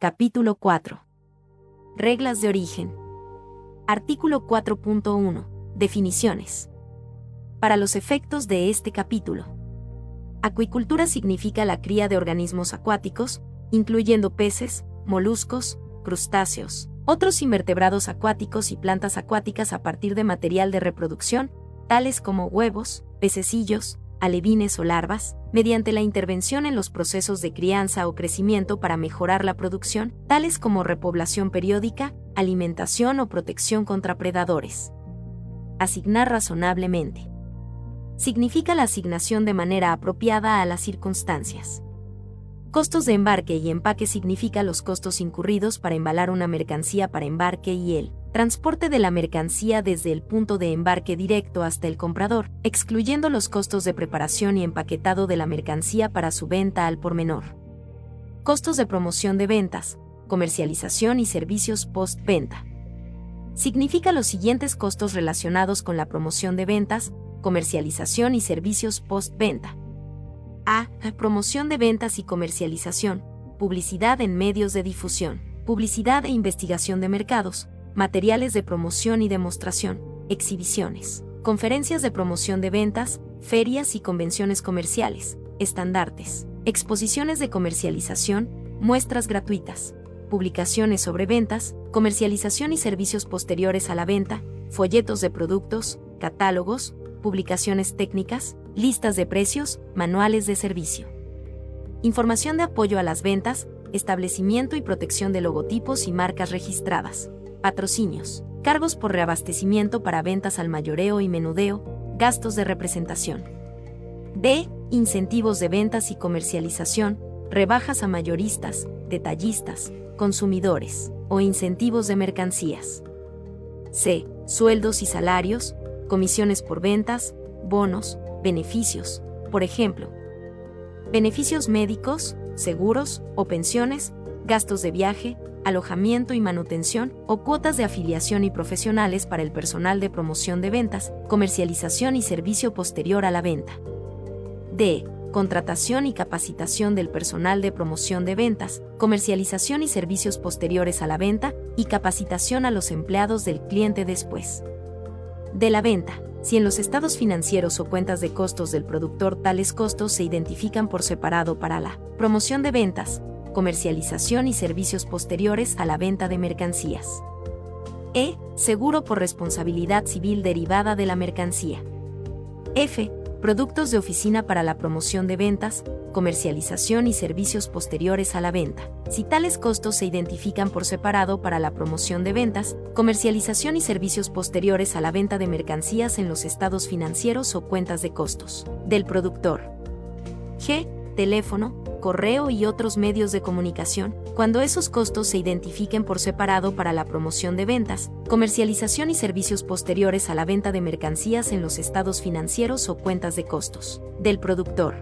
Capítulo 4. Reglas de origen. Artículo 4.1. Definiciones. Para los efectos de este capítulo. Acuicultura significa la cría de organismos acuáticos, incluyendo peces, moluscos, crustáceos, otros invertebrados acuáticos y plantas acuáticas a partir de material de reproducción, tales como huevos, pececillos, alevines o larvas, mediante la intervención en los procesos de crianza o crecimiento para mejorar la producción, tales como repoblación periódica, alimentación o protección contra predadores. Asignar razonablemente. Significa la asignación de manera apropiada a las circunstancias. Costos de embarque y empaque significa los costos incurridos para embalar una mercancía para embarque y el transporte de la mercancía desde el punto de embarque directo hasta el comprador, excluyendo los costos de preparación y empaquetado de la mercancía para su venta al por menor. Costos de promoción de ventas, comercialización y servicios post-venta. Significa los siguientes costos relacionados con la promoción de ventas, comercialización y servicios post-venta. A. Promoción de ventas y comercialización, publicidad en medios de difusión, publicidad e investigación de mercados, materiales de promoción y demostración, exhibiciones, conferencias de promoción de ventas, ferias y convenciones comerciales, estandartes, exposiciones de comercialización, muestras gratuitas, publicaciones sobre ventas, comercialización y servicios posteriores a la venta, folletos de productos, catálogos, publicaciones técnicas, listas de precios, manuales de servicio. Información de apoyo a las ventas, establecimiento y protección de logotipos y marcas registradas, patrocinios, cargos por reabastecimiento para ventas al mayoreo y menudeo, gastos de representación. D. Incentivos de ventas y comercialización, rebajas a mayoristas, detallistas, consumidores, o incentivos de mercancías. C. Sueldos y salarios, comisiones por ventas, bonos, beneficios, por ejemplo, beneficios médicos, seguros o pensiones, gastos de viaje, alojamiento y manutención o cuotas de afiliación y profesionales para el personal de promoción de ventas, comercialización y servicio posterior a la venta. D. Contratación y capacitación del personal de promoción de ventas, comercialización y servicios posteriores a la venta y capacitación a los empleados del cliente después. De la venta. Si en los estados financieros o cuentas de costos del productor tales costos se identifican por separado para la promoción de ventas, comercialización y servicios posteriores a la venta de mercancías. E. Seguro por responsabilidad civil derivada de la mercancía. F. Productos de oficina para la promoción de ventas, comercialización y servicios posteriores a la venta. Si tales costos se identifican por separado para la promoción de ventas, comercialización y servicios posteriores a la venta de mercancías en los estados financieros o cuentas de costos del productor. G. Teléfono, correo y otros medios de comunicación, cuando esos costos se identifiquen por separado para la promoción de ventas, comercialización y servicios posteriores a la venta de mercancías en los estados financieros o cuentas de costos del productor.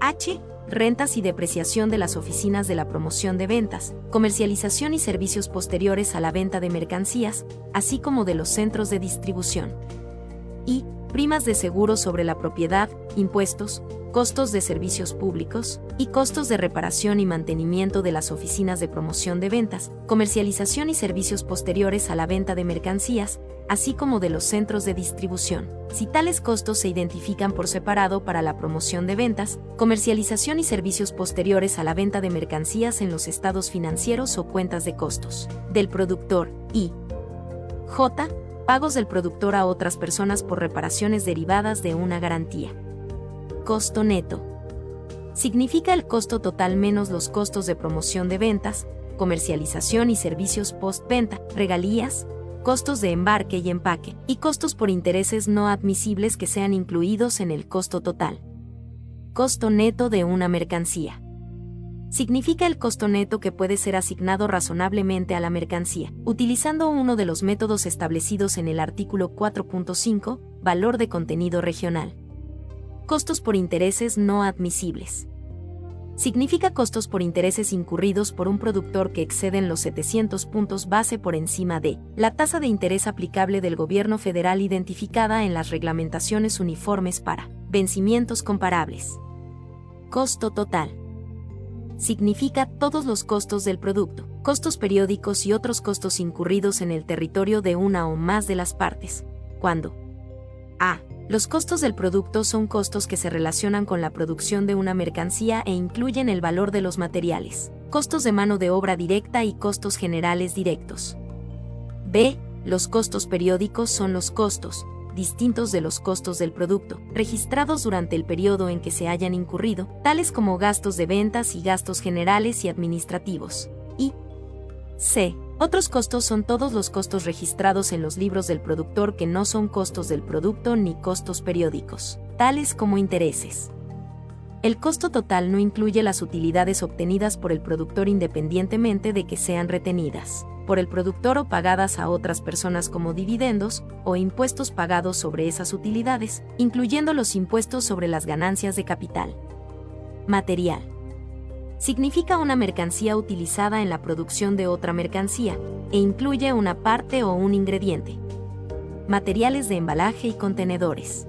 H. Rentas y depreciación de las oficinas de la promoción de ventas, comercialización y servicios posteriores a la venta de mercancías, así como de los centros de distribución. Y. Primas de seguro sobre la propiedad, impuestos, costos de servicios públicos y costos de reparación y mantenimiento de las oficinas de promoción de ventas, comercialización y servicios posteriores a la venta de mercancías, así como de los centros de distribución. Si tales costos se identifican por separado para la promoción de ventas, comercialización y servicios posteriores a la venta de mercancías en los estados financieros o cuentas de costos del productor y J. Pagos del productor a otras personas por reparaciones derivadas de una garantía. Costo neto. Significa el costo total menos los costos de promoción de ventas, comercialización y servicios post-venta, regalías, costos de embarque y empaque, y costos por intereses no admisibles que sean incluidos en el costo total. Costo neto de una mercancía. Significa el costo neto que puede ser asignado razonablemente a la mercancía, utilizando uno de los métodos establecidos en el artículo 4.5, valor de contenido regional. Costos por intereses no admisibles. Significa costos por intereses incurridos por un productor que exceden los 700 puntos base por encima de la tasa de interés aplicable del gobierno federal identificada en las reglamentaciones uniformes para vencimientos comparables. Costo total significa todos los costos del producto, costos periódicos y otros costos incurridos en el territorio de una o más de las partes. Cuando A. Los costos del producto son costos que se relacionan con la producción de una mercancía e incluyen el valor de los materiales, costos de mano de obra directa y costos generales directos. B. Los costos periódicos son los costos, distintos de los costos del producto, registrados durante el periodo en que se hayan incurrido, tales como gastos de ventas y gastos generales y administrativos. Y C. Otros costos son todos los costos registrados en los libros del productor que no son costos del producto ni costos periódicos, tales como intereses. El costo total no incluye las utilidades obtenidas por el productor independientemente de que sean retenidas por el productor o pagadas a otras personas como dividendos o impuestos pagados sobre esas utilidades, incluyendo los impuestos sobre las ganancias de capital. Material. Significa una mercancía utilizada en la producción de otra mercancía, e incluye una parte o un ingrediente. Materiales de embalaje y contenedores.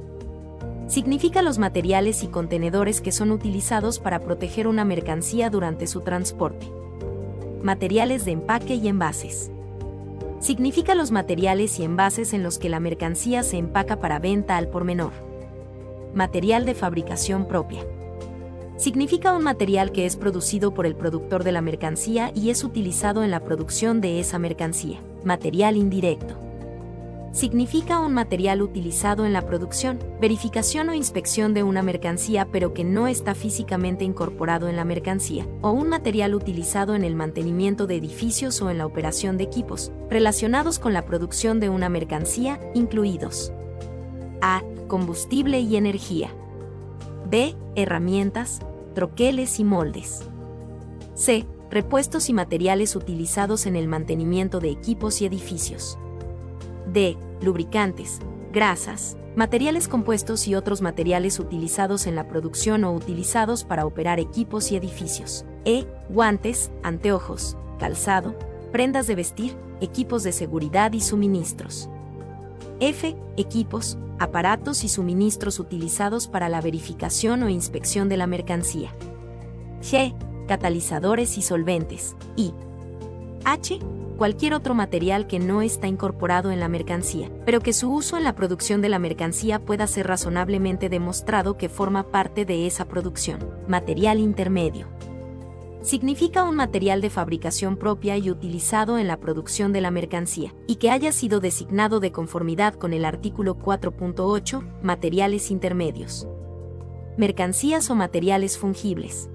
Significa los materiales y contenedores que son utilizados para proteger una mercancía durante su transporte materiales de empaque y envases. Significa los materiales y envases en los que la mercancía se empaca para venta al por menor. Material de fabricación propia. Significa un material que es producido por el productor de la mercancía y es utilizado en la producción de esa mercancía. Material indirecto significa un material utilizado en la producción, verificación o inspección de una mercancía pero que no está físicamente incorporado en la mercancía, o un material utilizado en el mantenimiento de edificios o en la operación de equipos, relacionados con la producción de una mercancía, incluidos A. Combustible y energía. B. Herramientas, troqueles y moldes. C. Repuestos y materiales utilizados en el mantenimiento de equipos y edificios de lubricantes, grasas, materiales compuestos y otros materiales utilizados en la producción o utilizados para operar equipos y edificios. E. Guantes, anteojos, calzado, prendas de vestir, equipos de seguridad y suministros. F. Equipos, aparatos y suministros utilizados para la verificación o inspección de la mercancía. G. Catalizadores y solventes. Y H cualquier otro material que no está incorporado en la mercancía, pero que su uso en la producción de la mercancía pueda ser razonablemente demostrado que forma parte de esa producción. Material intermedio. Significa un material de fabricación propia y utilizado en la producción de la mercancía, y que haya sido designado de conformidad con el artículo 4.8, materiales intermedios. Mercancías o materiales fungibles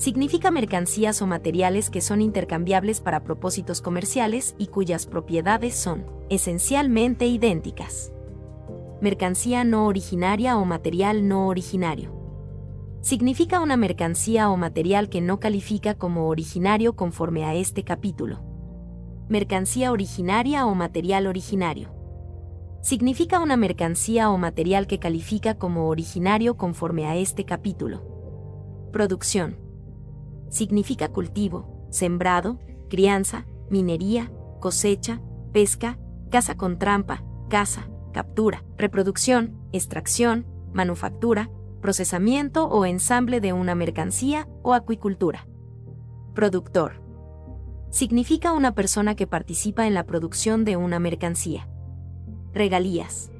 significa mercancías o materiales que son intercambiables para propósitos comerciales y cuyas propiedades son esencialmente idénticas. Mercancía no originaria o material no originario. Significa una mercancía o material que no califica como originario conforme a este capítulo. Mercancía originaria o material originario. Significa una mercancía o material que califica como originario conforme a este capítulo. Producción significa cultivo, sembrado, crianza, minería, cosecha, pesca, caza con trampa, caza, captura, reproducción, extracción, manufactura, procesamiento o ensamble de una mercancía o acuicultura. Productor. Significa una persona que participa en la producción de una mercancía. Regalías.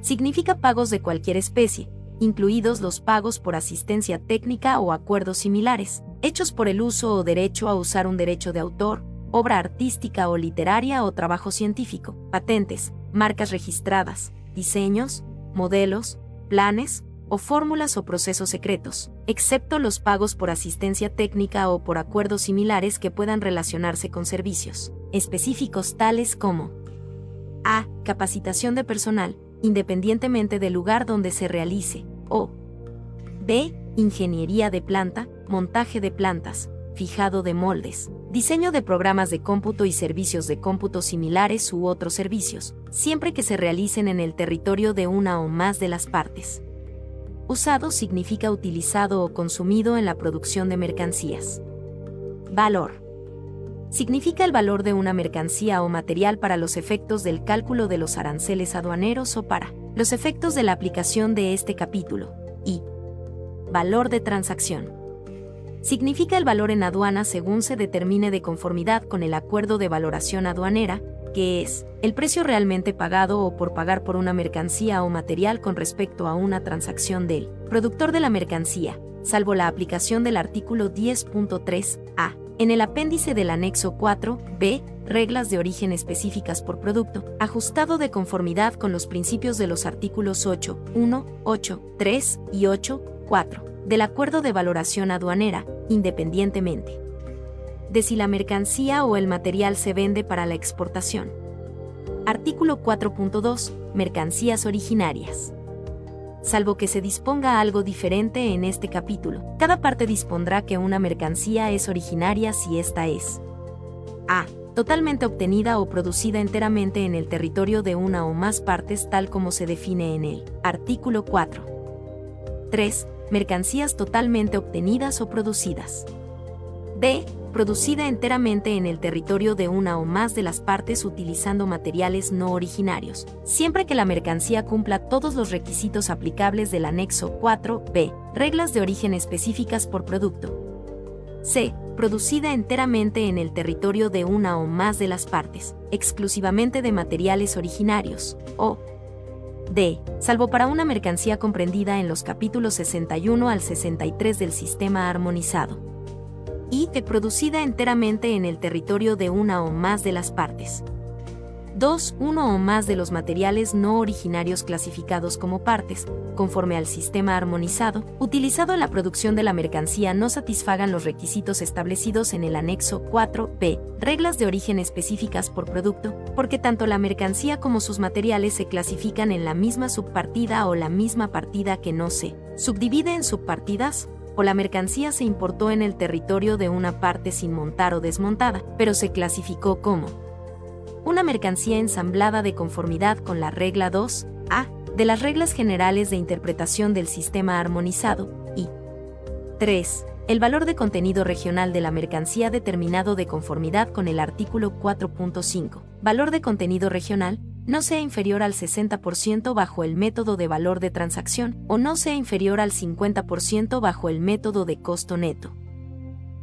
Significa pagos de cualquier especie, incluidos los pagos por asistencia técnica o acuerdos similares, hechos por el uso o derecho a usar un derecho de autor, obra artística o literaria o trabajo científico, patentes, marcas registradas, diseños, modelos, planes o fórmulas o procesos secretos, excepto los pagos por asistencia técnica o por acuerdos similares que puedan relacionarse con servicios específicos tales como a. Capacitación de personal, independientemente del lugar donde se realice, o b ingeniería de planta, montaje de plantas, fijado de moldes, diseño de programas de cómputo y servicios de cómputo similares u otros servicios, siempre que se realicen en el territorio de una o más de las partes. Usado significa utilizado o consumido en la producción de mercancías. Valor. Significa el valor de una mercancía o material para los efectos del cálculo de los aranceles aduaneros o para los efectos de la aplicación de este capítulo. Y valor de transacción. Significa el valor en aduana según se determine de conformidad con el acuerdo de valoración aduanera, que es el precio realmente pagado o por pagar por una mercancía o material con respecto a una transacción del productor de la mercancía, salvo la aplicación del artículo 10.3a. En el apéndice del anexo 4b, reglas de origen específicas por producto, ajustado de conformidad con los principios de los artículos 8, 1, 8, 3 y 8, 4 del acuerdo de valoración aduanera, independientemente de si la mercancía o el material se vende para la exportación. Artículo 4.2. Mercancías originarias. Salvo que se disponga algo diferente en este capítulo, cada parte dispondrá que una mercancía es originaria si ésta es a. Totalmente obtenida o producida enteramente en el territorio de una o más partes tal como se define en el artículo 4. 3 mercancías totalmente obtenidas o producidas. B. Producida enteramente en el territorio de una o más de las partes utilizando materiales no originarios, siempre que la mercancía cumpla todos los requisitos aplicables del anexo 4b, reglas de origen específicas por producto. C. Producida enteramente en el territorio de una o más de las partes, exclusivamente de materiales originarios, o D. Salvo para una mercancía comprendida en los capítulos 61 al 63 del sistema armonizado. Y. Producida enteramente en el territorio de una o más de las partes. 2. Uno o más de los materiales no originarios clasificados como partes, conforme al sistema armonizado, utilizado en la producción de la mercancía no satisfagan los requisitos establecidos en el anexo 4b, reglas de origen específicas por producto, porque tanto la mercancía como sus materiales se clasifican en la misma subpartida o la misma partida que no se subdivide en subpartidas, o la mercancía se importó en el territorio de una parte sin montar o desmontada, pero se clasificó como una mercancía ensamblada de conformidad con la regla 2a de las reglas generales de interpretación del sistema armonizado y 3. El valor de contenido regional de la mercancía determinado de conformidad con el artículo 4.5. Valor de contenido regional no sea inferior al 60% bajo el método de valor de transacción o no sea inferior al 50% bajo el método de costo neto.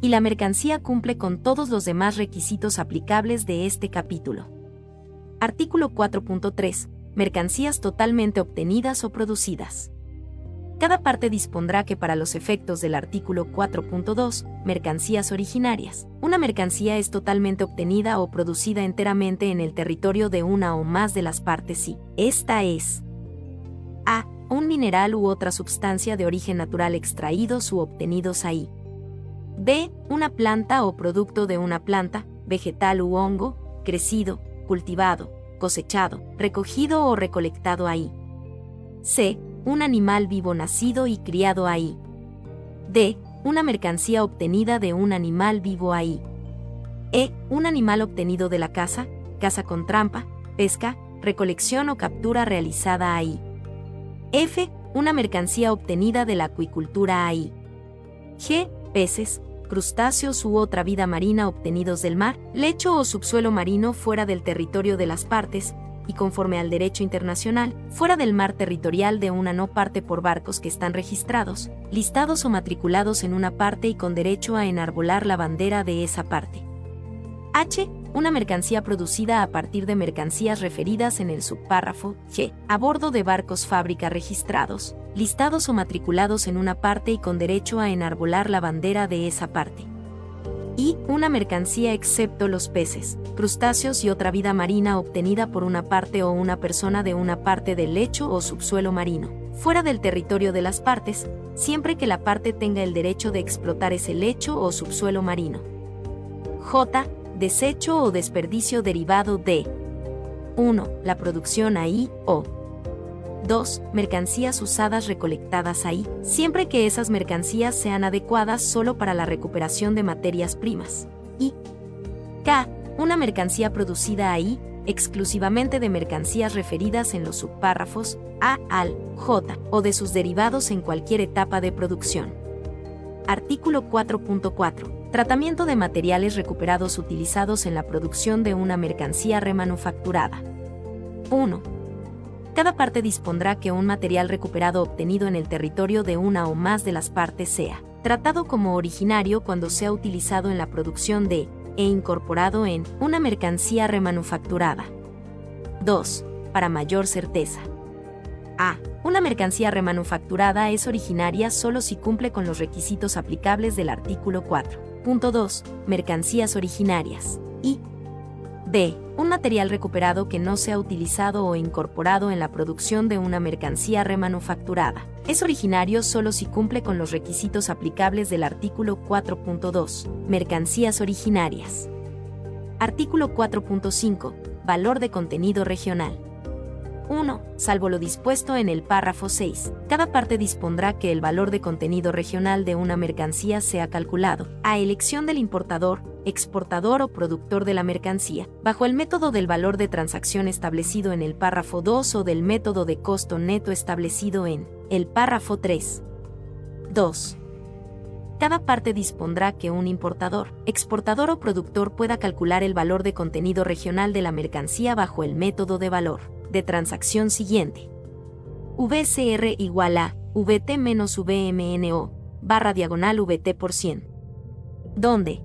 Y la mercancía cumple con todos los demás requisitos aplicables de este capítulo. Artículo 4.3. Mercancías totalmente obtenidas o producidas. Cada parte dispondrá que para los efectos del artículo 4.2, mercancías originarias, una mercancía es totalmente obtenida o producida enteramente en el territorio de una o más de las partes y esta es a. un mineral u otra sustancia de origen natural extraídos u obtenidos ahí. B. una planta o producto de una planta, vegetal u hongo, crecido, cultivado, cosechado, recogido o recolectado ahí. C. Un animal vivo nacido y criado ahí. D. Una mercancía obtenida de un animal vivo ahí. E. Un animal obtenido de la caza, caza con trampa, pesca, recolección o captura realizada ahí. F. Una mercancía obtenida de la acuicultura ahí. G. Peces, crustáceos u otra vida marina obtenidos del mar, lecho o subsuelo marino fuera del territorio de las partes, y conforme al derecho internacional, fuera del mar territorial de una no parte por barcos que están registrados, listados o matriculados en una parte y con derecho a enarbolar la bandera de esa parte. H. Una mercancía producida a partir de mercancías referidas en el subpárrafo G, a bordo de barcos fábrica registrados, listados o matriculados en una parte y con derecho a enarbolar la bandera de esa parte. Y una mercancía excepto los peces, crustáceos y otra vida marina obtenida por una parte o una persona de una parte del lecho o subsuelo marino, fuera del territorio de las partes, siempre que la parte tenga el derecho de explotar ese lecho o subsuelo marino. J. Desecho o desperdicio derivado de 1. La producción ahí o 2. Mercancías usadas recolectadas ahí, siempre que esas mercancías sean adecuadas solo para la recuperación de materias primas. Y K. Una mercancía producida ahí, exclusivamente de mercancías referidas en los subpárrafos A al J o de sus derivados en cualquier etapa de producción. Artículo 4.4. Tratamiento de materiales recuperados utilizados en la producción de una mercancía remanufacturada. 1 cada parte dispondrá que un material recuperado obtenido en el territorio de una o más de las partes sea tratado como originario cuando sea utilizado en la producción de e incorporado en una mercancía remanufacturada. 2. Para mayor certeza. A. Una mercancía remanufacturada es originaria solo si cumple con los requisitos aplicables del artículo 4.2. Mercancías originarias. Y B. Un material recuperado que no sea utilizado o incorporado en la producción de una mercancía remanufacturada. Es originario solo si cumple con los requisitos aplicables del artículo 4.2. Mercancías originarias. Artículo 4.5. Valor de contenido regional. 1. Salvo lo dispuesto en el párrafo 6, cada parte dispondrá que el valor de contenido regional de una mercancía sea calculado, a elección del importador, exportador o productor de la mercancía, bajo el método del valor de transacción establecido en el párrafo 2 o del método de costo neto establecido en el párrafo 3. 2. Cada parte dispondrá que un importador, exportador o productor pueda calcular el valor de contenido regional de la mercancía bajo el método de valor de transacción siguiente. VCR igual a VT menos VMNO barra diagonal VT por 100. Donde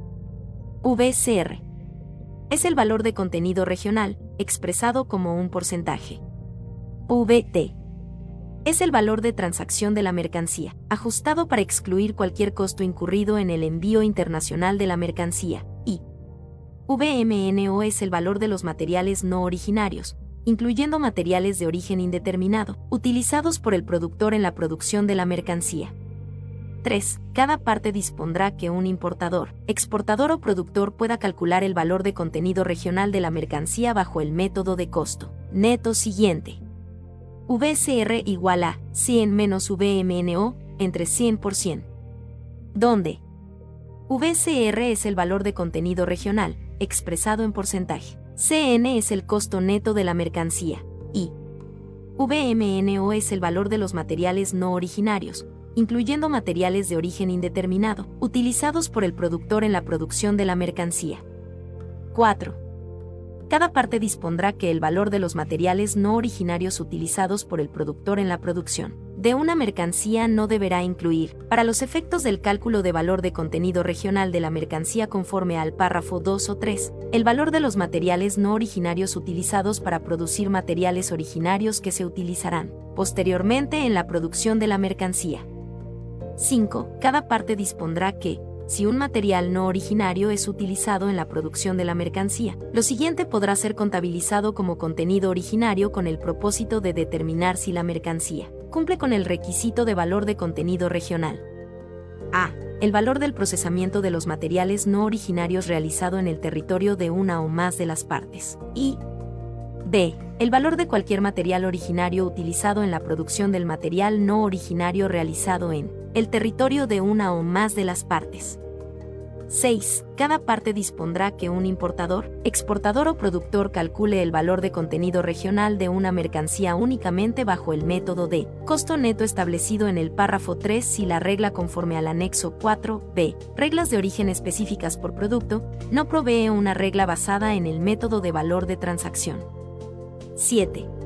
VCR es el valor de contenido regional expresado como un porcentaje. VT es el valor de transacción de la mercancía, ajustado para excluir cualquier costo incurrido en el envío internacional de la mercancía, y VMNO es el valor de los materiales no originarios, incluyendo materiales de origen indeterminado, utilizados por el productor en la producción de la mercancía. 3. Cada parte dispondrá que un importador, exportador o productor pueda calcular el valor de contenido regional de la mercancía bajo el método de costo neto siguiente. VCR igual a 100 menos VMNO entre 100%. Donde VCR es el valor de contenido regional, expresado en porcentaje. CN es el costo neto de la mercancía y VMNO es el valor de los materiales no originarios, incluyendo materiales de origen indeterminado, utilizados por el productor en la producción de la mercancía. 4. Cada parte dispondrá que el valor de los materiales no originarios utilizados por el productor en la producción de una mercancía no deberá incluir, para los efectos del cálculo de valor de contenido regional de la mercancía conforme al párrafo 2 o 3, el valor de los materiales no originarios utilizados para producir materiales originarios que se utilizarán posteriormente en la producción de la mercancía. 5. Cada parte dispondrá que, si un material no originario es utilizado en la producción de la mercancía. Lo siguiente podrá ser contabilizado como contenido originario con el propósito de determinar si la mercancía cumple con el requisito de valor de contenido regional. A. El valor del procesamiento de los materiales no originarios realizado en el territorio de una o más de las partes. Y B. El valor de cualquier material originario utilizado en la producción del material no originario realizado en el territorio de una o más de las partes. 6. Cada parte dispondrá que un importador, exportador o productor calcule el valor de contenido regional de una mercancía únicamente bajo el método de costo neto establecido en el párrafo 3 si la regla conforme al anexo 4b, reglas de origen específicas por producto, no provee una regla basada en el método de valor de transacción. 7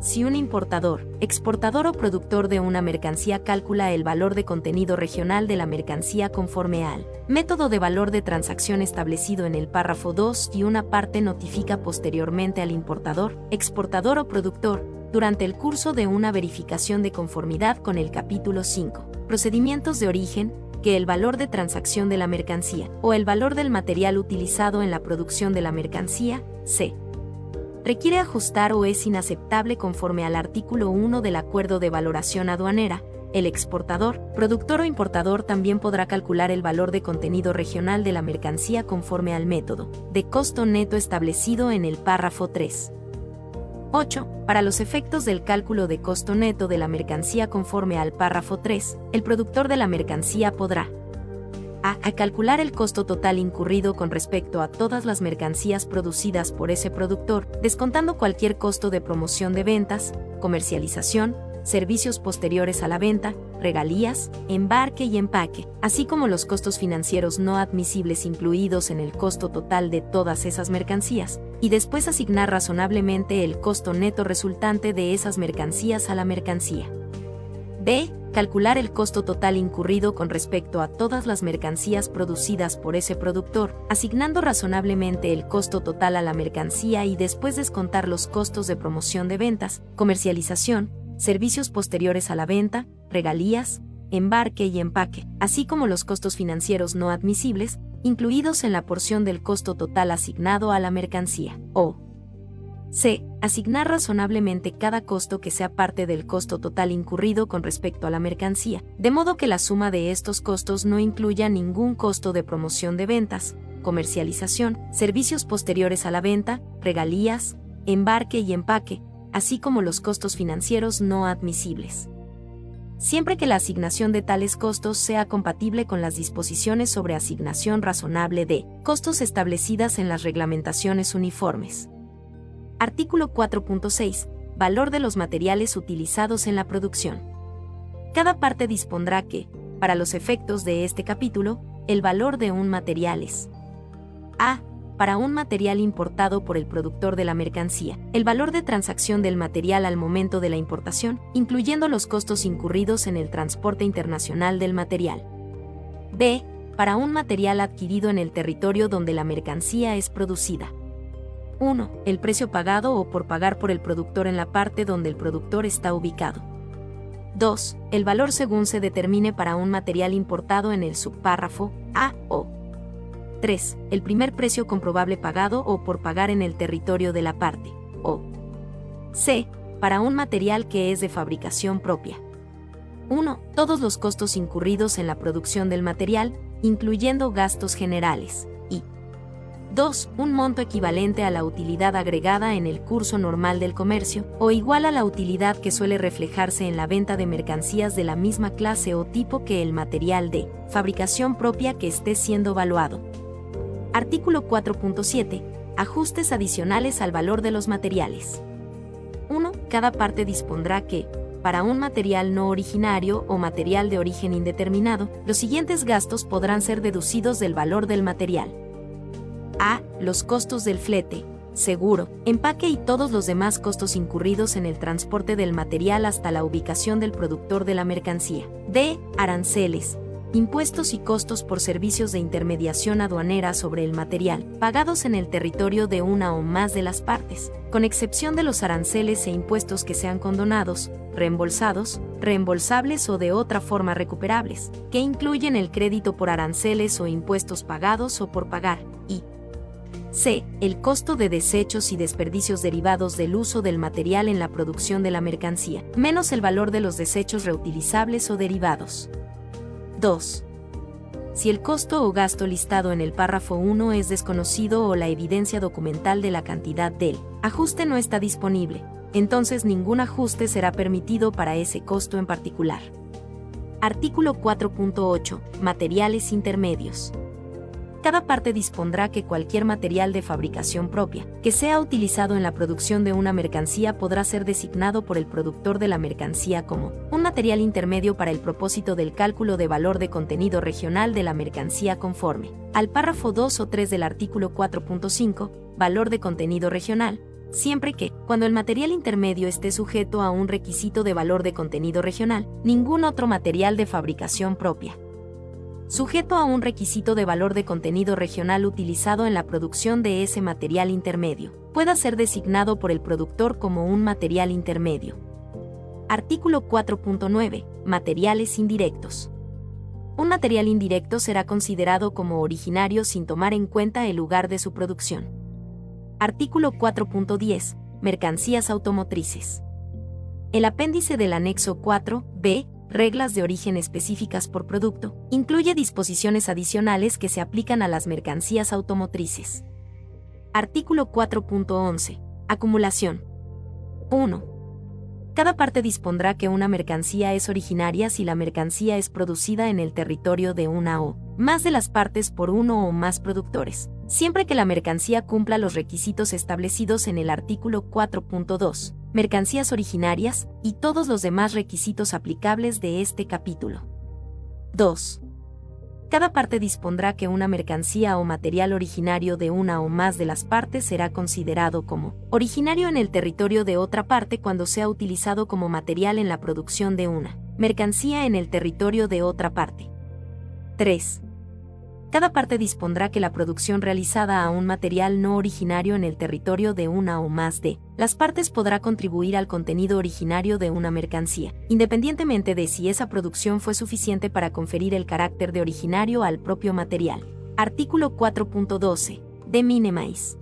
si un importador, exportador o productor de una mercancía calcula el valor de contenido regional de la mercancía conforme al método de valor de transacción establecido en el párrafo 2 y una parte notifica posteriormente al importador, exportador o productor, durante el curso de una verificación de conformidad con el capítulo 5, procedimientos de origen, que el valor de transacción de la mercancía o el valor del material utilizado en la producción de la mercancía, c requiere ajustar o es inaceptable conforme al artículo 1 del Acuerdo de Valoración Aduanera, el exportador, productor o importador también podrá calcular el valor de contenido regional de la mercancía conforme al método de costo neto establecido en el párrafo 3. 8. Para los efectos del cálculo de costo neto de la mercancía conforme al párrafo 3, el productor de la mercancía podrá a. A calcular el costo total incurrido con respecto a todas las mercancías producidas por ese productor, descontando cualquier costo de promoción de ventas, comercialización, servicios posteriores a la venta, regalías, embarque y empaque, así como los costos financieros no admisibles incluidos en el costo total de todas esas mercancías, y después asignar razonablemente el costo neto resultante de esas mercancías a la mercancía. B. Calcular el costo total incurrido con respecto a todas las mercancías producidas por ese productor, asignando razonablemente el costo total a la mercancía y después descontar los costos de promoción de ventas, comercialización, servicios posteriores a la venta, regalías, embarque y empaque, así como los costos financieros no admisibles, incluidos en la porción del costo total asignado a la mercancía. O C. Asignar razonablemente cada costo que sea parte del costo total incurrido con respecto a la mercancía, de modo que la suma de estos costos no incluya ningún costo de promoción de ventas, comercialización, servicios posteriores a la venta, regalías, embarque y empaque, así como los costos financieros no admisibles. Siempre que la asignación de tales costos sea compatible con las disposiciones sobre asignación razonable de costos establecidas en las reglamentaciones uniformes. Artículo 4.6. Valor de los materiales utilizados en la producción. Cada parte dispondrá que, para los efectos de este capítulo, el valor de un material es a para un material importado por el productor de la mercancía, el valor de transacción del material al momento de la importación, incluyendo los costos incurridos en el transporte internacional del material. B. Para un material adquirido en el territorio donde la mercancía es producida. 1. El precio pagado o por pagar por el productor en la parte donde el productor está ubicado. 2. El valor según se determine para un material importado en el subpárrafo A o 3. El primer precio comprobable pagado o por pagar en el territorio de la parte. O. C. Para un material que es de fabricación propia. 1. Todos los costos incurridos en la producción del material, incluyendo gastos generales. Y 2. Un monto equivalente a la utilidad agregada en el curso normal del comercio, o igual a la utilidad que suele reflejarse en la venta de mercancías de la misma clase o tipo que el material de fabricación propia que esté siendo valuado. Artículo 4.7. Ajustes adicionales al valor de los materiales. 1. Cada parte dispondrá que, para un material no originario o material de origen indeterminado, los siguientes gastos podrán ser deducidos del valor del material. A. Los costos del flete, seguro, empaque y todos los demás costos incurridos en el transporte del material hasta la ubicación del productor de la mercancía. D. Aranceles, impuestos y costos por servicios de intermediación aduanera sobre el material, pagados en el territorio de una o más de las partes, con excepción de los aranceles e impuestos que sean condonados, reembolsados, reembolsables o de otra forma recuperables, que incluyen el crédito por aranceles o impuestos pagados o por pagar, y C. El costo de desechos y desperdicios derivados del uso del material en la producción de la mercancía, menos el valor de los desechos reutilizables o derivados. 2. Si el costo o gasto listado en el párrafo 1 es desconocido o la evidencia documental de la cantidad del ajuste no está disponible, entonces ningún ajuste será permitido para ese costo en particular. Artículo 4.8. Materiales intermedios cada parte dispondrá que cualquier material de fabricación propia, que sea utilizado en la producción de una mercancía podrá ser designado por el productor de la mercancía como un material intermedio para el propósito del cálculo de valor de contenido regional de la mercancía conforme al párrafo 2 o 3 del artículo 4.5, valor de contenido regional, siempre que, cuando el material intermedio esté sujeto a un requisito de valor de contenido regional, ningún otro material de fabricación propia sujeto a un requisito de valor de contenido regional utilizado en la producción de ese material intermedio, pueda ser designado por el productor como un material intermedio. Artículo 4.9. Materiales indirectos. Un material indirecto será considerado como originario sin tomar en cuenta el lugar de su producción. Artículo 4.10. Mercancías automotrices. El apéndice del anexo 4, b, reglas de origen específicas por producto, incluye disposiciones adicionales que se aplican a las mercancías automotrices. Artículo 4.11. Acumulación. 1. Cada parte dispondrá que una mercancía es originaria si la mercancía es producida en el territorio de una o más de las partes por uno o más productores, siempre que la mercancía cumpla los requisitos establecidos en el artículo 4.2, mercancías originarias, y todos los demás requisitos aplicables de este capítulo. 2. Cada parte dispondrá que una mercancía o material originario de una o más de las partes será considerado como originario en el territorio de otra parte cuando sea utilizado como material en la producción de una mercancía en el territorio de otra parte. 3. Cada parte dispondrá que la producción realizada a un material no originario en el territorio de una o más de las partes podrá contribuir al contenido originario de una mercancía, independientemente de si esa producción fue suficiente para conferir el carácter de originario al propio material. Artículo 4.12. De Minemais.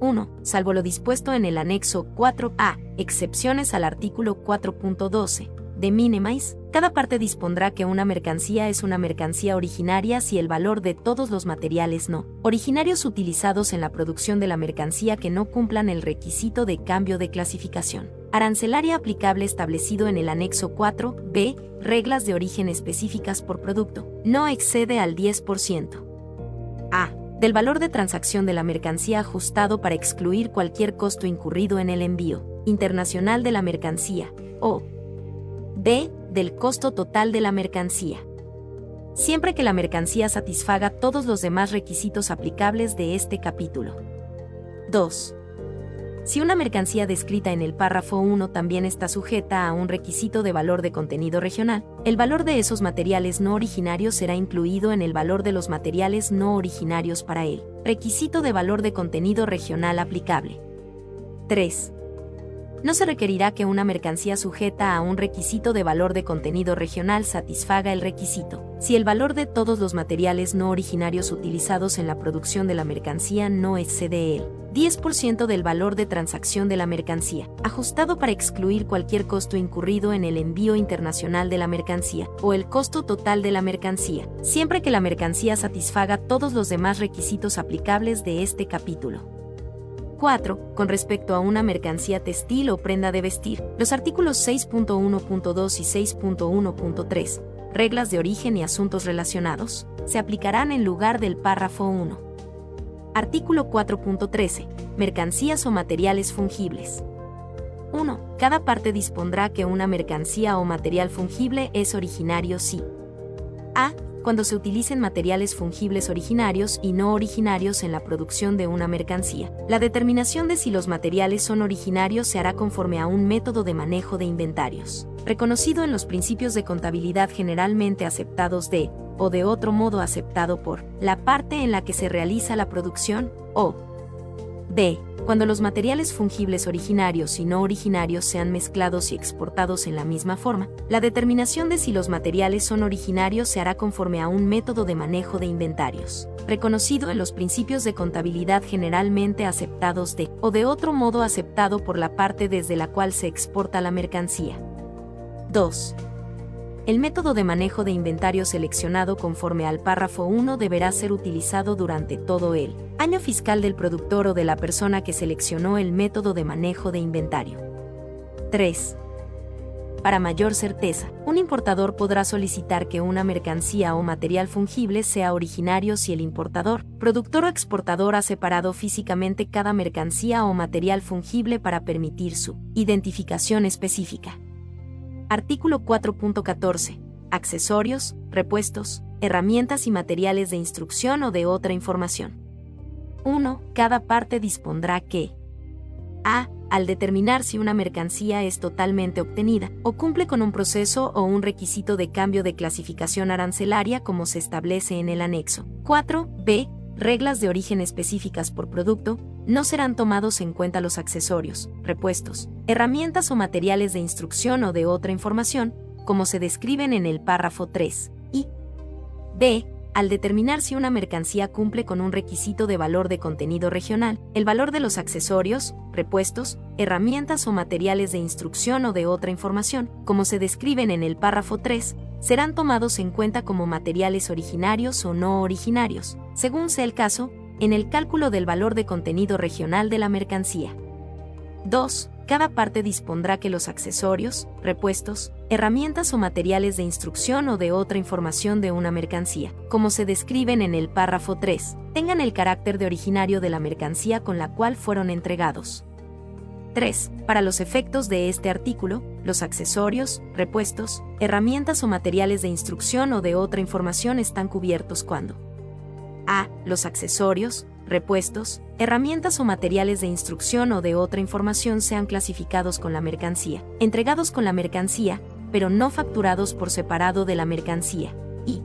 1. Salvo lo dispuesto en el anexo 4a, excepciones al artículo 4.12 de Minemais, cada parte dispondrá que una mercancía es una mercancía originaria si el valor de todos los materiales no originarios utilizados en la producción de la mercancía que no cumplan el requisito de cambio de clasificación arancelaria aplicable establecido en el anexo 4b, reglas de origen específicas por producto, no excede al 10%. A. Del valor de transacción de la mercancía ajustado para excluir cualquier costo incurrido en el envío internacional de la mercancía, o B. Del costo total de la mercancía. Siempre que la mercancía satisfaga todos los demás requisitos aplicables de este capítulo. 2. Si una mercancía descrita en el párrafo 1 también está sujeta a un requisito de valor de contenido regional, el valor de esos materiales no originarios será incluido en el valor de los materiales no originarios para él. Requisito de valor de contenido regional aplicable. 3 no se requerirá que una mercancía sujeta a un requisito de valor de contenido regional satisfaga el requisito, si el valor de todos los materiales no originarios utilizados en la producción de la mercancía no excede el 10% del valor de transacción de la mercancía, ajustado para excluir cualquier costo incurrido en el envío internacional de la mercancía, o el costo total de la mercancía, siempre que la mercancía satisfaga todos los demás requisitos aplicables de este capítulo. 4. Con respecto a una mercancía textil o prenda de vestir, los artículos 6.1.2 y 6.1.3, reglas de origen y asuntos relacionados, se aplicarán en lugar del párrafo 1. Artículo 4.13. Mercancías o materiales fungibles. 1. Cada parte dispondrá que una mercancía o material fungible es originario si a cuando se utilicen materiales fungibles originarios y no originarios en la producción de una mercancía. La determinación de si los materiales son originarios se hará conforme a un método de manejo de inventarios, reconocido en los principios de contabilidad generalmente aceptados de, o de otro modo aceptado por, la parte en la que se realiza la producción, o b cuando los materiales fungibles originarios y no originarios sean mezclados y exportados en la misma forma, la determinación de si los materiales son originarios se hará conforme a un método de manejo de inventarios, reconocido en los principios de contabilidad generalmente aceptados de o de otro modo aceptado por la parte desde la cual se exporta la mercancía. 2. El método de manejo de inventario seleccionado conforme al párrafo 1 deberá ser utilizado durante todo el año fiscal del productor o de la persona que seleccionó el método de manejo de inventario. 3. Para mayor certeza, un importador podrá solicitar que una mercancía o material fungible sea originario si el importador, productor o exportador ha separado físicamente cada mercancía o material fungible para permitir su identificación específica. Artículo 4.14. Accesorios, repuestos, herramientas y materiales de instrucción o de otra información. 1. Cada parte dispondrá que a. Al determinar si una mercancía es totalmente obtenida o cumple con un proceso o un requisito de cambio de clasificación arancelaria como se establece en el anexo. 4. B. Reglas de origen específicas por producto, no serán tomados en cuenta los accesorios, repuestos, herramientas o materiales de instrucción o de otra información, como se describen en el párrafo 3. Y b. Al determinar si una mercancía cumple con un requisito de valor de contenido regional, el valor de los accesorios, repuestos, herramientas o materiales de instrucción o de otra información, como se describen en el párrafo 3, serán tomados en cuenta como materiales originarios o no originarios, según sea el caso, en el cálculo del valor de contenido regional de la mercancía. 2. cada parte dispondrá que los accesorios, repuestos, herramientas o materiales de instrucción o de otra información de una mercancía, como se describen en el párrafo 3, tengan el carácter de originario de la mercancía con la cual fueron entregados. 3. Para los efectos de este artículo, los accesorios, repuestos, herramientas o materiales de instrucción o de otra información están cubiertos cuando a. Los accesorios, repuestos, herramientas o materiales de instrucción o de otra información sean clasificados con la mercancía, entregados con la mercancía, pero no facturados por separado de la mercancía. Y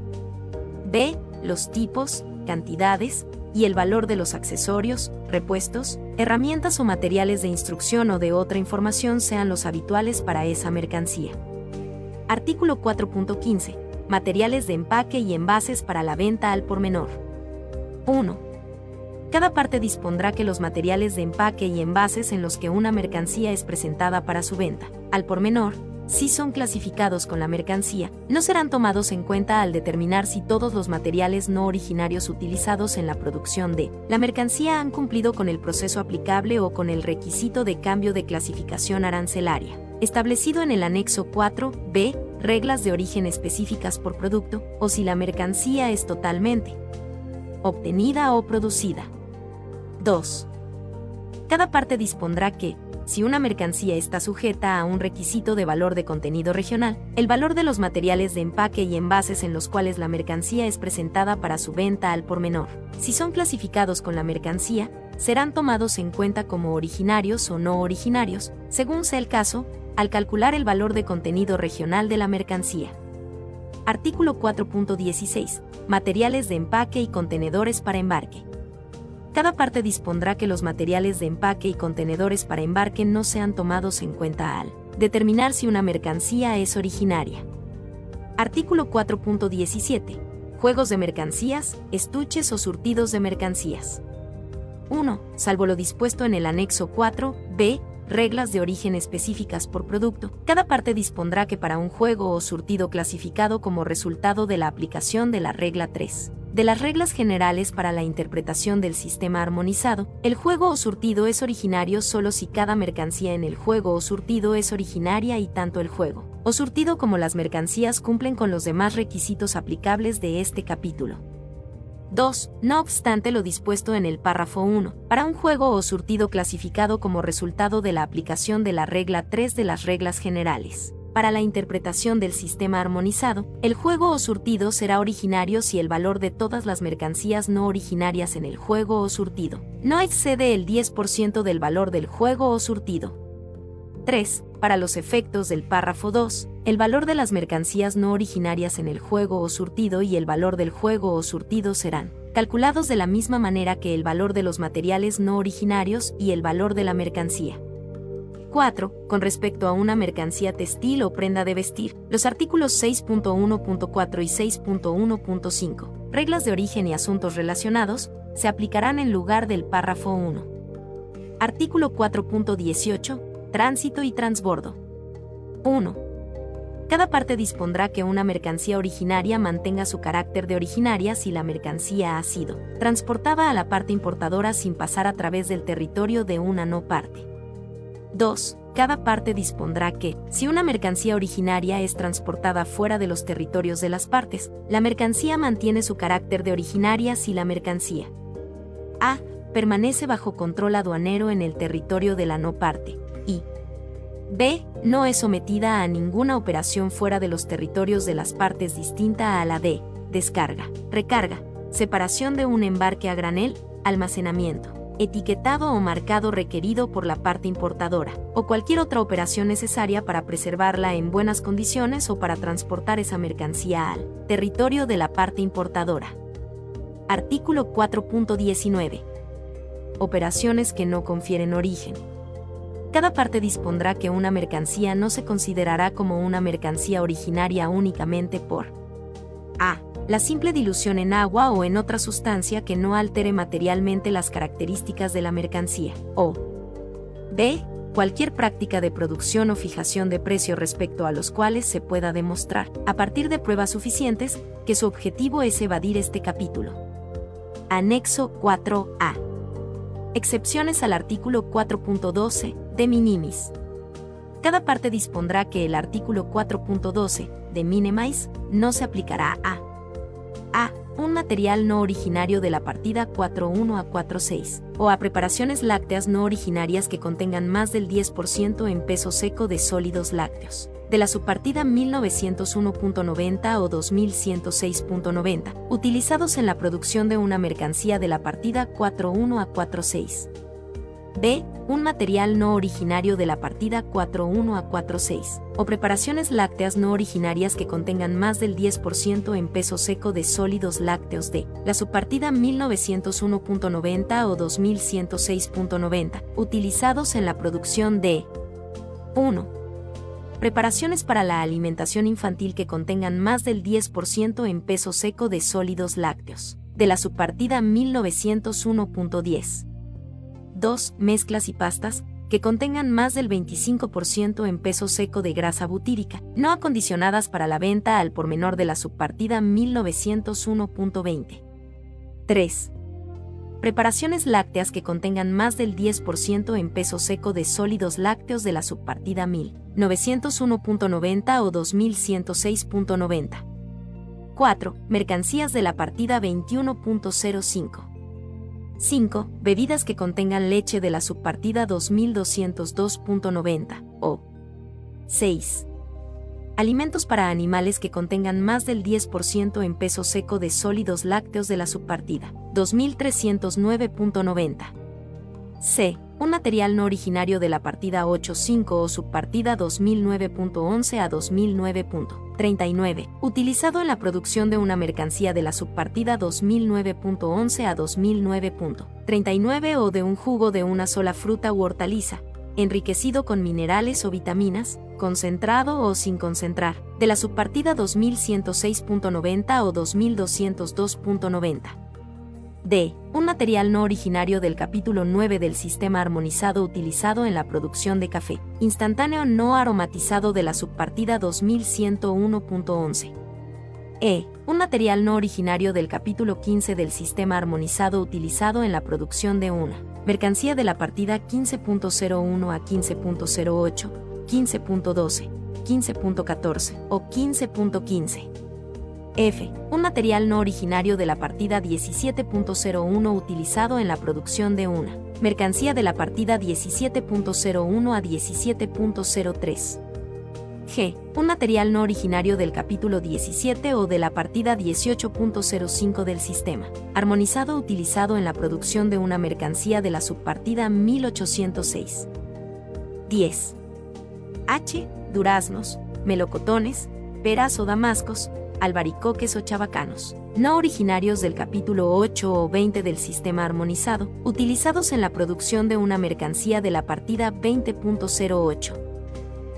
b. Los tipos, cantidades y el valor de los accesorios, repuestos, herramientas o materiales de instrucción o de otra información sean los habituales para esa mercancía. Artículo 4.15. Materiales de empaque y envases para la venta al por menor. 1. Cada parte dispondrá que los materiales de empaque y envases en los que una mercancía es presentada para su venta, al por menor, si son clasificados con la mercancía, no serán tomados en cuenta al determinar si todos los materiales no originarios utilizados en la producción de la mercancía han cumplido con el proceso aplicable o con el requisito de cambio de clasificación arancelaria, establecido en el anexo 4b, reglas de origen específicas por producto, o si la mercancía es totalmente obtenida o producida. 2. Cada parte dispondrá que, si una mercancía está sujeta a un requisito de valor de contenido regional, el valor de los materiales de empaque y envases en los cuales la mercancía es presentada para su venta al por menor, si son clasificados con la mercancía, serán tomados en cuenta como originarios o no originarios, según sea el caso, al calcular el valor de contenido regional de la mercancía. Artículo 4.16. Materiales de empaque y contenedores para embarque cada parte dispondrá que los materiales de empaque y contenedores para embarque no sean tomados en cuenta al determinar si una mercancía es originaria. Artículo 4.17. Juegos de mercancías, estuches o surtidos de mercancías. 1. Salvo lo dispuesto en el anexo 4, b, reglas de origen específicas por producto, cada parte dispondrá que para un juego o surtido clasificado como resultado de la aplicación de la regla 3 de las reglas generales para la interpretación del sistema armonizado, el juego o surtido es originario solo si cada mercancía en el juego o surtido es originaria y tanto el juego o surtido como las mercancías cumplen con los demás requisitos aplicables de este capítulo. 2. No obstante lo dispuesto en el párrafo 1, para un juego o surtido clasificado como resultado de la aplicación de la regla 3 de las reglas generales para la interpretación del sistema armonizado, el juego o surtido será originario si el valor de todas las mercancías no originarias en el juego o surtido no excede el 10% del valor del juego o surtido. 3. Para los efectos del párrafo 2, el valor de las mercancías no originarias en el juego o surtido y el valor del juego o surtido serán calculados de la misma manera que el valor de los materiales no originarios y el valor de la mercancía. 4. Con respecto a una mercancía textil o prenda de vestir, los artículos 6.1.4 y 6.1.5, reglas de origen y asuntos relacionados, se aplicarán en lugar del párrafo 1. Artículo 4.18. Tránsito y transbordo. 1. Cada parte dispondrá que una mercancía originaria mantenga su carácter de originaria si la mercancía ha sido transportada a la parte importadora sin pasar a través del territorio de una no parte. 2. Cada parte dispondrá que, si una mercancía originaria es transportada fuera de los territorios de las partes, la mercancía mantiene su carácter de originaria si la mercancía A. permanece bajo control aduanero en el territorio de la no parte y B. no es sometida a ninguna operación fuera de los territorios de las partes distinta a la D. Descarga, recarga, separación de un embarque a granel, almacenamiento etiquetado o marcado requerido por la parte importadora, o cualquier otra operación necesaria para preservarla en buenas condiciones o para transportar esa mercancía al territorio de la parte importadora. Artículo 4.19. Operaciones que no confieren origen. Cada parte dispondrá que una mercancía no se considerará como una mercancía originaria únicamente por a la simple dilución en agua o en otra sustancia que no altere materialmente las características de la mercancía, o b. cualquier práctica de producción o fijación de precio respecto a los cuales se pueda demostrar, a partir de pruebas suficientes, que su objetivo es evadir este capítulo. Anexo 4a. Excepciones al artículo 4.12 de minimis. Cada parte dispondrá que el artículo 4.12 de minimize no se aplicará a a. Un material no originario de la partida 4.1 a 4.6, o a preparaciones lácteas no originarias que contengan más del 10% en peso seco de sólidos lácteos. De la subpartida 1901.90 o 2106.90, utilizados en la producción de una mercancía de la partida 4.1 a 4.6. B. Un material no originario de la partida 4.1 a 4.6, o preparaciones lácteas no originarias que contengan más del 10% en peso seco de sólidos lácteos de la subpartida 1901.90 o 2106.90, utilizados en la producción de 1. Preparaciones para la alimentación infantil que contengan más del 10% en peso seco de sólidos lácteos, de la subpartida 1901.10. 2. Mezclas y pastas, que contengan más del 25% en peso seco de grasa butírica, no acondicionadas para la venta al por menor de la subpartida 1901.20. 3. Preparaciones lácteas que contengan más del 10% en peso seco de sólidos lácteos de la subpartida 1901.90 o 2106.90. 4. Mercancías de la partida 21.05. 5. Bebidas que contengan leche de la subpartida 2202.90 o 6. Alimentos para animales que contengan más del 10% en peso seco de sólidos lácteos de la subpartida 2309.90. C. Un material no originario de la partida 8.5 o subpartida 2009.11 a 2009.39, utilizado en la producción de una mercancía de la subpartida 2009.11 a 2009.39 o de un jugo de una sola fruta u hortaliza, enriquecido con minerales o vitaminas, concentrado o sin concentrar, de la subpartida 2106.90 o 2202.90. D. Un material no originario del capítulo 9 del sistema armonizado utilizado en la producción de café, instantáneo no aromatizado de la subpartida 2101.11. E. Un material no originario del capítulo 15 del sistema armonizado utilizado en la producción de una mercancía de la partida 15.01 a 15.08, 15.12, 15.14 o 15.15. F. Un material no originario de la partida 17.01 utilizado en la producción de una mercancía de la partida 17.01 a 17.03. G. Un material no originario del capítulo 17 o de la partida 18.05 del sistema, armonizado utilizado en la producción de una mercancía de la subpartida 1806. 10. H. Duraznos, melocotones, peras o damascos, albaricoques o chabacanos, no originarios del capítulo 8 o 20 del sistema armonizado, utilizados en la producción de una mercancía de la partida 20.08.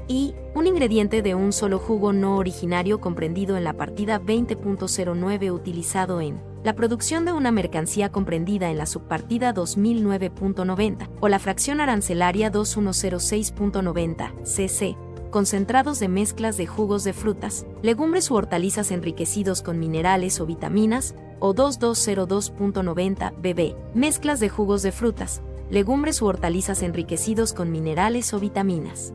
Y, un ingrediente de un solo jugo no originario comprendido en la partida 20.09 utilizado en la producción de una mercancía comprendida en la subpartida 2009.90 o la fracción arancelaria 2106.90 cc concentrados de mezclas de jugos de frutas, legumbres u hortalizas enriquecidos con minerales o vitaminas, o 2202.90 bb, mezclas de jugos de frutas, legumbres u hortalizas enriquecidos con minerales o vitaminas.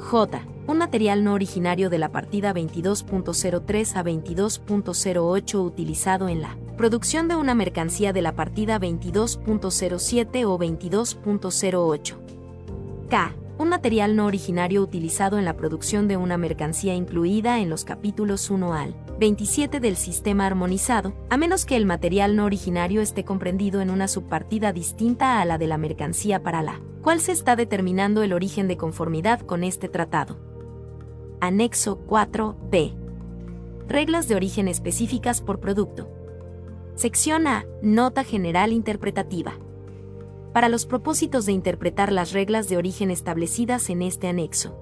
J. Un material no originario de la partida 22.03 a 22.08 utilizado en la producción de una mercancía de la partida 22.07 o 22.08. K un material no originario utilizado en la producción de una mercancía incluida en los capítulos 1 al 27 del sistema armonizado, a menos que el material no originario esté comprendido en una subpartida distinta a la de la mercancía para la cual se está determinando el origen de conformidad con este tratado. Anexo 4b. Reglas de origen específicas por producto. Sección A. Nota general interpretativa para los propósitos de interpretar las reglas de origen establecidas en este anexo.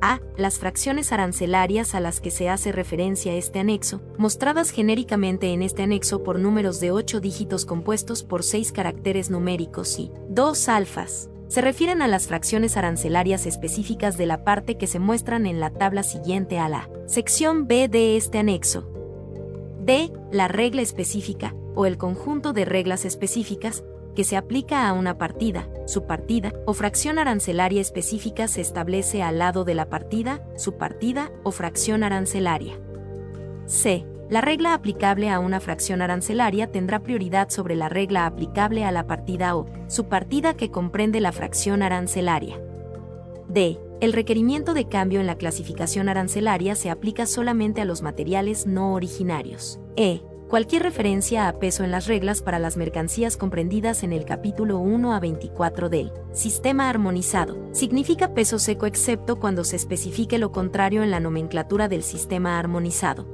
A. Las fracciones arancelarias a las que se hace referencia este anexo, mostradas genéricamente en este anexo por números de 8 dígitos compuestos por 6 caracteres numéricos y 2 alfas, se refieren a las fracciones arancelarias específicas de la parte que se muestran en la tabla siguiente a la sección B de este anexo. D. La regla específica, o el conjunto de reglas específicas, que se aplica a una partida, subpartida o fracción arancelaria específica se establece al lado de la partida, subpartida o fracción arancelaria. C. La regla aplicable a una fracción arancelaria tendrá prioridad sobre la regla aplicable a la partida o subpartida que comprende la fracción arancelaria. D. El requerimiento de cambio en la clasificación arancelaria se aplica solamente a los materiales no originarios. E. Cualquier referencia a peso en las reglas para las mercancías comprendidas en el capítulo 1 a 24 del Sistema Armonizado significa peso seco excepto cuando se especifique lo contrario en la nomenclatura del Sistema Armonizado.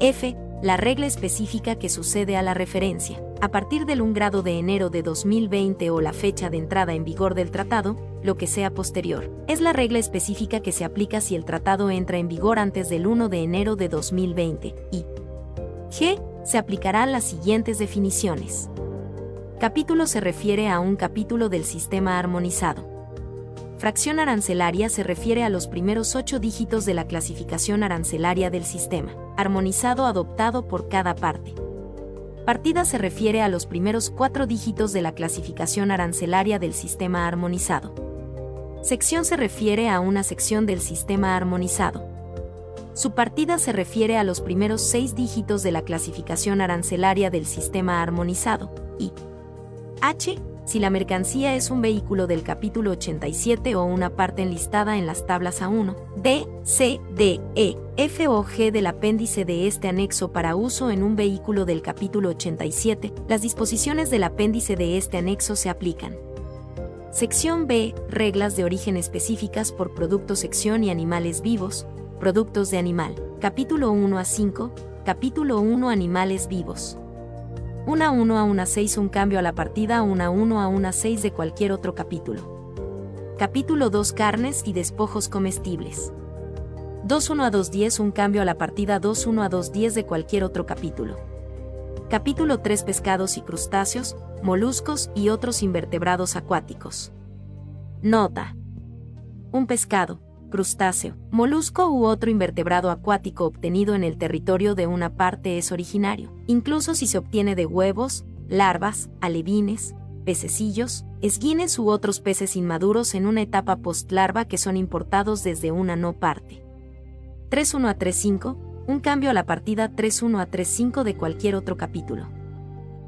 F. La regla específica que sucede a la referencia. A partir del 1 grado de enero de 2020 o la fecha de entrada en vigor del tratado, lo que sea posterior, es la regla específica que se aplica si el tratado entra en vigor antes del 1 de enero de 2020 y G. Se aplicarán las siguientes definiciones. Capítulo se refiere a un capítulo del sistema armonizado. Fracción arancelaria se refiere a los primeros ocho dígitos de la clasificación arancelaria del sistema, armonizado adoptado por cada parte. Partida se refiere a los primeros cuatro dígitos de la clasificación arancelaria del sistema armonizado. Sección se refiere a una sección del sistema armonizado. Su partida se refiere a los primeros seis dígitos de la clasificación arancelaria del sistema armonizado. Y H, si la mercancía es un vehículo del capítulo 87 o una parte enlistada en las tablas A1, D, C, D, E, F o G del apéndice de este anexo para uso en un vehículo del capítulo 87, las disposiciones del apéndice de este anexo se aplican. Sección B, reglas de origen específicas por producto sección y animales vivos, Productos de animal. Capítulo 1 a 5. Capítulo 1 Animales vivos. 1 a 1 a 1 a 6 un cambio a la partida 1 a 1 a 1 a 6 de cualquier otro capítulo. Capítulo 2 Carnes y despojos comestibles. 2 1 a 2 10 un cambio a la partida 2 1 a 2 10 de cualquier otro capítulo. Capítulo 3 Pescados y crustáceos, moluscos y otros invertebrados acuáticos. Nota. Un pescado, crustáceo, molusco u otro invertebrado acuático obtenido en el territorio de una parte es originario, incluso si se obtiene de huevos, larvas, alevines, pececillos, esguines u otros peces inmaduros en una etapa post-larva que son importados desde una no parte. 3.1 a 3.5, un cambio a la partida 3.1 a 3.5 de cualquier otro capítulo.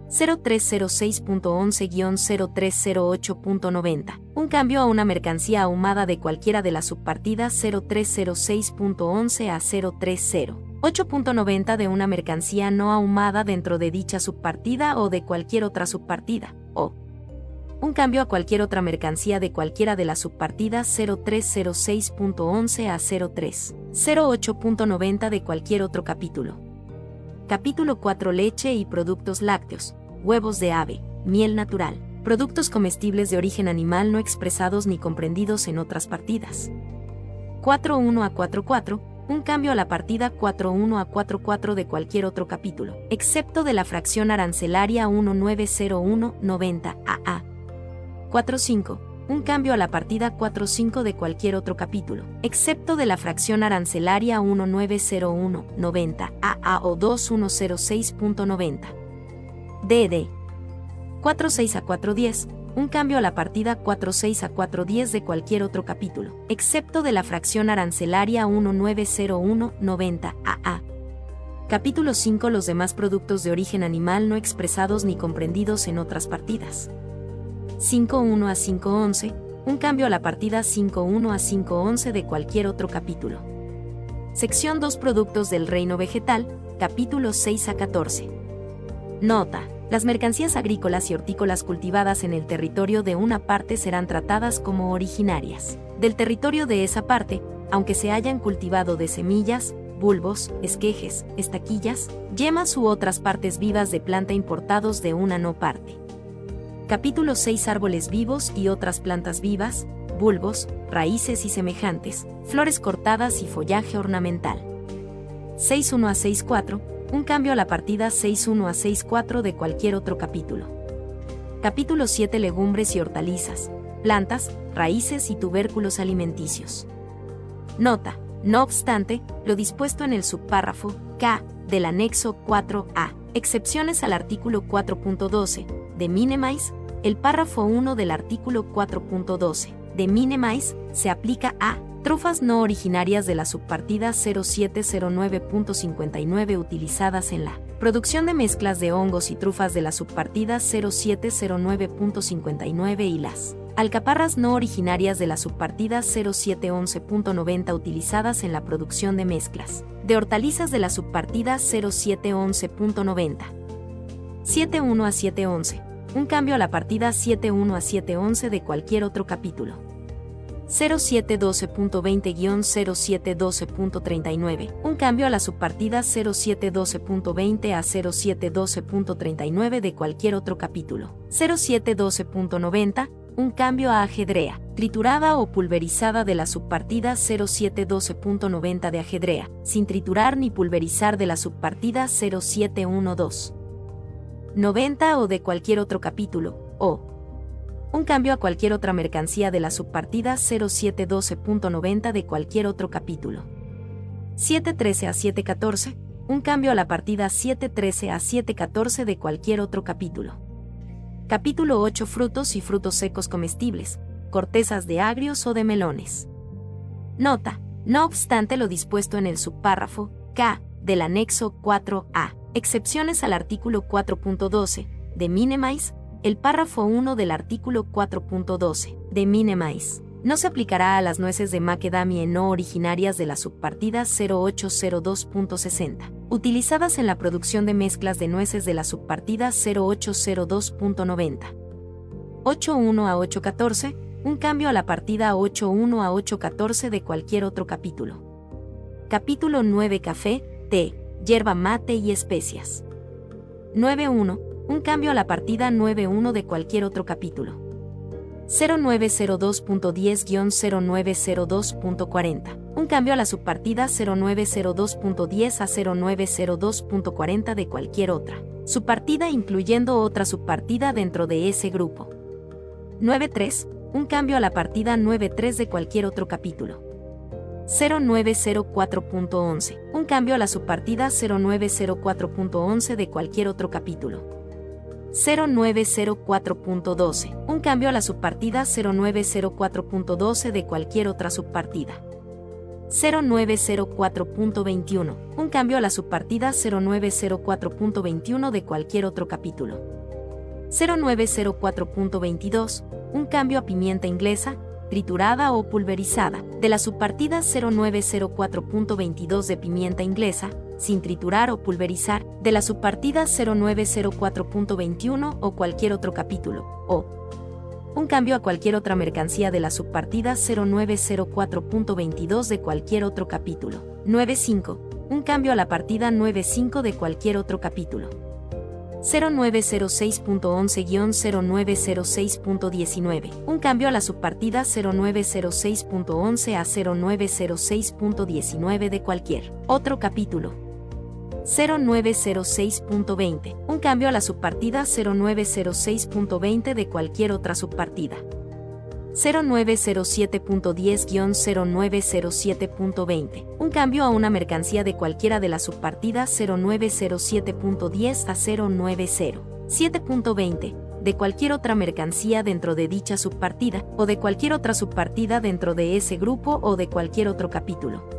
0306.11-0308.90. Un cambio a una mercancía ahumada de cualquiera de las subpartidas 0306.11 a 030. 8.90 de una mercancía no ahumada dentro de dicha subpartida o de cualquier otra subpartida, o un cambio a cualquier otra mercancía de cualquiera de las subpartidas 0306.11 a 03. 08.90 de cualquier otro capítulo. Capítulo 4 Leche y productos lácteos, huevos de ave, miel natural, productos comestibles de origen animal no expresados ni comprendidos en otras partidas. 4.1 a 4.4, un cambio a la partida 4.1 a 4.4 de cualquier otro capítulo, excepto de la fracción arancelaria 1901-90 AA. 4.5, un cambio a la partida 4.5 de cualquier otro capítulo, excepto de la fracción arancelaria 1901-90 AA o 2106.90. DD. 4.6 a 4.10, un cambio a la partida 4.6 a 4.10 de cualquier otro capítulo, excepto de la fracción arancelaria 1901-90 AA. Capítulo 5 Los demás productos de origen animal no expresados ni comprendidos en otras partidas. 5.1 a 5.11, un cambio a la partida 5.1 a 5.11 de cualquier otro capítulo. Sección 2 Productos del reino vegetal, capítulos 6 a 14. Nota. Las mercancías agrícolas y hortícolas cultivadas en el territorio de una parte serán tratadas como originarias. Del territorio de esa parte, aunque se hayan cultivado de semillas, bulbos, esquejes, estaquillas, yemas u otras partes vivas de planta importados de una no parte. Capítulo 6 Árboles vivos y otras plantas vivas, bulbos, raíces y semejantes, flores cortadas y follaje ornamental. 6.1 a 6.4, un cambio a la partida 6.1 a 6.4 de cualquier otro capítulo. Capítulo 7 Legumbres y hortalizas, plantas, raíces y tubérculos alimenticios. Nota, no obstante, lo dispuesto en el subpárrafo K del anexo 4A, excepciones al artículo 4.12, de Minimize, el párrafo 1 del artículo 4.12 de Minimize se aplica a trufas no originarias de la subpartida 0709.59 utilizadas en la producción de mezclas de hongos y trufas de la subpartida 0709.59 y las alcaparras no originarias de la subpartida 0711.90 utilizadas en la producción de mezclas de hortalizas de la subpartida 0711.90. 71 a 711. Un cambio a la partida 71 a 711 de cualquier otro capítulo. 0712.20-0712.39. Un cambio a la subpartida 0712.20 a 0712.39 de cualquier otro capítulo. 0712.90. Un cambio a ajedrea, triturada o pulverizada de la subpartida 0712.90 de ajedrea, sin triturar ni pulverizar de la subpartida 0712. 90 o de cualquier otro capítulo, o un cambio a cualquier otra mercancía de la subpartida 0712.90 de cualquier otro capítulo. 713 a 714, un cambio a la partida 713 a 714 de cualquier otro capítulo. Capítulo 8 Frutos y frutos secos comestibles, cortezas de agrios o de melones. Nota, no obstante lo dispuesto en el subpárrafo K del anexo 4A, excepciones al artículo 4.12 de Minimize, el párrafo 1 del artículo 4.12 de Minimize no se aplicará a las nueces de macadamia no originarias de la subpartida 0802.60, utilizadas en la producción de mezclas de nueces de la subpartida 0802.90. 81 a 814, un cambio a la partida 81 a 814 de cualquier otro capítulo. Capítulo 9 Café, té, hierba mate y especias. 91, un cambio a la partida 91 de cualquier otro capítulo. 0902.10-0902.40. Un cambio a la subpartida 0902.10 a 0902.40 de cualquier otra. Subpartida incluyendo otra subpartida dentro de ese grupo. 93. Un cambio a la partida 93 de cualquier otro capítulo. 0904.11. Un cambio a la subpartida 0904.11 de cualquier otro capítulo. 0904.12, un cambio a la subpartida 0904.12 de cualquier otra subpartida. 0904.21, un cambio a la subpartida 0904.21 de cualquier otro capítulo. 0904.22, un cambio a pimienta inglesa, triturada o pulverizada, de la subpartida 0904.22 de pimienta inglesa, sin triturar o pulverizar, de la subpartida 0904.21 o cualquier otro capítulo, o un cambio a cualquier otra mercancía de la subpartida 0904.22 de cualquier otro capítulo. 95. Un cambio a la partida 95 de cualquier otro capítulo. 0906.11-0906.19. Un cambio a la subpartida 0906.11 a 0906.19 de cualquier otro capítulo. 0906.20, un cambio a la subpartida 0906.20 de cualquier otra subpartida. 0907.10-0907.20, un cambio a una mercancía de cualquiera de las subpartidas 0907.10 a 090. 7.20, de cualquier otra mercancía dentro de dicha subpartida, o de cualquier otra subpartida dentro de ese grupo o de cualquier otro capítulo.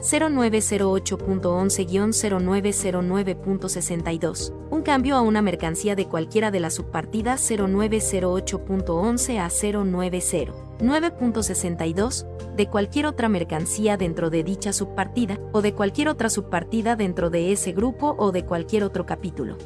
0908.11-0909.62. Un cambio a una mercancía de cualquiera de las subpartidas 0908.11 a 090. 9.62. De cualquier otra mercancía dentro de dicha subpartida, o de cualquier otra subpartida dentro de ese grupo o de cualquier otro capítulo.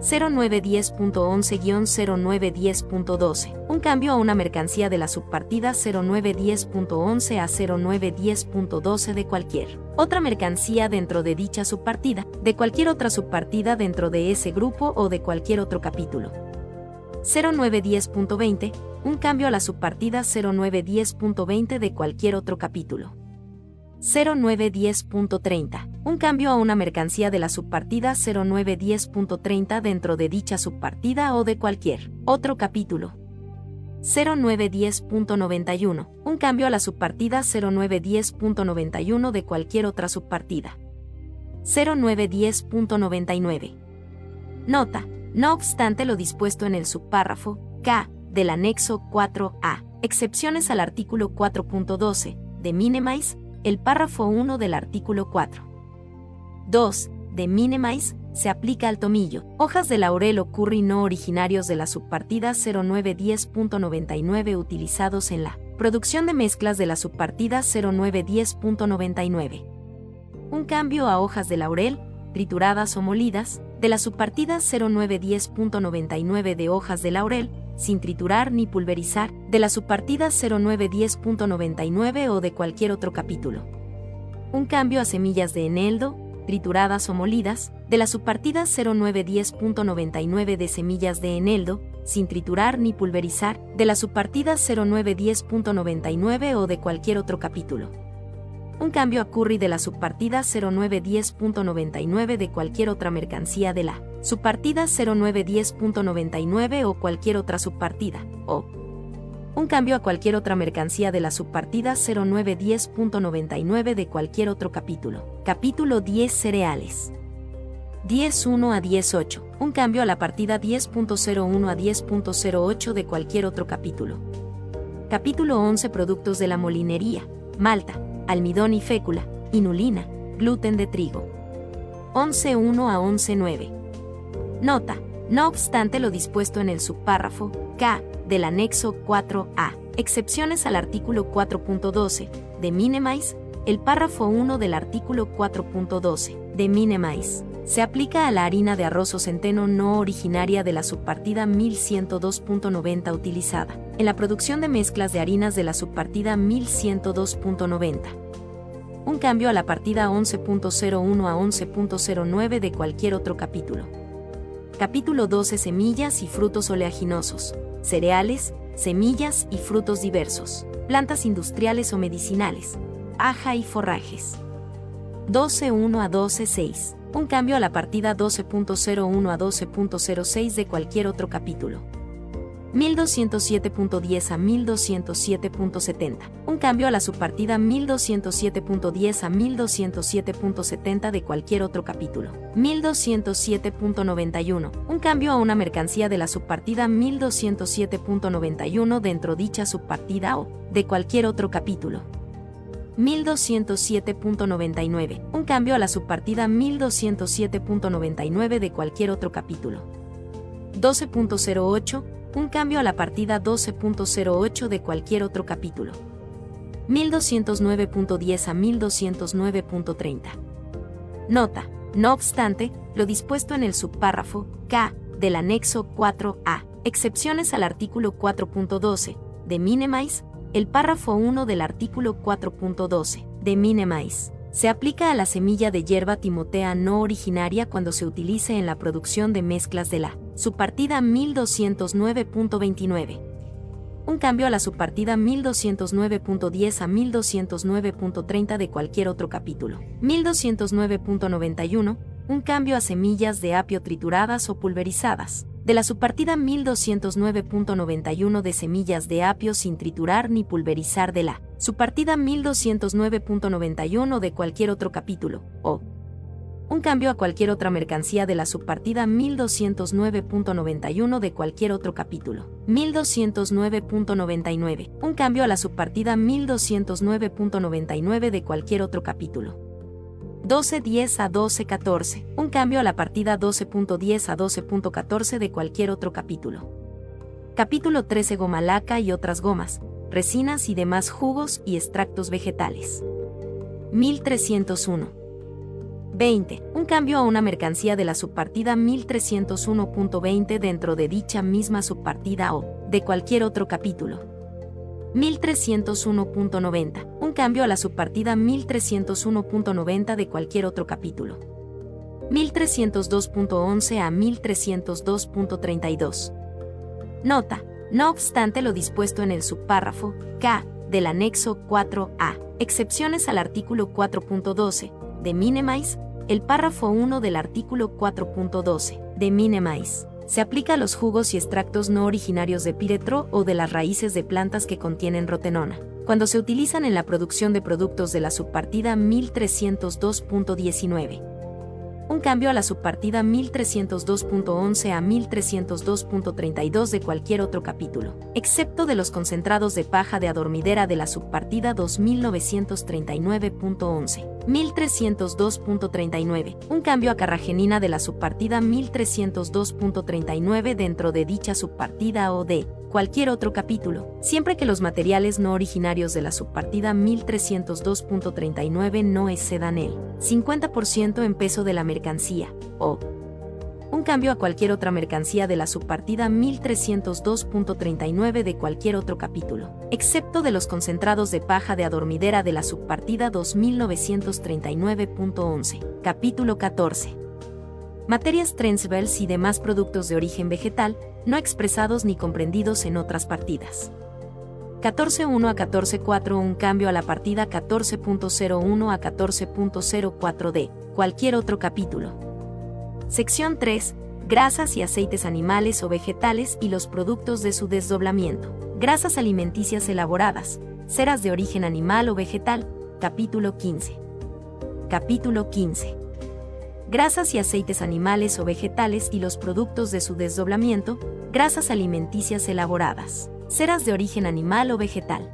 0910.11-0910.12. Un cambio a una mercancía de la subpartida 0910.11 a 0910.12 de cualquier otra mercancía dentro de dicha subpartida, de cualquier otra subpartida dentro de ese grupo o de cualquier otro capítulo. 0910.20. Un cambio a la subpartida 0910.20 de cualquier otro capítulo. 0910.30. Un cambio a una mercancía de la subpartida 0910.30 dentro de dicha subpartida o de cualquier otro capítulo. 0910.91. Un cambio a la subpartida 0910.91 de cualquier otra subpartida. 0910.99. Nota. no obstante lo dispuesto en el subpárrafo K del anexo 4A, excepciones al artículo 4.12 de Minimize, el párrafo 1 del artículo 4. 2. De Minimize se aplica al tomillo, hojas de laurel o curry no originarios de la subpartida 0910.99 utilizados en la producción de mezclas de la subpartida 0910.99. Un cambio a hojas de laurel, trituradas o molidas, de la subpartida 0910.99 de hojas de laurel, sin triturar ni pulverizar, de la subpartida 0910.99 o de cualquier otro capítulo. Un cambio a semillas de eneldo, trituradas o molidas, de la subpartida 0910.99 de semillas de eneldo, sin triturar ni pulverizar, de la subpartida 0910.99 o de cualquier otro capítulo. Un cambio a curry de la subpartida 0910.99 de cualquier otra mercancía de la subpartida 0910.99 o cualquier otra subpartida, o un cambio a cualquier otra mercancía de la subpartida 0910.99 de cualquier otro capítulo. Capítulo 10 Cereales. 10.1 a 10.8. Un cambio a la partida 10.01 a 10.08 de cualquier otro capítulo. Capítulo 11 Productos de la molinería. Malta, almidón y fécula, inulina, gluten de trigo. 11.1 a 11.9. Nota. No obstante lo dispuesto en el subpárrafo K del anexo 4A, excepciones al artículo 4.12 de Minimize, el párrafo 1 del artículo 4.12 de Minimize se aplica a la harina de arroz o centeno no originaria de la subpartida 1102.90 utilizada en la producción de mezclas de harinas de la subpartida 1102.90. Un cambio a la partida 11.01 a 11.09 de cualquier otro capítulo. Capítulo 12 Semillas y frutos oleaginosos, cereales, semillas y frutos diversos, plantas industriales o medicinales, aja y forrajes. 12.1 a 12.6 un cambio a la partida 12.01 a 12.06 de cualquier otro capítulo. 1207.10 a 1207.70. Un cambio a la subpartida 1207.10 a 1207.70 de cualquier otro capítulo. 1207.91. Un cambio a una mercancía de la subpartida 1207.91 dentro dicha subpartida o de cualquier otro capítulo. 1207.99, un cambio a la subpartida 1207.99 de cualquier otro capítulo. 12.08, un cambio a la partida 12.08 de cualquier otro capítulo. 1209.10 a 1209.30. Nota, no obstante, lo dispuesto en el subpárrafo K del anexo 4A, excepciones al artículo 4.12 de Minimize, el párrafo 1 del artículo 4.12 de Minimize se aplica a la semilla de hierba timotea no originaria cuando se utilice en la producción de mezclas de la subpartida 1209.29. Un cambio a la subpartida 1209.10 a 1209.30 de cualquier otro capítulo. 1209.91. Un cambio a semillas de apio trituradas o pulverizadas de la subpartida 1209.91 de semillas de apio sin triturar ni pulverizar de la subpartida 1209.91 de cualquier otro capítulo, o un cambio a cualquier otra mercancía de la subpartida 1209.91 de cualquier otro capítulo. 1209.99. Un cambio a la subpartida 1209.99 de cualquier otro capítulo. 12.10 a 12.14, un cambio a la partida 12.10 a 12.14 de cualquier otro capítulo. Capítulo 13 Goma laca y otras gomas, resinas y demás jugos y extractos vegetales. 1301. 20. Un cambio a una mercancía de la subpartida 1301.20 dentro de dicha misma subpartida o de cualquier otro capítulo. 1301.90, un cambio a la subpartida 1301.90 de cualquier otro capítulo. 1302.11 a 1302.32. Nota, no obstante lo dispuesto en el subpárrafo K del anexo 4A, excepciones al artículo 4.12 de Minimize, el párrafo 1 del artículo 4.12 de Minimize se aplica a los jugos y extractos no originarios de piretro o de las raíces de plantas que contienen rotenona, cuando se utilizan en la producción de productos de la subpartida 1302.19. un cambio a la subpartida 1302.11 a 1302.32 de cualquier otro capítulo, excepto de los concentrados de paja de adormidera de la subpartida 2939.11. 1302.39, un cambio a carragenina de la subpartida 1302.39 dentro de dicha subpartida o de cualquier otro capítulo, siempre que los materiales no originarios de la subpartida 1302.39 no excedan el 50% en peso de la mercancía, o un cambio a cualquier otra mercancía de la subpartida 1302.39 de cualquier otro capítulo, excepto de los concentrados de paja de adormidera de la subpartida 2939.11, capítulo 14. Materias transvers y demás productos de origen vegetal, no expresados ni comprendidos en otras partidas. 14.1 a 14.4 un cambio a la partida 14.01 a 14.04 de cualquier otro capítulo. Sección 3. Grasas y aceites animales o vegetales y los productos de su desdoblamiento. Grasas alimenticias elaboradas. Ceras de origen animal o vegetal. Capítulo 15. Capítulo 15. Grasas y aceites animales o vegetales y los productos de su desdoblamiento. Grasas alimenticias elaboradas ceras de origen animal o vegetal.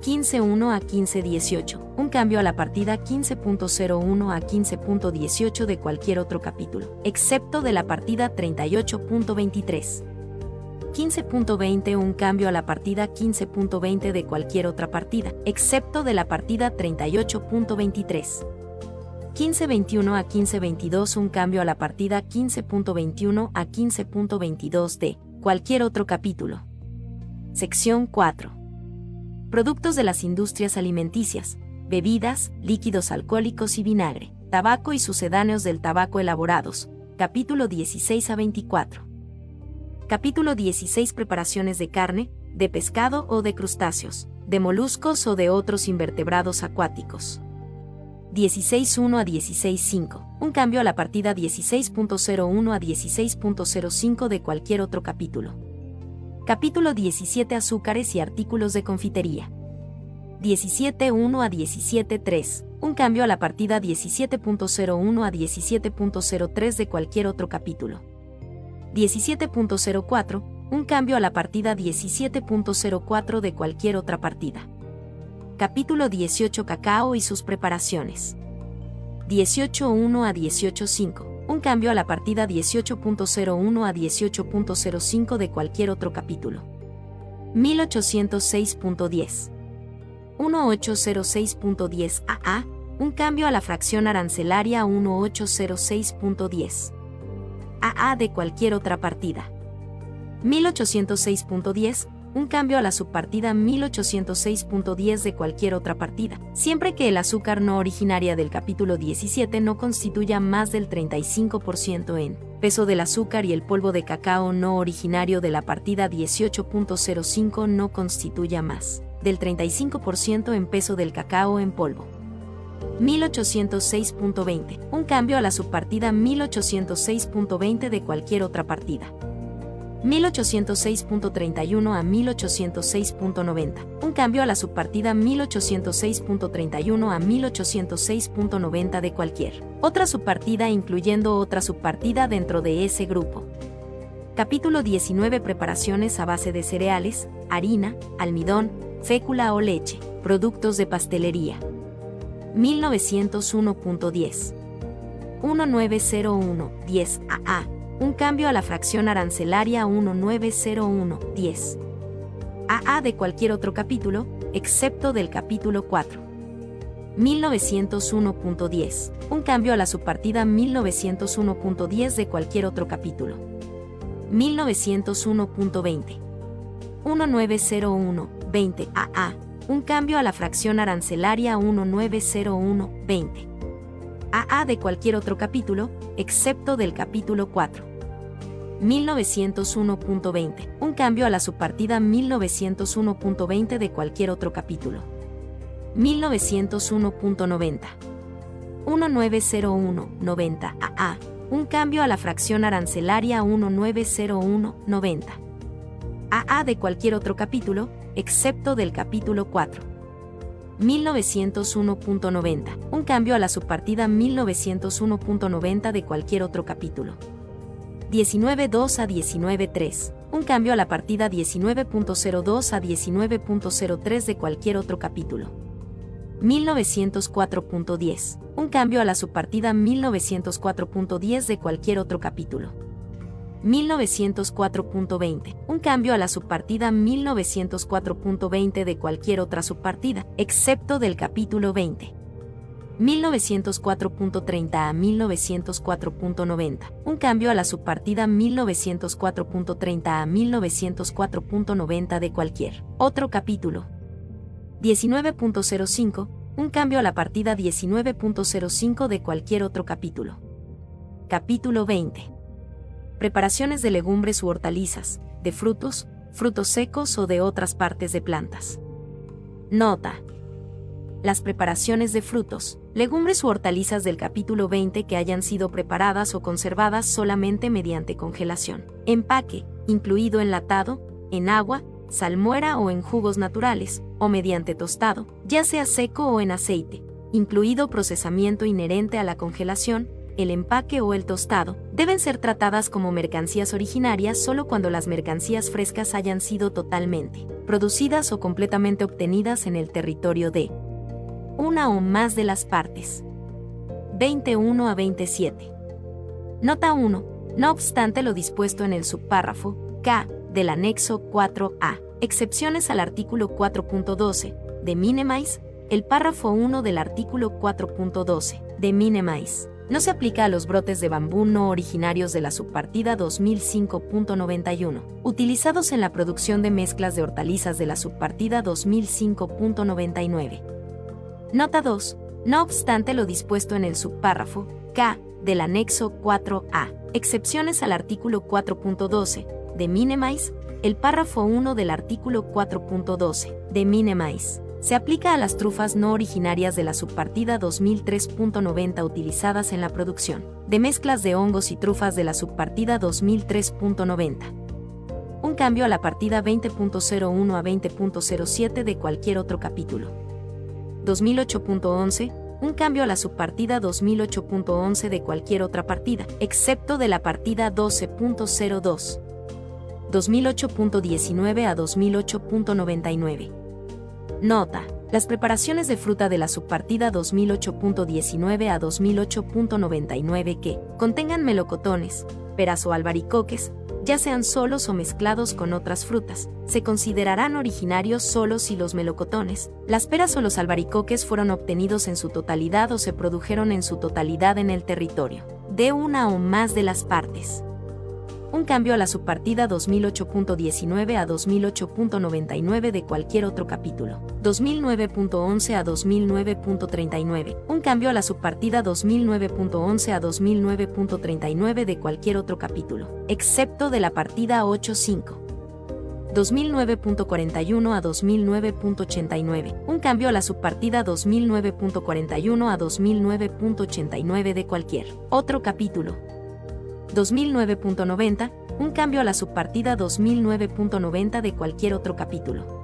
15.1 a 15.18, un cambio a la partida 15.01 a 15.18 de cualquier otro capítulo, excepto de la partida 38.23. 15.20 un cambio a la partida 15.20 de cualquier otra partida, excepto de la partida 38.23. 15.21 a 15.22 un cambio a la partida 15.21 a 15.22 de cualquier otro capítulo. Sección 4. Productos de las industrias alimenticias, bebidas, líquidos alcohólicos y vinagre, tabaco y sucedáneos del tabaco elaborados. Capítulo 16 a 24. Capítulo 16 Preparaciones de carne, de pescado o de crustáceos, de moluscos o de otros invertebrados acuáticos. 16.1 a 16.5. Un cambio a la partida 16.01 a 16.05 de cualquier otro capítulo. Capítulo 17 Azúcares y artículos de confitería. 17.1 a 17.3. Un cambio a la partida 17.01 a 17.03 de cualquier otro capítulo. 17.04. Un cambio a la partida 17.04 de cualquier otra partida. Capítulo 18 Cacao y sus preparaciones. 18.1 a 18.5 un cambio a la partida 18.01 a 18.05 de cualquier otro capítulo. 1806.10. 1806.10 AA, un cambio a la fracción arancelaria 1806.10. AA de cualquier otra partida. 1806.10, un cambio a la subpartida 1806.10 de cualquier otra partida, siempre que el azúcar no originaria del capítulo 17 no constituya más del 35% en peso del azúcar y el polvo de cacao no originario de la partida 18.05 no constituya más del 35% en peso del cacao en polvo. 1806.20, un cambio a la subpartida 1806.20 de cualquier otra partida. 1806.31 a 1806.90, un cambio a la subpartida 1806.31 a 1806.90 de cualquier otra subpartida incluyendo otra subpartida dentro de ese grupo. Capítulo 19 Preparaciones a base de cereales, harina, almidón, fécula o leche, productos de pastelería. 1901.10 1901 10 AA un cambio a la fracción arancelaria 1901-10. AA de cualquier otro capítulo, excepto del capítulo 4. 1901.10. Un cambio a la subpartida 1901.10 de cualquier otro capítulo. 1901.20. 1901.20 AA. Un cambio a la fracción arancelaria 1901.20. AA de cualquier otro capítulo, excepto del capítulo 4. 1901.20, un cambio a la subpartida 1901.20 de cualquier otro capítulo. 1901.90. 1901.90 AA, un cambio a la fracción arancelaria 1901.90. AA de cualquier otro capítulo, excepto del capítulo 4. 1901.90, un cambio a la subpartida 1901.90 de cualquier otro capítulo. 19.2 a 19.3, un cambio a la partida 19.02 a 19.03 de cualquier otro capítulo. 1904.10, un cambio a la subpartida 1904.10 de cualquier otro capítulo. 1904.20, un cambio a la subpartida 1904.20 de cualquier otra subpartida, excepto del capítulo 20. 1904.30 a 1904.90, un cambio a la subpartida 1904.30 a 1904.90 de cualquier otro capítulo. 19.05, un cambio a la partida 19.05 de cualquier otro capítulo. Capítulo 20 preparaciones de legumbres u hortalizas, de frutos, frutos secos o de otras partes de plantas. Nota. Las preparaciones de frutos, legumbres u hortalizas del capítulo 20 que hayan sido preparadas o conservadas solamente mediante congelación. Empaque, incluido enlatado, en agua, salmuera o en jugos naturales, o mediante tostado, ya sea seco o en aceite, incluido procesamiento inherente a la congelación, el empaque o el tostado, deben ser tratadas como mercancías originarias solo cuando las mercancías frescas hayan sido totalmente producidas o completamente obtenidas en el territorio de una o más de las partes. 21 a 27. Nota 1. No obstante lo dispuesto en el subpárrafo K del anexo 4A, excepciones al artículo 4.12 de Minimize, el párrafo 1 del artículo 4.12 de Minimize no se aplica a los brotes de bambú no originarios de la subpartida 2005.91, utilizados en la producción de mezclas de hortalizas de la subpartida 2005.99. Nota 2. No obstante lo dispuesto en el subpárrafo K del anexo 4A, excepciones al artículo 4.12 de Minimize, el párrafo 1 del artículo 4.12 de Minimize se aplica a las trufas no originarias de la subpartida 2003.90 utilizadas en la producción de mezclas de hongos y trufas de la subpartida 2003.90. Un cambio a la partida 20.01 a 20.07 de cualquier otro capítulo. 2008.11 un cambio a la subpartida 2008.11 de cualquier otra partida, excepto de la partida 12.02. 2008.19 a 2008.99. Nota. Las preparaciones de fruta de la subpartida 2008.19 a 2008.99 que contengan melocotones, peras o albaricoques, ya sean solos o mezclados con otras frutas, se considerarán originarios solos si los melocotones, las peras o los albaricoques fueron obtenidos en su totalidad o se produjeron en su totalidad en el territorio de una o más de las partes un cambio a la subpartida 2008.19 a 2008.99 de cualquier otro capítulo, 2009.11 a 2009.39, un cambio a la subpartida 2009.11 a 2009.39 de cualquier otro capítulo, excepto de la partida 8.5. 2009.41 a 2009.89, un cambio a la subpartida 2009.41 a 2009.89 de cualquier otro capítulo, 2009.90, un cambio a la subpartida 2009.90 de cualquier otro capítulo.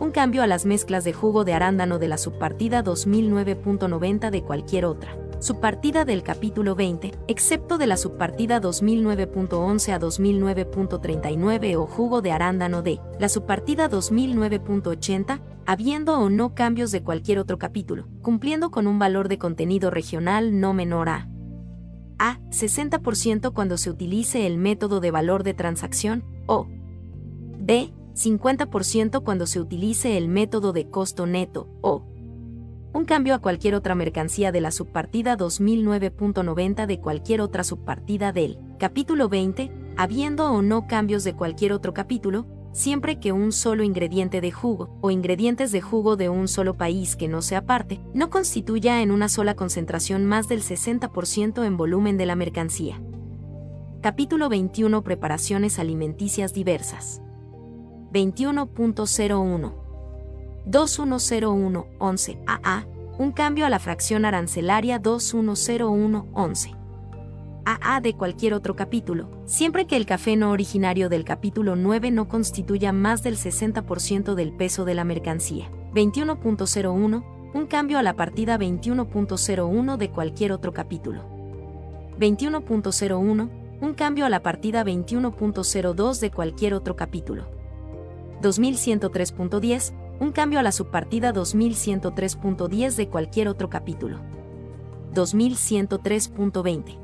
Un cambio a las mezclas de jugo de arándano de la subpartida 2009.90 de cualquier otra. Subpartida del capítulo 20, excepto de la subpartida 2009.11 a 2009.39 o jugo de arándano de la subpartida 2009.80, habiendo o no cambios de cualquier otro capítulo, cumpliendo con un valor de contenido regional no menor a a. 60% cuando se utilice el método de valor de transacción, o B. 50% cuando se utilice el método de costo neto, o un cambio a cualquier otra mercancía de la subpartida 2009.90 de cualquier otra subpartida del capítulo 20, habiendo o no cambios de cualquier otro capítulo, siempre que un solo ingrediente de jugo o ingredientes de jugo de un solo país que no sea parte no constituya en una sola concentración más del 60% en volumen de la mercancía. Capítulo 21 Preparaciones alimenticias diversas. 21.01 2101.11 AA, un cambio a la fracción arancelaria 2101.11. AA de cualquier otro capítulo, siempre que el café no originario del capítulo 9 no constituya más del 60% del peso de la mercancía. 21.01, un cambio a la partida 21.01 de cualquier otro capítulo. 21.01, un cambio a la partida 21.02 de cualquier otro capítulo. 2103.10, un cambio a la subpartida 2103.10 de cualquier otro capítulo. 2103.20.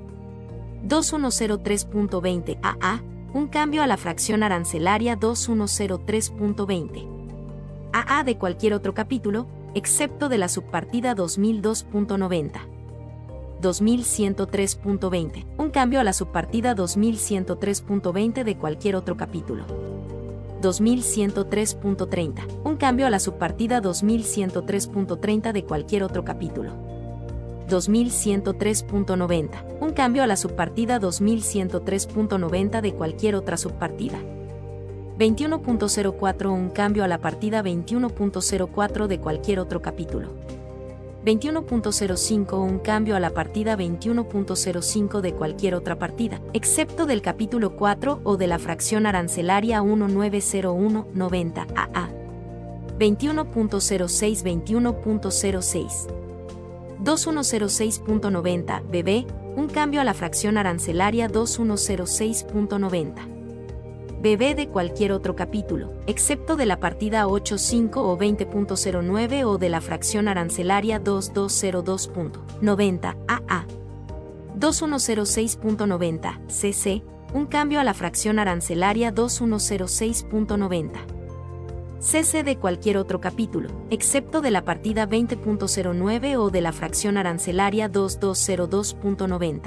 2103.20 AA, un cambio a la fracción arancelaria 2103.20. AA de cualquier otro capítulo, excepto de la subpartida 2002.90. 2103.20, un cambio a la subpartida 2103.20 de cualquier otro capítulo. 2103.30, un cambio a la subpartida 2103.30 de cualquier otro capítulo. 2103.90, un cambio a la subpartida 2103.90 de cualquier otra subpartida. 21.04 un cambio a la partida 21.04 de cualquier otro capítulo. 21.05 un cambio a la partida 21.05 de cualquier otra partida, excepto del capítulo 4 o de la fracción arancelaria 1901-90 AA. 21.06 21.06 2106.90 BB, un cambio a la fracción arancelaria 2106.90 bebé de cualquier otro capítulo, excepto de la partida 8.5 o 20.09 o de la fracción arancelaria 2202.90 AA. 2106.90 CC, un cambio a la fracción arancelaria 2106.90. CC de cualquier otro capítulo, excepto de la partida 20.09 o de la fracción arancelaria 2202.90.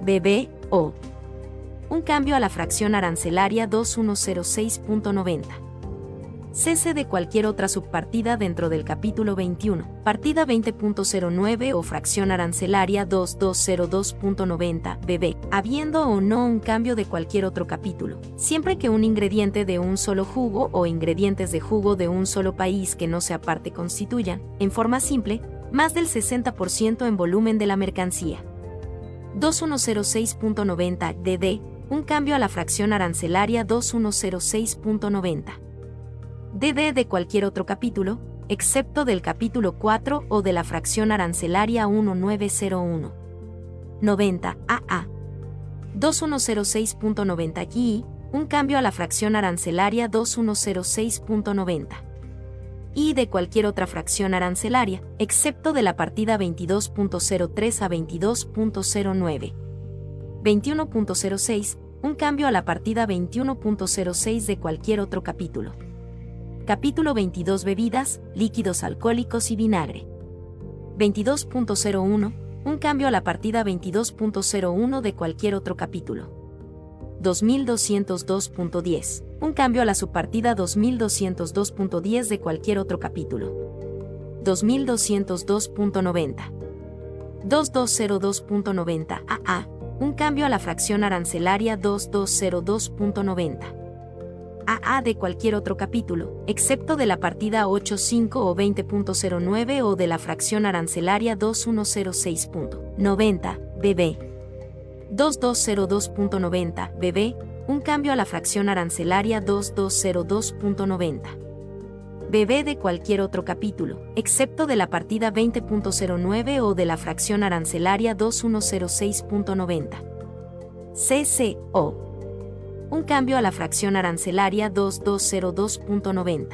BB o un cambio a la fracción arancelaria 2106.90. Cese de cualquier otra subpartida dentro del capítulo 21, partida 20.09 o fracción arancelaria 2202.90 bb, habiendo o no un cambio de cualquier otro capítulo, siempre que un ingrediente de un solo jugo o ingredientes de jugo de un solo país que no sea parte constituyan, en forma simple, más del 60% en volumen de la mercancía. 2106.90 dd un cambio a la fracción arancelaria 2106.90. DD de cualquier otro capítulo, excepto del capítulo 4 o de la fracción arancelaria 1901. 90 AA. 2106.90 y un cambio a la fracción arancelaria 2106.90. Y de cualquier otra fracción arancelaria, excepto de la partida 22.03 a 22.09. 21.06, un cambio a la partida 21.06 de cualquier otro capítulo. Capítulo 22 Bebidas, líquidos alcohólicos y vinagre. 22.01, un cambio a la partida 22.01 de cualquier otro capítulo. 2202.10, un cambio a la subpartida 2202.10 de cualquier otro capítulo. 2202.90. 2202.90 AA, un cambio a la fracción arancelaria 2202.90. AA de cualquier otro capítulo, excepto de la partida 8.5 o 20.09 o de la fracción arancelaria 2106.90, BB. 2202.90, BB, un cambio a la fracción arancelaria 2202.90 bebé de cualquier otro capítulo, excepto de la partida 20.09 o de la fracción arancelaria 2106.90. CCO. Un cambio a la fracción arancelaria 2202.90.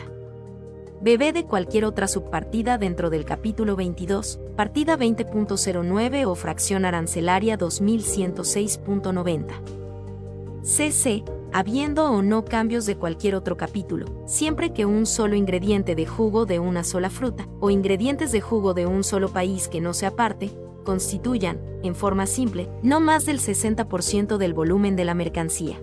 Bebé de cualquier otra subpartida dentro del capítulo 22, partida 20.09 o fracción arancelaria 2106.90. CC habiendo o no cambios de cualquier otro capítulo, siempre que un solo ingrediente de jugo de una sola fruta, o ingredientes de jugo de un solo país que no sea parte, constituyan, en forma simple, no más del 60% del volumen de la mercancía.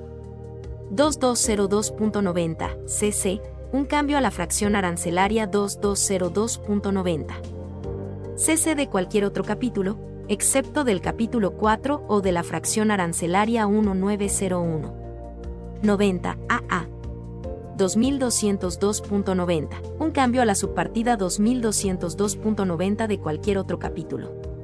2202.90 cc, un cambio a la fracción arancelaria 2202.90. cc de cualquier otro capítulo, excepto del capítulo 4 o de la fracción arancelaria 1901. 90 AA. 2202.90, un cambio a la subpartida 2202.90 de cualquier otro capítulo.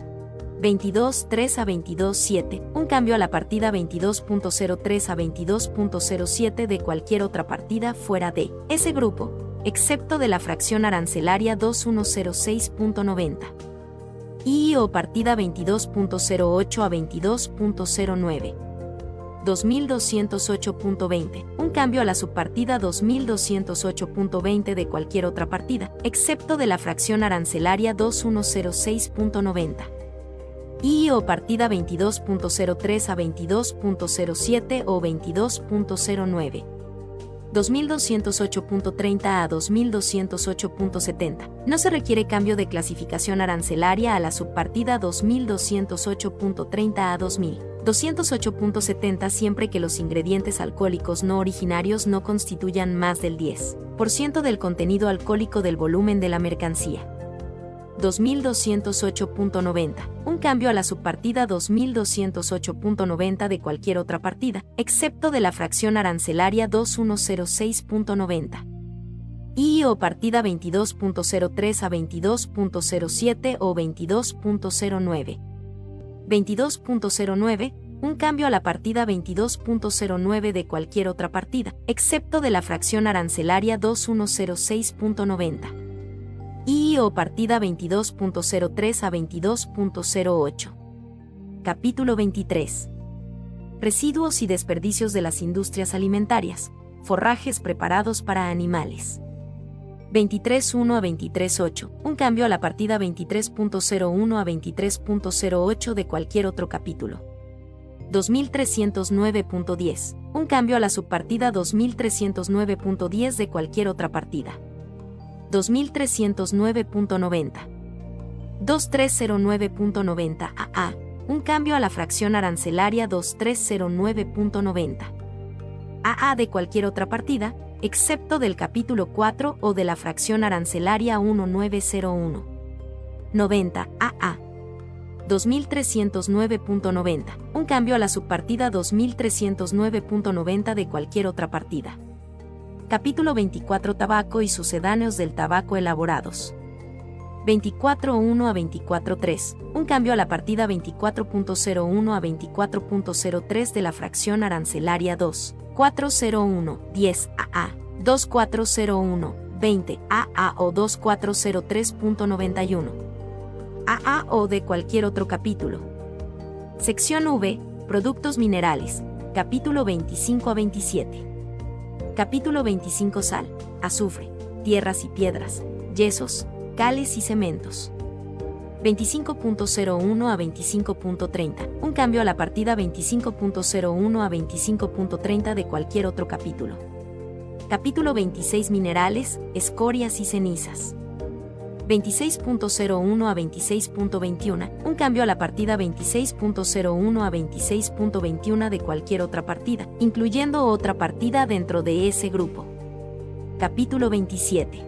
22.3 a 22.7, un cambio a la partida 22.03 a 22.07 de cualquier otra partida fuera de ese grupo, excepto de la fracción arancelaria 2106.90. Y o partida 22.08 a 22.09. 2208.20, un cambio a la subpartida 2208.20 de cualquier otra partida, excepto de la fracción arancelaria 2106.90. Y o partida 22.03 a 22.07 o 22.09. 2208.30 a 2208.70. No se requiere cambio de clasificación arancelaria a la subpartida 2208.30 a 2208.70 siempre que los ingredientes alcohólicos no originarios no constituyan más del 10% del contenido alcohólico del volumen de la mercancía. 2208.90, un cambio a la subpartida 2208.90 de cualquier otra partida, excepto de la fracción arancelaria 2106.90. Y o partida 22.03 a 22.07 o 22.09. 22.09, un cambio a la partida 22.09 de cualquier otra partida, excepto de la fracción arancelaria 2106.90 y o partida 22.03 a 22.08. Capítulo 23. Residuos y desperdicios de las industrias alimentarias, forrajes preparados para animales. 23.1 a 23.8, un cambio a la partida 23.01 a 23.08 de cualquier otro capítulo. 2309.10, un cambio a la subpartida 2309.10 de cualquier otra partida. 2309.90. 2309.90 AA, un cambio a la fracción arancelaria 2309.90. AA de cualquier otra partida, excepto del capítulo 4 o de la fracción arancelaria 1901. 90 AA. 2309.90, un cambio a la subpartida 2309.90 de cualquier otra partida. Capítulo 24 Tabaco y sucedáneos del tabaco elaborados. 24.1 a 24.3, un cambio a la partida 24.01 a 24.03 de la fracción arancelaria 2, 401, 10 AA, 2401, 20 AA o 2403.91. AA o de cualquier otro capítulo. Sección V, Productos Minerales, capítulo 25 a 27. Capítulo 25 Sal, azufre, tierras y piedras, yesos, cales y cementos. 25.01 a 25.30, un cambio a la partida 25.01 a 25.30 de cualquier otro capítulo. Capítulo 26 Minerales, escorias y cenizas. 26.01 a 26.21, un cambio a la partida 26.01 a 26.21 de cualquier otra partida, incluyendo otra partida dentro de ese grupo. Capítulo 27.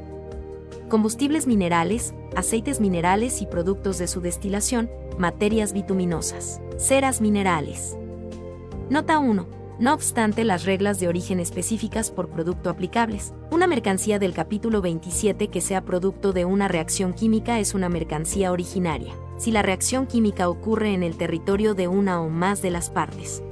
Combustibles minerales, aceites minerales y productos de su destilación, materias bituminosas, ceras minerales. Nota 1 no obstante las reglas de origen específicas por producto aplicables. Una mercancía del capítulo 27 que sea producto de una reacción química es una mercancía originaria, si la reacción química ocurre en el territorio de una o más de las partes.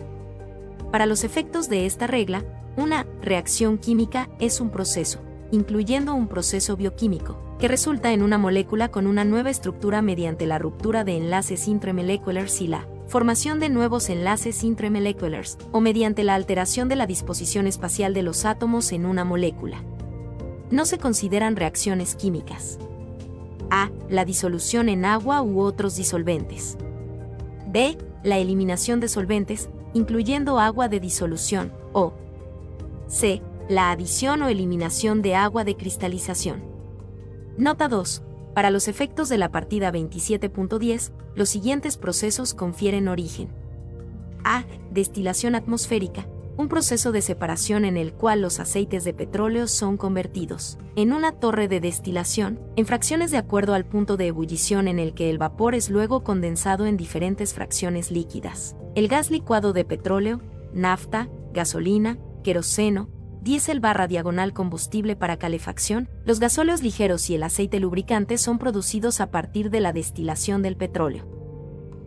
Para los efectos de esta regla, una reacción química es un proceso, incluyendo un proceso bioquímico, que resulta en una molécula con una nueva estructura mediante la ruptura de enlaces intramolecular y la formación de nuevos enlaces intramoleculars, o mediante la alteración de la disposición espacial de los átomos en una molécula. No se consideran reacciones químicas. A. La disolución en agua u otros disolventes. B. La eliminación de solventes, incluyendo agua de disolución, o C. La adición o eliminación de agua de cristalización. Nota 2. Para los efectos de la partida 27.10, los siguientes procesos confieren origen. A. Destilación atmosférica, un proceso de separación en el cual los aceites de petróleo son convertidos, en una torre de destilación, en fracciones de acuerdo al punto de ebullición en el que el vapor es luego condensado en diferentes fracciones líquidas. El gas licuado de petróleo, nafta, gasolina, queroseno, diésel barra diagonal combustible para calefacción, los gasóleos ligeros y el aceite lubricante son producidos a partir de la destilación del petróleo.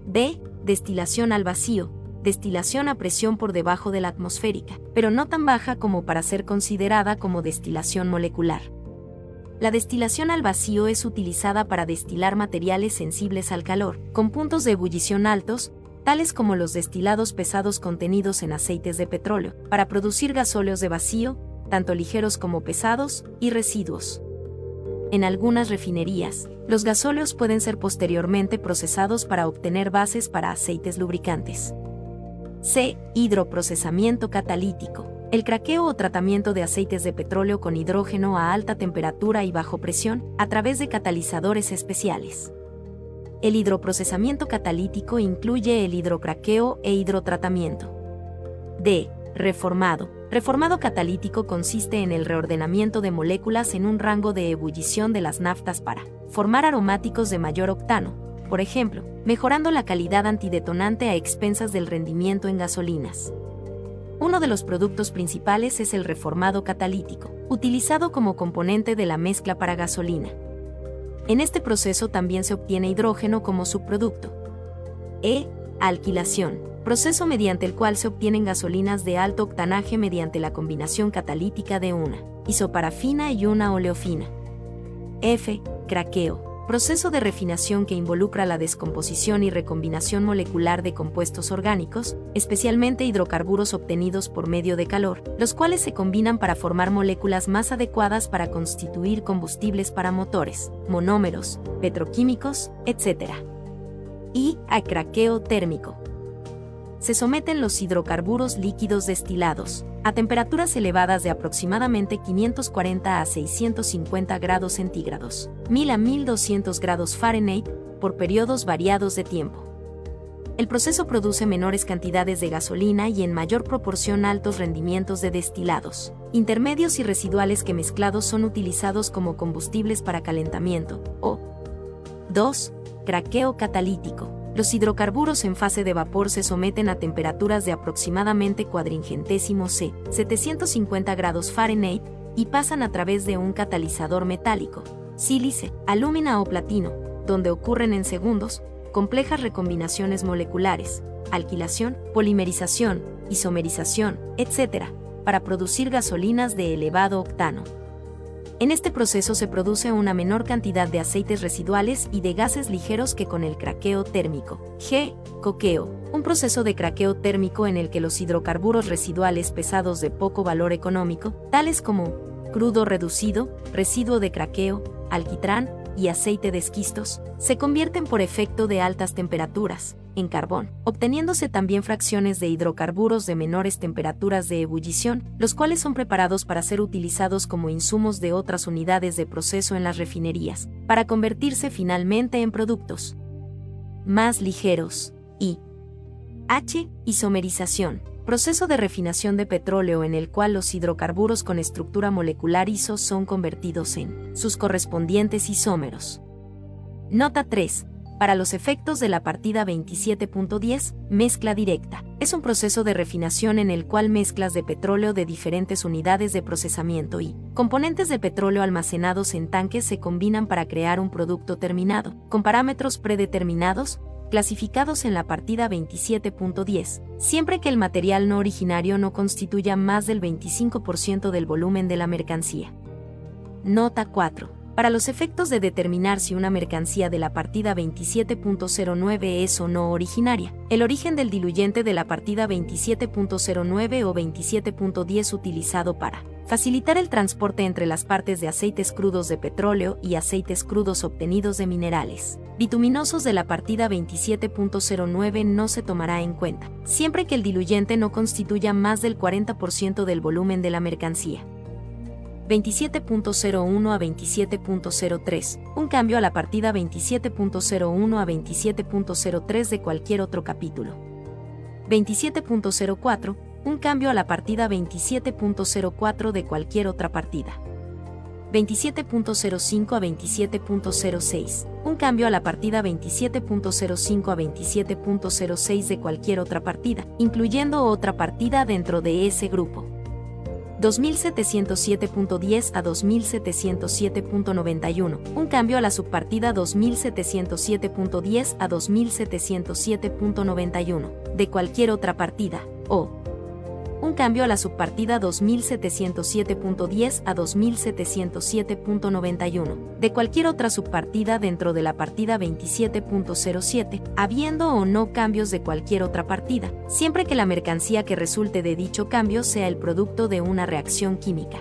B. Destilación al vacío, destilación a presión por debajo de la atmosférica, pero no tan baja como para ser considerada como destilación molecular. La destilación al vacío es utilizada para destilar materiales sensibles al calor, con puntos de ebullición altos, tales como los destilados pesados contenidos en aceites de petróleo, para producir gasóleos de vacío, tanto ligeros como pesados, y residuos. En algunas refinerías, los gasóleos pueden ser posteriormente procesados para obtener bases para aceites lubricantes. C. Hidroprocesamiento catalítico. El craqueo o tratamiento de aceites de petróleo con hidrógeno a alta temperatura y bajo presión a través de catalizadores especiales. El hidroprocesamiento catalítico incluye el hidrocraqueo e hidrotratamiento. D. Reformado. Reformado catalítico consiste en el reordenamiento de moléculas en un rango de ebullición de las naftas para formar aromáticos de mayor octano, por ejemplo, mejorando la calidad antidetonante a expensas del rendimiento en gasolinas. Uno de los productos principales es el reformado catalítico, utilizado como componente de la mezcla para gasolina. En este proceso también se obtiene hidrógeno como subproducto. E. Alquilación proceso mediante el cual se obtienen gasolinas de alto octanaje mediante la combinación catalítica de una isoparafina y una oleofina. F. Craqueo. Proceso de refinación que involucra la descomposición y recombinación molecular de compuestos orgánicos, especialmente hidrocarburos obtenidos por medio de calor, los cuales se combinan para formar moléculas más adecuadas para constituir combustibles para motores, monómeros, petroquímicos, etc. Y a térmico se someten los hidrocarburos líquidos destilados, a temperaturas elevadas de aproximadamente 540 a 650 grados centígrados, 1000 a 1200 grados Fahrenheit, por periodos variados de tiempo. El proceso produce menores cantidades de gasolina y en mayor proporción altos rendimientos de destilados, intermedios y residuales que mezclados son utilizados como combustibles para calentamiento, o 2. Craqueo catalítico los hidrocarburos en fase de vapor se someten a temperaturas de aproximadamente cuadringentésimo C, 750 grados Fahrenheit, y pasan a través de un catalizador metálico, sílice, alúmina o platino, donde ocurren en segundos complejas recombinaciones moleculares, alquilación, polimerización, isomerización, etc., para producir gasolinas de elevado octano. En este proceso se produce una menor cantidad de aceites residuales y de gases ligeros que con el craqueo térmico. G. Coqueo. Un proceso de craqueo térmico en el que los hidrocarburos residuales pesados de poco valor económico, tales como crudo reducido, residuo de craqueo, alquitrán y aceite de esquistos, se convierten por efecto de altas temperaturas, en carbón, obteniéndose también fracciones de hidrocarburos de menores temperaturas de ebullición, los cuales son preparados para ser utilizados como insumos de otras unidades de proceso en las refinerías, para convertirse finalmente en productos más ligeros. Y H. Isomerización. Proceso de refinación de petróleo en el cual los hidrocarburos con estructura molecular ISO son convertidos en sus correspondientes isómeros. Nota 3 para los efectos de la partida 27.10, mezcla directa. Es un proceso de refinación en el cual mezclas de petróleo de diferentes unidades de procesamiento y componentes de petróleo almacenados en tanques se combinan para crear un producto terminado, con parámetros predeterminados, clasificados en la partida 27.10, siempre que el material no originario no constituya más del 25% del volumen de la mercancía. Nota 4. Para los efectos de determinar si una mercancía de la partida 27.09 es o no originaria, el origen del diluyente de la partida 27.09 o 27.10 utilizado para facilitar el transporte entre las partes de aceites crudos de petróleo y aceites crudos obtenidos de minerales. Bituminosos de la partida 27.09 no se tomará en cuenta, siempre que el diluyente no constituya más del 40% del volumen de la mercancía. 27.01 a 27.03, un cambio a la partida 27.01 a 27.03 de cualquier otro capítulo. 27.04, un cambio a la partida 27.04 de cualquier otra partida. 27.05 a 27.06, un cambio a la partida 27.05 a 27.06 de cualquier otra partida, incluyendo otra partida dentro de ese grupo. 2707.10 a 2707.91, un cambio a la subpartida 2707.10 a 2707.91, de cualquier otra partida, o un cambio a la subpartida 2707.10 a 2707.91 de cualquier otra subpartida dentro de la partida 27.07, habiendo o no cambios de cualquier otra partida, siempre que la mercancía que resulte de dicho cambio sea el producto de una reacción química.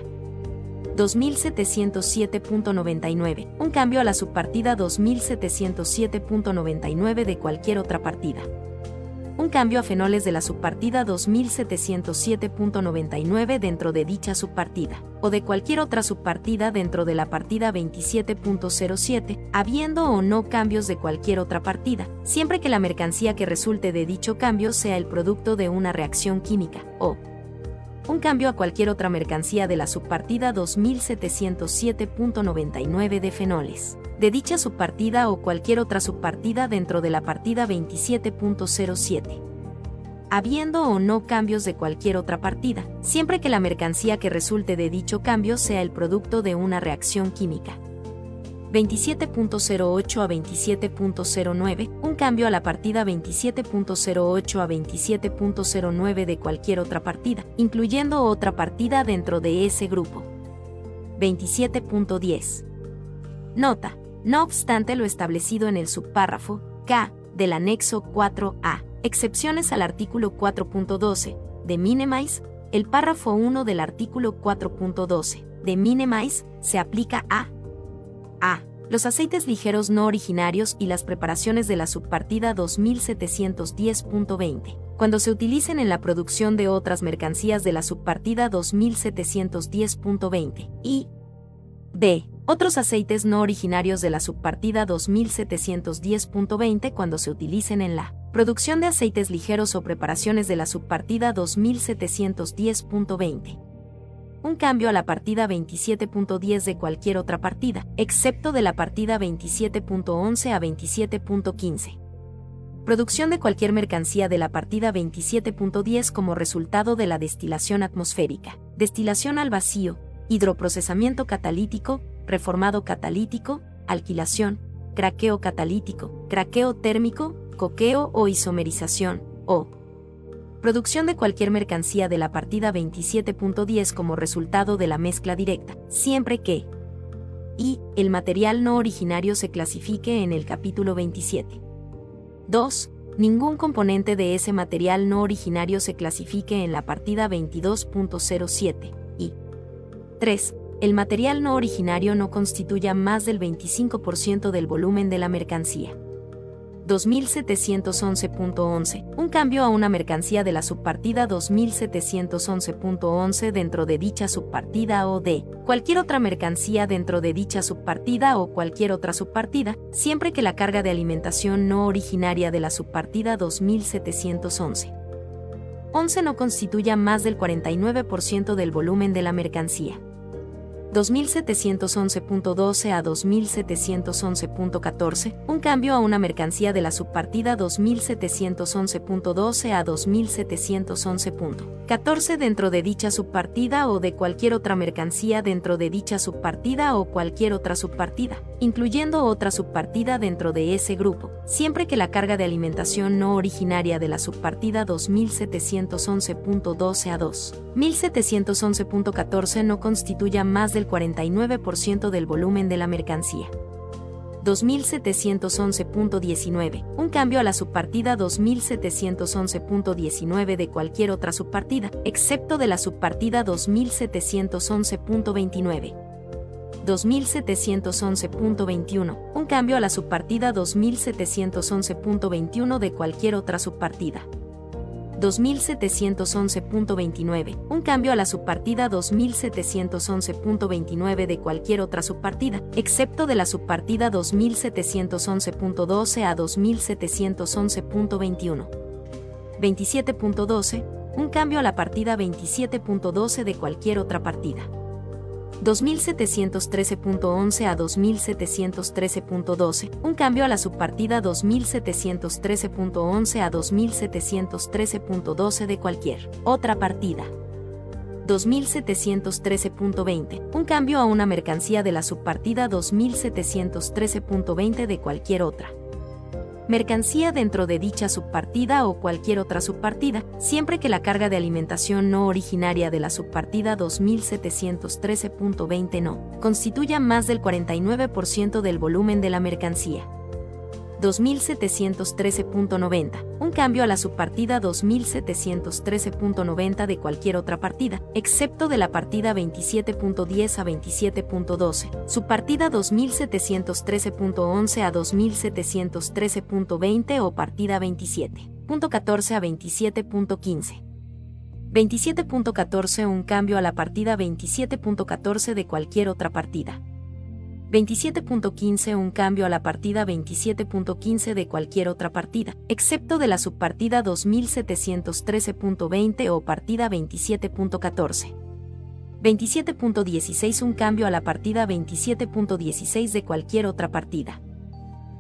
2707.99, un cambio a la subpartida 2707.99 de cualquier otra partida. Un cambio a fenoles de la subpartida 2707.99 dentro de dicha subpartida, o de cualquier otra subpartida dentro de la partida 27.07, habiendo o no cambios de cualquier otra partida, siempre que la mercancía que resulte de dicho cambio sea el producto de una reacción química, o un cambio a cualquier otra mercancía de la subpartida 2707.99 de fenoles, de dicha subpartida o cualquier otra subpartida dentro de la partida 27.07. Habiendo o no cambios de cualquier otra partida, siempre que la mercancía que resulte de dicho cambio sea el producto de una reacción química. 27.08 a 27.09, un cambio a la partida 27.08 a 27.09 de cualquier otra partida, incluyendo otra partida dentro de ese grupo. 27.10. Nota. No obstante lo establecido en el subpárrafo K del anexo 4A, excepciones al artículo 4.12 de Minimize, el párrafo 1 del artículo 4.12 de Minimize se aplica a a. Los aceites ligeros no originarios y las preparaciones de la subpartida 2710.20, cuando se utilicen en la producción de otras mercancías de la subpartida 2710.20, y b. Otros aceites no originarios de la subpartida 2710.20 cuando se utilicen en la producción de aceites ligeros o preparaciones de la subpartida 2710.20 un cambio a la partida 27.10 de cualquier otra partida, excepto de la partida 27.11 a 27.15. Producción de cualquier mercancía de la partida 27.10 como resultado de la destilación atmosférica, destilación al vacío, hidroprocesamiento catalítico, reformado catalítico, alquilación, craqueo catalítico, craqueo térmico, coqueo o isomerización, o producción de cualquier mercancía de la partida 27.10 como resultado de la mezcla directa, siempre que y el material no originario se clasifique en el capítulo 27. 2. Ningún componente de ese material no originario se clasifique en la partida 22.07 y 3. El material no originario no constituya más del 25% del volumen de la mercancía. 2711.11, un cambio a una mercancía de la subpartida 2711.11 dentro de dicha subpartida o de cualquier otra mercancía dentro de dicha subpartida o cualquier otra subpartida, siempre que la carga de alimentación no originaria de la subpartida 2711. 11 no constituya más del 49% del volumen de la mercancía. 2711.12 a 2711.14, un cambio a una mercancía de la subpartida 2711.12 a 2711.14 dentro de dicha subpartida o de cualquier otra mercancía dentro de dicha subpartida o cualquier otra subpartida, incluyendo otra subpartida dentro de ese grupo, siempre que la carga de alimentación no originaria de la subpartida 2711.12 a 2711.14 no constituya más del 49% del volumen de la mercancía. 2711.19, un cambio a la subpartida 2711.19 de cualquier otra subpartida, excepto de la subpartida 2711.29. 2711.21, un cambio a la subpartida 2711.21 de cualquier otra subpartida. 2711.29, un cambio a la subpartida 2711.29 de cualquier otra subpartida, excepto de la subpartida 2711.12 a 2711.21. 27.12, un cambio a la partida 27.12 de cualquier otra partida. 2713.11 a 2713.12, un cambio a la subpartida 2713.11 a 2713.12 de cualquier otra partida. 2713.20, un cambio a una mercancía de la subpartida 2713.20 de cualquier otra. Mercancía dentro de dicha subpartida o cualquier otra subpartida, siempre que la carga de alimentación no originaria de la subpartida 2713.20 no constituya más del 49% del volumen de la mercancía. 2713.90, un cambio a la subpartida 2713.90 de cualquier otra partida, excepto de la partida 27.10 a 27.12, subpartida 2713.11 a 2713.20 o partida 27.14 a 27.15. 27.14 un cambio a la partida 27.14 de cualquier otra partida. 27.15 un cambio a la partida 27.15 de cualquier otra partida, excepto de la subpartida 2713.20 o partida 27.14. 27.16 un cambio a la partida 27.16 de cualquier otra partida.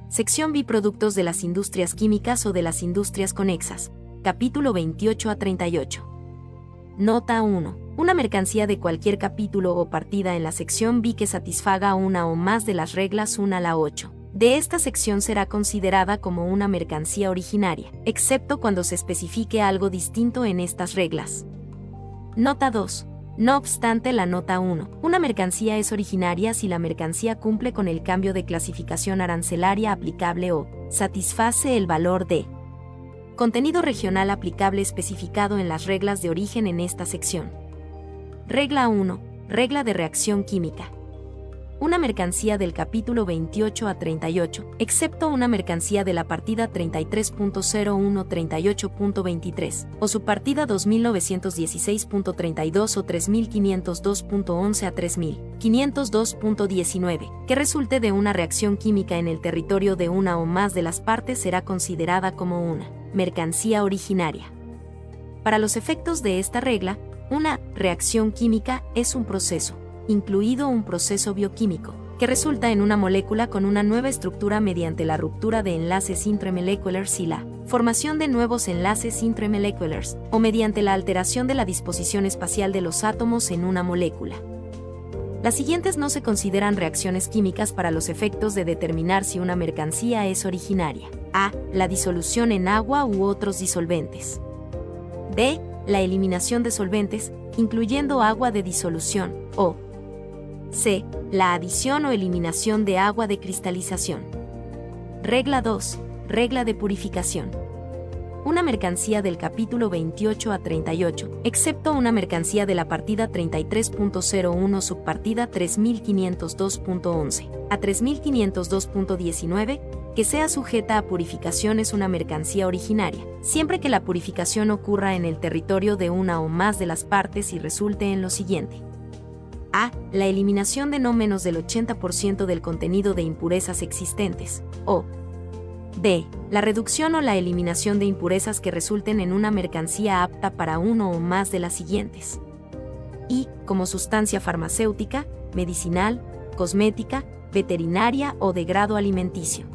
Sección Biproductos de las industrias químicas o de las industrias conexas. Capítulo 28 a 38. Nota 1 una mercancía de cualquier capítulo o partida en la sección B que satisfaga una o más de las reglas 1 a la 8. De esta sección será considerada como una mercancía originaria, excepto cuando se especifique algo distinto en estas reglas. Nota 2. No obstante la nota 1, una mercancía es originaria si la mercancía cumple con el cambio de clasificación arancelaria aplicable o satisface el valor de contenido regional aplicable especificado en las reglas de origen en esta sección. Regla 1. Regla de reacción química. Una mercancía del capítulo 28 a 38, excepto una mercancía de la partida 33.0138.23, o su partida 2916.32 o 3502.11 a 3502.19, que resulte de una reacción química en el territorio de una o más de las partes será considerada como una mercancía originaria. Para los efectos de esta regla, una reacción química es un proceso, incluido un proceso bioquímico, que resulta en una molécula con una nueva estructura mediante la ruptura de enlaces intramoleculars y la formación de nuevos enlaces intramoleculars, o mediante la alteración de la disposición espacial de los átomos en una molécula. Las siguientes no se consideran reacciones químicas para los efectos de determinar si una mercancía es originaria. A. La disolución en agua u otros disolventes. B la eliminación de solventes, incluyendo agua de disolución, o C. La adición o eliminación de agua de cristalización. Regla 2. Regla de purificación. Una mercancía del capítulo 28 a 38, excepto una mercancía de la partida 33.01 subpartida 3502.11 a 3502.19, que sea sujeta a purificación es una mercancía originaria, siempre que la purificación ocurra en el territorio de una o más de las partes y resulte en lo siguiente. A. La eliminación de no menos del 80% del contenido de impurezas existentes. O. B. La reducción o la eliminación de impurezas que resulten en una mercancía apta para uno o más de las siguientes. Y, como sustancia farmacéutica, medicinal, cosmética, veterinaria o de grado alimenticio.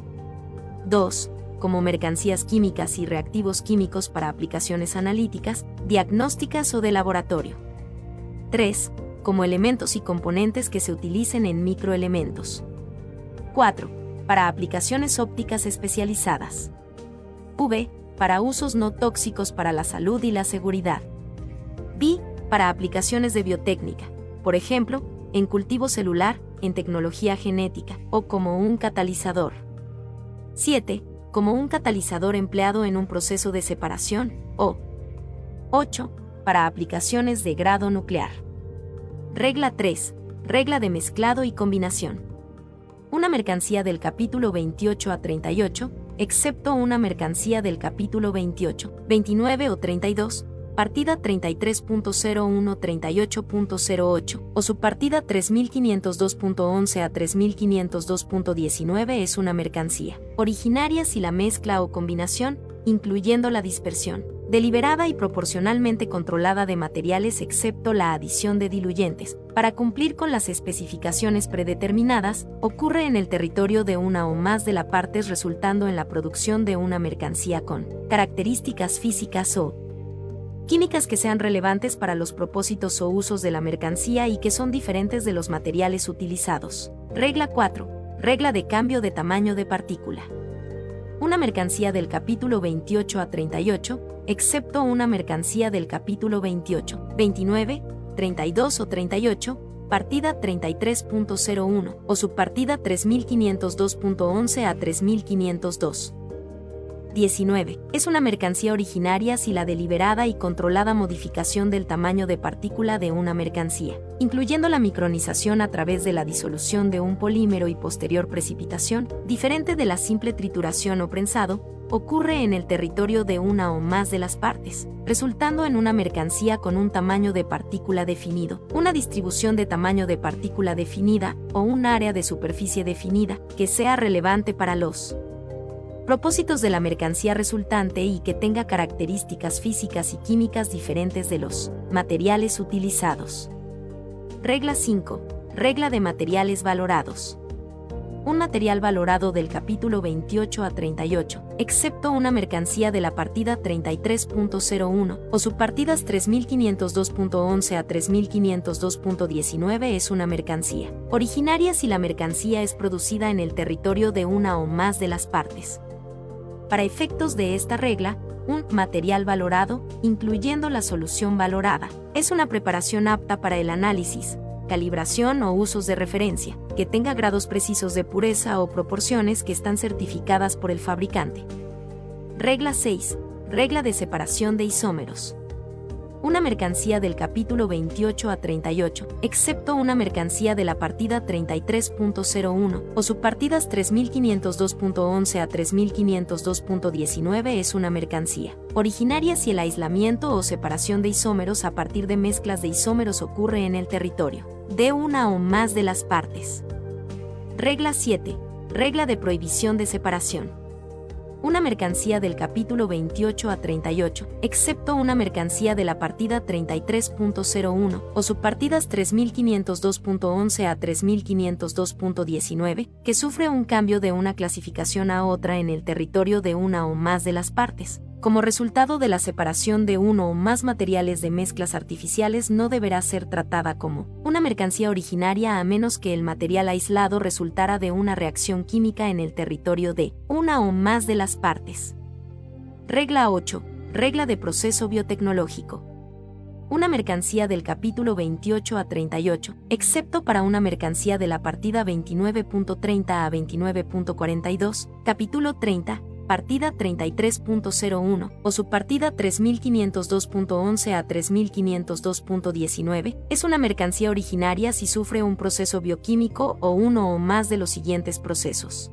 2. Como mercancías químicas y reactivos químicos para aplicaciones analíticas, diagnósticas o de laboratorio. 3. Como elementos y componentes que se utilicen en microelementos. 4. Para aplicaciones ópticas especializadas. V. Para usos no tóxicos para la salud y la seguridad. B. Para aplicaciones de biotécnica, por ejemplo, en cultivo celular, en tecnología genética o como un catalizador. 7. Como un catalizador empleado en un proceso de separación, o 8. Para aplicaciones de grado nuclear. Regla 3. Regla de mezclado y combinación. Una mercancía del capítulo 28 a 38, excepto una mercancía del capítulo 28, 29 o 32, partida 33.0138.08 o subpartida 3502.11 a 3502.19 es una mercancía, originaria si la mezcla o combinación, incluyendo la dispersión, deliberada y proporcionalmente controlada de materiales excepto la adición de diluyentes, para cumplir con las especificaciones predeterminadas, ocurre en el territorio de una o más de las partes resultando en la producción de una mercancía con características físicas o químicas que sean relevantes para los propósitos o usos de la mercancía y que son diferentes de los materiales utilizados. Regla 4. Regla de cambio de tamaño de partícula. una mercancía del capítulo 28 a 38, excepto una mercancía del capítulo 28, 29, 32 o 38, partida 33.01 o subpartida 3502.11 a 3502. 19. Es una mercancía originaria si la deliberada y controlada modificación del tamaño de partícula de una mercancía, incluyendo la micronización a través de la disolución de un polímero y posterior precipitación, diferente de la simple trituración o prensado, ocurre en el territorio de una o más de las partes, resultando en una mercancía con un tamaño de partícula definido, una distribución de tamaño de partícula definida o un área de superficie definida que sea relevante para los propósitos de la mercancía resultante y que tenga características físicas y químicas diferentes de los materiales utilizados. Regla 5. Regla de materiales valorados. Un material valorado del capítulo 28 a 38, excepto una mercancía de la partida 33.01 o subpartidas 3502.11 a 3502.19 es una mercancía, originaria si la mercancía es producida en el territorio de una o más de las partes para efectos de esta regla, un material valorado, incluyendo la solución valorada, es una preparación apta para el análisis, calibración o usos de referencia, que tenga grados precisos de pureza o proporciones que están certificadas por el fabricante. Regla 6. Regla de separación de isómeros una mercancía del capítulo 28 a 38, excepto una mercancía de la partida 33.01 o subpartidas 3502.11 a 3502.19 es una mercancía, originaria si el aislamiento o separación de isómeros a partir de mezclas de isómeros ocurre en el territorio de una o más de las partes. Regla 7. Regla de prohibición de separación una mercancía del capítulo 28 a 38, excepto una mercancía de la partida 33.01 o subpartidas 3502.11 a 3502.19, que sufre un cambio de una clasificación a otra en el territorio de una o más de las partes. Como resultado de la separación de uno o más materiales de mezclas artificiales no deberá ser tratada como una mercancía originaria a menos que el material aislado resultara de una reacción química en el territorio de una o más de las partes. Regla 8. Regla de proceso biotecnológico una mercancía del capítulo 28 a 38, excepto para una mercancía de la partida 29.30 a 29.42, capítulo 30, partida 33.01 o subpartida 3502.11 a 3502.19, es una mercancía originaria si sufre un proceso bioquímico o uno o más de los siguientes procesos.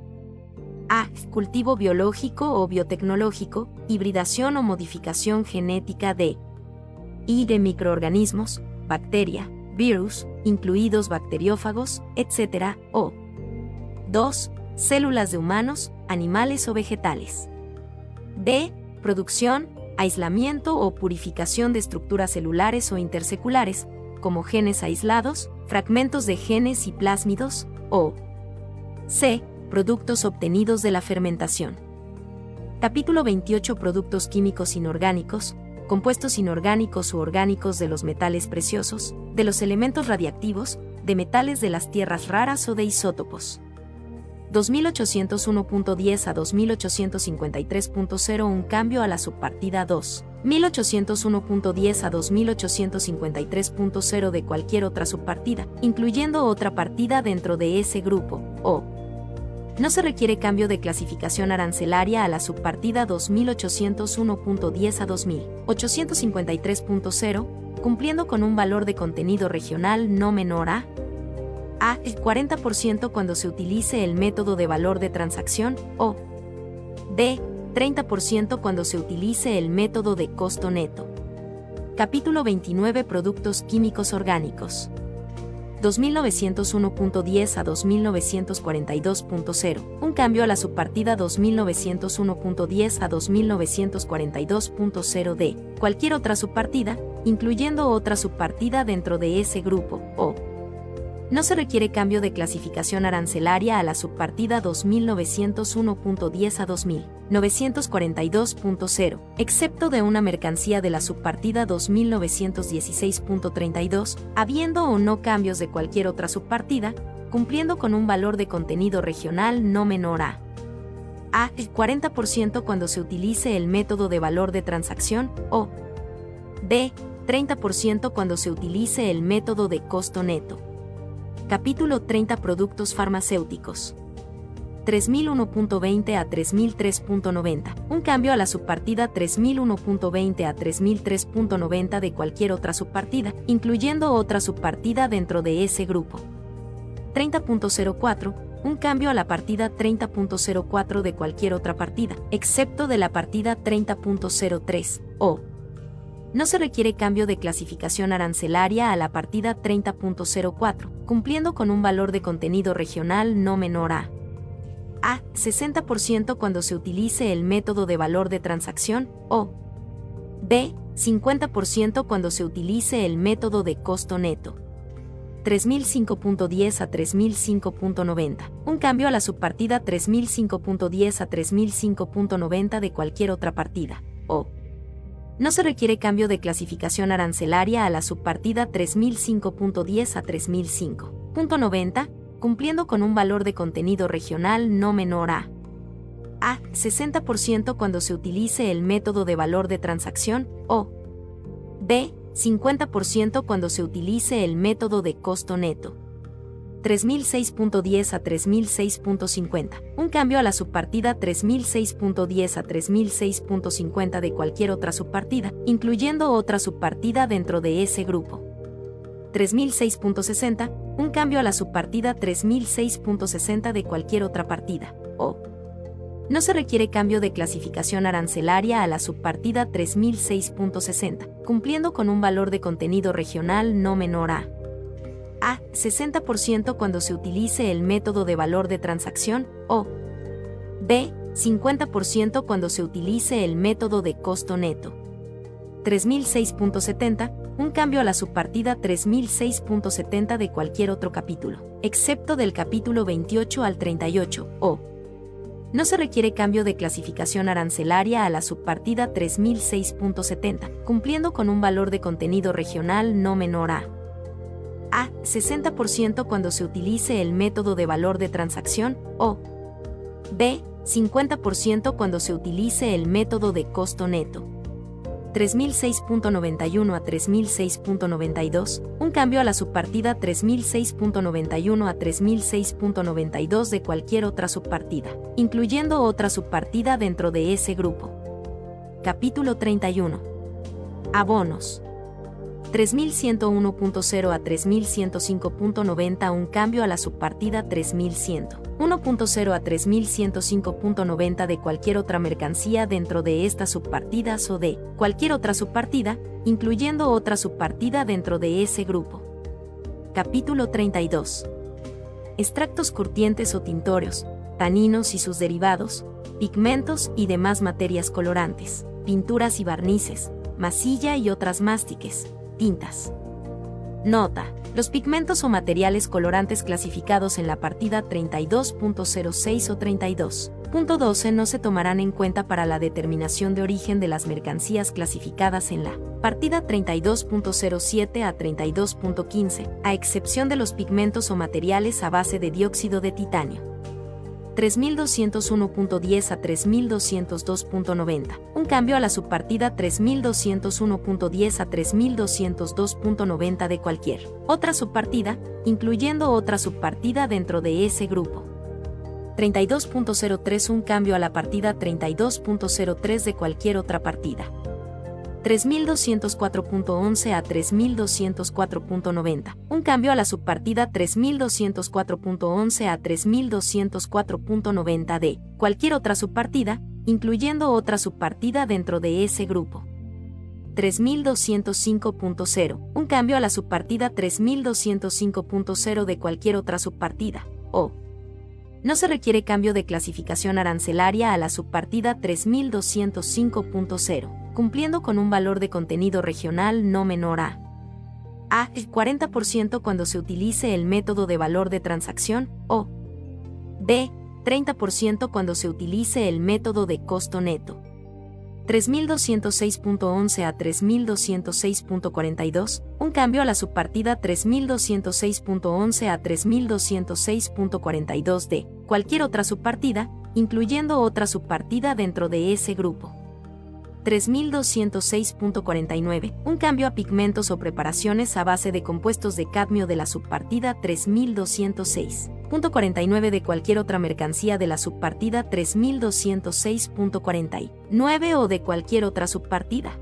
A. Cultivo biológico o biotecnológico, hibridación o modificación genética de y de microorganismos, bacteria, virus, incluidos bacteriófagos, etc. o 2 células de humanos, animales o vegetales. D. Producción, aislamiento o purificación de estructuras celulares o interseculares, como genes aislados, fragmentos de genes y plásmidos, o C. Productos obtenidos de la fermentación. Capítulo 28 Productos químicos inorgánicos, compuestos inorgánicos u orgánicos de los metales preciosos, de los elementos radiactivos, de metales de las tierras raras o de isótopos. 2801.10 a 2853.0 un cambio a la subpartida 2. 1801.10 a 2853.0 de cualquier otra subpartida, incluyendo otra partida dentro de ese grupo, o no se requiere cambio de clasificación arancelaria a la subpartida 2801.10 a 2853.0, cumpliendo con un valor de contenido regional no menor a a. El 40% cuando se utilice el método de valor de transacción o B. 30% cuando se utilice el método de costo neto. Capítulo 29 Productos químicos orgánicos. 2901.10 a 2942.0. Un cambio a la subpartida 2901.10 a 2942.0 de cualquier otra subpartida, incluyendo otra subpartida dentro de ese grupo, o no se requiere cambio de clasificación arancelaria a la subpartida 2901.10 a 2942.0, excepto de una mercancía de la subpartida 2916.32, habiendo o no cambios de cualquier otra subpartida, cumpliendo con un valor de contenido regional no menor a A. El 40% cuando se utilice el método de valor de transacción o B. 30% cuando se utilice el método de costo neto. Capítulo 30 Productos farmacéuticos. 3001.20 a 3003.90. Un cambio a la subpartida 3001.20 a 3003.90 de cualquier otra subpartida, incluyendo otra subpartida dentro de ese grupo. 30.04. Un cambio a la partida 30.04 de cualquier otra partida, excepto de la partida 30.03, o no se requiere cambio de clasificación arancelaria a la partida 30.04, cumpliendo con un valor de contenido regional no menor a a. 60% cuando se utilice el método de valor de transacción o B. 50% cuando se utilice el método de costo neto. 3005.10 a 3005.90. Un cambio a la subpartida 3005.10 a 3005.90 de cualquier otra partida. O. No se requiere cambio de clasificación arancelaria a la subpartida 3005.10 a 3005.90 cumpliendo con un valor de contenido regional no menor a a 60% cuando se utilice el método de valor de transacción o b 50% cuando se utilice el método de costo neto. 3006.10 a 3006.50. Un cambio a la subpartida 3006.10 a 3006.50 de cualquier otra subpartida, incluyendo otra subpartida dentro de ese grupo. 3006.60, un cambio a la subpartida 3006.60 de cualquier otra partida, o no se requiere cambio de clasificación arancelaria a la subpartida 3006.60, cumpliendo con un valor de contenido regional no menor a a 60% cuando se utilice el método de valor de transacción o b 50% cuando se utilice el método de costo neto. 3006.70, un cambio a la subpartida 3006.70 de cualquier otro capítulo, excepto del capítulo 28 al 38, o no se requiere cambio de clasificación arancelaria a la subpartida 3006.70, cumpliendo con un valor de contenido regional no menor a a 60% cuando se utilice el método de valor de transacción o b 50% cuando se utilice el método de costo neto. 3006.91 a 3006.92, un cambio a la subpartida 3006.91 a 3006.92 de cualquier otra subpartida, incluyendo otra subpartida dentro de ese grupo. Capítulo 31. Abonos. 3101.0 a 3105.90 un cambio a la subpartida 3100. 1.0 a 3105.90 de cualquier otra mercancía dentro de estas subpartidas o de cualquier otra subpartida, incluyendo otra subpartida dentro de ese grupo. Capítulo 32. Extractos curtientes o tintorios, taninos y sus derivados, pigmentos y demás materias colorantes, pinturas y barnices, masilla y otras mástiques, tintas. Nota. Los pigmentos o materiales colorantes clasificados en la partida 32.06 o 32.12 no se tomarán en cuenta para la determinación de origen de las mercancías clasificadas en la partida 32.07 a 32.15, a excepción de los pigmentos o materiales a base de dióxido de titanio. 3201.10 a 3202.90. Un cambio a la subpartida 3201.10 a 3202.90 de cualquier otra subpartida, incluyendo otra subpartida dentro de ese grupo. 32.03 Un cambio a la partida 32.03 de cualquier otra partida. 3204.11 a 3204.90. Un cambio a la subpartida 3204.11 a 3204.90 de cualquier otra subpartida, incluyendo otra subpartida dentro de ese grupo. 3205.0. Un cambio a la subpartida 3205.0 de cualquier otra subpartida. O. No se requiere cambio de clasificación arancelaria a la subpartida 3205.0 cumpliendo con un valor de contenido regional no menor a a 40% cuando se utilice el método de valor de transacción o b 30% cuando se utilice el método de costo neto. 3206.11 a 3206.42, un cambio a la subpartida 3206.11 a 3206.42 de cualquier otra subpartida, incluyendo otra subpartida dentro de ese grupo. 3206.49, un cambio a pigmentos o preparaciones a base de compuestos de cadmio de la subpartida 3206.49 de cualquier otra mercancía de la subpartida 3206.49 o de cualquier otra subpartida.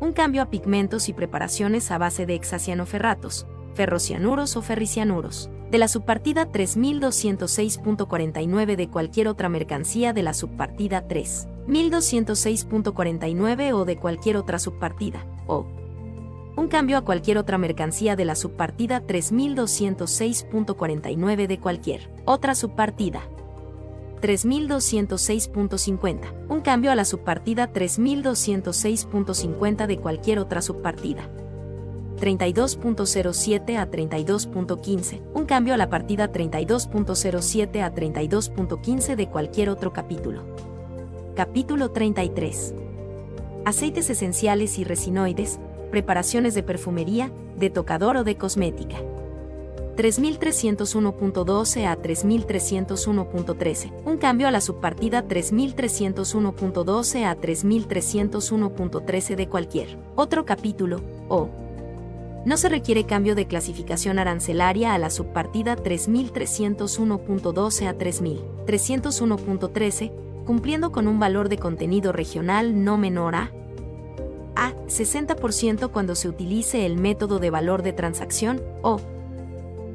Un cambio a pigmentos y preparaciones a base de hexacianoferratos, ferrocianuros o ferricianuros, de la subpartida 3206.49 de cualquier otra mercancía de la subpartida 3. 1206.49 o de cualquier otra subpartida, o un cambio a cualquier otra mercancía de la subpartida 3206.49 de cualquier otra subpartida. 3206.50, un cambio a la subpartida 3206.50 de cualquier otra subpartida. 32.07 a 32.15, un cambio a la partida 32.07 a 32.15 de cualquier otro capítulo. Capítulo 33. Aceites esenciales y resinoides, preparaciones de perfumería, de tocador o de cosmética. 3301.12 a 3301.13, un cambio a la subpartida 3301.12 a 3301.13 de cualquier otro capítulo, o no se requiere cambio de clasificación arancelaria a la subpartida 3301.12 a 3301.13, cumpliendo con un valor de contenido regional no menor a a 60% cuando se utilice el método de valor de transacción o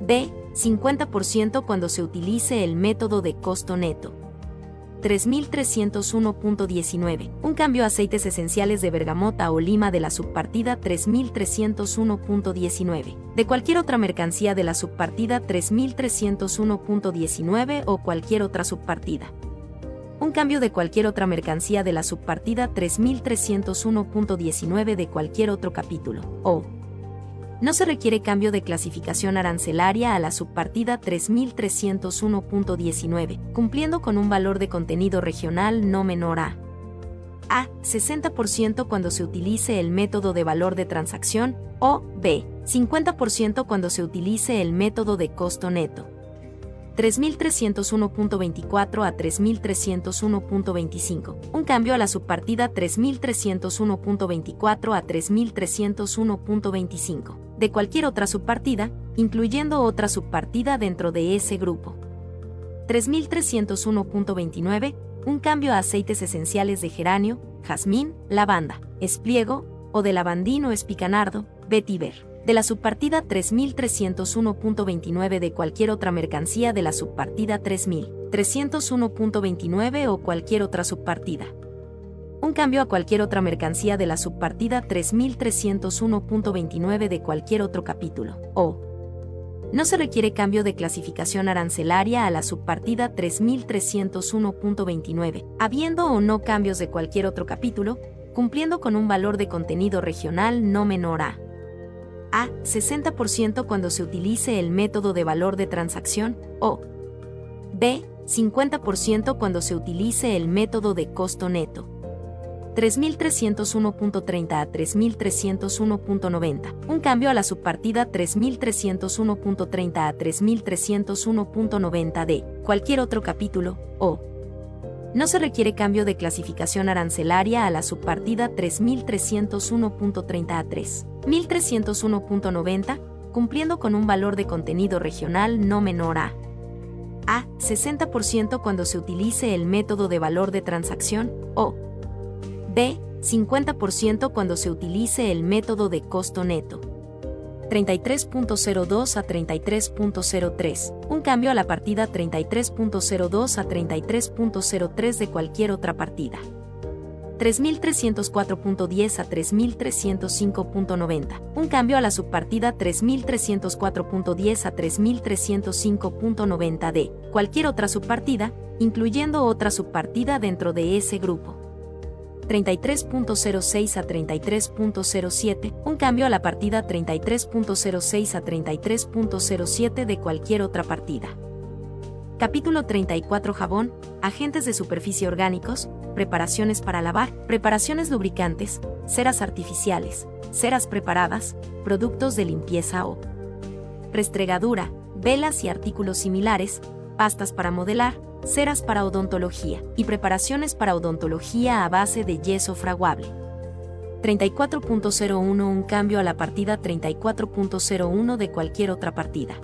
b 50% cuando se utilice el método de costo neto. 3301.19. Un cambio a aceites esenciales de bergamota o lima de la subpartida 3301.19. De cualquier otra mercancía de la subpartida 3301.19 o cualquier otra subpartida un cambio de cualquier otra mercancía de la subpartida 3301.19 de cualquier otro capítulo, o no se requiere cambio de clasificación arancelaria a la subpartida 3301.19, cumpliendo con un valor de contenido regional no menor a a 60% cuando se utilice el método de valor de transacción o b 50% cuando se utilice el método de costo neto. 3301.24 a 3301.25, un cambio a la subpartida 3301.24 a 3301.25, de cualquier otra subpartida, incluyendo otra subpartida dentro de ese grupo. 3301.29, un cambio a aceites esenciales de geranio, jazmín, lavanda, espliego, o de lavandino espicanardo, vetiver de la subpartida 3301.29 de cualquier otra mercancía de la subpartida 3301.29 o cualquier otra subpartida. Un cambio a cualquier otra mercancía de la subpartida 3301.29 de cualquier otro capítulo, o no se requiere cambio de clasificación arancelaria a la subpartida 3301.29, habiendo o no cambios de cualquier otro capítulo, cumpliendo con un valor de contenido regional no menor a a. 60% cuando se utilice el método de valor de transacción o b. 50% cuando se utilice el método de costo neto. 3301.30 a 3301.90. Un cambio a la subpartida 3301.30 a 3301.90 de cualquier otro capítulo o no se requiere cambio de clasificación arancelaria a la subpartida 3301.30 a 3301.90, cumpliendo con un valor de contenido regional no menor a a 60% cuando se utilice el método de valor de transacción o b 50% cuando se utilice el método de costo neto. 33.02 a 33.03, un cambio a la partida 33.02 a 33.03 de cualquier otra partida. 3304.10 a 3305.90, un cambio a la subpartida 3304.10 a 3305.90 de cualquier otra subpartida, incluyendo otra subpartida dentro de ese grupo. 33.06 a 33.07, un cambio a la partida 33.06 a 33.07 de cualquier otra partida. Capítulo 34 Jabón, agentes de superficie orgánicos, preparaciones para lavar, preparaciones lubricantes, ceras artificiales, ceras preparadas, productos de limpieza o restregadura, velas y artículos similares, pastas para modelar, ceras para odontología y preparaciones para odontología a base de yeso fraguable. 34.01 Un cambio a la partida 34.01 de cualquier otra partida.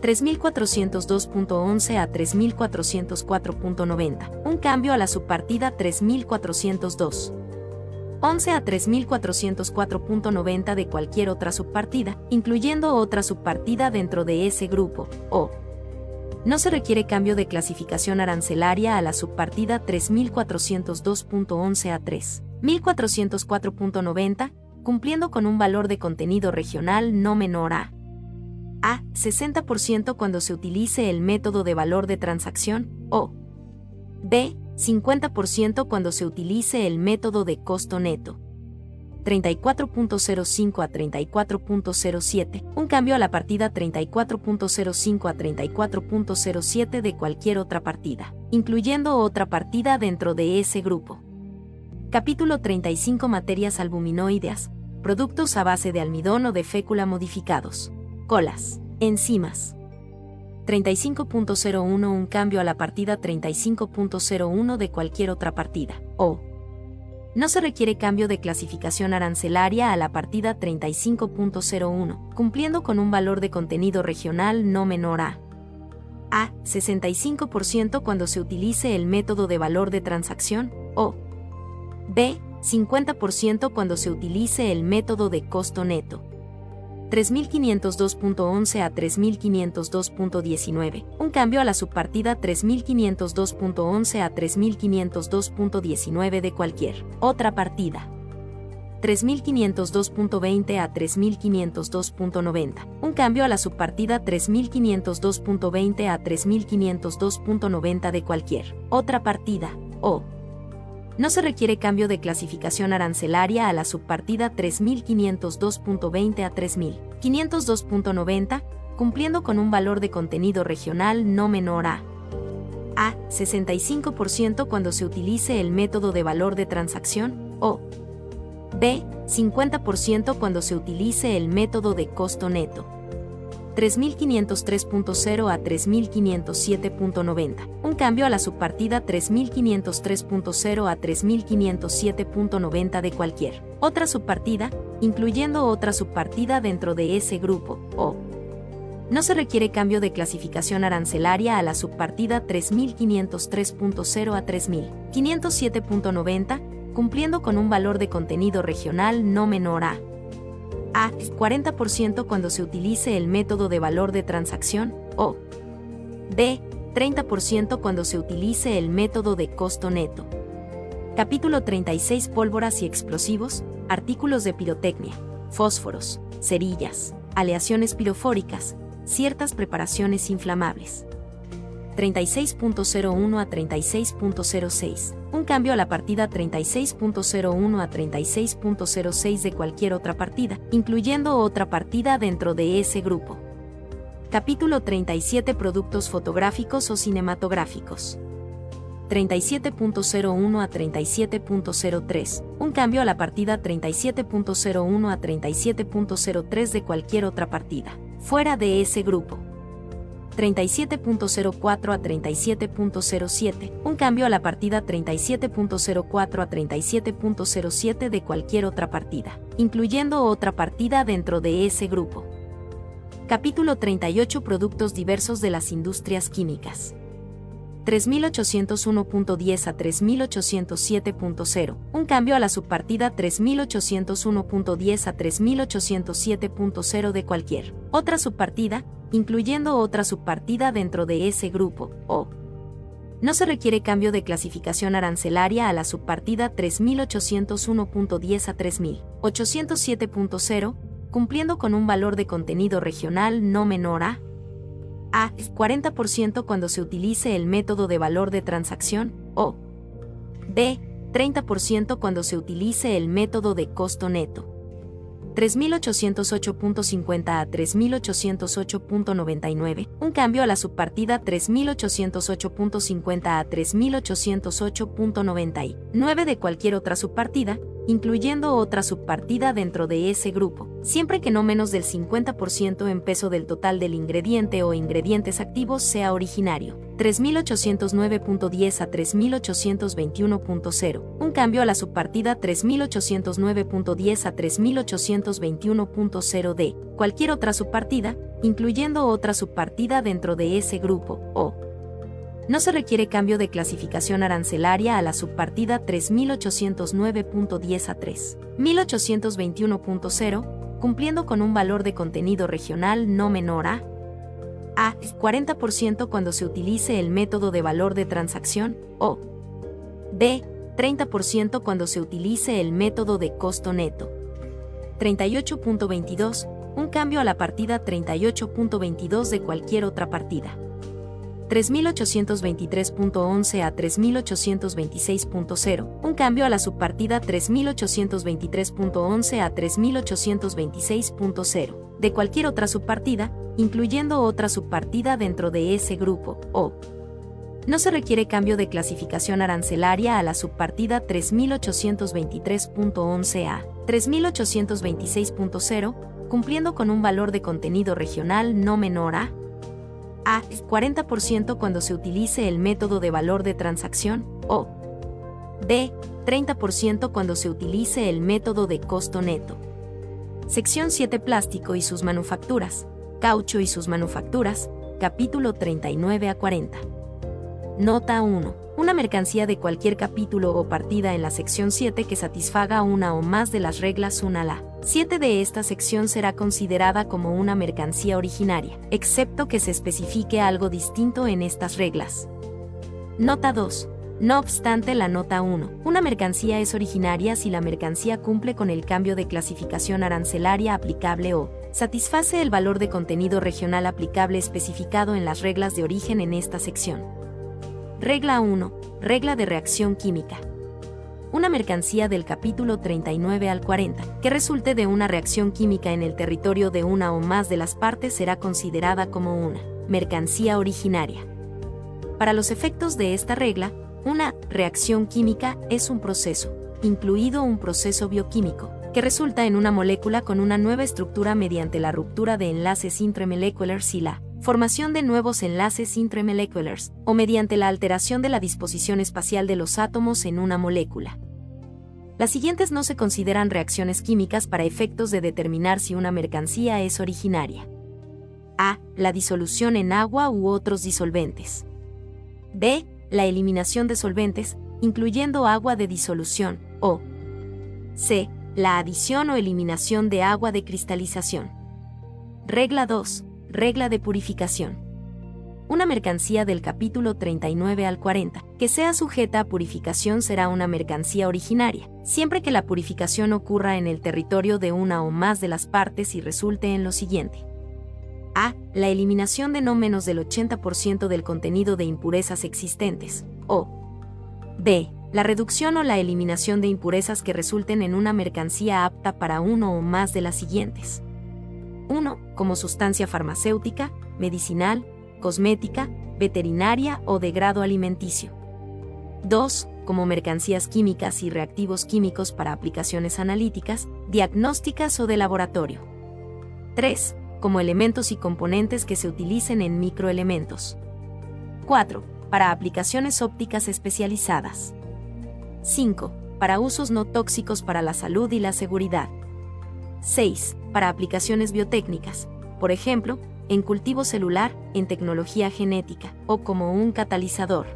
3402.11 a 3404.90. Un cambio a la subpartida 3402. 11 a 3404.90 de cualquier otra subpartida, incluyendo otra subpartida dentro de ese grupo, o no se requiere cambio de clasificación arancelaria a la subpartida 3402.11 a 3404.90, cumpliendo con un valor de contenido regional no menor a a. 60% cuando se utilice el método de valor de transacción, o b. 50% cuando se utilice el método de costo neto. 34.05 a 34.07, un cambio a la partida 34.05 a 34.07 de cualquier otra partida, incluyendo otra partida dentro de ese grupo. Capítulo 35 Materias albuminoideas, productos a base de almidón o de fécula modificados. Colas, enzimas. 35.01 Un cambio a la partida 35.01 de cualquier otra partida, o no se requiere cambio de clasificación arancelaria a la partida 35.01, cumpliendo con un valor de contenido regional no menor a a. 65% cuando se utilice el método de valor de transacción, o b. 50% cuando se utilice el método de costo neto. 3502.11 a 3502.19, un cambio a la subpartida 3502.11 a 3502.19 de cualquier otra partida. 3502.20 a 3502.90, un cambio a la subpartida 3502.20 a 3502.90 de cualquier otra partida, o no se requiere cambio de clasificación arancelaria a la subpartida 3502.20 a 3502.90, cumpliendo con un valor de contenido regional no menor a a. 65% cuando se utilice el método de valor de transacción, o b. 50% cuando se utilice el método de costo neto. 3503.0 a 3507.90, un cambio a la subpartida 3503.0 a 3507.90 de cualquier otra subpartida, incluyendo otra subpartida dentro de ese grupo, o no se requiere cambio de clasificación arancelaria a la subpartida 3503.0 a 3507.90, cumpliendo con un valor de contenido regional no menor a a. 40% cuando se utilice el método de valor de transacción, o b. 30% cuando se utilice el método de costo neto. Capítulo 36 Pólvoras y explosivos, artículos de pirotecnia, fósforos, cerillas, aleaciones pirofóricas, ciertas preparaciones inflamables. 36.01 a 36.06. Un cambio a la partida 36.01 a 36.06 de cualquier otra partida, incluyendo otra partida dentro de ese grupo. Capítulo 37 Productos fotográficos o cinematográficos. 37.01 a 37.03. Un cambio a la partida 37.01 a 37.03 de cualquier otra partida, fuera de ese grupo. 37.04 a 37.07, un cambio a la partida 37.04 a 37.07 de cualquier otra partida, incluyendo otra partida dentro de ese grupo. Capítulo 38 Productos diversos de las industrias químicas. 3801.10 a 3807.0, un cambio a la subpartida 3801.10 a 3807.0 de cualquier otra subpartida, incluyendo otra subpartida dentro de ese grupo, o no se requiere cambio de clasificación arancelaria a la subpartida 3801.10 a 3807.0, cumpliendo con un valor de contenido regional no menor a a. 40% cuando se utilice el método de valor de transacción, o b. 30% cuando se utilice el método de costo neto. 3808.50 a 3808.99, un cambio a la subpartida 3808.50 a 3808.99 de cualquier otra subpartida, incluyendo otra subpartida dentro de ese grupo, siempre que no menos del 50% en peso del total del ingrediente o ingredientes activos sea originario. 3809.10 a 3821.0. Un cambio a la subpartida 3809.10 a 3821.0 de cualquier otra subpartida, incluyendo otra subpartida dentro de ese grupo, o no se requiere cambio de clasificación arancelaria a la subpartida 3809.10 a 3821.0, cumpliendo con un valor de contenido regional no menor a a. 40% cuando se utilice el método de valor de transacción, o B. 30% cuando se utilice el método de costo neto. 38.22. Un cambio a la partida 38.22 de cualquier otra partida. 3823.11 a 3826.0, un cambio a la subpartida 3823.11 a 3826.0, de cualquier otra subpartida, incluyendo otra subpartida dentro de ese grupo, o. No se requiere cambio de clasificación arancelaria a la subpartida 3823.11 a 3826.0, cumpliendo con un valor de contenido regional no menor a a. 40% cuando se utilice el método de valor de transacción, o B. 30% cuando se utilice el método de costo neto. Sección 7 Plástico y sus manufacturas, Caucho y sus manufacturas, capítulo 39 a 40. Nota 1. Una mercancía de cualquier capítulo o partida en la sección 7 que satisfaga una o más de las reglas 1 a la 7 de esta sección será considerada como una mercancía originaria, excepto que se especifique algo distinto en estas reglas. Nota 2. No obstante la nota 1, una mercancía es originaria si la mercancía cumple con el cambio de clasificación arancelaria aplicable o satisface el valor de contenido regional aplicable especificado en las reglas de origen en esta sección. Regla 1. Regla de reacción química una mercancía del capítulo 39 al 40, que resulte de una reacción química en el territorio de una o más de las partes será considerada como una mercancía originaria. Para los efectos de esta regla, una reacción química es un proceso, incluido un proceso bioquímico, que resulta en una molécula con una nueva estructura mediante la ruptura de enlaces intramoleculares y la formación de nuevos enlaces intramoleculares, o mediante la alteración de la disposición espacial de los átomos en una molécula. Las siguientes no se consideran reacciones químicas para efectos de determinar si una mercancía es originaria. A. La disolución en agua u otros disolventes. B. La eliminación de solventes, incluyendo agua de disolución, o C. La adición o eliminación de agua de cristalización. Regla 2. Regla de purificación una mercancía del capítulo 39 al 40, que sea sujeta a purificación será una mercancía originaria, siempre que la purificación ocurra en el territorio de una o más de las partes y resulte en lo siguiente. A. La eliminación de no menos del 80% del contenido de impurezas existentes. O. B. La reducción o la eliminación de impurezas que resulten en una mercancía apta para uno o más de las siguientes. 1. Como sustancia farmacéutica, medicinal, cosmética, veterinaria o de grado alimenticio. 2. Como mercancías químicas y reactivos químicos para aplicaciones analíticas, diagnósticas o de laboratorio. 3. Como elementos y componentes que se utilicen en microelementos. 4. Para aplicaciones ópticas especializadas. 5. Para usos no tóxicos para la salud y la seguridad. 6. Para aplicaciones biotécnicas, por ejemplo, en cultivo celular, en tecnología genética, o como un catalizador.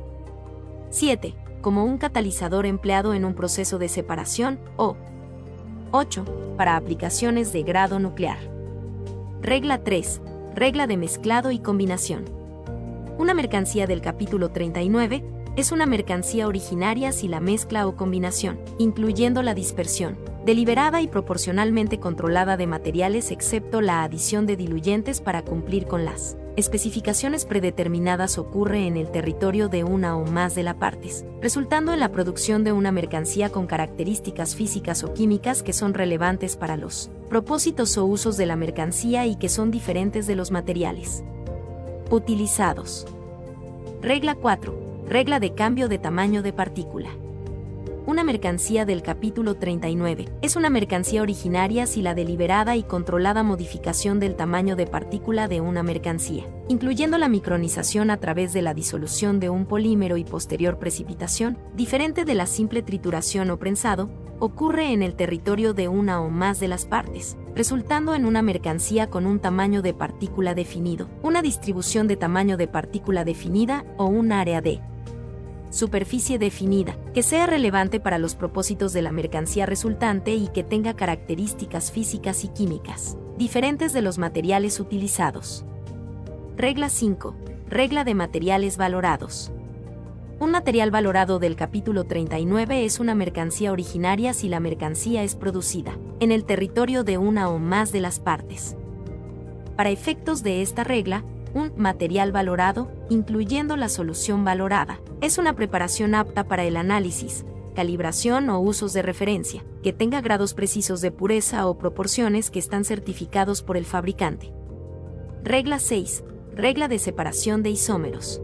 7. Como un catalizador empleado en un proceso de separación, o 8. Para aplicaciones de grado nuclear. Regla 3. Regla de mezclado y combinación. Una mercancía del capítulo 39 es una mercancía originaria si la mezcla o combinación, incluyendo la dispersión, deliberada y proporcionalmente controlada de materiales excepto la adición de diluyentes para cumplir con las especificaciones predeterminadas ocurre en el territorio de una o más de las partes, resultando en la producción de una mercancía con características físicas o químicas que son relevantes para los propósitos o usos de la mercancía y que son diferentes de los materiales utilizados. Regla 4. Regla de cambio de tamaño de partícula. Una mercancía del capítulo 39 es una mercancía originaria si la deliberada y controlada modificación del tamaño de partícula de una mercancía, incluyendo la micronización a través de la disolución de un polímero y posterior precipitación, diferente de la simple trituración o prensado, ocurre en el territorio de una o más de las partes, resultando en una mercancía con un tamaño de partícula definido, una distribución de tamaño de partícula definida o un área de superficie definida, que sea relevante para los propósitos de la mercancía resultante y que tenga características físicas y químicas, diferentes de los materiales utilizados. Regla 5. Regla de materiales valorados. Un material valorado del capítulo 39 es una mercancía originaria si la mercancía es producida en el territorio de una o más de las partes. Para efectos de esta regla, un material valorado, incluyendo la solución valorada, es una preparación apta para el análisis, calibración o usos de referencia, que tenga grados precisos de pureza o proporciones que están certificados por el fabricante. Regla 6. Regla de separación de isómeros.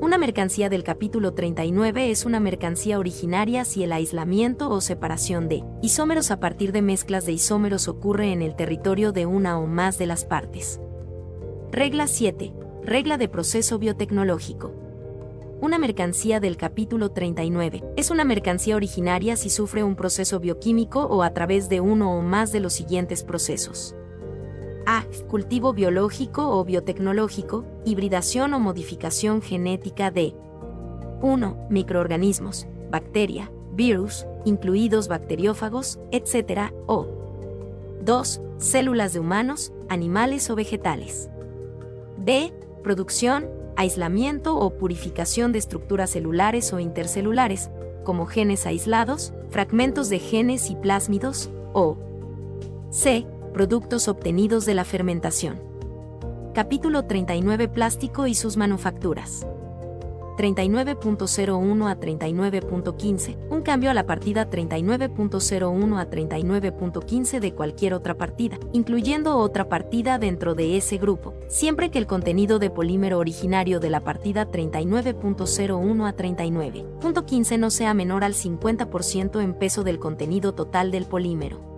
Una mercancía del capítulo 39 es una mercancía originaria si el aislamiento o separación de isómeros a partir de mezclas de isómeros ocurre en el territorio de una o más de las partes. Regla 7. Regla de proceso biotecnológico. Una mercancía del capítulo 39 es una mercancía originaria si sufre un proceso bioquímico o a través de uno o más de los siguientes procesos. A. Cultivo biológico o biotecnológico, hibridación o modificación genética de 1. Microorganismos, bacteria, virus, incluidos bacteriófagos, etc. o 2. Células de humanos, animales o vegetales. B. Producción, aislamiento o purificación de estructuras celulares o intercelulares, como genes aislados, fragmentos de genes y plásmidos, o C. Productos obtenidos de la fermentación. Capítulo 39 Plástico y sus manufacturas. 39.01 a 39.15, un cambio a la partida 39.01 a 39.15 de cualquier otra partida, incluyendo otra partida dentro de ese grupo, siempre que el contenido de polímero originario de la partida 39.01 a 39.15 no sea menor al 50% en peso del contenido total del polímero.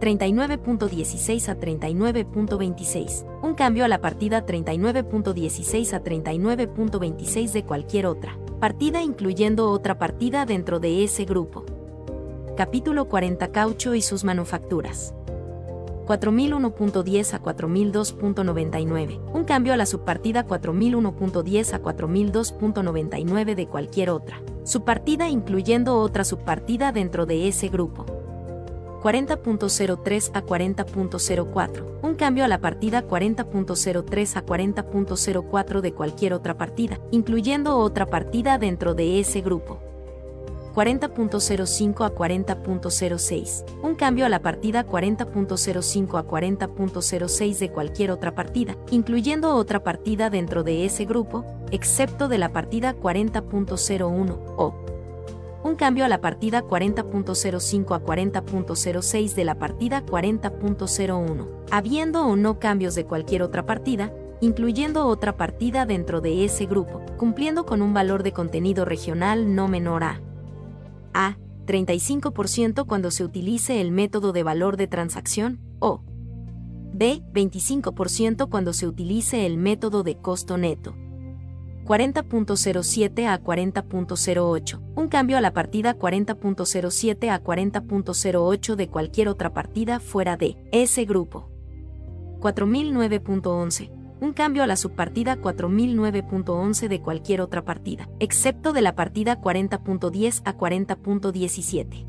39.16 a 39.26, un cambio a la partida 39.16 a 39.26 de cualquier otra, partida incluyendo otra partida dentro de ese grupo. Capítulo 40 Caucho y sus manufacturas. 4001.10 a 4002.99, un cambio a la subpartida 4001.10 a 4002.99 de cualquier otra, subpartida incluyendo otra subpartida dentro de ese grupo. 40.03 a 40.04, un cambio a la partida 40.03 a 40.04 de cualquier otra partida, incluyendo otra partida dentro de ese grupo. 40.05 a 40.06, un cambio a la partida 40.05 a 40.06 de cualquier otra partida, incluyendo otra partida dentro de ese grupo, excepto de la partida 40.01 o un cambio a la partida 40.05 a 40.06 de la partida 40.01, habiendo o no cambios de cualquier otra partida, incluyendo otra partida dentro de ese grupo, cumpliendo con un valor de contenido regional no menor a A. 35% cuando se utilice el método de valor de transacción, o B. 25% cuando se utilice el método de costo neto. 40.07 a 40.08, un cambio a la partida 40.07 a 40.08 de cualquier otra partida fuera de ese grupo. 4009.11, un cambio a la subpartida 4009.11 de cualquier otra partida, excepto de la partida 40.10 a 40.17.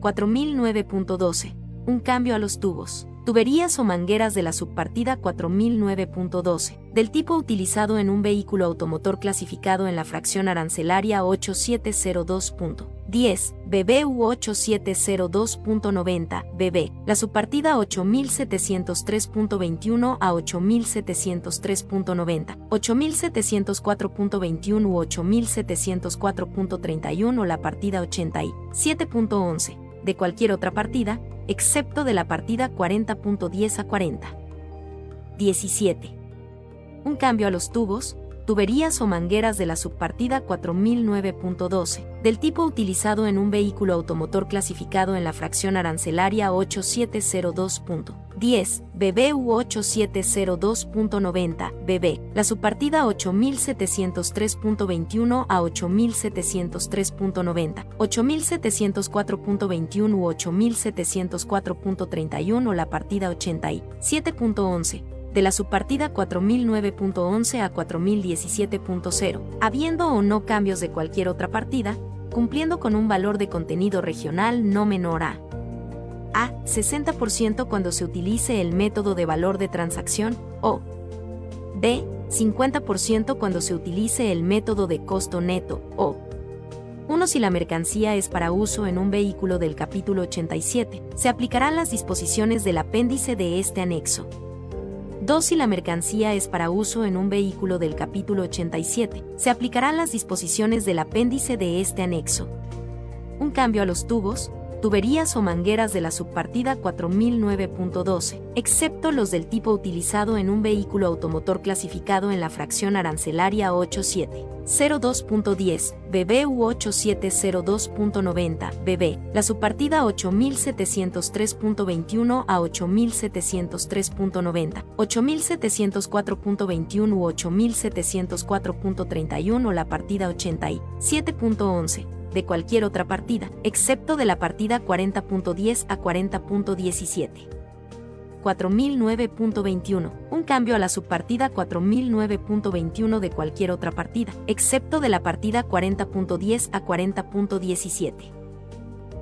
4009.12, un cambio a los tubos tuberías o mangueras de la subpartida 4009.12, del tipo utilizado en un vehículo automotor clasificado en la fracción arancelaria 8702.10, BB u 8702.90, BB, la subpartida 8703.21 a 8703.90, 8704.21 u 8704.31 o la partida 87.11, de cualquier otra partida, excepto de la partida 40.10 a 40. 17. Un cambio a los tubos, tuberías o mangueras de la subpartida 4009.12, del tipo utilizado en un vehículo automotor clasificado en la fracción arancelaria 8702.10, BB u 8702.90, BB, la subpartida 8703.21 a 8703.90, 8704.21 u 8704.31 o la partida 87.11 de la subpartida 4009.11 a 4017.0, habiendo o no cambios de cualquier otra partida, cumpliendo con un valor de contenido regional no menor a a 60% cuando se utilice el método de valor de transacción o b 50% cuando se utilice el método de costo neto o 1 si la mercancía es para uso en un vehículo del capítulo 87, se aplicarán las disposiciones del apéndice de este anexo. 2. Si la mercancía es para uso en un vehículo del capítulo 87, se aplicarán las disposiciones del apéndice de este anexo. Un cambio a los tubos, tuberías o mangueras de la subpartida 4009.12, excepto los del tipo utilizado en un vehículo automotor clasificado en la fracción arancelaria 8702.10, BB u 8702.90, BB, la subpartida 8703.21 a 8703.90, 8704.21 u 8704.31 o la partida 87.11 de cualquier otra partida, excepto de la partida 40.10 a 40.17. 4009.21, un cambio a la subpartida 4009.21 de cualquier otra partida, excepto de la partida 40.10 a 40.17.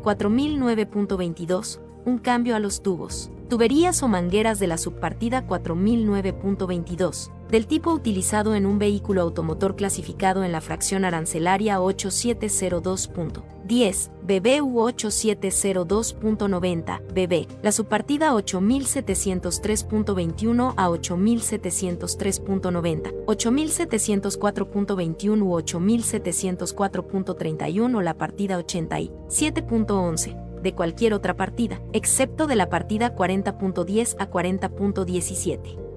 4009.22, un cambio a los tubos, tuberías o mangueras de la subpartida 4009.22, del tipo utilizado en un vehículo automotor clasificado en la fracción arancelaria 8702.10, BB u 8702.90, BB, la subpartida 8703.21 a 8703.90, 8704.21 u 8704.31 o la partida 87.11 de cualquier otra partida, excepto de la partida 40.10 a 40.17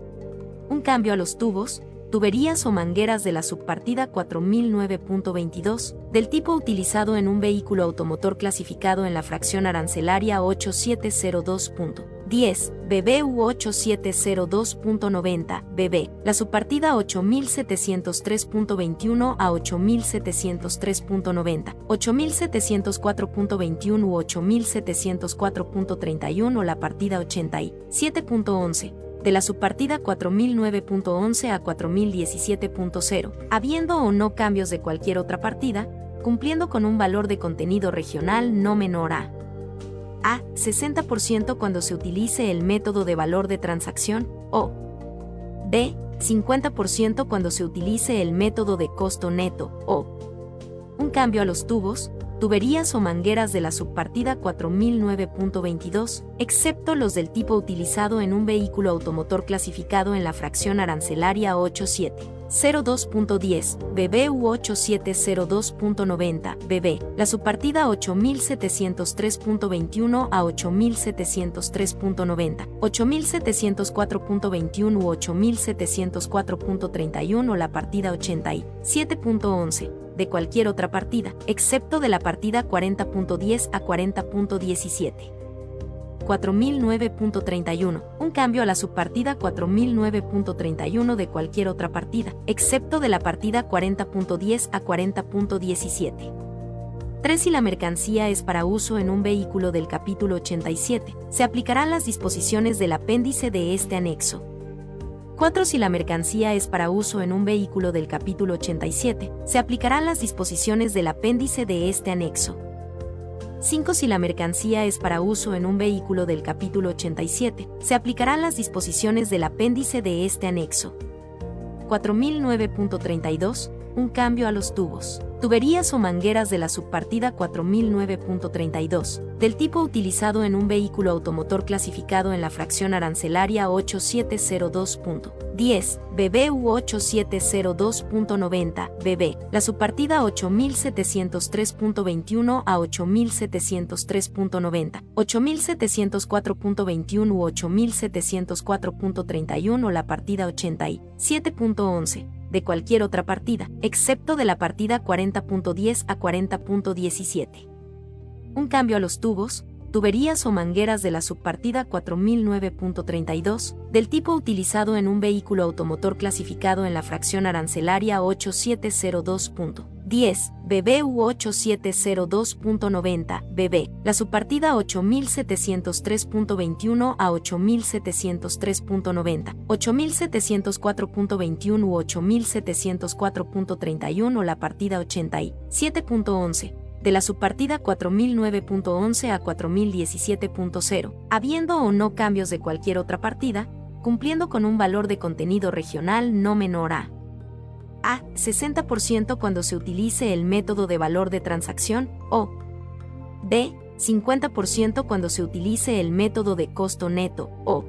un cambio a los tubos, tuberías o mangueras de la subpartida 4009.22, del tipo utilizado en un vehículo automotor clasificado en la fracción arancelaria 8702.10, BB u 8702.90, BB, la subpartida 8703.21 a 8703.90, 8704.21 u 8704.31 o la partida 87.11 de la subpartida 4009.11 a 4017.0, habiendo o no cambios de cualquier otra partida, cumpliendo con un valor de contenido regional no menor a a 60% cuando se utilice el método de valor de transacción o b 50% cuando se utilice el método de costo neto o un cambio a los tubos, tuberías o mangueras de la subpartida 4009.22, excepto los del tipo utilizado en un vehículo automotor clasificado en la fracción arancelaria 8702.10, BB u 8702.90, BB, la subpartida 8703.21 a 8703.90, 8704.21 u 8704.31 o la partida 87.11 de cualquier otra partida, excepto de la partida 40.10 a 40.17. 4009.31, un cambio a la subpartida 4009.31 de cualquier otra partida, excepto de la partida 40.10 a 40.17. 3. Si la mercancía es para uso en un vehículo del capítulo 87, se aplicarán las disposiciones del apéndice de este anexo. 4. Si la mercancía es para uso en un vehículo del capítulo 87, se aplicarán las disposiciones del apéndice de este anexo. 5. Si la mercancía es para uso en un vehículo del capítulo 87, se aplicarán las disposiciones del apéndice de este anexo. 4009.32. Un cambio a los tubos tuberías o mangueras de la subpartida 4009.32, del tipo utilizado en un vehículo automotor clasificado en la fracción arancelaria 8702.10, BB u 8702.90, BB, la subpartida 8703.21 a 8703.90, 8704.21 u 8704.31 o la partida 87.11 de cualquier otra partida, excepto de la partida 40.10 a 40.17. Un cambio a los tubos, tuberías o mangueras de la subpartida 4009.32, del tipo utilizado en un vehículo automotor clasificado en la fracción arancelaria 8702. 10. BBU 8702.90, BB. La subpartida 8703.21 a 8703.90, 8704.21 u 8704.31 o la partida 87.11 de la subpartida 4009.11 a 4017.0, habiendo o no cambios de cualquier otra partida, cumpliendo con un valor de contenido regional no menor a a 60% cuando se utilice el método de valor de transacción o b 50% cuando se utilice el método de costo neto o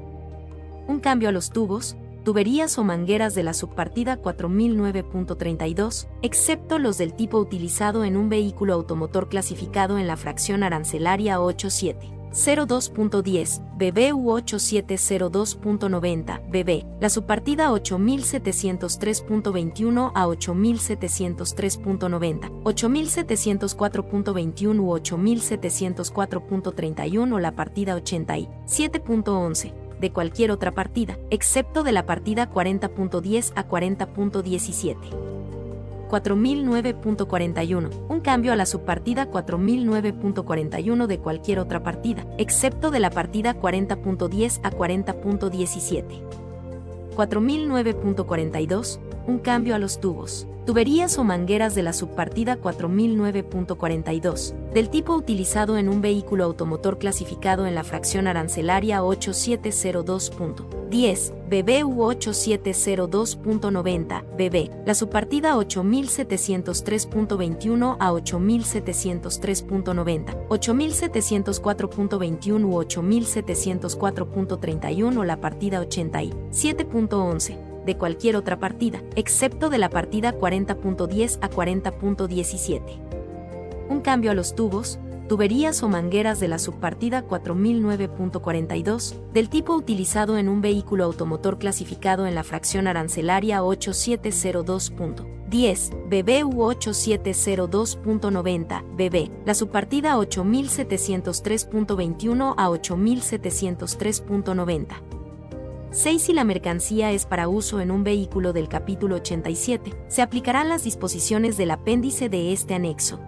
un cambio a los tubos, tuberías o mangueras de la subpartida 4009.32, excepto los del tipo utilizado en un vehículo automotor clasificado en la fracción arancelaria 87. 02.10, BB u 8702.90, BB, la subpartida 8703.21 a 8703.90, 8704.21 u 8704.31 o la partida 87.11 de cualquier otra partida, excepto de la partida 40.10 a 40.17. 4009.41, un cambio a la subpartida 4009.41 de cualquier otra partida, excepto de la partida 40.10 a 40.17. 4009.42, un cambio a los tubos, tuberías o mangueras de la subpartida 4009.42, del tipo utilizado en un vehículo automotor clasificado en la fracción arancelaria 8702.10, BB u 8702.90, BB, la subpartida 8703.21 a 8703.90, 8704.21 u 8704.31 o la partida 87.11 de cualquier otra partida, excepto de la partida 40.10 a 40.17. Un cambio a los tubos, tuberías o mangueras de la subpartida 4009.42, del tipo utilizado en un vehículo automotor clasificado en la fracción arancelaria 8702.10, BB u 8702.90, BB, la subpartida 8703.21 a 8703.90. 6. Si la mercancía es para uso en un vehículo del capítulo 87, se aplicarán las disposiciones del apéndice de este anexo.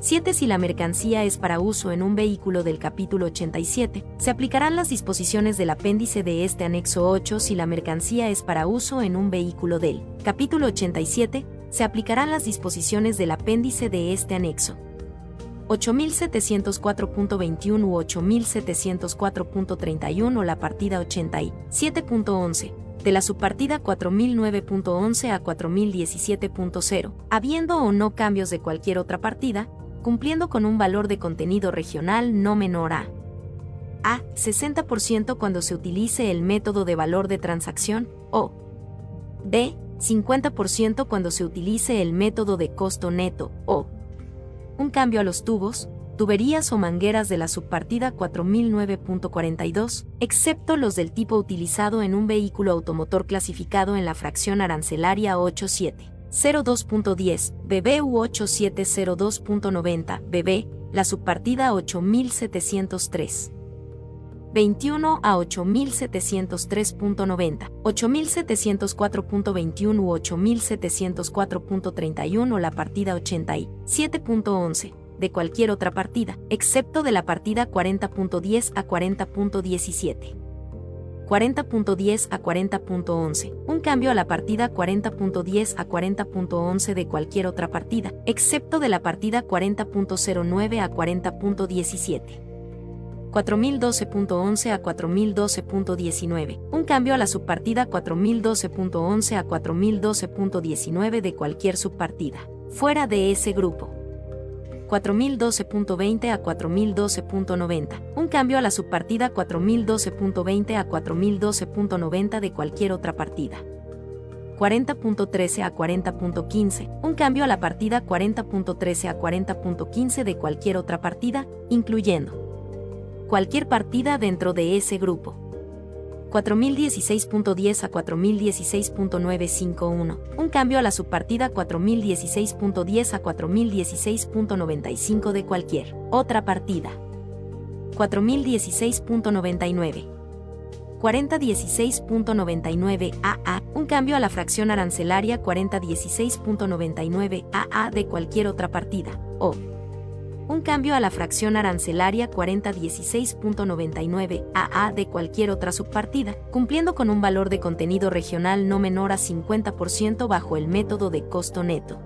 7. Si la mercancía es para uso en un vehículo del capítulo 87, se aplicarán las disposiciones del apéndice de este anexo 8. Si la mercancía es para uso en un vehículo del capítulo 87, se aplicarán las disposiciones del apéndice de este anexo. 8704.21 u 8704.31 o la partida 87.11 de la subpartida 4009.11 a 4017.0, habiendo o no cambios de cualquier otra partida, cumpliendo con un valor de contenido regional no menor a a 60% cuando se utilice el método de valor de transacción o b 50% cuando se utilice el método de costo neto o un cambio a los tubos, tuberías o mangueras de la subpartida 4009.42, excepto los del tipo utilizado en un vehículo automotor clasificado en la fracción arancelaria 87. 02.10, BB u 8702.90, BB, la subpartida 8703. 21 a 8703.90, 8704.21 u 8704.31 o la partida 87.11 de cualquier otra partida, excepto de la partida 40.10 a 40.17. 40.10 a 40.11, un cambio a la partida 40.10 a 40.11 de cualquier otra partida, excepto de la partida 40.09 a 40.17. 4012.11 a 4012.19, un cambio a la subpartida 4012.11 a 4012.19 de cualquier subpartida, fuera de ese grupo. 4012.20 a 4012.90, un cambio a la subpartida 4012.20 a 4012.90 de cualquier otra partida. 40.13 a 40.15, un cambio a la partida 40.13 a 40.15 de cualquier otra partida, incluyendo cualquier partida dentro de ese grupo. 4016.10 a 4016.951, un cambio a la subpartida 4016.10 a 4016.95 de cualquier otra partida. 4016.99. 4016.99 AA, un cambio a la fracción arancelaria 4016.99 AA de cualquier otra partida, o un cambio a la fracción arancelaria 4016.99 AA de cualquier otra subpartida, cumpliendo con un valor de contenido regional no menor a 50% bajo el método de costo neto.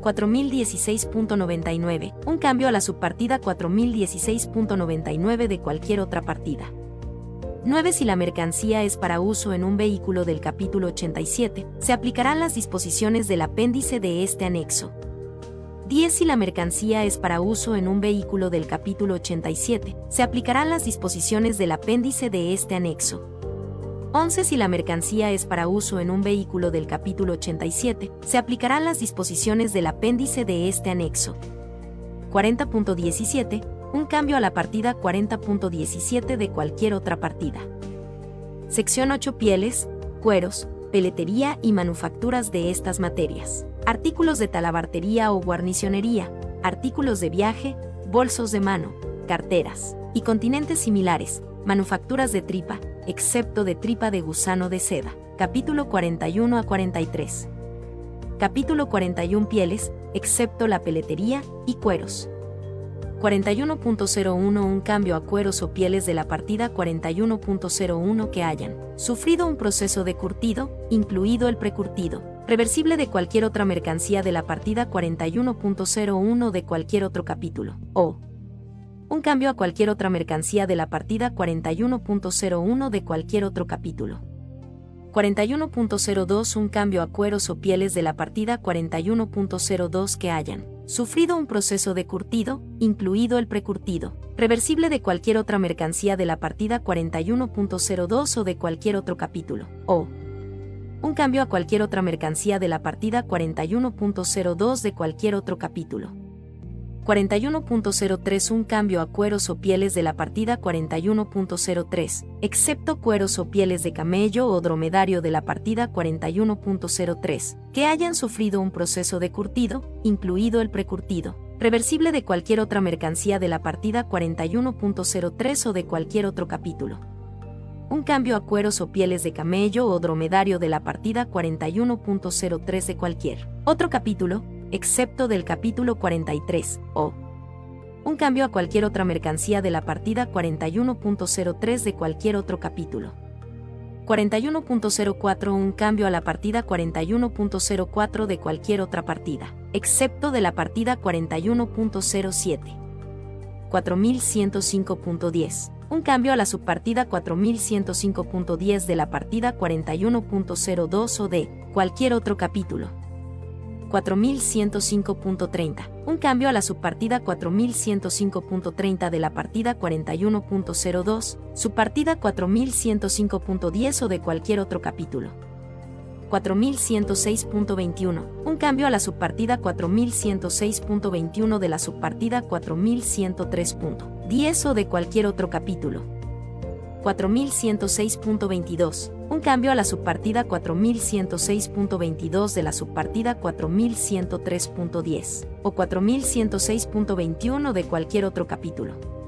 4016.99, un cambio a la subpartida 4016.99 de cualquier otra partida. 9. Si la mercancía es para uso en un vehículo del capítulo 87, se aplicarán las disposiciones del apéndice de este anexo. 10. Si la mercancía es para uso en un vehículo del capítulo 87, se aplicarán las disposiciones del apéndice de este anexo. 11. Si la mercancía es para uso en un vehículo del capítulo 87, se aplicarán las disposiciones del apéndice de este anexo. 40.17. Un cambio a la partida 40.17 de cualquier otra partida. Sección 8. Pieles, cueros, peletería y manufacturas de estas materias artículos de talabartería o guarnicionería, artículos de viaje, bolsos de mano, carteras y continentes similares, manufacturas de tripa, excepto de tripa de gusano de seda. Capítulo 41 a 43. Capítulo 41 Pieles, excepto la peletería y cueros. 41.01 Un cambio a cueros o pieles de la partida 41.01 que hayan sufrido un proceso de curtido, incluido el precurtido, reversible de cualquier otra mercancía de la partida 41.01 de cualquier otro capítulo, o un cambio a cualquier otra mercancía de la partida 41.01 de cualquier otro capítulo. 41.02 Un cambio a cueros o pieles de la partida 41.02 que hayan sufrido un proceso de curtido, incluido el precurtido, reversible de cualquier otra mercancía de la partida 41.02 o de cualquier otro capítulo, o un cambio a cualquier otra mercancía de la partida 41.02 de cualquier otro capítulo. 41.03 Un cambio a cueros o pieles de la partida 41.03, excepto cueros o pieles de camello o dromedario de la partida 41.03, que hayan sufrido un proceso de curtido, incluido el precurtido, reversible de cualquier otra mercancía de la partida 41.03 o de cualquier otro capítulo un cambio a cueros o pieles de camello o dromedario de la partida 41.03 de cualquier otro capítulo, excepto del capítulo 43, o un cambio a cualquier otra mercancía de la partida 41.03 de cualquier otro capítulo. 41.04 Un cambio a la partida 41.04 de cualquier otra partida, excepto de la partida 41.07. 4105.10 un cambio a la subpartida 4105.10 de la partida 41.02 o de cualquier otro capítulo. 4105.30. Un cambio a la subpartida 4105.30 de la partida 41.02, subpartida 4105.10 o de cualquier otro capítulo. 4106.21. Un cambio a la subpartida 4106.21 de la subpartida 4103. 10 o de cualquier otro capítulo. 4106.22. Un cambio a la subpartida 4106.22 de la subpartida 4103.10 o 4106.21 de cualquier otro capítulo.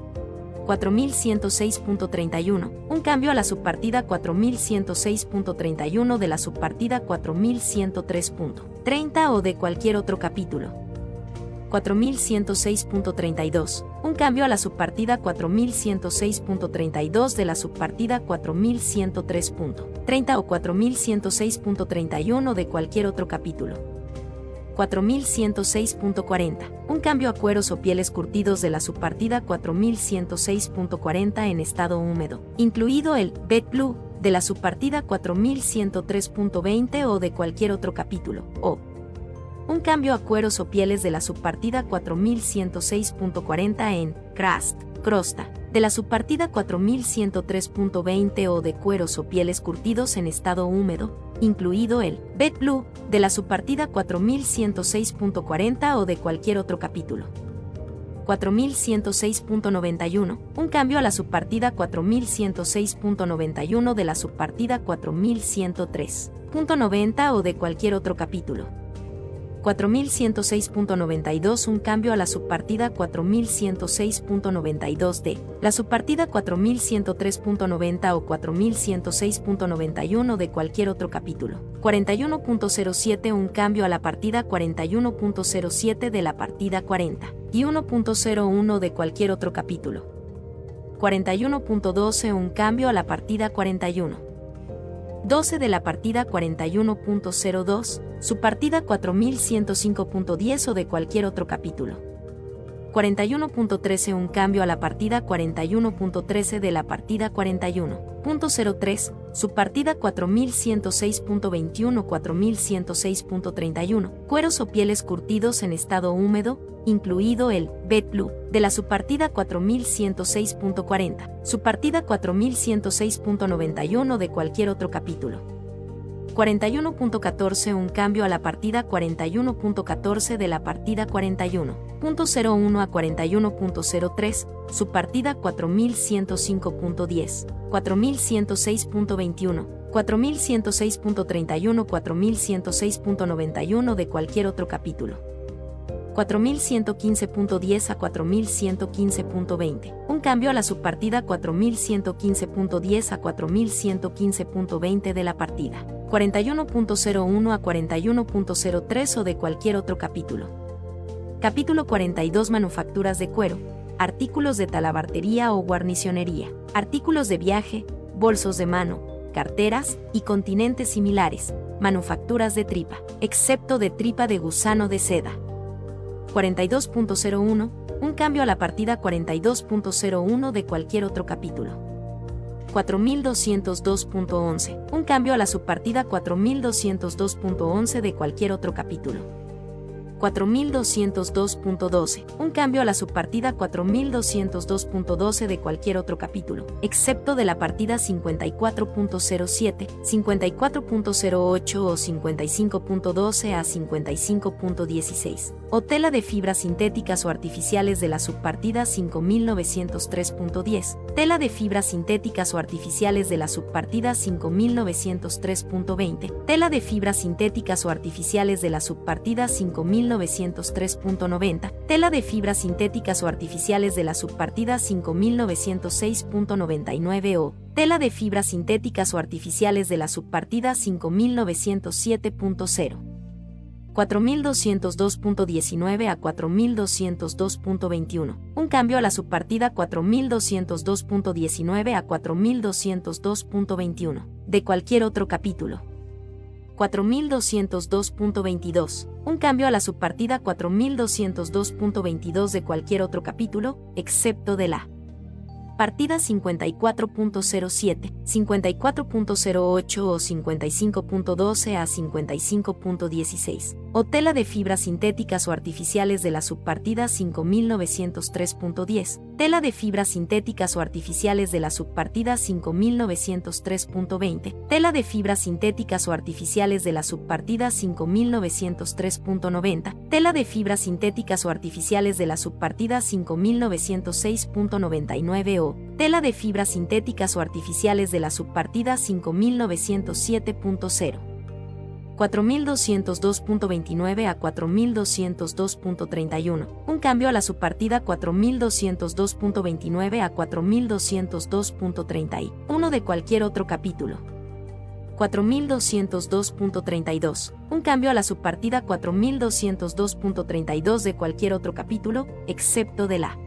4106.31. Un cambio a la subpartida 4106.31 de la subpartida 4103.30 o de cualquier otro capítulo. 4106.32, un cambio a la subpartida 4106.32 de la subpartida 4103.30 o 4106.31 de cualquier otro capítulo. 4106.40, un cambio a cueros o pieles curtidos de la subpartida 4106.40 en estado húmedo, incluido el Bed Blue de la subpartida 4103.20 o de cualquier otro capítulo, o un cambio a cueros o pieles de la subpartida 4106.40 en crust, crosta, de la subpartida 4103.20 o de cueros o pieles curtidos en estado húmedo, incluido el bed blue, de la subpartida 4106.40 o de cualquier otro capítulo. 4106.91, un cambio a la subpartida 4106.91 de la subpartida 4103.90 o de cualquier otro capítulo. 4106.92 un cambio a la subpartida 4106.92 de la subpartida 4103.90 o 4106.91 de cualquier otro capítulo. 41.07 un cambio a la partida 41.07 de la partida 40 y 1.01 de cualquier otro capítulo. 41.12 un cambio a la partida 41. 12 de la partida 41.02, su partida 4105.10 o de cualquier otro capítulo. 41.13 un cambio a la partida 41.13 de la partida 41.03, su partida 4106.21 4106.31, cueros o pieles curtidos en estado húmedo, incluido el Bet Blue, de la subpartida 4106.40, subpartida 4106.91 de cualquier otro capítulo. 41.14 Un cambio a la partida 41.14 de la partida 41.01 a 41.03, subpartida 4105.10, 4106.21, 4106.31, 4106.91 de cualquier otro capítulo. 4115.10 a 4115.20. Un cambio a la subpartida 4115.10 a 4115.20 de la partida. 41.01 a 41.03 o de cualquier otro capítulo. Capítulo 42 Manufacturas de cuero, artículos de talabartería o guarnicionería, artículos de viaje, bolsos de mano, carteras y continentes similares, manufacturas de tripa, excepto de tripa de gusano de seda. 42.01, un cambio a la partida 42.01 de cualquier otro capítulo. 4202.11, un cambio a la subpartida 4202.11 de cualquier otro capítulo. 4202.12, un cambio a la subpartida 4202.12 de cualquier otro capítulo, excepto de la partida 54.07, 54.08 o 55.12 a 55.16, o tela de fibras sintéticas o artificiales de la subpartida 5903.10, tela de fibras sintéticas o artificiales de la subpartida 5903.20, tela de fibras sintéticas o artificiales de la subpartida 5903 5903.90, tela de fibras sintéticas o artificiales de la subpartida 5906.99 o tela de fibras sintéticas o artificiales de la subpartida 5907.0. 4202.19 a 4202.21. Un cambio a la subpartida 4202.19 a 4202.21. De cualquier otro capítulo. 4202.22, un cambio a la subpartida 4202.22 de cualquier otro capítulo, excepto de la partida 54.07, 54.08 o 55.12 a 55.16, o tela de fibras sintéticas o artificiales de la subpartida 5903.10, tela de fibras sintéticas o artificiales de la subpartida 5903.20, tela de fibras sintéticas o artificiales de la subpartida 5903.90, tela de fibras sintéticas o artificiales de la subpartida 5906.99 o tela de fibras sintéticas o artificiales de la subpartida 5907.0. 4202.29 a 4202.31, un cambio a la subpartida 4202.29 a 4202.31 de cualquier otro capítulo. 4202.32, un cambio a la subpartida 4202.32 de cualquier otro capítulo, excepto de la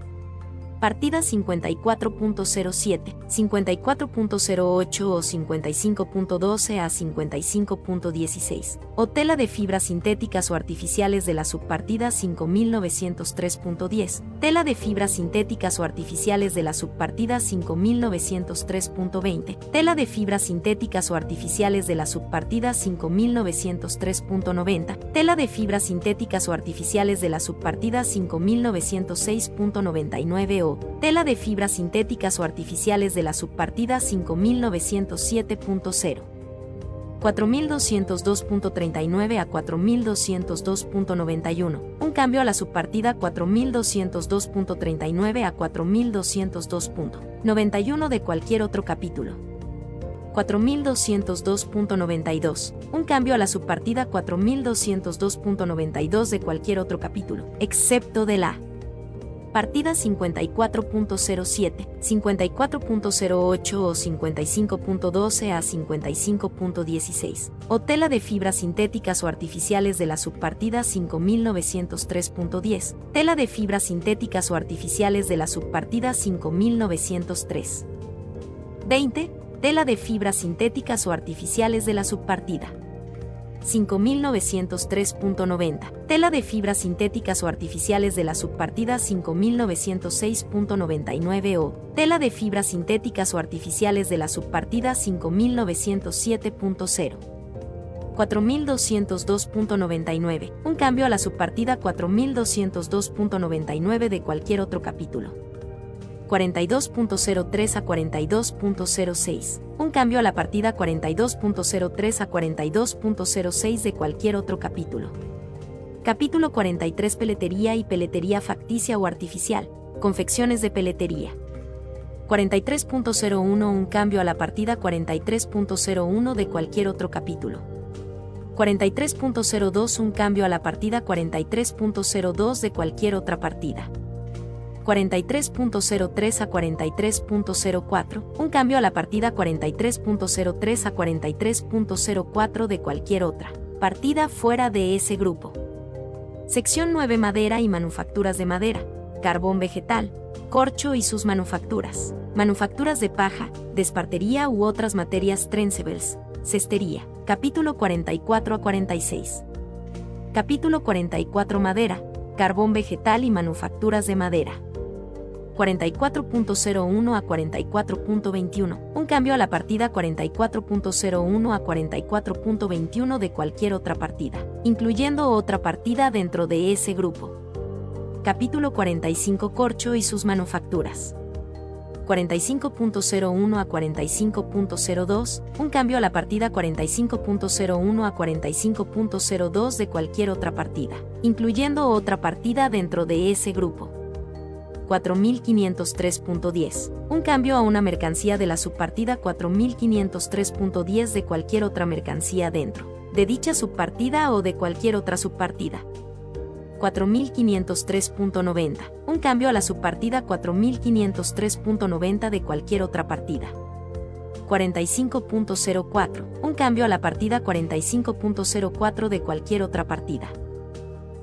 partida 54.07, 54.08 o 55.12 a 55.16, o tela de fibras sintéticas o artificiales de la subpartida 5903.10, tela de fibras sintéticas o artificiales de la subpartida 5903.20, tela de fibras sintéticas o artificiales de la subpartida 5903.90, tela de fibras sintéticas o artificiales de la subpartida 5906.99 tela de fibras sintéticas o artificiales de la subpartida 5907.0. 4202.39 a 4202.91. Un cambio a la subpartida 4202.39 a 4202.91 de cualquier otro capítulo. 4202.92. Un cambio a la subpartida 4202.92 de cualquier otro capítulo, excepto de la partida 54.07, 54.08 o 55.12 a 55.16, o tela de fibras sintéticas o artificiales de la subpartida 5903.10, tela de fibras sintéticas o artificiales de la subpartida 5903. 20. Tela de fibras sintéticas o artificiales de la subpartida 5903.90. Tela de fibras sintéticas o artificiales de la subpartida 5906.99 o tela de fibras sintéticas o artificiales de la subpartida 5907.0. 4202.99. Un cambio a la subpartida 4202.99 de cualquier otro capítulo. 42.03 a 42.06. Un cambio a la partida 42.03 a 42.06 de cualquier otro capítulo. Capítulo 43 Peletería y peletería facticia o artificial. Confecciones de peletería. 43.01 Un cambio a la partida 43.01 de cualquier otro capítulo. 43.02 Un cambio a la partida 43.02 de cualquier otra partida. 43.03 a 43.04, un cambio a la partida 43.03 a 43.04 de cualquier otra partida fuera de ese grupo. Sección 9 Madera y manufacturas de madera, carbón vegetal, corcho y sus manufacturas, manufacturas de paja, despartería u otras materias trencebles, cestería, capítulo 44 a 46. Capítulo 44 Madera, carbón vegetal y manufacturas de madera. 44.01 a 44.21, un cambio a la partida 44.01 a 44.21 de cualquier otra partida, incluyendo otra partida dentro de ese grupo. Capítulo 45 Corcho y sus manufacturas. 45.01 a 45.02, un cambio a la partida 45.01 a 45.02 de cualquier otra partida, incluyendo otra partida dentro de ese grupo. 4503.10. Un cambio a una mercancía de la subpartida 4503.10 de cualquier otra mercancía dentro de dicha subpartida o de cualquier otra subpartida. 4503.90. Un cambio a la subpartida 4503.90 de cualquier otra partida. 45.04. Un cambio a la partida 45.04 de cualquier otra partida.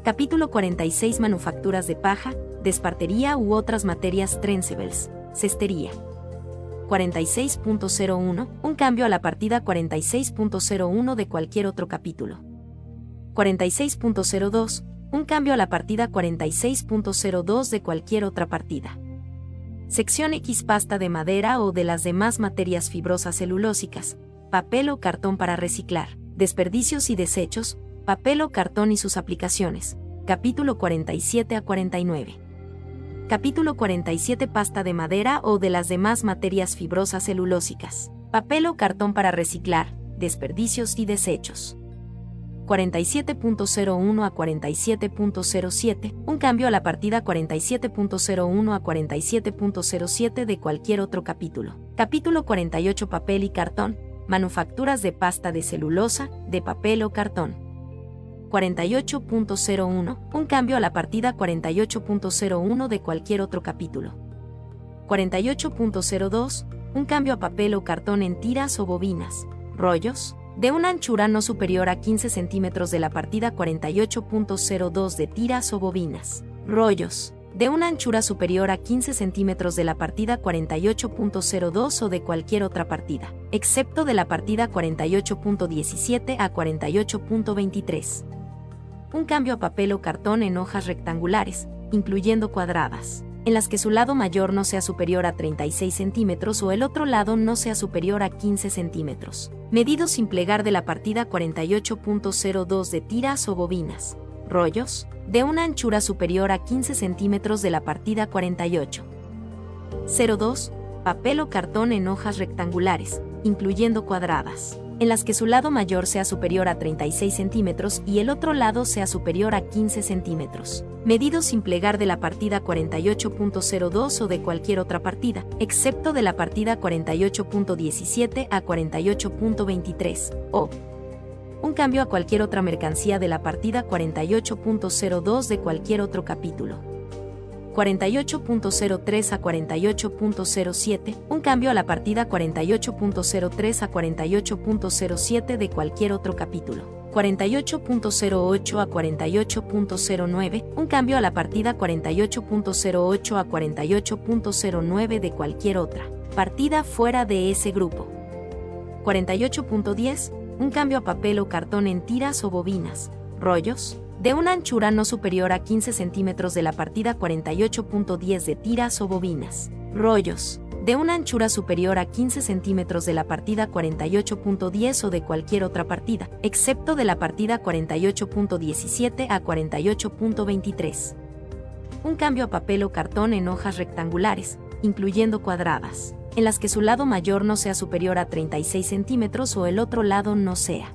Capítulo 46 Manufacturas de paja, despartería u otras materias trencebles, cestería. 46.01, un cambio a la partida 46.01 de cualquier otro capítulo. 46.02, un cambio a la partida 46.02 de cualquier otra partida. Sección X pasta de madera o de las demás materias fibrosas celulósicas, papel o cartón para reciclar, desperdicios y desechos, papel o cartón y sus aplicaciones. Capítulo 47 a 49. Capítulo 47 Pasta de madera o de las demás materias fibrosas celulósicas. Papel o cartón para reciclar, desperdicios y desechos. 47.01 a 47.07, un cambio a la partida 47.01 a 47.07 de cualquier otro capítulo. Capítulo 48 Papel y cartón, manufacturas de pasta de celulosa, de papel o cartón. 48.01, un cambio a la partida 48.01 de cualquier otro capítulo. 48.02, un cambio a papel o cartón en tiras o bobinas, rollos, de una anchura no superior a 15 centímetros de la partida 48.02 de tiras o bobinas, rollos, de una anchura superior a 15 centímetros de la partida 48.02 o de cualquier otra partida, excepto de la partida 48.17 a 48.23 un cambio a papel o cartón en hojas rectangulares, incluyendo cuadradas, en las que su lado mayor no sea superior a 36 centímetros o el otro lado no sea superior a 15 centímetros. Medido sin plegar de la partida 48.02 de tiras o bobinas. Rollos, de una anchura superior a 15 centímetros de la partida 48. 02. Papel o cartón en hojas rectangulares, incluyendo cuadradas en las que su lado mayor sea superior a 36 centímetros y el otro lado sea superior a 15 centímetros. Medido sin plegar de la partida 48.02 o de cualquier otra partida, excepto de la partida 48.17 a 48.23, o un cambio a cualquier otra mercancía de la partida 48.02 de cualquier otro capítulo. 48.03 a 48.07, un cambio a la partida 48.03 a 48.07 de cualquier otro capítulo. 48.08 a 48.09, un cambio a la partida 48.08 a 48.09 de cualquier otra. Partida fuera de ese grupo. 48.10, un cambio a papel o cartón en tiras o bobinas, rollos, de una anchura no superior a 15 centímetros de la partida 48.10 de tiras o bobinas. Rollos. De una anchura superior a 15 centímetros de la partida 48.10 o de cualquier otra partida, excepto de la partida 48.17 a 48.23. Un cambio a papel o cartón en hojas rectangulares, incluyendo cuadradas, en las que su lado mayor no sea superior a 36 centímetros o el otro lado no sea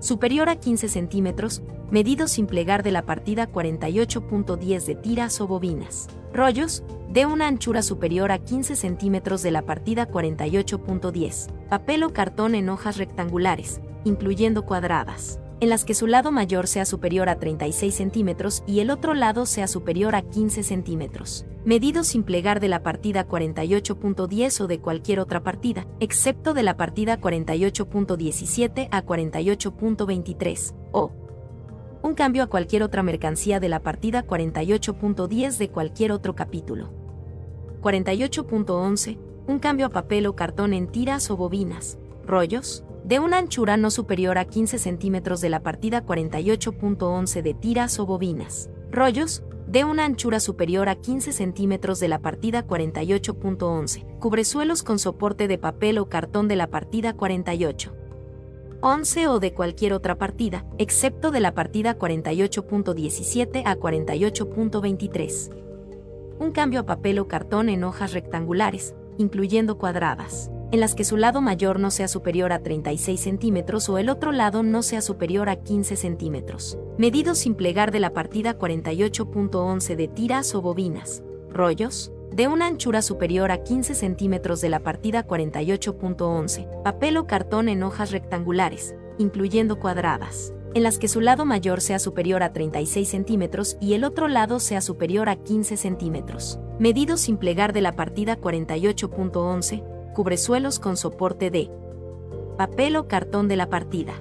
superior a 15 centímetros, medido sin plegar de la partida 48.10 de tiras o bobinas. Rollos, de una anchura superior a 15 centímetros de la partida 48.10. Papel o cartón en hojas rectangulares, incluyendo cuadradas en las que su lado mayor sea superior a 36 centímetros y el otro lado sea superior a 15 centímetros. Medido sin plegar de la partida 48.10 o de cualquier otra partida, excepto de la partida 48.17 a 48.23, o un cambio a cualquier otra mercancía de la partida 48.10 de cualquier otro capítulo. 48.11, un cambio a papel o cartón en tiras o bobinas, rollos, de una anchura no superior a 15 centímetros de la partida 48.11 de tiras o bobinas. Rollos, de una anchura superior a 15 centímetros de la partida 48.11. Cubresuelos con soporte de papel o cartón de la partida 48. 11 o de cualquier otra partida, excepto de la partida 48.17 a 48.23. Un cambio a papel o cartón en hojas rectangulares, incluyendo cuadradas en las que su lado mayor no sea superior a 36 centímetros o el otro lado no sea superior a 15 centímetros. Medido sin plegar de la partida 48.11 de tiras o bobinas, rollos, de una anchura superior a 15 centímetros de la partida 48.11, papel o cartón en hojas rectangulares, incluyendo cuadradas, en las que su lado mayor sea superior a 36 centímetros y el otro lado sea superior a 15 centímetros. Medido sin plegar de la partida 48.11, cubresuelos con soporte de papel o cartón de la partida.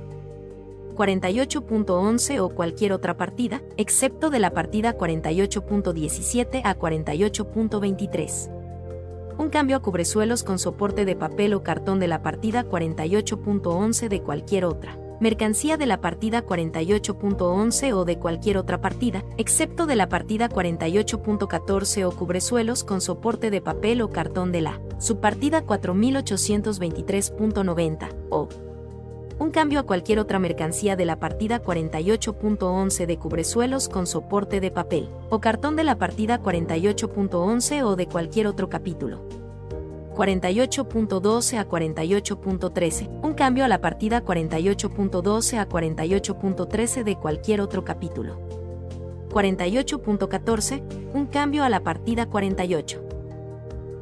48.11 o cualquier otra partida, excepto de la partida 48.17 a 48.23. Un cambio a cubresuelos con soporte de papel o cartón de la partida 48.11 de cualquier otra mercancía de la partida 48.11 o de cualquier otra partida, excepto de la partida 48.14 o cubresuelos con soporte de papel o cartón de la subpartida 4823.90 o un cambio a cualquier otra mercancía de la partida 48.11 de cubresuelos con soporte de papel o cartón de la partida 48.11 o de cualquier otro capítulo. 48.12 a 48.13, un cambio a la partida 48.12 a 48.13 de cualquier otro capítulo. 48.14, un cambio a la partida 48.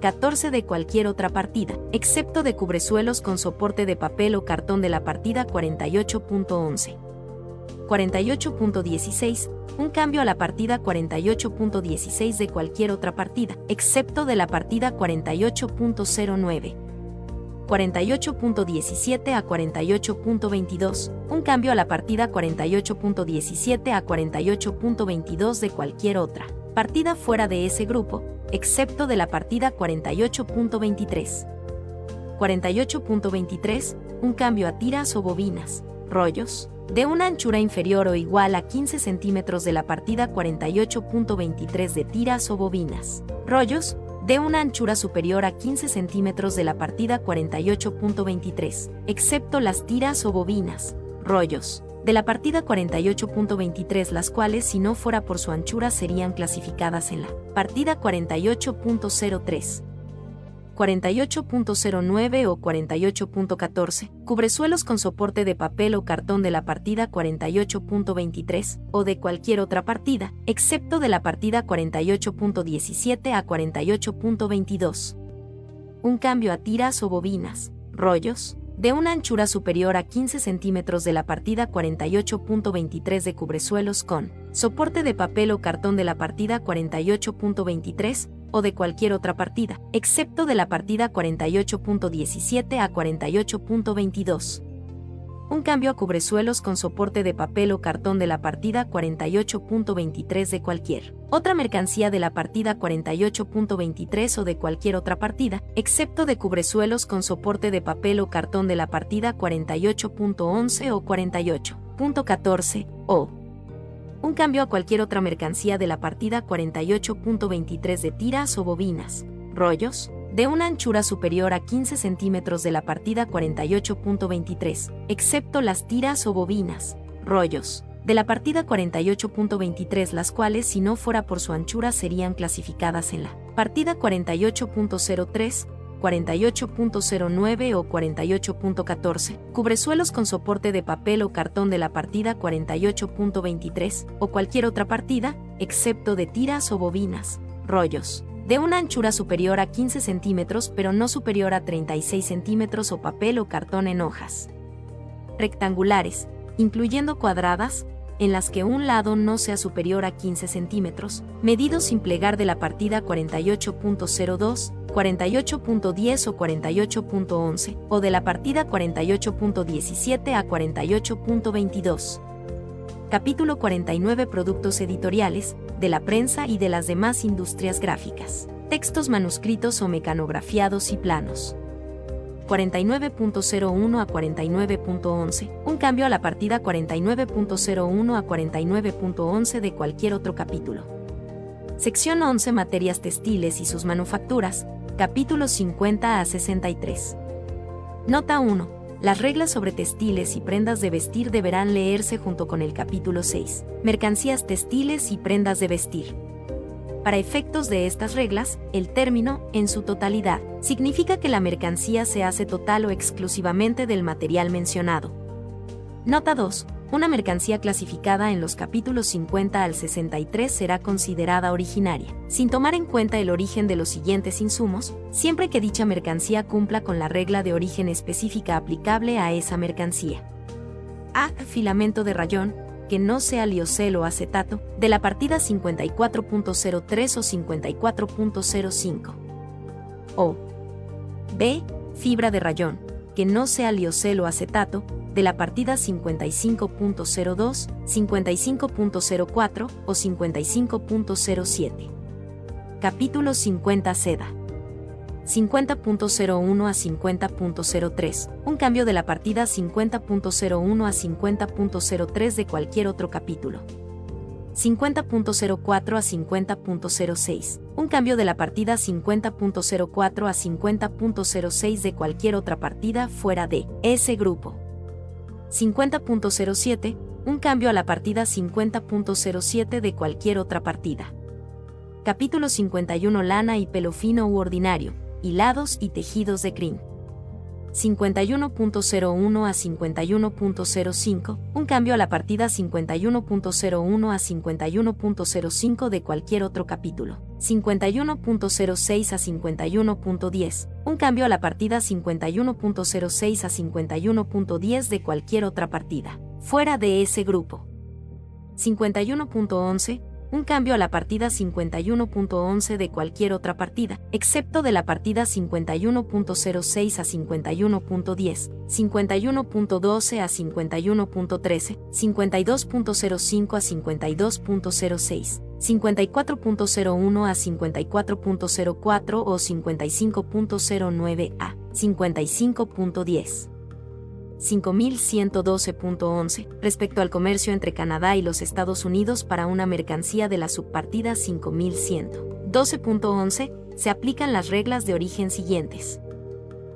14 de cualquier otra partida, excepto de cubresuelos con soporte de papel o cartón de la partida 48.11. 48.16, un cambio a la partida 48.16 de cualquier otra partida, excepto de la partida 48.09. 48.17 a 48.22, un cambio a la partida 48.17 a 48.22 de cualquier otra partida fuera de ese grupo, excepto de la partida 48.23. 48.23, un cambio a tiras o bobinas, rollos, de una anchura inferior o igual a 15 centímetros de la partida 48.23 de tiras o bobinas. Rollos, de una anchura superior a 15 centímetros de la partida 48.23, excepto las tiras o bobinas. Rollos, de la partida 48.23 las cuales si no fuera por su anchura serían clasificadas en la partida 48.03. 48.09 o 48.14, cubresuelos con soporte de papel o cartón de la partida 48.23 o de cualquier otra partida, excepto de la partida 48.17 a 48.22. Un cambio a tiras o bobinas, rollos, de una anchura superior a 15 centímetros de la partida 48.23 de cubresuelos con soporte de papel o cartón de la partida 48.23 o de cualquier otra partida, excepto de la partida 48.17 a 48.22. Un cambio a cubresuelos con soporte de papel o cartón de la partida 48.23 de cualquier. Otra mercancía de la partida 48.23 o de cualquier otra partida, excepto de cubresuelos con soporte de papel o cartón de la partida 48.11 o 48.14 o un cambio a cualquier otra mercancía de la partida 48.23 de tiras o bobinas, rollos, de una anchura superior a 15 centímetros de la partida 48.23, excepto las tiras o bobinas, rollos, de la partida 48.23 las cuales si no fuera por su anchura serían clasificadas en la partida 48.03, 48.09 o 48.14, cubresuelos con soporte de papel o cartón de la partida 48.23 o cualquier otra partida, excepto de tiras o bobinas, rollos, de una anchura superior a 15 centímetros pero no superior a 36 centímetros o papel o cartón en hojas. Rectangulares, incluyendo cuadradas, en las que un lado no sea superior a 15 centímetros, medidos sin plegar de la partida 48.02, 48.10 o 48.11, o de la partida 48.17 a 48.22. Capítulo 49 Productos editoriales, de la prensa y de las demás industrias gráficas. Textos manuscritos o mecanografiados y planos. 49.01 a 49.11, un cambio a la partida 49.01 a 49.11 de cualquier otro capítulo. Sección 11 Materias textiles y sus manufacturas, capítulos 50 a 63. Nota 1. Las reglas sobre textiles y prendas de vestir deberán leerse junto con el capítulo 6. Mercancías textiles y prendas de vestir. Para efectos de estas reglas, el término, en su totalidad, significa que la mercancía se hace total o exclusivamente del material mencionado. Nota 2. Una mercancía clasificada en los capítulos 50 al 63 será considerada originaria, sin tomar en cuenta el origen de los siguientes insumos, siempre que dicha mercancía cumpla con la regla de origen específica aplicable a esa mercancía. A. Filamento de rayón, que no sea liocel o acetato, de la partida 54.03 o 54.05. O. B. Fibra de rayón, que no sea liocel o acetato, de la partida 55.02, 55.04 o 55.07. Capítulo 50 Seda. 50.01 a 50.03, un cambio de la partida 50.01 a 50.03 de cualquier otro capítulo. 50.04 a 50.06, un cambio de la partida 50.04 a 50.06 de cualquier otra partida fuera de ese grupo. 50.07, un cambio a la partida 50.07 de cualquier otra partida. Capítulo 51 Lana y pelo fino u ordinario, hilados y tejidos de crin. 51.01 a 51.05, un cambio a la partida 51.01 a 51.05 de cualquier otro capítulo. 51.06 a 51.10, un cambio a la partida 51.06 a 51.10 de cualquier otra partida, fuera de ese grupo. 51.11, un cambio a la partida 51.11 de cualquier otra partida, excepto de la partida 51.06 a 51.10, 51.12 a 51.13, 52.05 a 52.06, 54.01 a 54.04 o 55.09 a 55.10. 5112.11 respecto al comercio entre Canadá y los Estados Unidos para una mercancía de la subpartida 5112.11 se aplican las reglas de origen siguientes.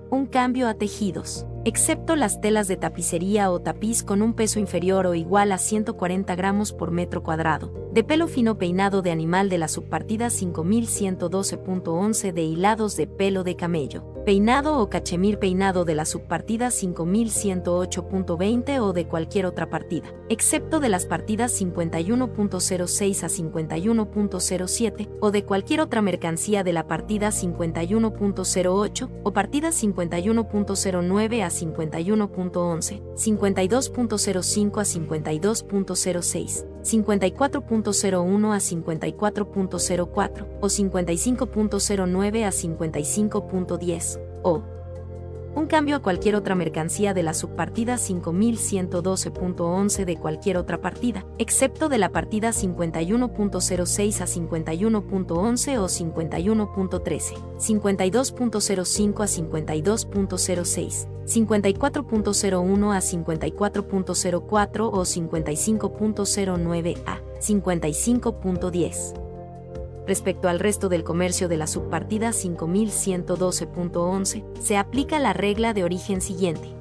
Un cambio a tejidos. excepto las telas de tapicería o tapiz con un peso inferior o igual a 140 gramos por metro cuadrado, de pelo fino peinado de animal de la subpartida 5112.11 de hilados de pelo de camello, peinado o cachemir peinado de la subpartida 5108.20 o de cualquier otra partida, excepto de las partidas 51.06 a 51.07 o de cualquier otra mercancía de la partida 51.08 o partida 51.09 a 51.11, 52.05 a 52.06, 54.01 a 54.04 o 55.09 a 55.10 o un cambio a cualquier otra mercancía de la subpartida 5112.11 de cualquier otra partida, excepto de la partida 51.06 a 51.11 o 51.13, 52.05 a 52.06, 54.01 a 54.04 o 55.09 a 55.10. Respecto al resto del comercio de la subpartida 5112.11, se aplica la regla de origen siguiente.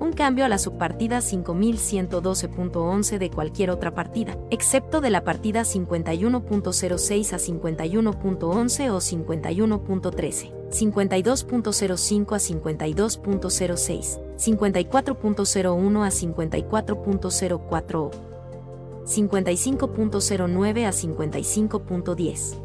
Un cambio a la subpartida 5112.11 de cualquier otra partida, excepto de la partida 51.06 a 51.11 o 51.13, 52.05 a 52.06, 54.01 a 54.04 o 55.09 a 55.10.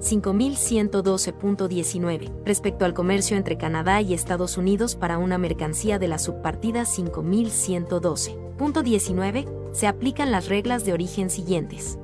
5112.19 respecto al comercio entre Canadá y Estados Unidos para una mercancía de la subpartida 5112.19 se aplican las reglas de origen siguientes.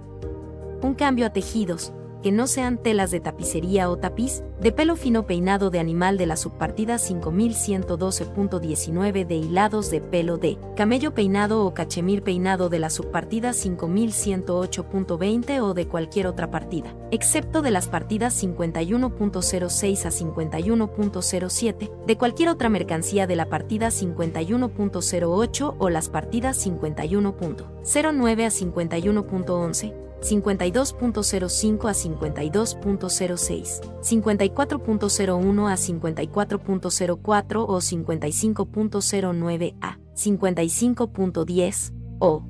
Un cambio a tejidos, que no sean telas de tapicería o tapiz, de pelo fino peinado de animal de la subpartida 5112.19 de hilados de pelo de camello peinado o cachemir peinado de la subpartida 5108.20 o de cualquier otra partida, excepto de las partidas 51.06 a 51.07, de cualquier otra mercancía de la partida 51.08 o las partidas 51.09 a 51.11 52.05 a 52.06, 54.01 a 54.04 o 55.09 a 55.10 o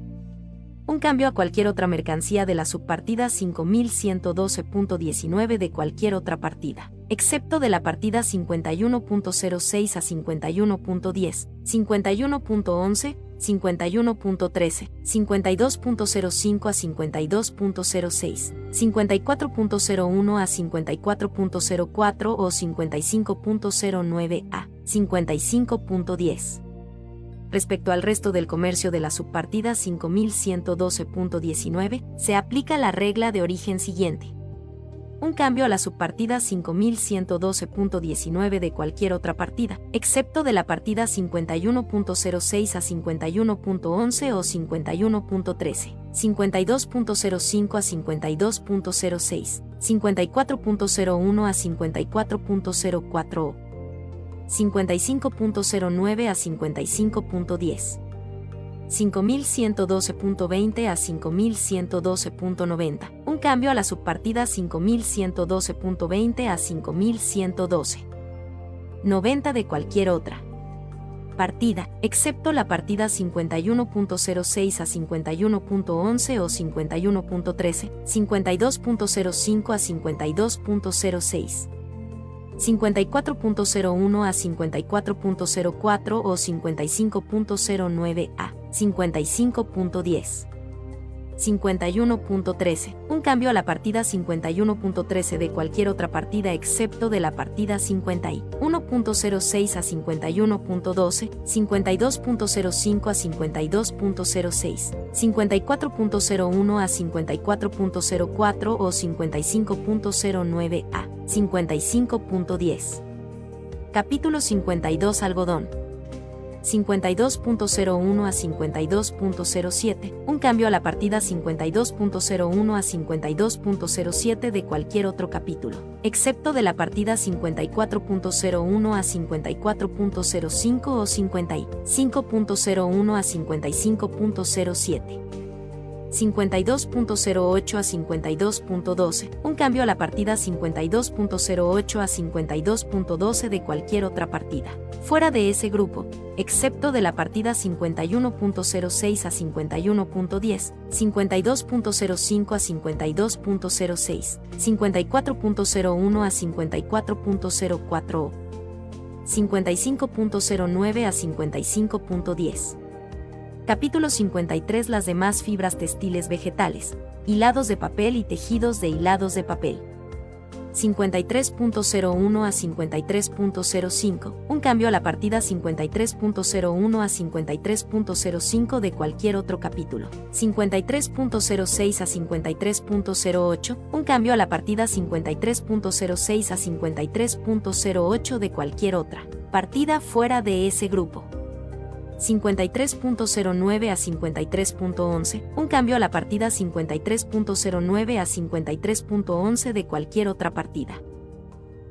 un cambio a cualquier otra mercancía de la subpartida 5112.19 de cualquier otra partida, excepto de la partida 51.06 a 51.10, 51.11, 51.13, 52.05 a 52.06, 54.01 a 54.04 o 55.09 a 55.10. Respecto al resto del comercio de la subpartida 5112.19, se aplica la regla de origen siguiente un cambio a la subpartida 5112.19 de cualquier otra partida, excepto de la partida 51.06 a 51.11 o 51.13, 52.05 a 52.06, 54.01 a 54.04 o 55.09 a 55.10. 5112.20 a 5112.90, un cambio a la subpartida 5112.20 a 5112. 90 de cualquier otra. Partida, excepto la partida 51.06 a 51.11 o 51.13, 52.05 a 52.06. 54.01 a 54.04 o 55.09 a 55.10. 51.13. Un cambio a la partida 51.13 de cualquier otra partida excepto de la partida 51.06 a 51.12, 52.05 a 52.06, 54.01 a 54.04 o 55.09 a 55.10. Capítulo 52 Algodón. 52.01 a 52.07, un cambio a la partida 52.01 a 52.07 de cualquier otro capítulo, excepto de la partida 54.01 a 54.05 o 55.01 a 55.07. 52.08 a 52.12, un cambio a la partida 52.08 a 52.12 de cualquier otra partida. Fuera de ese grupo, excepto de la partida 51.06 a 51.10, 52.05 a 52.06, 54.01 a 54.04 55.09 a 55.10. Capítulo 53 Las demás fibras textiles vegetales, hilados de papel y tejidos de hilados de papel. 53.01 a 53.05, un cambio a la partida 53.01 a 53.05 de cualquier otro capítulo. 53.06 a 53.08, un cambio a la partida 53.06 a 53.08 de cualquier otra. Partida fuera de ese grupo. 53.09 a 53.11, un cambio a la partida 53.09 a 53.11 de cualquier otra partida.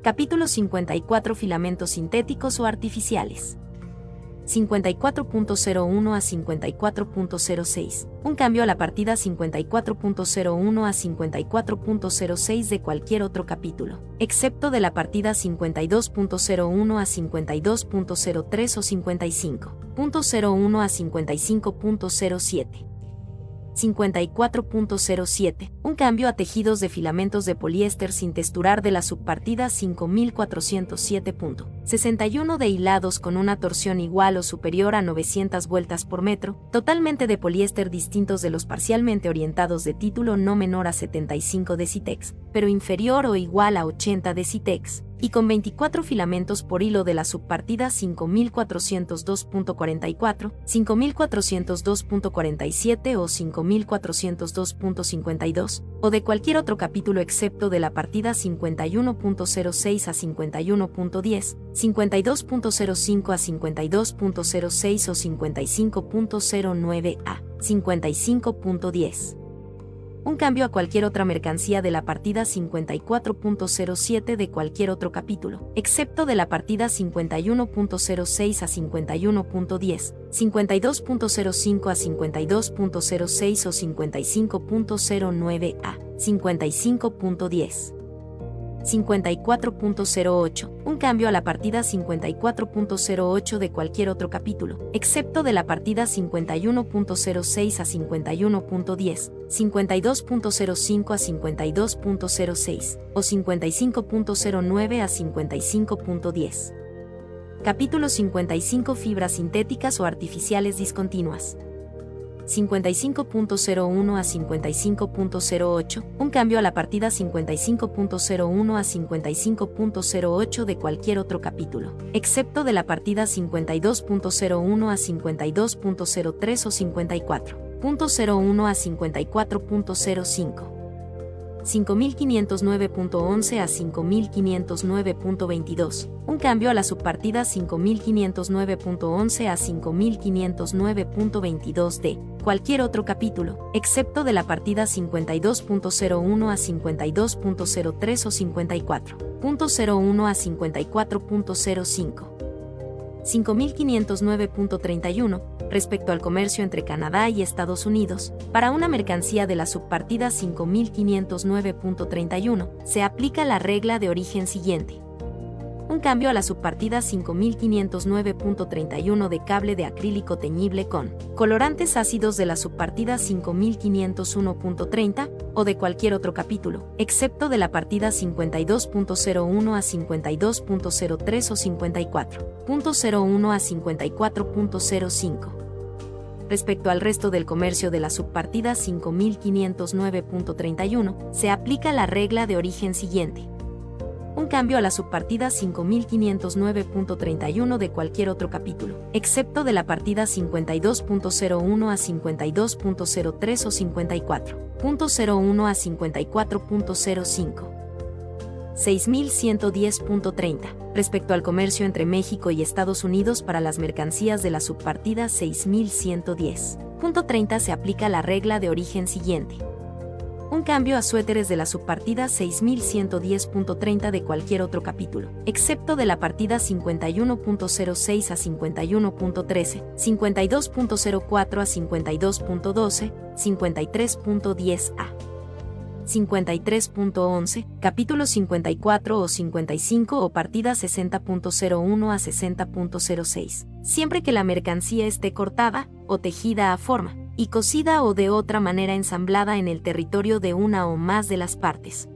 Capítulo 54 Filamentos sintéticos o artificiales. 54.01 a 54.06, un cambio a la partida 54.01 a 54.06 de cualquier otro capítulo, excepto de la partida 52.01 a 52.03 o 55.01 a 55.07. 54.07, un cambio a tejidos de filamentos de poliéster sin texturar de la subpartida 5407.61 de hilados con una torsión igual o superior a 900 vueltas por metro, totalmente de poliéster distintos de los parcialmente orientados de título no menor a 75 de Citex, pero inferior o igual a 80 de Citex, y con 24 filamentos por hilo de la subpartida 5402.44, 5402.47 o 5402.52, o de cualquier otro capítulo excepto de la partida 51.06 a 51.10, 52.05 a 52.06 o 55.09 a 55.10 un cambio a cualquier otra mercancía de la partida 54.07 de cualquier otro capítulo, excepto de la partida 51.06 a 51.10, 52.05 a 52.06 o 55.09 a 55.10. 54.08, un cambio a la partida 54.08 de cualquier otro capítulo, excepto de la partida 51.06 a 51.10, 52.05 a 52.06 o 55.09 a 55.10. Capítulo 55 Fibras sintéticas o artificiales discontinuas. 55.01 a 55.08, un cambio a la partida 55.01 a 55.08 de cualquier otro capítulo, excepto de la partida 52.01 a 52.03 o 54.01 a 54.05. 5509.11 a 5509.22, un cambio a la subpartida 5509.11 a 5509.22 de cualquier otro capítulo, excepto de la partida 52.01 a 52.03 o 54.01 a 54.05. 5509.31, respecto al comercio entre Canadá y Estados Unidos, para una mercancía de la subpartida 5509.31, se aplica la regla de origen siguiente un cambio a la subpartida 5509.31 de cable de acrílico teñible con colorantes ácidos de la subpartida 5501.30 o de cualquier otro capítulo, excepto de la partida 52.01 a 52.03 o 54.01 a 54.05 respecto al resto del comercio de la subpartida 5509.31, se aplica la regla de origen siguiente un cambio a la subpartida 5509.31 de cualquier otro capítulo, excepto de la partida 52.01 a 52.03 o 54.01 a 54.05. 6110.30, respecto al comercio entre México y Estados Unidos para las mercancías de la subpartida 6110.30 se aplica la regla de origen siguiente un cambio a suéteres de la subpartida 6110.30 de cualquier otro capítulo, excepto de la partida 51.06 a 51.13, 52.04 a 52.12, 53.10 a 53.11, capítulo 54 o 55 o partida 60.01 a 60.06, siempre que la mercancía esté cortada o tejida a forma y cosida o de otra manera ensamblada en el territorio de una o más de las partes,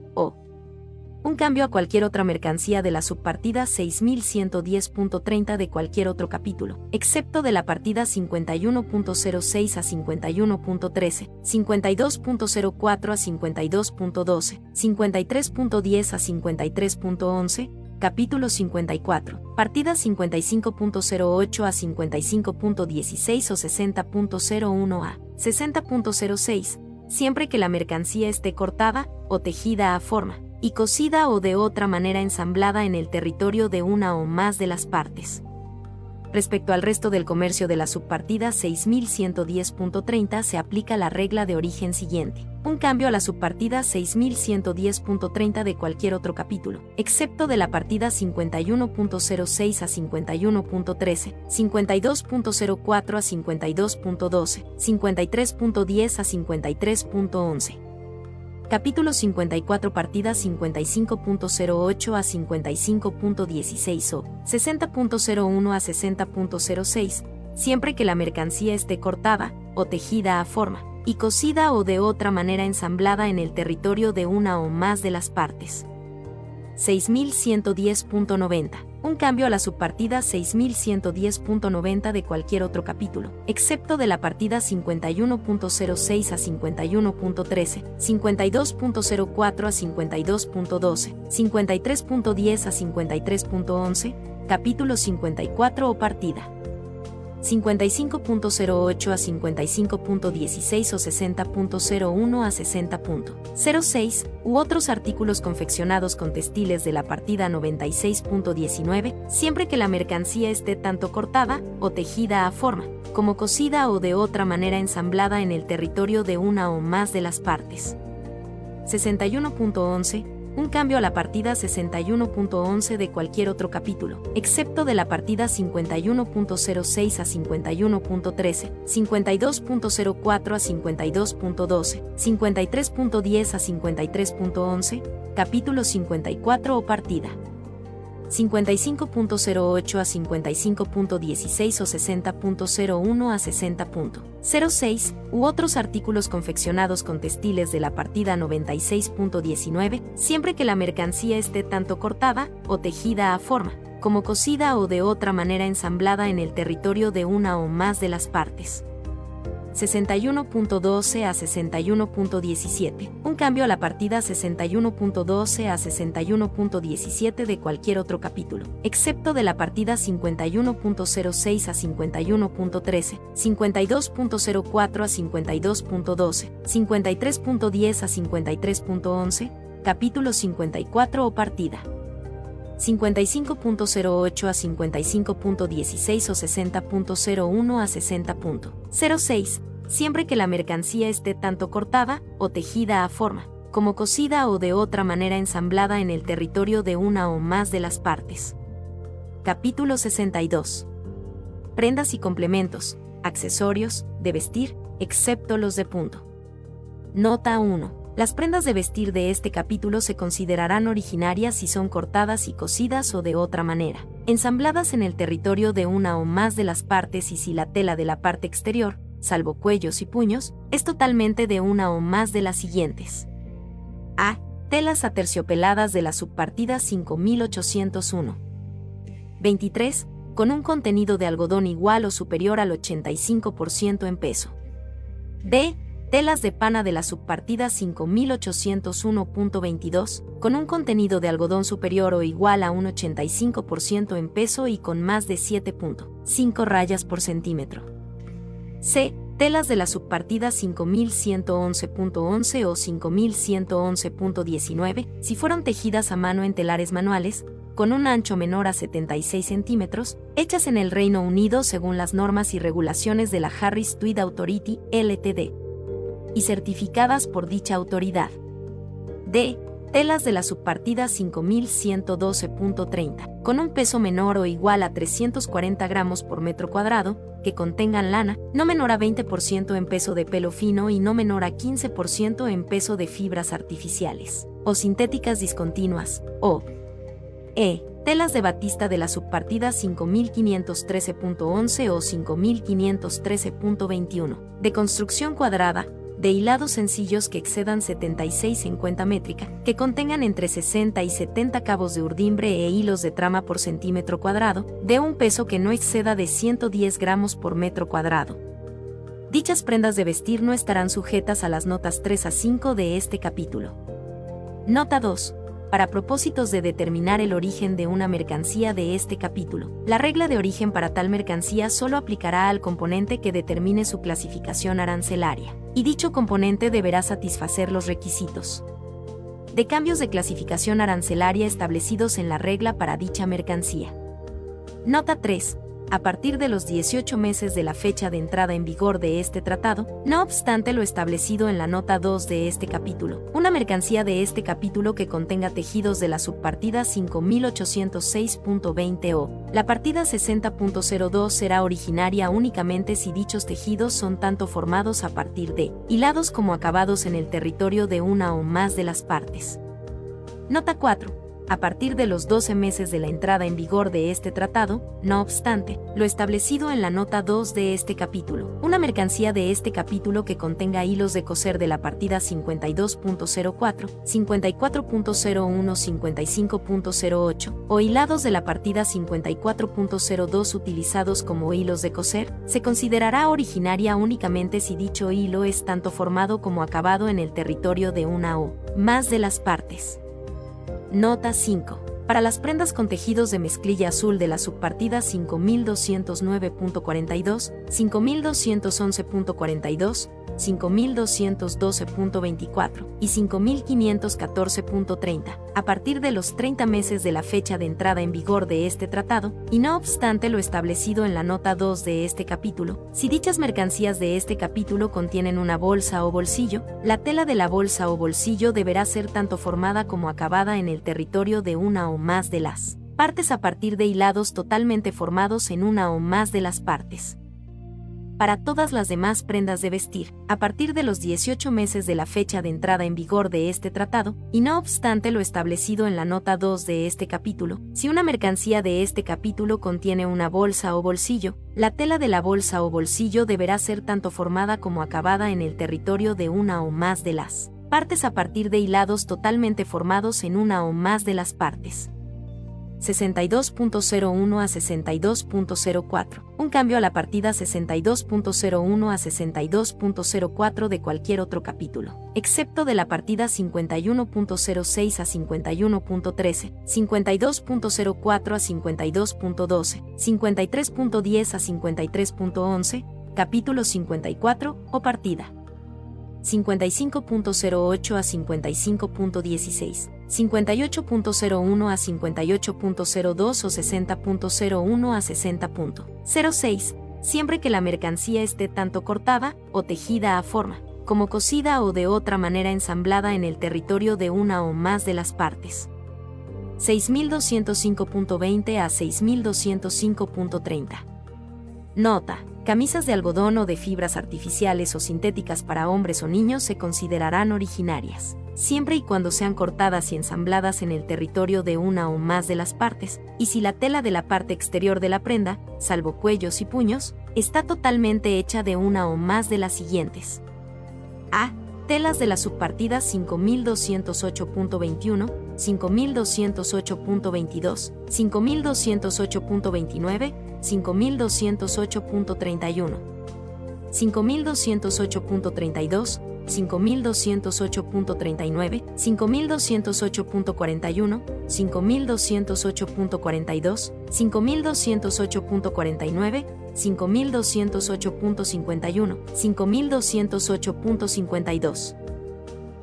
un cambio a cualquier otra mercancía de la subpartida 6110.30 de cualquier otro capítulo, excepto de la partida 51.06 a 51.13, 52.04 a 52.12, 53.10 a 53.11, capítulo 54, partida 55.08 a 55.16 o 60.01 a 60.06, siempre que la mercancía esté cortada o tejida a forma, y cosida o de otra manera ensamblada en el territorio de una o más de las partes. Respecto al resto del comercio de la subpartida 6110.30 se aplica la regla de origen siguiente. Un cambio a la subpartida 6110.30 de cualquier otro capítulo, excepto de la partida 51.06 a 51.13, 52.04 a 52.12, 53.10 a 53.11 capítulo 54 partida 55.08 a 55.16 o 60.01 a 60.06, siempre que la mercancía esté cortada o tejida a forma, y cosida o de otra manera ensamblada en el territorio de una o más de las partes. 6110.90. Un cambio a la subpartida 6110.90 de cualquier otro capítulo, excepto de la partida 51.06 a 51.13, 52.04 a 52.12, 53.10 a 53.11, capítulo 54 o partida 55.08 a 55.16 o 60.01 a 60.06, u otros artículos confeccionados con textiles de la partida 96.19, siempre que la mercancía esté tanto cortada o tejida a forma, como cosida o de otra manera ensamblada en el territorio de una o más de las partes. 61.11 un cambio a la partida 61.11 de cualquier otro capítulo, excepto de la partida 51.06 a 51.13, 52.04 a 52.12, 53.10 a 53.11, capítulo 54 o partida 55.08 a 55.16 o 60.01 a 60.06, u otros artículos confeccionados con textiles de la partida 96.19, siempre que la mercancía esté tanto cortada o tejida a forma, como cosida o de otra manera ensamblada en el territorio de una o más de las partes. 61.12 a 61.17, un cambio a la partida 61.12 a 61.17 de cualquier otro capítulo, excepto de la partida 51.06 a 51.13, 52.04 a 52.12, 53.10 a 53.11, capítulo 54 o partida 55.08 a 55.16 o 60.01 a 60.06, siempre que la mercancía esté tanto cortada o tejida a forma, como cosida o de otra manera ensamblada en el territorio de una o más de las partes. Capítulo 62. Prendas y complementos, accesorios, de vestir, excepto los de punto. Nota 1. Las prendas de vestir de este capítulo se considerarán originarias si son cortadas y cosidas o de otra manera, ensambladas en el territorio de una o más de las partes y si la tela de la parte exterior, salvo cuellos y puños, es totalmente de una o más de las siguientes. A. Telas aterciopeladas de la subpartida 5801. 23. Con un contenido de algodón igual o superior al 85% en peso. B telas de pana de la subpartida 5801.22, con un contenido de algodón superior o igual a un 85% en peso y con más de 7.5 rayas por centímetro. C. Telas de la subpartida 5111.11 o 5111.19, si fueron tejidas a mano en telares manuales, con un ancho menor a 76 centímetros, hechas en el Reino Unido según las normas y regulaciones de la Harris Tweed Authority, LTD. y certificadas por dicha autoridad. D. Telas de la subpartida 5112.30, con un peso menor o igual a 340 gramos por metro cuadrado, que contengan lana, no menor a 20% en peso de pelo fino y no menor a 15% en peso de fibras artificiales, o sintéticas discontinuas, o E. Telas de batista de la subpartida 5513.11 o 5513.21, de construcción cuadrada, de hilados sencillos que excedan 76,50 métrica, que contengan entre 60 y 70 cabos de urdimbre e hilos de trama por centímetro cuadrado, de un peso que no exceda de 110 gramos por metro cuadrado. Dichas prendas de vestir no estarán sujetas a las notas 3 a 5 de este capítulo. Nota 2 para propósitos de determinar el origen de una mercancía de este capítulo. La regla de origen para tal mercancía solo aplicará al componente que determine su clasificación arancelaria, y dicho componente deberá satisfacer los requisitos de cambios de clasificación arancelaria establecidos en la regla para dicha mercancía. Nota 3 a partir de los 18 meses de la fecha de entrada en vigor de este tratado, no obstante lo establecido en la nota 2 de este capítulo. Una mercancía de este capítulo que contenga tejidos de la subpartida 5806.20 o la partida 60.02 será originaria únicamente si dichos tejidos son tanto formados a partir de hilados como acabados en el territorio de una o más de las partes. Nota 4 a partir de los 12 meses de la entrada en vigor de este tratado, no obstante, lo establecido en la nota 2 de este capítulo, una mercancía de este capítulo que contenga hilos de coser de la partida 52.04, 54.01, 55.08 o hilados de la partida 54.02 utilizados como hilos de coser, se considerará originaria únicamente si dicho hilo es tanto formado como acabado en el territorio de una o más de las partes. Nota 5. Para las prendas con tejidos de mezclilla azul de la subpartida 5209.42, 5211.42, 5212.24 y 5514.30, a partir de los 30 meses de la fecha de entrada en vigor de este tratado, y no obstante lo establecido en la nota 2 de este capítulo, si dichas mercancías de este capítulo contienen una bolsa o bolsillo, la tela de la bolsa o bolsillo deberá ser tanto formada como acabada en el territorio de una más de las partes a partir de hilados totalmente formados en una o más de las partes. Para todas las demás prendas de vestir, a partir de los 18 meses de la fecha de entrada en vigor de este tratado, y no obstante lo establecido en la nota 2 de este capítulo, si una mercancía de este capítulo contiene una bolsa o bolsillo, la tela de la bolsa o bolsillo deberá ser tanto formada como acabada en el territorio de una o más de las partes a partir de hilados totalmente formados en una o más de las partes. 62.01 a 62.04, un cambio a la partida 62.01 a 62.04 de cualquier otro capítulo, excepto de la partida 51.06 a 51.13, 52.04 a 52.12, 53.10 a 53.11, capítulo 54 o partida 55.08 a 55.16, 58.01 a 58.02 o 60.01 a 60.06, siempre que la mercancía esté tanto cortada o tejida a forma, como cosida o de otra manera ensamblada en el territorio de una o más de las partes. 6205.20 a 6205.30. Nota. Camisas de algodón o de fibras artificiales o sintéticas para hombres o niños se considerarán originarias, siempre y cuando sean cortadas y ensambladas en el territorio de una o más de las partes, y si la tela de la parte exterior de la prenda, salvo cuellos y puños, está totalmente hecha de una o más de las siguientes. A. Telas de la subpartida 5208.21, 5208.22, 5208.29, 5208.31, 5208.32, 5208.39, 5208.41, 5208.42, 5208.49, 5208.51, 5208.52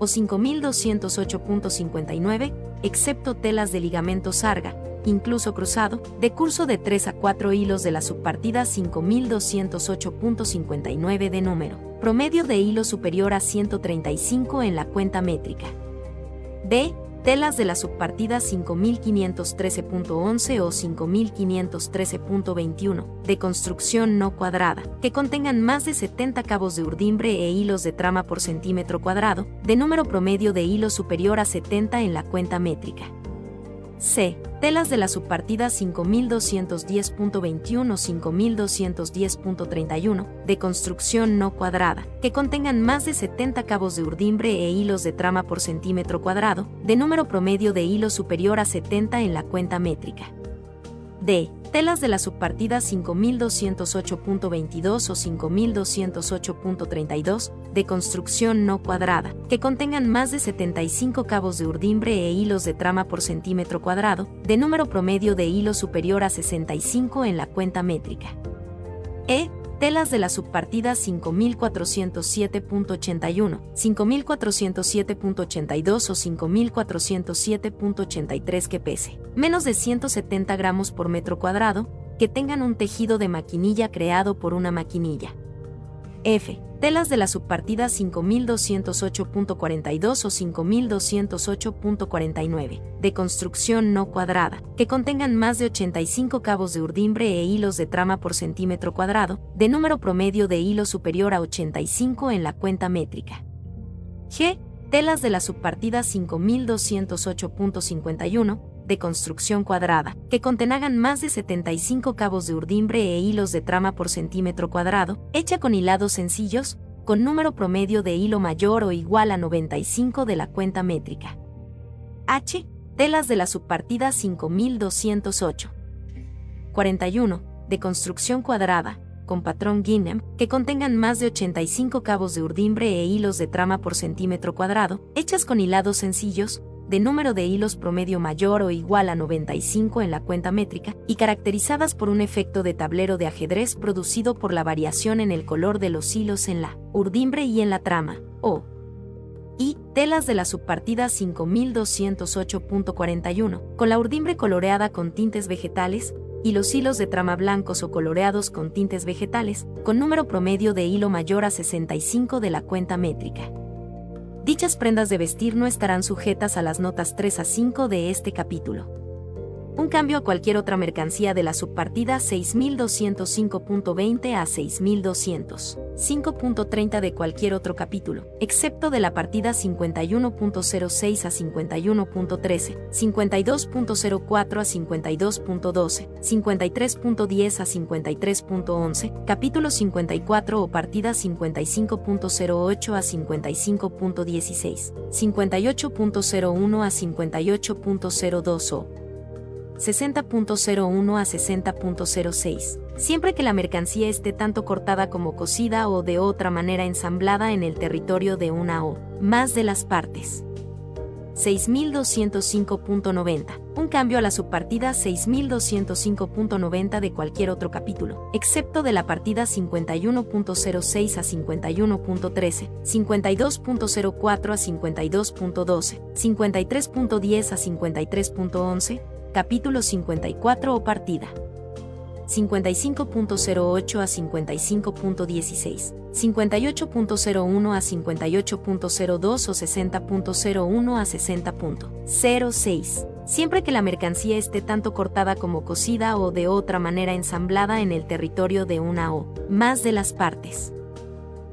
o 5208.59, excepto telas de ligamento sarga, incluso cruzado, de curso de 3 a 4 hilos de la subpartida 5208.59 de número. promedio de hilo superior a 135 en la cuenta métrica. B. Telas de la subpartida 5513.11 o 5513.21, de construcción no cuadrada, que contengan más de 70 cabos de urdimbre e hilos de trama por centímetro cuadrado, de número promedio de hilo superior a 70 en la cuenta métrica. C. Telas de la subpartida 5210.21 o 5210.31, de construcción no cuadrada, que contengan más de 70 cabos de urdimbre e hilos de trama por centímetro cuadrado, de número promedio de hilo superior a 70 en la cuenta métrica. D. Telas de la subpartida 5208.22 o 5208.32, de construcción no cuadrada, que contengan más de 75 cabos de urdimbre e hilos de trama por centímetro cuadrado, de número promedio de hilo superior a 65 en la cuenta métrica. E telas de la subpartida 5407.81, 5407.82 o 5407.83 que pese menos de 170 gramos por metro cuadrado, que tengan un tejido de maquinilla creado por una maquinilla. F. Telas de la subpartida 5208.42 o 5208.49, de construcción no cuadrada, que contengan más de 85 cabos de urdimbre e hilos de trama por centímetro cuadrado, de número promedio de hilo superior a 85 en la cuenta métrica. G. Telas de la subpartida 5208.51, de construcción cuadrada, que contengan más de 75 cabos de urdimbre e hilos de trama por centímetro cuadrado, hecha con hilados sencillos, con número promedio de hilo mayor o igual a 95 de la cuenta métrica. H. Telas de la subpartida 5208. 41. De construcción cuadrada, con patrón Guinem, que contengan más de 85 cabos de urdimbre e hilos de trama por centímetro cuadrado, hechas con hilados sencillos, de número de hilos promedio mayor o igual a 95 en la cuenta métrica, y caracterizadas por un efecto de tablero de ajedrez producido por la variación en el color de los hilos en la urdimbre y en la trama, o y telas de la subpartida 5208.41, con la urdimbre coloreada con tintes vegetales, y los hilos de trama blancos o coloreados con tintes vegetales, con número promedio de hilo mayor a 65 de la cuenta métrica. Dichas prendas de vestir no estarán sujetas a las notas 3 a 5 de este capítulo. Un cambio a cualquier otra mercancía de la subpartida 6205.20 a 6200. 5.30 de cualquier otro capítulo, excepto de la partida 51.06 a 51.13, 52.04 a 52.12, 53.10 a 53.11, capítulo 54 o partida 55.08 a 55.16, 58.01 a 58.02 o 60.01 a 60.06, siempre que la mercancía esté tanto cortada como cosida o de otra manera ensamblada en el territorio de una o más de las partes. 6205.90. Un cambio a la subpartida 6205.90 de cualquier otro capítulo, excepto de la partida 51.06 a 51.13, 52.04 a 52.12, 53.10 a 53.11, capítulo 54 o partida. 55.08 a 55.16, 58.01 a 58.02 o 60.01 a 60.06. Siempre que la mercancía esté tanto cortada como cosida o de otra manera ensamblada en el territorio de una o más de las partes.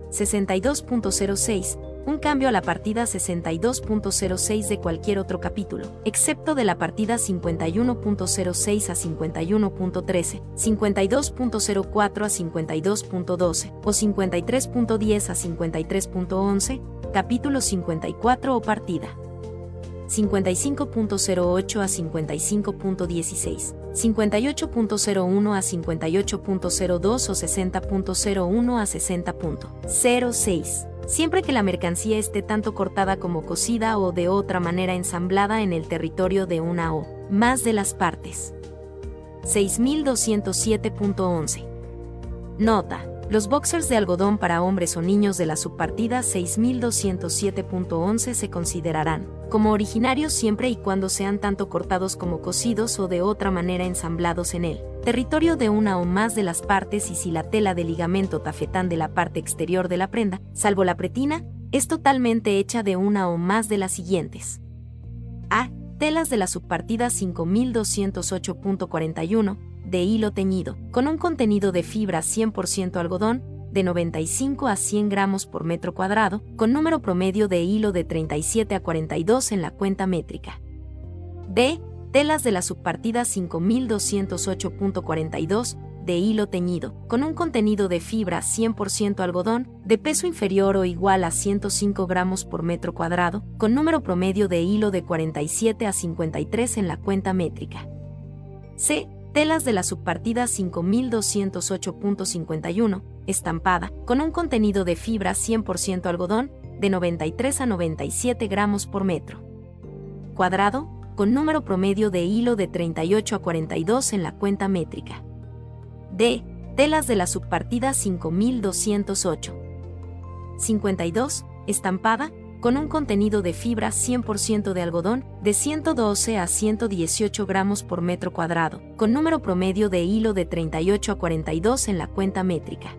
62.06 un cambio a la partida 62.06 de cualquier otro capítulo, excepto de la partida 51.06 a 51.13, 52.04 a 52.12 o 53.10 a 53.11, capítulo 54 o partida. 55.08 a 55.16, 58.01 a 58.02 o 60.01 a 60.06 siempre que la mercancía esté tanto cortada como cosida o de otra manera ensamblada en el territorio de una o más de las partes. 6207.11. Nota. Los boxers de algodón para hombres o niños de la subpartida 6207.11 se considerarán como originarios siempre y cuando sean tanto cortados como cosidos o de otra manera ensamblados en el territorio de una o más de las partes y si la tela de ligamento tafetán de la parte exterior de la prenda, salvo la pretina, es totalmente hecha de una o más de las siguientes. A. Telas de la subpartida 5208.41, de hilo teñido, con un contenido de fibra 100% algodón, de 95 a 100 gramos por metro cuadrado, con número promedio de hilo de 37 a 42 en la cuenta métrica. B. Telas de la subpartida 5208.42, de hilo teñido, con un contenido de fibra 100% algodón, de peso inferior o igual a 105 gramos por metro cuadrado, con número promedio de hilo de 47 a 53 en la cuenta métrica. C. Telas de la subpartida 5208.51, estampada, con un contenido de fibra 100% algodón, de 93 a 97 gramos por metro. Cuadrado, con número promedio de hilo de 38 a 42 en la cuenta métrica. D. Telas de la subpartida 5208. 52. Estampada, con un contenido de fibra 100% de algodón, de 112 a 118 gramos por metro cuadrado, con número promedio de hilo de 38 a 42 en la cuenta métrica.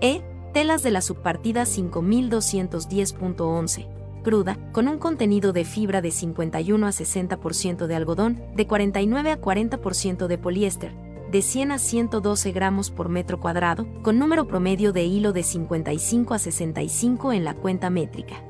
E. Telas de la subpartida 5210.11. Cruda, con un contenido de fibra de 51 a 60% de algodón, de 49 a 40% de poliéster, de 100 a 112 gramos por metro cuadrado, con número promedio de hilo de 55 a 65 en la cuenta métrica.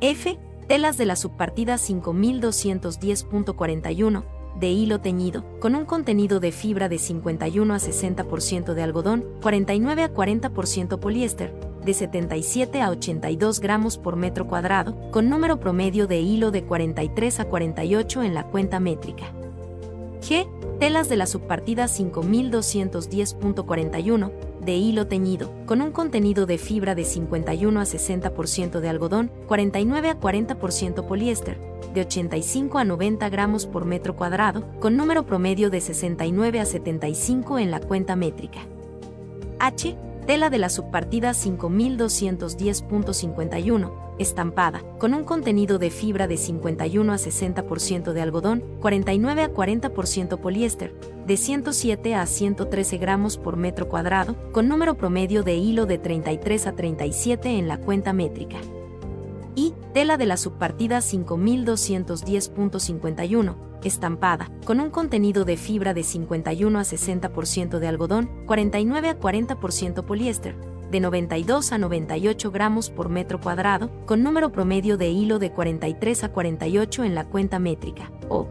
F. Telas de la subpartida 5210.41, de hilo teñido, con un contenido de fibra de 51 a 60% de algodón, 49 a 40% poliéster, de 77 a 82 gramos por metro cuadrado, con número promedio de hilo de 43 a 48 en la cuenta métrica. G. Telas de la subpartida 5210.41, de hilo teñido, con un contenido de fibra de 51 a 60% de algodón, 49 a 40% poliéster, de 85 a 90 gramos por metro cuadrado, con número promedio de 69 a 75 en la cuenta métrica. H. Tela de la subpartida 5210.51, estampada, con un contenido de fibra de 51 a 60% de algodón, 49 a 40% poliéster, de 107 a 113 gramos por metro cuadrado, con número promedio de hilo de 33 a 37 en la cuenta métrica. Y tela de la subpartida 5210.51, estampada, con un contenido de fibra de 51 a 60% de algodón, 49 a 40% poliéster, de 92 a 98 gramos por metro cuadrado, con número promedio de hilo de 43 a 48 en la cuenta métrica, o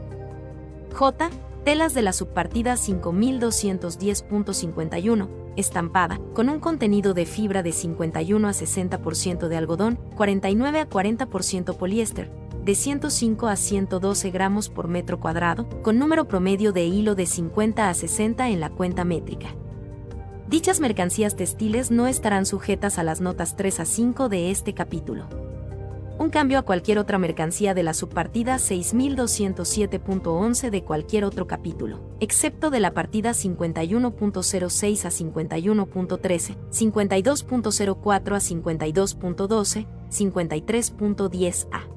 J. Telas de la subpartida 5210.51, estampada, con un contenido de fibra de 51 a 60% de algodón, 49 a 40% poliéster, de 105 a 112 gramos por metro cuadrado, con número promedio de hilo de 50 a 60 en la cuenta métrica. Dichas mercancías textiles no estarán sujetas a las notas 3 a 5 de este capítulo. Un cambio a cualquier otra mercancía de la subpartida 6207.11 de cualquier otro capítulo, excepto de la partida 51.06 a 51.13, 52.04 a 52.12, 53.10 a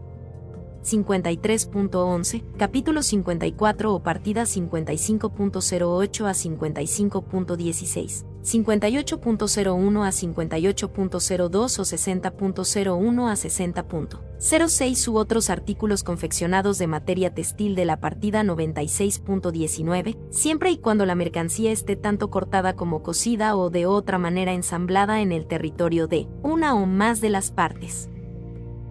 53.11, capítulo 54 o partida 55.08 a 55.16, 58.01 a 58.02 o 60.01 a 60.06 u otros artículos confeccionados de materia textil de la partida 96.19, siempre y cuando la mercancía esté tanto cortada como cosida o de otra manera ensamblada en el territorio de una o más de las partes.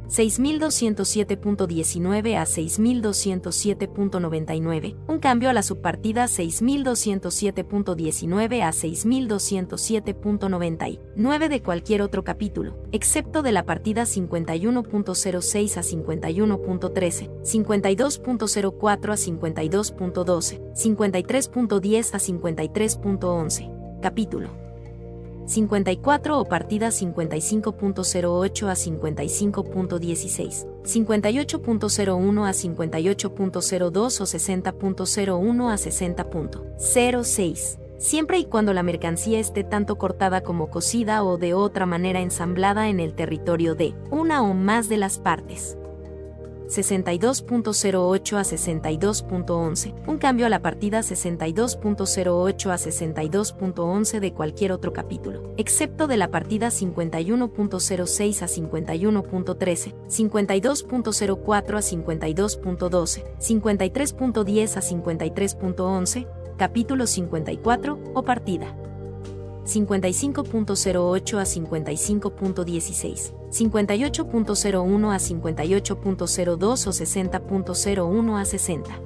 6207.19 a 6207.99, un cambio a la subpartida 6207.19 a 6207.99 de cualquier otro capítulo, excepto de la partida 51.06 a 51.13, 52.04 a 52.12, 53.10 a 53.11, capítulo 54 o partida 55.08 a 55.16, 58.01 a 58.02 o 60.01 a 60.06 siempre y cuando la mercancía esté tanto cortada como cosida o de otra manera ensamblada en el territorio de una o más de las partes. 62.08 a 62.11, un cambio a la partida 62.08 a 62.11 de cualquier otro capítulo, excepto de la partida 51.06 a 51.13, 52.04 a 52.12, 53.10 a 53.11, capítulo 54 o partida. 55.08 a 55.16, 58.01 a 58.02 o 60.01 a 60.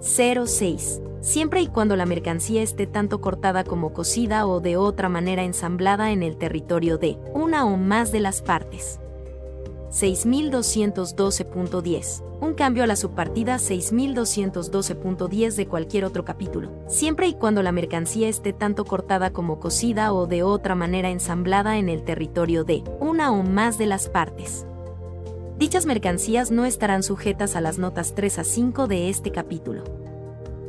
06. Siempre y cuando la mercancía esté tanto cortada como cosida o de otra manera ensamblada en el territorio de una o más de las partes. 6212.10. Un cambio a la subpartida 6212.10 de cualquier otro capítulo, siempre y cuando la mercancía esté tanto cortada como cosida o de otra manera ensamblada en el territorio de una o más de las partes. Dichas mercancías no estarán sujetas a las notas 3 a 5 de este capítulo.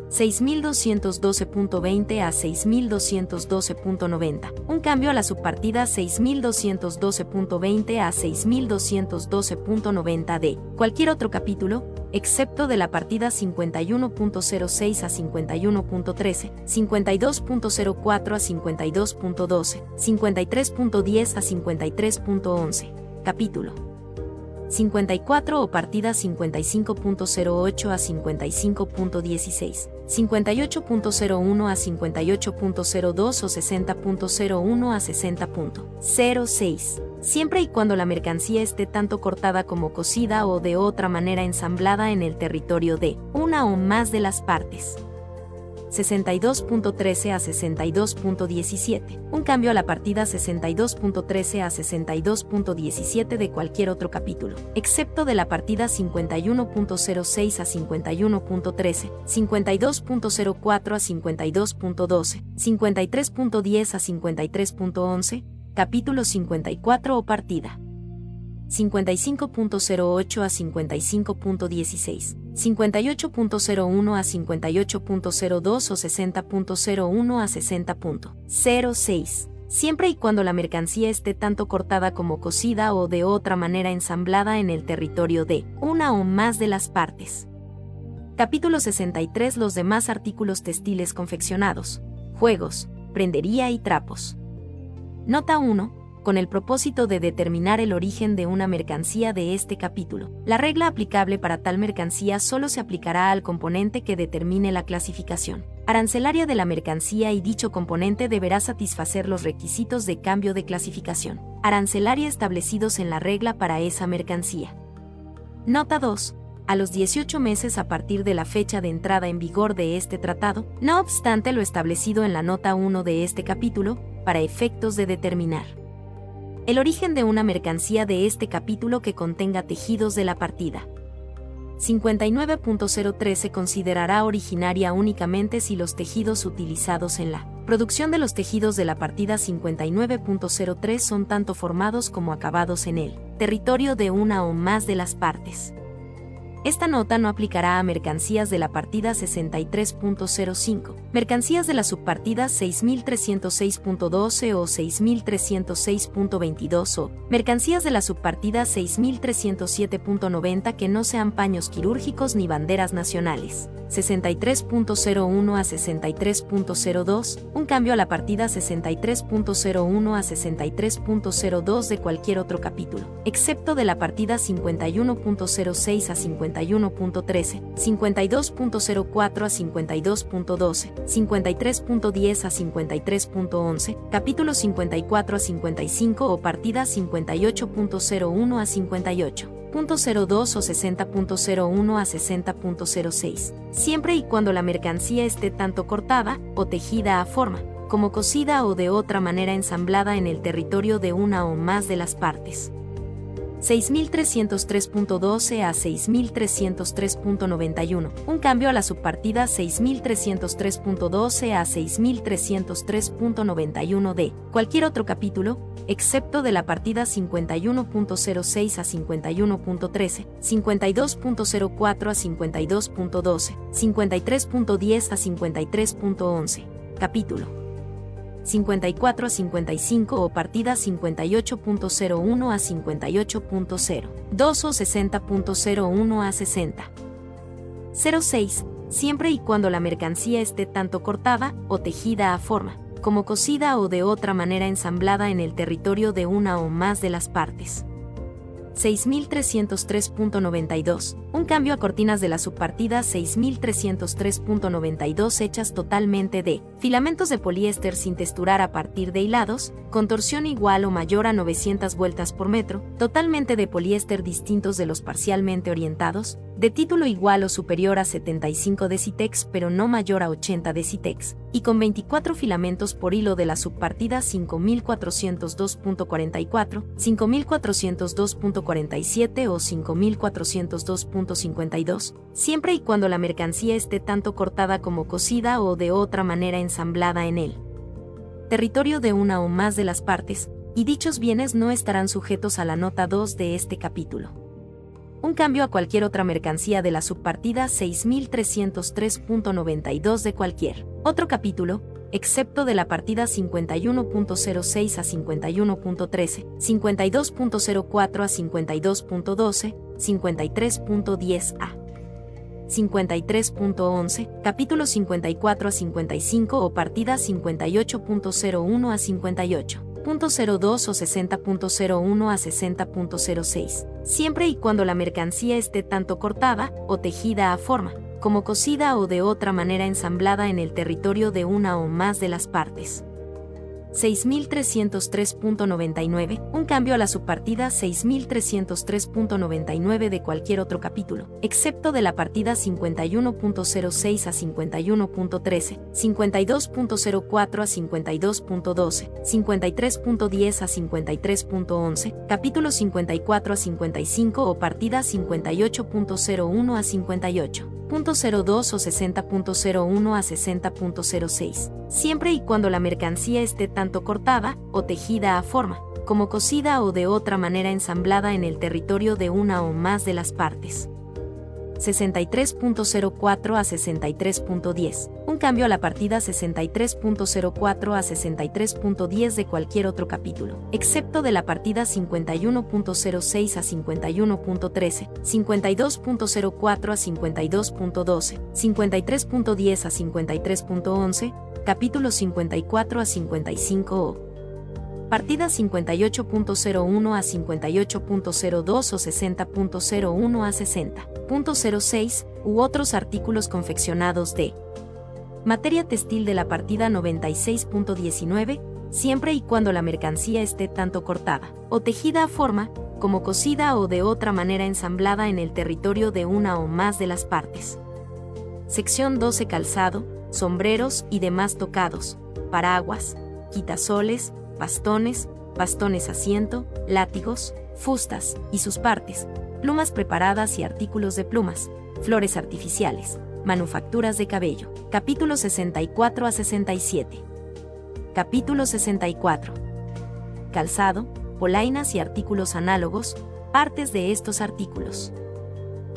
6212.20 a 6212.90, un cambio a la subpartida 6212.20 a 6212.90 de cualquier otro capítulo, excepto de la partida 51.06 a 51.13, 52.04 a 52.12, 53.10 a 53.11, capítulo. 54 o partida 55.08 a 55.16, 58.01 a 58.02 o 60.01 a 60.06, siempre y cuando la mercancía esté tanto cortada como cosida o de otra manera ensamblada en el territorio de una o más de las partes. 62.13 a 62.17, un cambio a la partida 62.13 a 62.17 de cualquier otro capítulo, excepto de la partida 51.06 a 51.13, 52.04 a 52.12, 53.10 a 53.11, capítulo 54 o partida. 55.08 a 55.16, 58.01 a 58.02 o 60.01 a 60.06, siempre y cuando la mercancía esté tanto cortada como cosida o de otra manera ensamblada en el territorio de una o más de las partes. Capítulo 63 Los demás artículos textiles confeccionados, juegos, prendería y trapos. Nota 1 con el propósito de determinar el origen de una mercancía de este capítulo. La regla aplicable para tal mercancía solo se aplicará al componente que determine la clasificación arancelaria de la mercancía y dicho componente deberá satisfacer los requisitos de cambio de clasificación arancelaria establecidos en la regla para esa mercancía. Nota 2 a los 18 meses a partir de la fecha de entrada en vigor de este tratado, no obstante lo establecido en la nota 1 de este capítulo, para efectos de determinar el origen de una mercancía de este capítulo que contenga tejidos de la partida. 59.03 se considerará originaria únicamente si los tejidos utilizados en la producción de los tejidos de la partida 59.03 son tanto formados como acabados en el territorio de una o más de las partes. Esta nota no aplicará a mercancías de la partida 63.05, mercancías de la subpartida 6306.12 o 6306.22 o mercancías de la subpartida 6307.90 que no sean paños quirúrgicos ni banderas nacionales. 63.01 a 63.02, un cambio a la partida 63.01 a 63.02 de cualquier otro capítulo, excepto de la partida 51.06 a 51.13, 52.04 a 52.12, 53.10 a 53.11, capítulo 54 a 55 o partida 58.01 a 58. .02 o 60.01 a 60.06, siempre y cuando la mercancía esté tanto cortada o tejida a forma, como cosida o de otra manera ensamblada en el territorio de una o más de las partes. 6303.12 a 6303.91, un cambio a la subpartida 6303.12 a 6303.91 de cualquier otro capítulo, excepto de la partida 51.06 a 51.13, 52.04 a 52.12, 53.10 a 53.11, capítulo 54 a 55 o partida 58.01 a 58.0, 2 o 60.01 a 60. 06. Siempre y cuando la mercancía esté tanto cortada o tejida a forma, como cosida o de otra manera ensamblada en el territorio de una o más de las partes. 6303.92, un cambio a cortinas de la subpartida 6303.92 hechas totalmente de filamentos de poliéster sin texturar a partir de hilados, con torsión igual o mayor a 900 vueltas por metro, totalmente de poliéster distintos de los parcialmente orientados, de título igual o superior a 75 decitex pero no mayor a 80 decitex, y con 24 filamentos por hilo de la subpartida 5402.44, 5402.47 o 5402.52, siempre y cuando la mercancía esté tanto cortada como cosida o de otra manera ensamblada en él. Territorio de una o más de las partes, y dichos bienes no estarán sujetos a la nota 2 de este capítulo un cambio a cualquier otra mercancía de la subpartida 6303.92 de cualquier otro capítulo, excepto de la partida 51.06 a 51.13, 52.04 a 52.12, 53.10 a 53.11, capítulo 54 a 55 o partida 58.01 a 58. .02 o 60.01 a 60.06, siempre y cuando la mercancía esté tanto cortada o tejida a forma, como cosida o de otra manera ensamblada en el territorio de una o más de las partes. 6303.99, un cambio a la subpartida 6303.99 de cualquier otro capítulo, excepto de la partida 51.06 a 51.13, 52.04 a 52.12, 53.10 a 53.11, capítulo 54 a 55 o partida 58.01 a 58. .02 o 60.01 a 60.06, siempre y cuando la mercancía esté tanto cortada o tejida a forma, como cosida o de otra manera ensamblada en el territorio de una o más de las partes. 63.04 a 63.10, un cambio a la partida 63.04 a 63.10 de cualquier otro capítulo, excepto de la partida 51.06 a 51.13, 52.04 a 52.12, 53.10 a 53.11, capítulo 54 a 55 o partida 58.01 a 58.02 o 60.01 a 60.06 u otros artículos confeccionados de materia textil de la partida 96.19, siempre y cuando la mercancía esté tanto cortada o tejida a forma, como cosida o de otra manera ensamblada en el territorio de una o más de las partes. Sección 12 Calzado, sombreros y demás tocados, paraguas, quitasoles, bastones, bastones asiento, látigos, fustas y sus partes, plumas preparadas y artículos de plumas, flores artificiales, manufacturas de cabello. Capítulo 64 a 67. Capítulo 64. Calzado, polainas y artículos análogos, partes de estos artículos.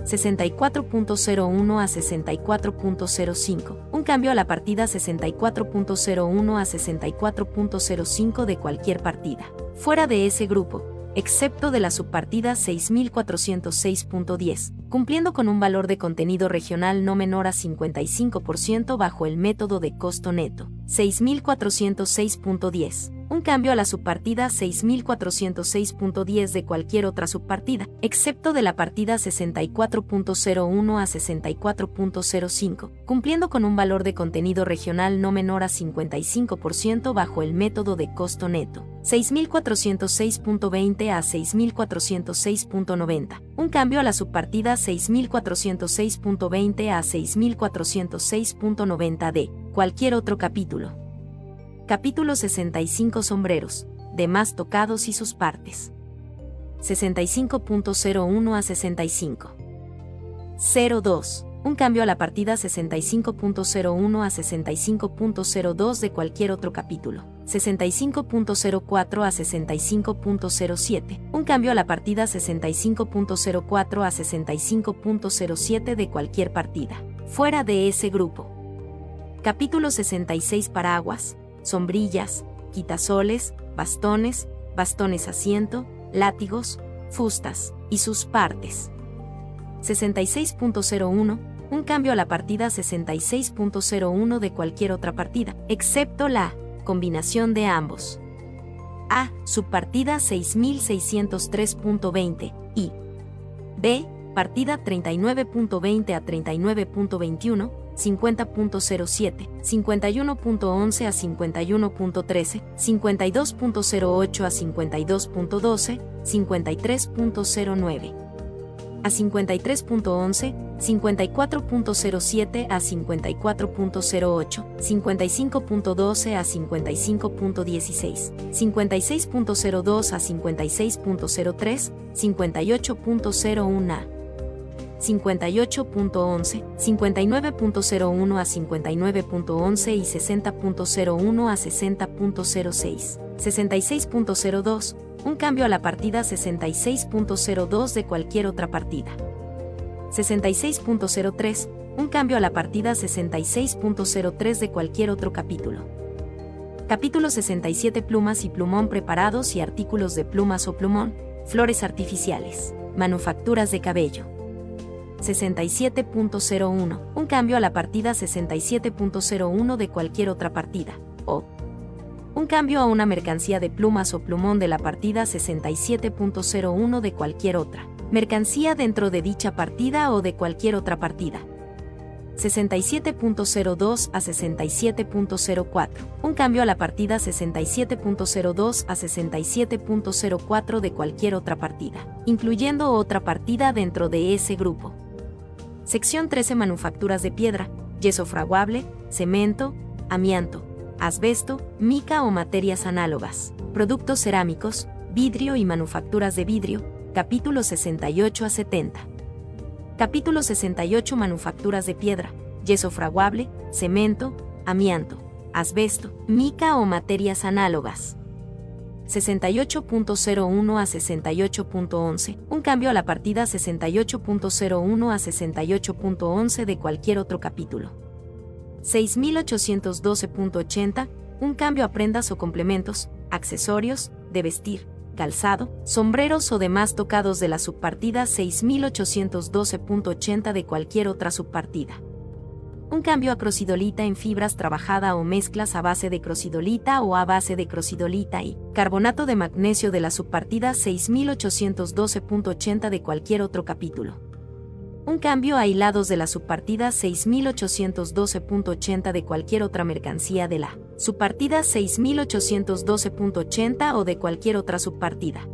64.01 a 64.05, un cambio a la partida 64.01 a 64.05 de cualquier partida. Fuera de ese grupo, excepto de la subpartida 6406.10, cumpliendo con un valor de contenido regional no menor a 55% bajo el método de costo neto. 6406.10 un cambio a la subpartida 6406.10 de cualquier otra subpartida, excepto de la partida 64.01 a 64.05, cumpliendo con un valor de contenido regional no menor a 55% bajo el método de costo neto. 6406.20 a 6406.90, un cambio a la subpartida 6406.20 a 6406.90 de cualquier otro capítulo. Capítulo 65 Sombreros, demás tocados y sus partes. 65.01 a 65. 02. Un cambio a la partida 65.01 a 65.02 de cualquier otro capítulo. 65.04 a 65.07. Un cambio a la partida 65.04 a 65.07 de cualquier partida. Fuera de ese grupo. Capítulo 66 Paraguas, sombrillas, quitasoles, bastones, bastones asiento, látigos, fustas, y sus partes. 66.01 un cambio a la partida 66.01 de cualquier otra partida, excepto la combinación de ambos. A. Subpartida 6603.20 y B. Partida 39.20 a 39.21, 50.07, 51.11 a 51.13, 52.08 a 52.12, 53.09 a 53.11, 54.07 a 54.08, 55.12 a 55.16, 56.02 a 56.03, 58.01 a 58.11, 59.01 a 59.11 y 60.01 a 60.06, 66.02, un cambio a la partida 66.02 de cualquier otra partida. 66.03, un cambio a la partida 66.03 de cualquier otro capítulo. Capítulo 67 Plumas y plumón preparados y artículos de plumas o plumón, flores artificiales, manufacturas de cabello. 67.01, un cambio a la partida 67.01 de cualquier otra partida, o un cambio a una mercancía de plumas o plumón de la partida 67.01 de cualquier otra, mercancía dentro de dicha partida o de cualquier otra partida. 67.02 a 67.04. Un cambio a la partida 67.02 a 67.04 de cualquier otra partida, incluyendo otra partida dentro de ese grupo. Sección 13 Manufacturas de piedra, yeso fraguable, cemento, amianto, asbesto, mica o materias análogas, productos cerámicos, vidrio y manufacturas de vidrio, capítulo 68 a 70. Capítulo 68 Manufacturas de piedra, yeso fraguable, cemento, amianto, asbesto, mica o materias análogas. 68.01 a 68.11, un cambio a la partida 68.01 a 68.11 de cualquier otro capítulo. 6812.80, un cambio a prendas o complementos, accesorios, de vestir, calzado, sombreros o demás tocados de la subpartida 6812.80 de cualquier otra subpartida un cambio a crocidolita en fibras trabajada o mezclas a base de crocidolita o a base de crocidolita y carbonato de magnesio de la subpartida 6812.80 de cualquier otro capítulo. Un cambio a hilados de la subpartida 6812.80 de cualquier otra mercancía de la subpartida 6812.80 o de cualquier otra subpartida.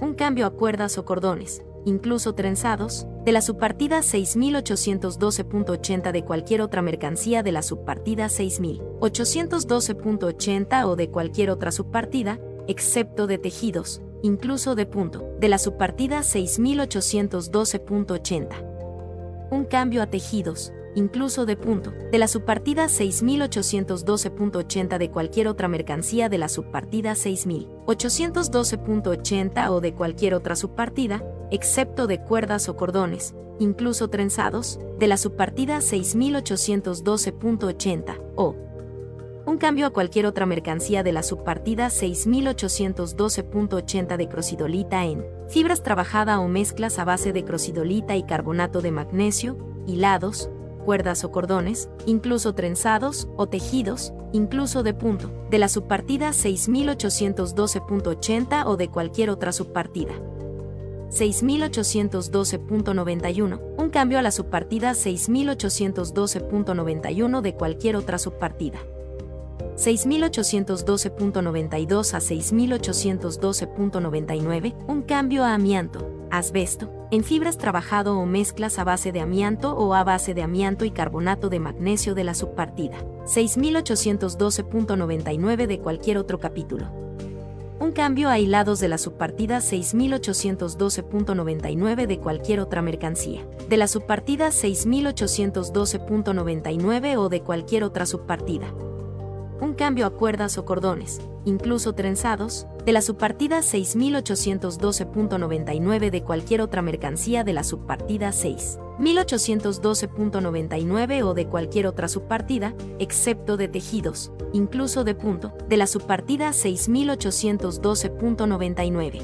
Un cambio a cuerdas o cordones, incluso trenzados, de la subpartida 6812.80 de cualquier otra mercancía de la subpartida 6812.80 o de cualquier otra subpartida, excepto de tejidos, incluso de punto, de la subpartida 6812.80. Un cambio a tejidos, incluso de punto, de la subpartida 6812.80 de cualquier otra mercancía de la subpartida 6812.80 o de cualquier otra subpartida, excepto de cuerdas o cordones, incluso trenzados, de la subpartida 6812.80 o un cambio a cualquier otra mercancía de la subpartida 6812.80 de crocidolita en fibras trabajada o mezclas a base de crocidolita y carbonato de magnesio, hilados, cuerdas o cordones, incluso trenzados o tejidos, incluso de punto, de la subpartida 6812.80 o de cualquier otra subpartida. 6812.91, un cambio a la subpartida 6812.91 de cualquier otra subpartida. 6812.92 a 6812.99, un cambio a amianto, asbesto, en fibras trabajado o mezclas a base de amianto o a base de amianto y carbonato de magnesio de la subpartida. 6812.99 de cualquier otro capítulo. Un cambio a hilados de la subpartida 6812.99 de cualquier otra mercancía. De la subpartida 6812.99 o de cualquier otra subpartida un cambio a cuerdas o cordones, incluso trenzados, de la subpartida 6812.99 de cualquier otra mercancía de la subpartida 6. 1812.99 o de cualquier otra subpartida, excepto de tejidos, incluso de punto, de la subpartida 6812.99.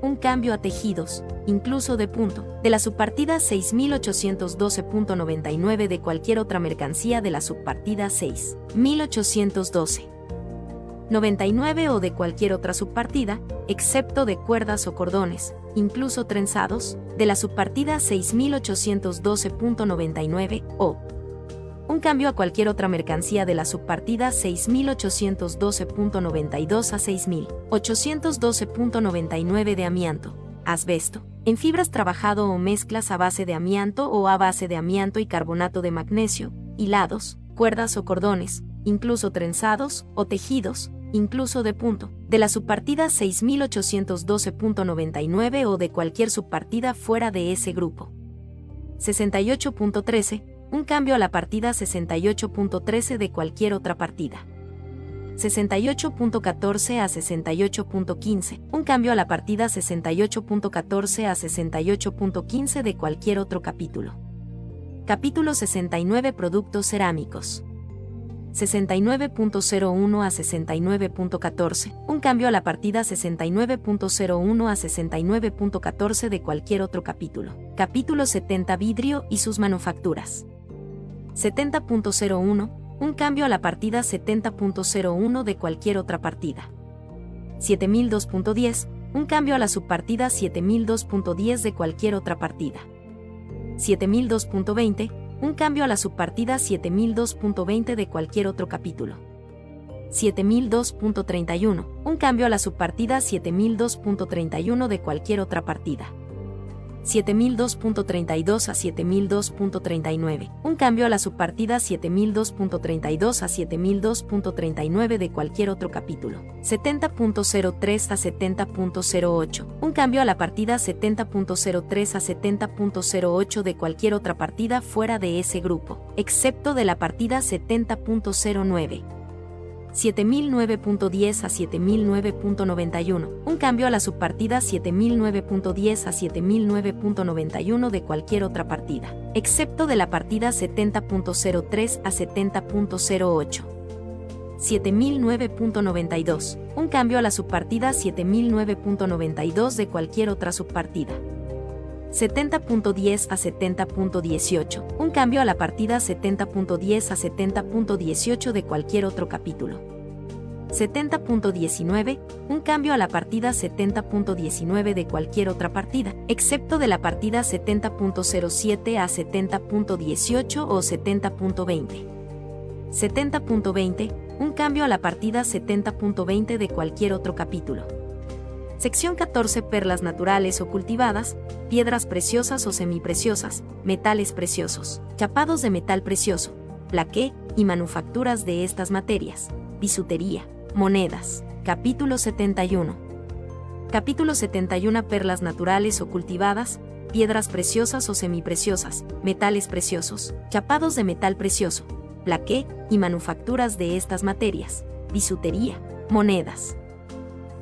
Un cambio a tejidos, incluso de punto, de la subpartida 6812.99 de cualquier otra mercancía de la subpartida 6812. 99 o de cualquier otra subpartida, excepto de cuerdas o cordones, incluso trenzados, de la subpartida 6812.99 o un cambio a cualquier otra mercancía de la subpartida 6812.92 a 6812.99 de amianto, asbesto, en fibras trabajado o mezclas a base de amianto o a base de amianto y carbonato de magnesio, hilados, cuerdas o cordones, incluso trenzados o tejidos, incluso de punto, de la subpartida 6812.99 o de cualquier subpartida fuera de ese grupo. 68.13, un cambio a la partida 68.13 de cualquier otra partida. 68.14 a 68.15, un cambio a la partida 68.14 a 68.15 de cualquier otro capítulo. Capítulo 69 Productos cerámicos. 69.01 a 69.14, un cambio a la partida 69.01 a 69.14 de cualquier otro capítulo. Capítulo 70 Vidrio y sus manufacturas. 70.01, un cambio a la partida 70.01 de cualquier otra partida. 7002.10, un cambio a la subpartida 7002.10 de cualquier otra partida. 7002.20, un cambio a la subpartida 7002.20 de cualquier otro capítulo. 7002.31, un cambio a la subpartida 7002.31 de cualquier otra partida. 7002.32 a 7002.39, un cambio a la subpartida 7002.32 a 7002.39 de cualquier otro capítulo. 70.03 a 70.08, un cambio a la partida 70.03 a 70.08 de cualquier otra partida fuera de ese grupo, excepto de la partida 70.09. 7009.10 a 7009.91, un cambio a la subpartida 7009.10 a 7009.91 de cualquier otra partida, excepto de la partida 70.03 a 70.08. 7009.92, un cambio a la subpartida 7009.92 de cualquier otra subpartida. 70.10 a 70.18, un cambio a la partida 70.10 a 70.18 de cualquier otro capítulo. 70.19, un cambio a la partida 70.19 de cualquier otra partida, excepto de la partida 70.07 a 70.18 o 70.20. 70.20, un cambio a la partida 70.20 de cualquier otro capítulo. Sección 14 Perlas naturales o cultivadas, piedras preciosas o semipreciosas, metales preciosos, chapados de metal precioso, plaqué y manufacturas de estas materias, bisutería, monedas. Capítulo 71. Capítulo 71 Perlas naturales o cultivadas, piedras preciosas o semipreciosas, metales preciosos, chapados de metal precioso, plaqué y manufacturas de estas materias, bisutería, monedas.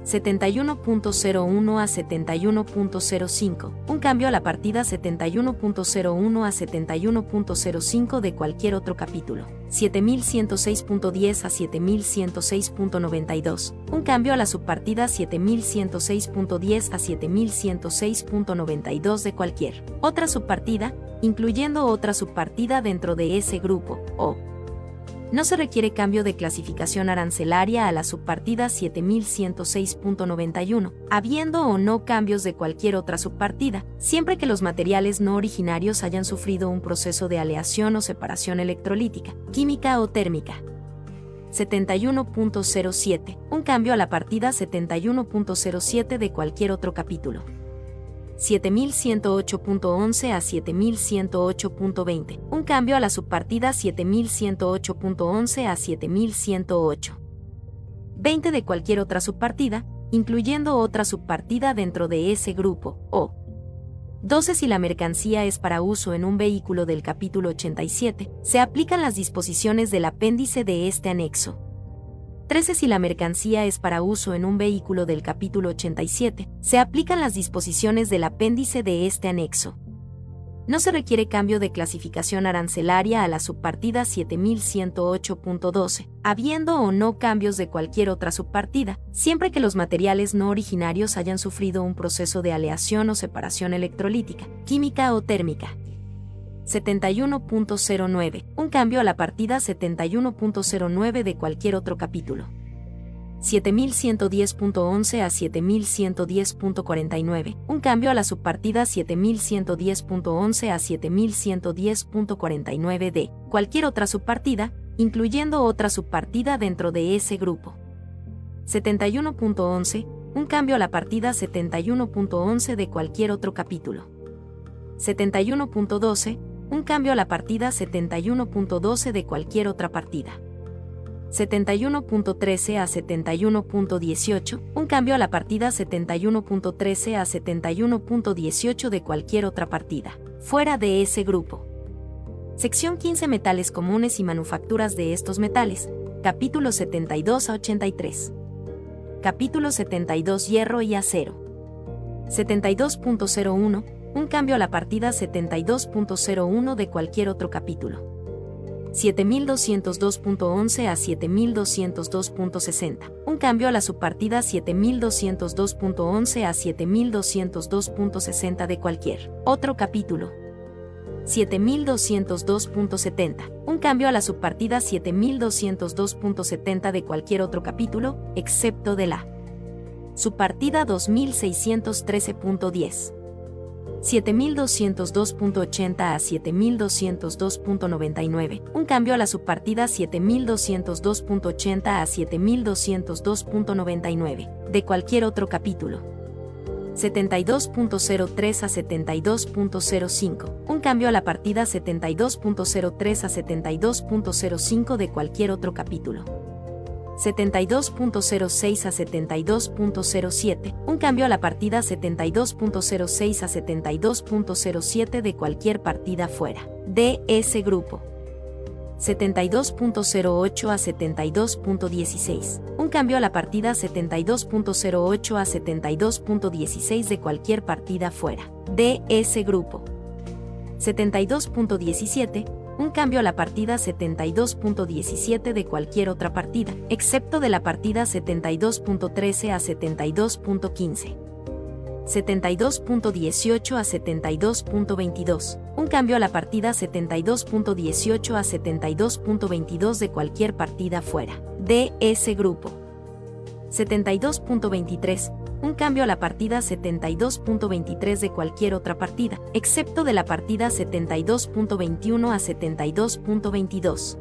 71.01 a 71.05, un cambio a la partida 71.01 a 71.05 de cualquier otro capítulo. 7106.10 a 7106.92, un cambio a la subpartida 7106.10 a 7106.92 de cualquier otra subpartida, incluyendo otra subpartida dentro de ese grupo, o no se requiere cambio de clasificación arancelaria a la subpartida 7106.91, habiendo o no cambios de cualquier otra subpartida, siempre que los materiales no originarios hayan sufrido un proceso de aleación o separación electrolítica, química o térmica. 71.07, un cambio a la partida 71.07 de cualquier otro capítulo. 7108.11 a 7108.20, un cambio a la subpartida 7108.11 a 7108. 20 de cualquier otra subpartida, incluyendo otra subpartida dentro de ese grupo, o 12 si la mercancía es para uso en un vehículo del capítulo 87, se aplican las disposiciones del apéndice de este anexo. 13. Si la mercancía es para uso en un vehículo del capítulo 87, se aplican las disposiciones del apéndice de este anexo. No se requiere cambio de clasificación arancelaria a la subpartida 7108.12, habiendo o no cambios de cualquier otra subpartida, siempre que los materiales no originarios hayan sufrido un proceso de aleación o separación electrolítica, química o térmica. 71.09, un cambio a la partida 71.09 de cualquier otro capítulo. 7110.11 a 7110.49, un cambio a la subpartida 7110.11 a 7110.49 de cualquier otra subpartida, incluyendo otra subpartida dentro de ese grupo. 71.11, un cambio a la partida 71.11 de cualquier otro capítulo. 71.12, un cambio a la partida 71.12 de cualquier otra partida. 71.13 a 71.18, un cambio a la partida 71.13 a 71.18 de cualquier otra partida, fuera de ese grupo. Sección 15 Metales comunes y manufacturas de estos metales, capítulo 72 a 83. Capítulo 72 Hierro y acero. 72.01, un cambio a la partida 72.01 de cualquier otro capítulo. 7202.11 a 7202.60. Un cambio a la subpartida 7202.11 a 7202.60 de cualquier otro capítulo. 7202.70. Un cambio a la subpartida 7202.70 de cualquier otro capítulo, excepto de la subpartida 2613.10. 7202.80 a 7202.99, un cambio a la subpartida 7202.80 a 7202.99, de cualquier otro capítulo. 72.03 a 72.05, un cambio a la partida 72.03 a 72.05 de cualquier otro capítulo. 72.06 a 72.07, un cambio a la partida 72.06 a 72.07 de cualquier partida fuera de ese grupo. 72.08 a 72.16, un cambio a la partida 72.08 a 72.16 de cualquier partida fuera de ese grupo. 72.17, un cambio a la partida 72.17 de cualquier otra partida, excepto de la partida 72.13 a 72.15. 72.18 a 72.22, un cambio a la partida 72.18 a 72.22 de cualquier partida fuera de ese grupo. 72.23, un cambio a la partida 72.23 de cualquier otra partida, excepto de la partida 72.21 a 72.22.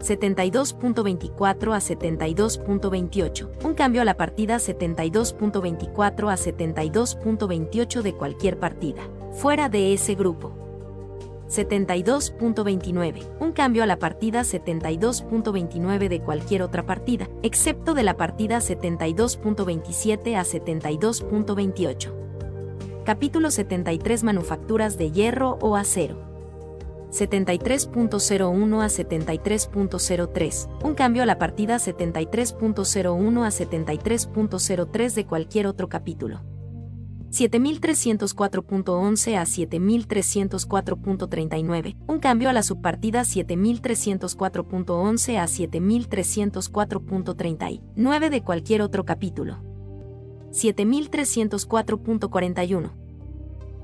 72.24 a 72.28, un cambio a la partida 72.24 a 72.28 de cualquier partida, fuera de ese grupo. 72.29, un cambio a la partida 72.29 de cualquier otra partida, excepto de la partida 72.27 a 72.28. Capítulo 73 Manufacturas de hierro o acero. 73.01 a 73.03, un cambio a la partida 73.01 a 73.03 de cualquier otro capítulo. 7304.11 a 7304.39, un cambio a la subpartida 7304.11 a 7304.39 de cualquier otro capítulo. 7304.41.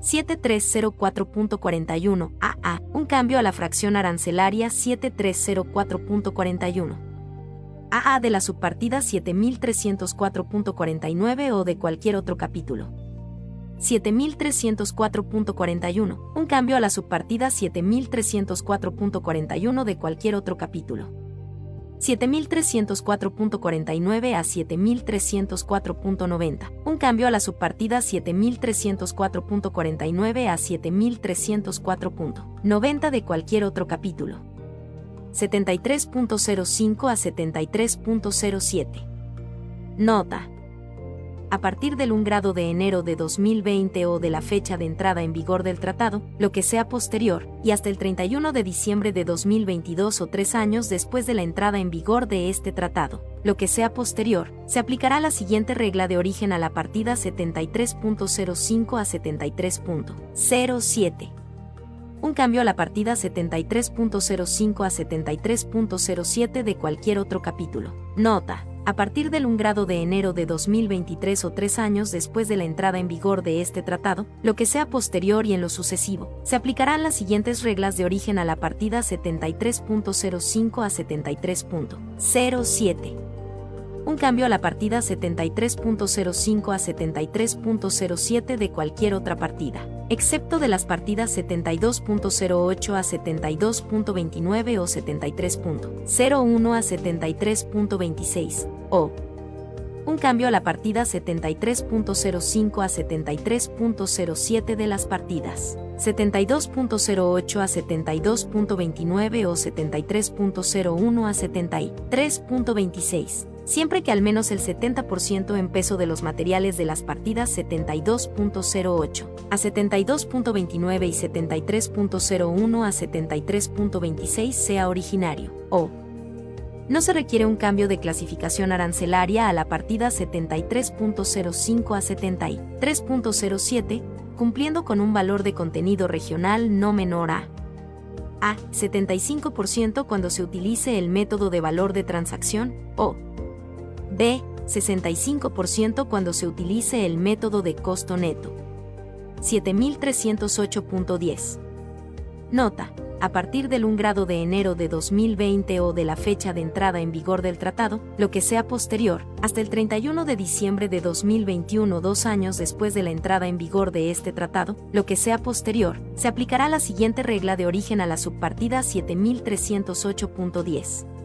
7304.41 AA, un cambio a la fracción arancelaria 7304.41. AA de la subpartida 7304.49 o de cualquier otro capítulo. 7304.41, un cambio a la subpartida 7304.41 de cualquier otro capítulo. 7304.49 a 7304.90, un cambio a la subpartida 7304.49 a 7304.90 de cualquier otro capítulo. 73.05 a 73.07. Nota a partir del 1 grado de enero de 2020 o de la fecha de entrada en vigor del tratado, lo que sea posterior, y hasta el 31 de diciembre de 2022 o tres años después de la entrada en vigor de este tratado, lo que sea posterior, se aplicará la siguiente regla de origen a la partida 73.05 a 73.07. un cambio a la partida 73.05 a 73.07 de cualquier otro capítulo. Nota. A partir del 1 grado de enero de 2023 o tres años después de la entrada en vigor de este tratado, lo que sea posterior y en lo sucesivo, se aplicarán las siguientes reglas de origen a la partida 73.05 a 73.07 un cambio a la partida 73.05 a 73.07 de cualquier otra partida, excepto de las partidas 72.08 a 72.29 o 73.01 a 73.26, o un cambio a la partida 73.05 a 73.07 de las partidas 72.08 a 72.29 o 73.01 a 73.26 siempre que al menos el 70% en peso de los materiales de las partidas 72.08 a 72.29 y 73.01 a 73.26 sea originario, o no se requiere un cambio de clasificación arancelaria a la partida 73.05 a 73.07, cumpliendo con un valor de contenido regional no menor a a 75% cuando se utilice el método de valor de transacción, o B. 65% cuando se utilice el método de costo neto. 7308.10. Nota. A partir del 1 grado de enero de 2020 o de la fecha de entrada en vigor del tratado, lo que sea posterior, hasta el 31 de diciembre de 2021 dos años después de la entrada en vigor de este tratado, lo que sea posterior, se aplicará la siguiente regla de origen a la subpartida 7308.10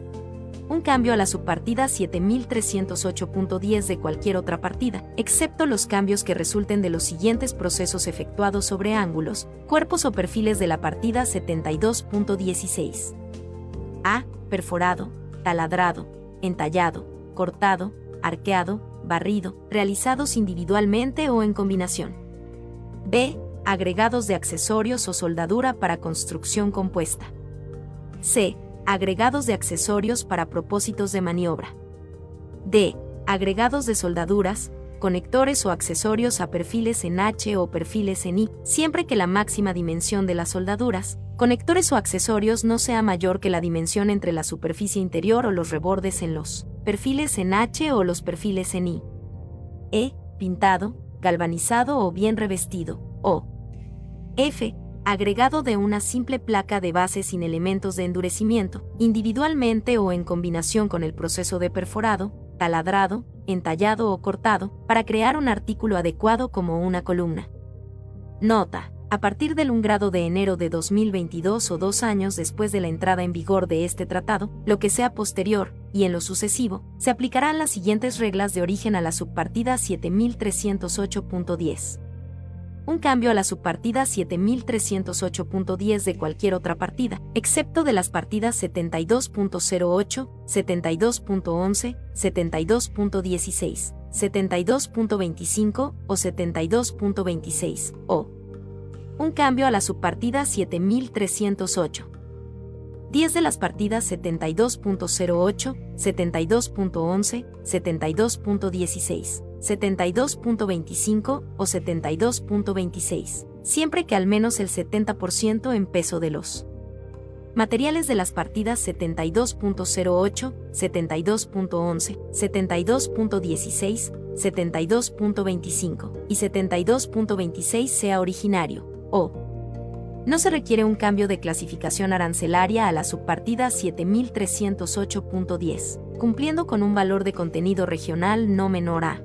un cambio a la subpartida 7308.10 de cualquier otra partida, excepto los cambios que resulten de los siguientes procesos efectuados sobre ángulos, cuerpos o perfiles de la partida 72.16. A. Perforado, taladrado, entallado, cortado, arqueado, barrido, realizados individualmente o en combinación. B. Agregados de accesorios o soldadura para construcción compuesta. C agregados de accesorios para propósitos de maniobra. D. Agregados de soldaduras, conectores o accesorios a perfiles en H o perfiles en I, siempre que la máxima dimensión de las soldaduras, conectores o accesorios no sea mayor que la dimensión entre la superficie interior o los rebordes en los perfiles en H o los perfiles en I. E. Pintado, galvanizado o bien revestido. O. F agregado de una simple placa de base sin elementos de endurecimiento, individualmente o en combinación con el proceso de perforado, taladrado, entallado o cortado, para crear un artículo adecuado como una columna. Nota. A partir del 1 grado de enero de 2022 o dos años después de la entrada en vigor de este tratado, lo que sea posterior, y en lo sucesivo, se aplicarán las siguientes reglas de origen a la subpartida 7308.10 un cambio a la subpartida 7308.10 de cualquier otra partida, excepto de las partidas 72.08, 72.11, 72.16, 72.25 o 72.26, o un cambio a la subpartida 7308. 10 de las partidas 72.08, 72.11, 72.16. 72.25 o 72.26, siempre que al menos el 70% en peso de los materiales de las partidas 72.08, 72.11, 72.16, 72.25 y 72.26 sea originario, o no se requiere un cambio de clasificación arancelaria a la subpartida 7308.10, cumpliendo con un valor de contenido regional no menor a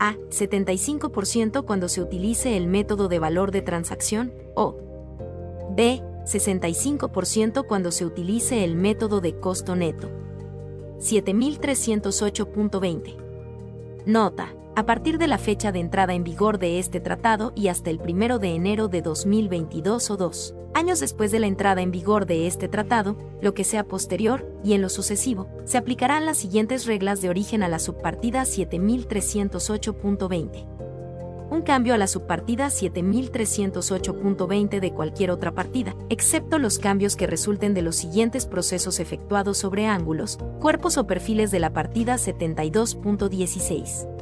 a. 75% cuando se utilice el método de valor de transacción, o B. 65% cuando se utilice el método de costo neto. 7308.20. Nota. A partir de la fecha de entrada en vigor de este tratado y hasta el 1 de enero de 2022 o 2 años después de la entrada en vigor de este tratado, lo que sea posterior, y en lo sucesivo, se aplicarán las siguientes reglas de origen a la subpartida 7308.20. Un cambio a la subpartida 7308.20 de cualquier otra partida, excepto los cambios que resulten de los siguientes procesos efectuados sobre ángulos, cuerpos o perfiles de la partida 72.16.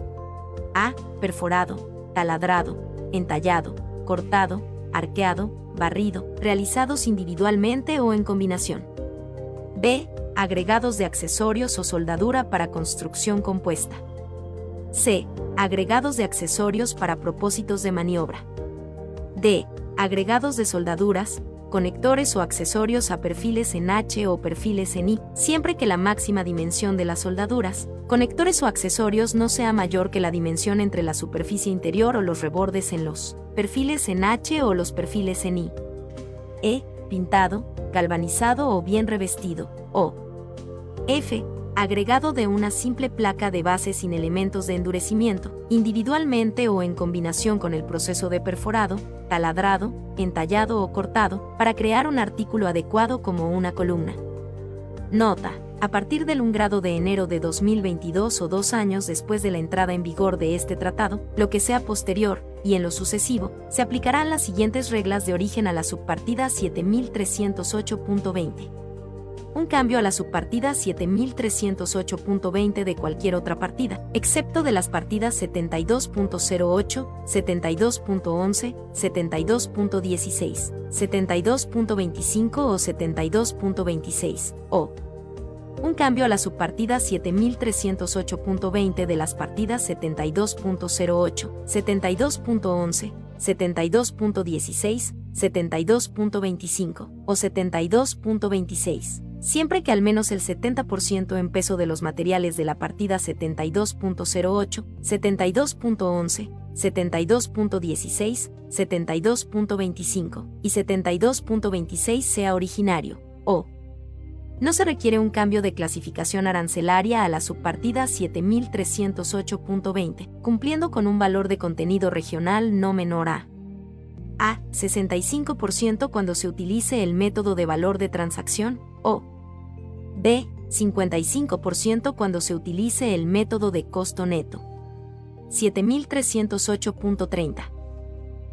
A. Perforado, taladrado, entallado, cortado, arqueado, barrido, realizados individualmente o en combinación. B. Agregados de accesorios o soldadura para construcción compuesta. C. Agregados de accesorios para propósitos de maniobra. D. Agregados de soldaduras, conectores o accesorios a perfiles en H o perfiles en I, siempre que la máxima dimensión de las soldaduras, conectores o accesorios no sea mayor que la dimensión entre la superficie interior o los rebordes en los perfiles en H o los perfiles en I. E. Pintado, galvanizado o bien revestido. O. F agregado de una simple placa de base sin elementos de endurecimiento, individualmente o en combinación con el proceso de perforado, taladrado, entallado o cortado, para crear un artículo adecuado como una columna. Nota. A partir del 1 grado de enero de 2022 o dos años después de la entrada en vigor de este tratado, lo que sea posterior, y en lo sucesivo, se aplicarán las siguientes reglas de origen a la subpartida 7308.20 un cambio a la subpartida 7308.20 de cualquier otra partida, excepto de las partidas 72.08, 72.11, 72.16, 72.25 o 72.26, o un cambio a la subpartida 7308.20 de las partidas 72.08, 72.11, 72.16, 72.25 o 72.26 siempre que al menos el 70% en peso de los materiales de la partida 72.08, 72.11, 72.16, 72.25 y 72.26 sea originario, o no se requiere un cambio de clasificación arancelaria a la subpartida 7308.20, cumpliendo con un valor de contenido regional no menor a a. 65% cuando se utilice el método de valor de transacción, o B. 55% cuando se utilice el método de costo neto. 7308.30.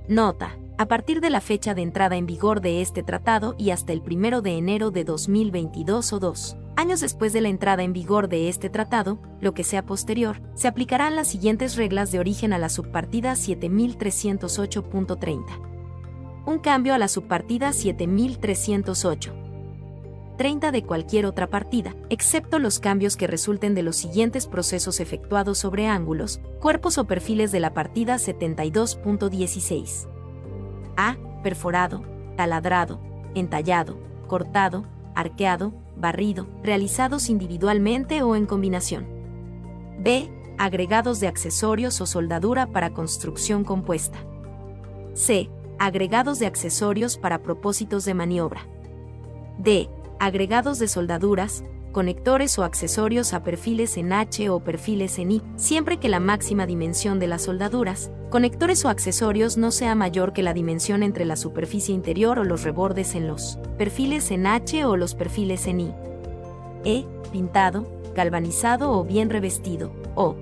Nota. A partir de la fecha de entrada en vigor de este tratado y hasta el 1 de enero de 2022 o dos años después de la entrada en vigor de este tratado, lo que sea posterior, se aplicarán las siguientes reglas de origen a la subpartida 7308.30. Un cambio a la subpartida 7308 30 de cualquier otra partida, excepto los cambios que resulten de los siguientes procesos efectuados sobre ángulos, cuerpos o perfiles de la partida 72.16. A. Perforado, taladrado, entallado, cortado, arqueado, barrido, realizados individualmente o en combinación. B. Agregados de accesorios o soldadura para construcción compuesta. C. Agregados de accesorios para propósitos de maniobra. D agregados de soldaduras, conectores o accesorios a perfiles en H o perfiles en I, siempre que la máxima dimensión de las soldaduras, conectores o accesorios no sea mayor que la dimensión entre la superficie interior o los rebordes en los perfiles en H o los perfiles en I. E. Pintado, galvanizado o bien revestido. O.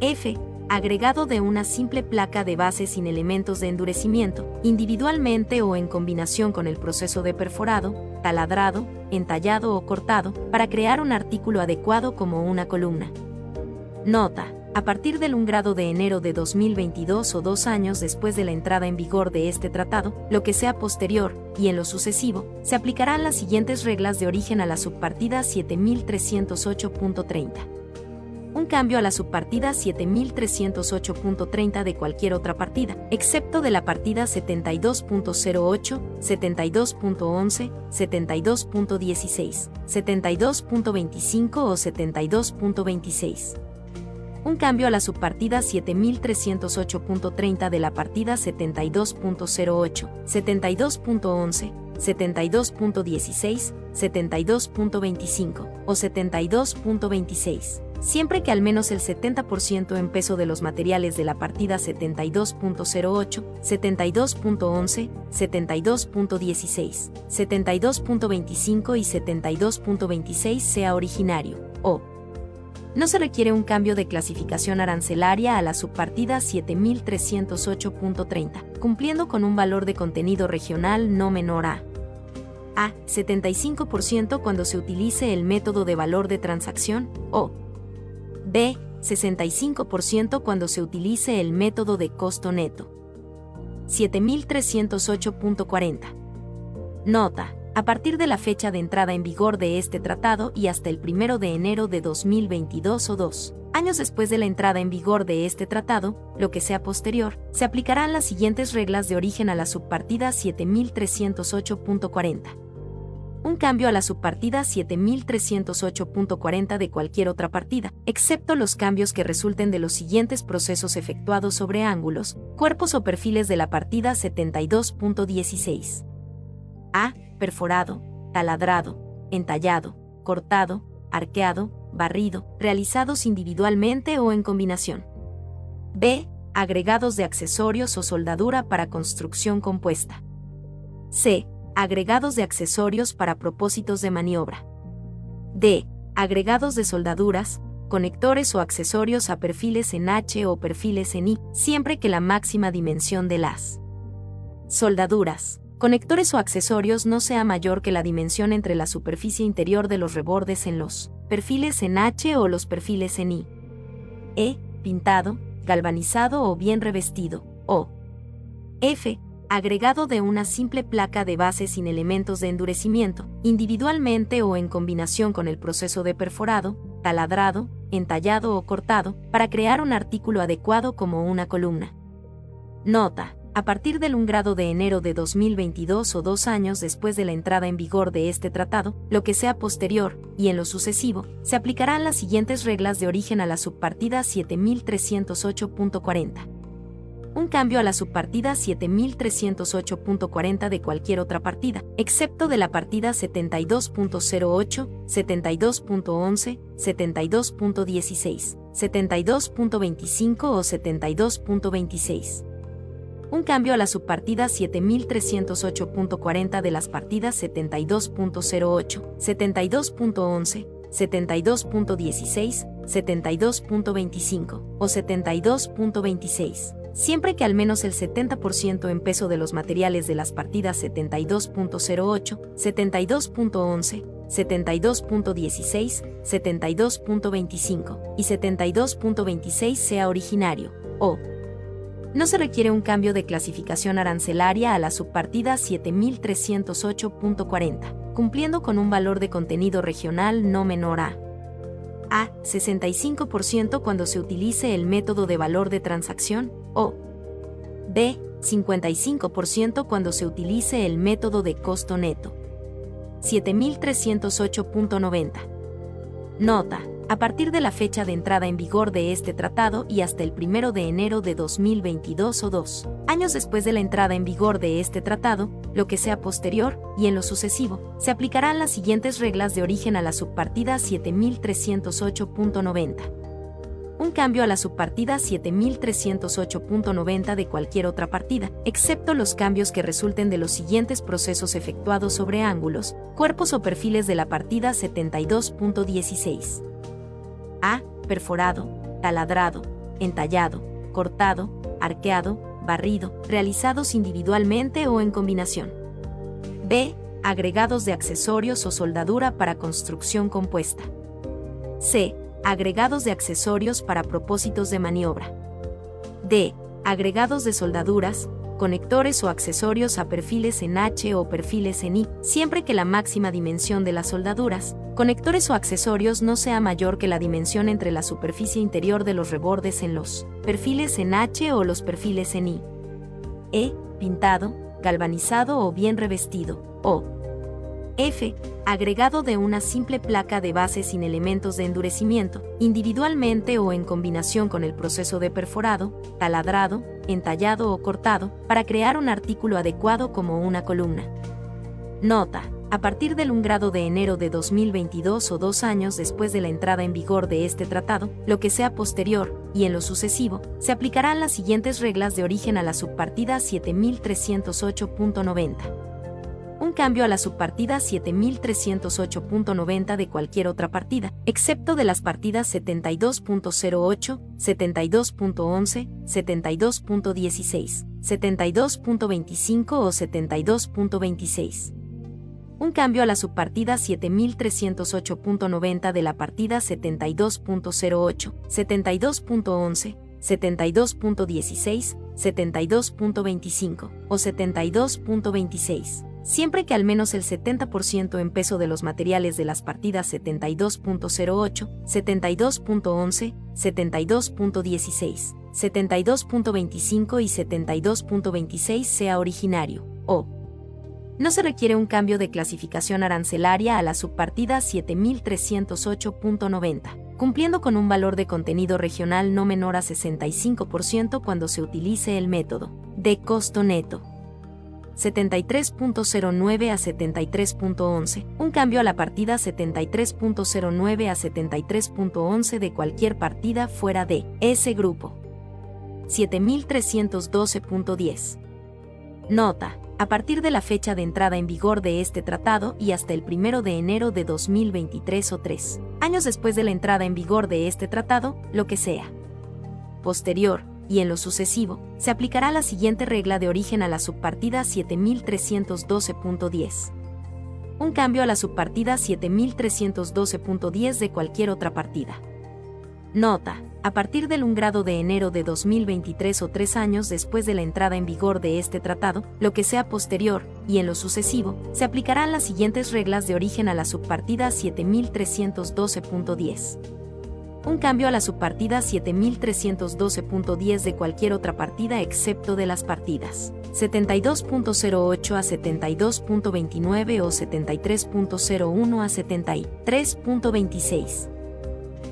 F agregado de una simple placa de base sin elementos de endurecimiento, individualmente o en combinación con el proceso de perforado, taladrado, entallado o cortado, para crear un artículo adecuado como una columna. Nota. A partir del 1 grado de enero de 2022 o dos años después de la entrada en vigor de este tratado, lo que sea posterior, y en lo sucesivo, se aplicarán las siguientes reglas de origen a la subpartida 7308.30 un cambio a la subpartida 7308.30 de cualquier otra partida, excepto de la partida 72.08, 72.11, 72.16, 72.25 o 72.26 un cambio a la subpartida 7308.30 de la partida 72.08, 72.11, 72.16, 72.25 o 72.26 siempre que al menos el 70% en peso de los materiales de la partida 72.08, 72.11, 72.16, 72.25 y 72.26 sea originario, o no se requiere un cambio de clasificación arancelaria a la subpartida 7308.30, cumpliendo con un valor de contenido regional no menor a a 75% cuando se utilice el método de valor de transacción, o B. 65% cuando se utilice el método de costo neto. 7308.40. Nota. A partir de la fecha de entrada en vigor de este tratado y hasta el 1 de enero de 2022 o 2 años después de la entrada en vigor de este tratado, lo que sea posterior, se aplicarán las siguientes reglas de origen a la subpartida 7308.40 un cambio a la subpartida 7308.40 de cualquier otra partida, excepto los cambios que resulten de los siguientes procesos efectuados sobre ángulos, cuerpos o perfiles de la partida 72.16. A. Perforado, taladrado, entallado, cortado, arqueado, barrido, realizados individualmente o en combinación. B. Agregados de accesorios o soldadura para construcción compuesta. C agregados de accesorios para propósitos de maniobra. D. Agregados de soldaduras, conectores o accesorios a perfiles en H o perfiles en I, siempre que la máxima dimensión de las soldaduras, conectores o accesorios no sea mayor que la dimensión entre la superficie interior de los rebordes en los perfiles en H o los perfiles en I. E. Pintado, galvanizado o bien revestido. O. F agregado de una simple placa de base sin elementos de endurecimiento, individualmente o en combinación con el proceso de perforado, taladrado, entallado o cortado, para crear un artículo adecuado como una columna. Nota. A partir del 1 grado de enero de 2022 o dos años después de la entrada en vigor de este tratado, lo que sea posterior, y en lo sucesivo, se aplicarán las siguientes reglas de origen a la subpartida 7308.40 un cambio a la subpartida 7308.40 de cualquier otra partida, excepto de la partida 72.08, 72.11, 72.16, 72.25 o 72.26 un cambio a la subpartida 7308.40 de las partidas 72.08, 72.11, 72.16, 72.25 o 72.26 siempre que al menos el 70% en peso de los materiales de las partidas 72.08, 72.11, 72.16, 72.25 y 72.26 sea originario, o no se requiere un cambio de clasificación arancelaria a la subpartida 7308.40, cumpliendo con un valor de contenido regional no menor a a. 65% cuando se utilice el método de valor de transacción, o B. 55% cuando se utilice el método de costo neto. 7308.90. Nota a partir de la fecha de entrada en vigor de este tratado y hasta el 1 de enero de 2022 o dos años después de la entrada en vigor de este tratado, lo que sea posterior, y en lo sucesivo, se aplicarán las siguientes reglas de origen a la subpartida 7308.90 un cambio a la subpartida 7308.90 de cualquier otra partida, excepto los cambios que resulten de los siguientes procesos efectuados sobre ángulos, cuerpos o perfiles de la partida 72.16. A. Perforado, taladrado, entallado, cortado, arqueado, barrido, realizados individualmente o en combinación. B. Agregados de accesorios o soldadura para construcción compuesta. C. Agregados de accesorios para propósitos de maniobra. D. Agregados de soldaduras, conectores o accesorios a perfiles en H o perfiles en I, siempre que la máxima dimensión de las soldaduras, conectores o accesorios no sea mayor que la dimensión entre la superficie interior de los rebordes en los perfiles en H o los perfiles en I. E. Pintado, galvanizado o bien revestido. O. F. Agregado de una simple placa de base sin elementos de endurecimiento, individualmente o en combinación con el proceso de perforado, taladrado, entallado o cortado, para crear un artículo adecuado como una columna. Nota. A partir del 1 grado de enero de 2022 o dos años después de la entrada en vigor de este tratado, lo que sea posterior, y en lo sucesivo, se aplicarán las siguientes reglas de origen a la subpartida 7308.90 un cambio a la subpartida 7308.90 de cualquier otra partida, excepto de las partidas 72.08, 72.11, 72.16, 72.25 o 72.26. Un cambio a la subpartida 7308.90 de la partida 72.08, 72.11, 72.16, 72.25 o 72.26 siempre que al menos el 70% en peso de los materiales de las partidas 72.08, 72.11, 72.16, 72.25 y 72.26 sea originario, o no se requiere un cambio de clasificación arancelaria a la subpartida 7308.90, cumpliendo con un valor de contenido regional no menor a 65% cuando se utilice el método de costo neto. 73.09 a 73.11, un cambio a la partida 73.09 a 73.11 de cualquier partida fuera de ese grupo. 7312.10. Nota. A partir de la fecha de entrada en vigor de este tratado y hasta el 1 de enero de 2023 o 3 años después de la entrada en vigor de este tratado, lo que sea. Posterior, y en lo sucesivo, se aplicará la siguiente regla de origen a la subpartida 7312.10. Un cambio a la subpartida 7312.10 de cualquier otra partida. Nota. A partir del 1 grado de enero de 2023 o tres años después de la entrada en vigor de este tratado, lo que sea posterior, y en lo sucesivo, se aplicarán las siguientes reglas de origen a la subpartida 7312.10 un cambio a la subpartida 7312.10 de cualquier otra partida excepto de las partidas. 72.08 a 72.29 o 73.01 a 73.26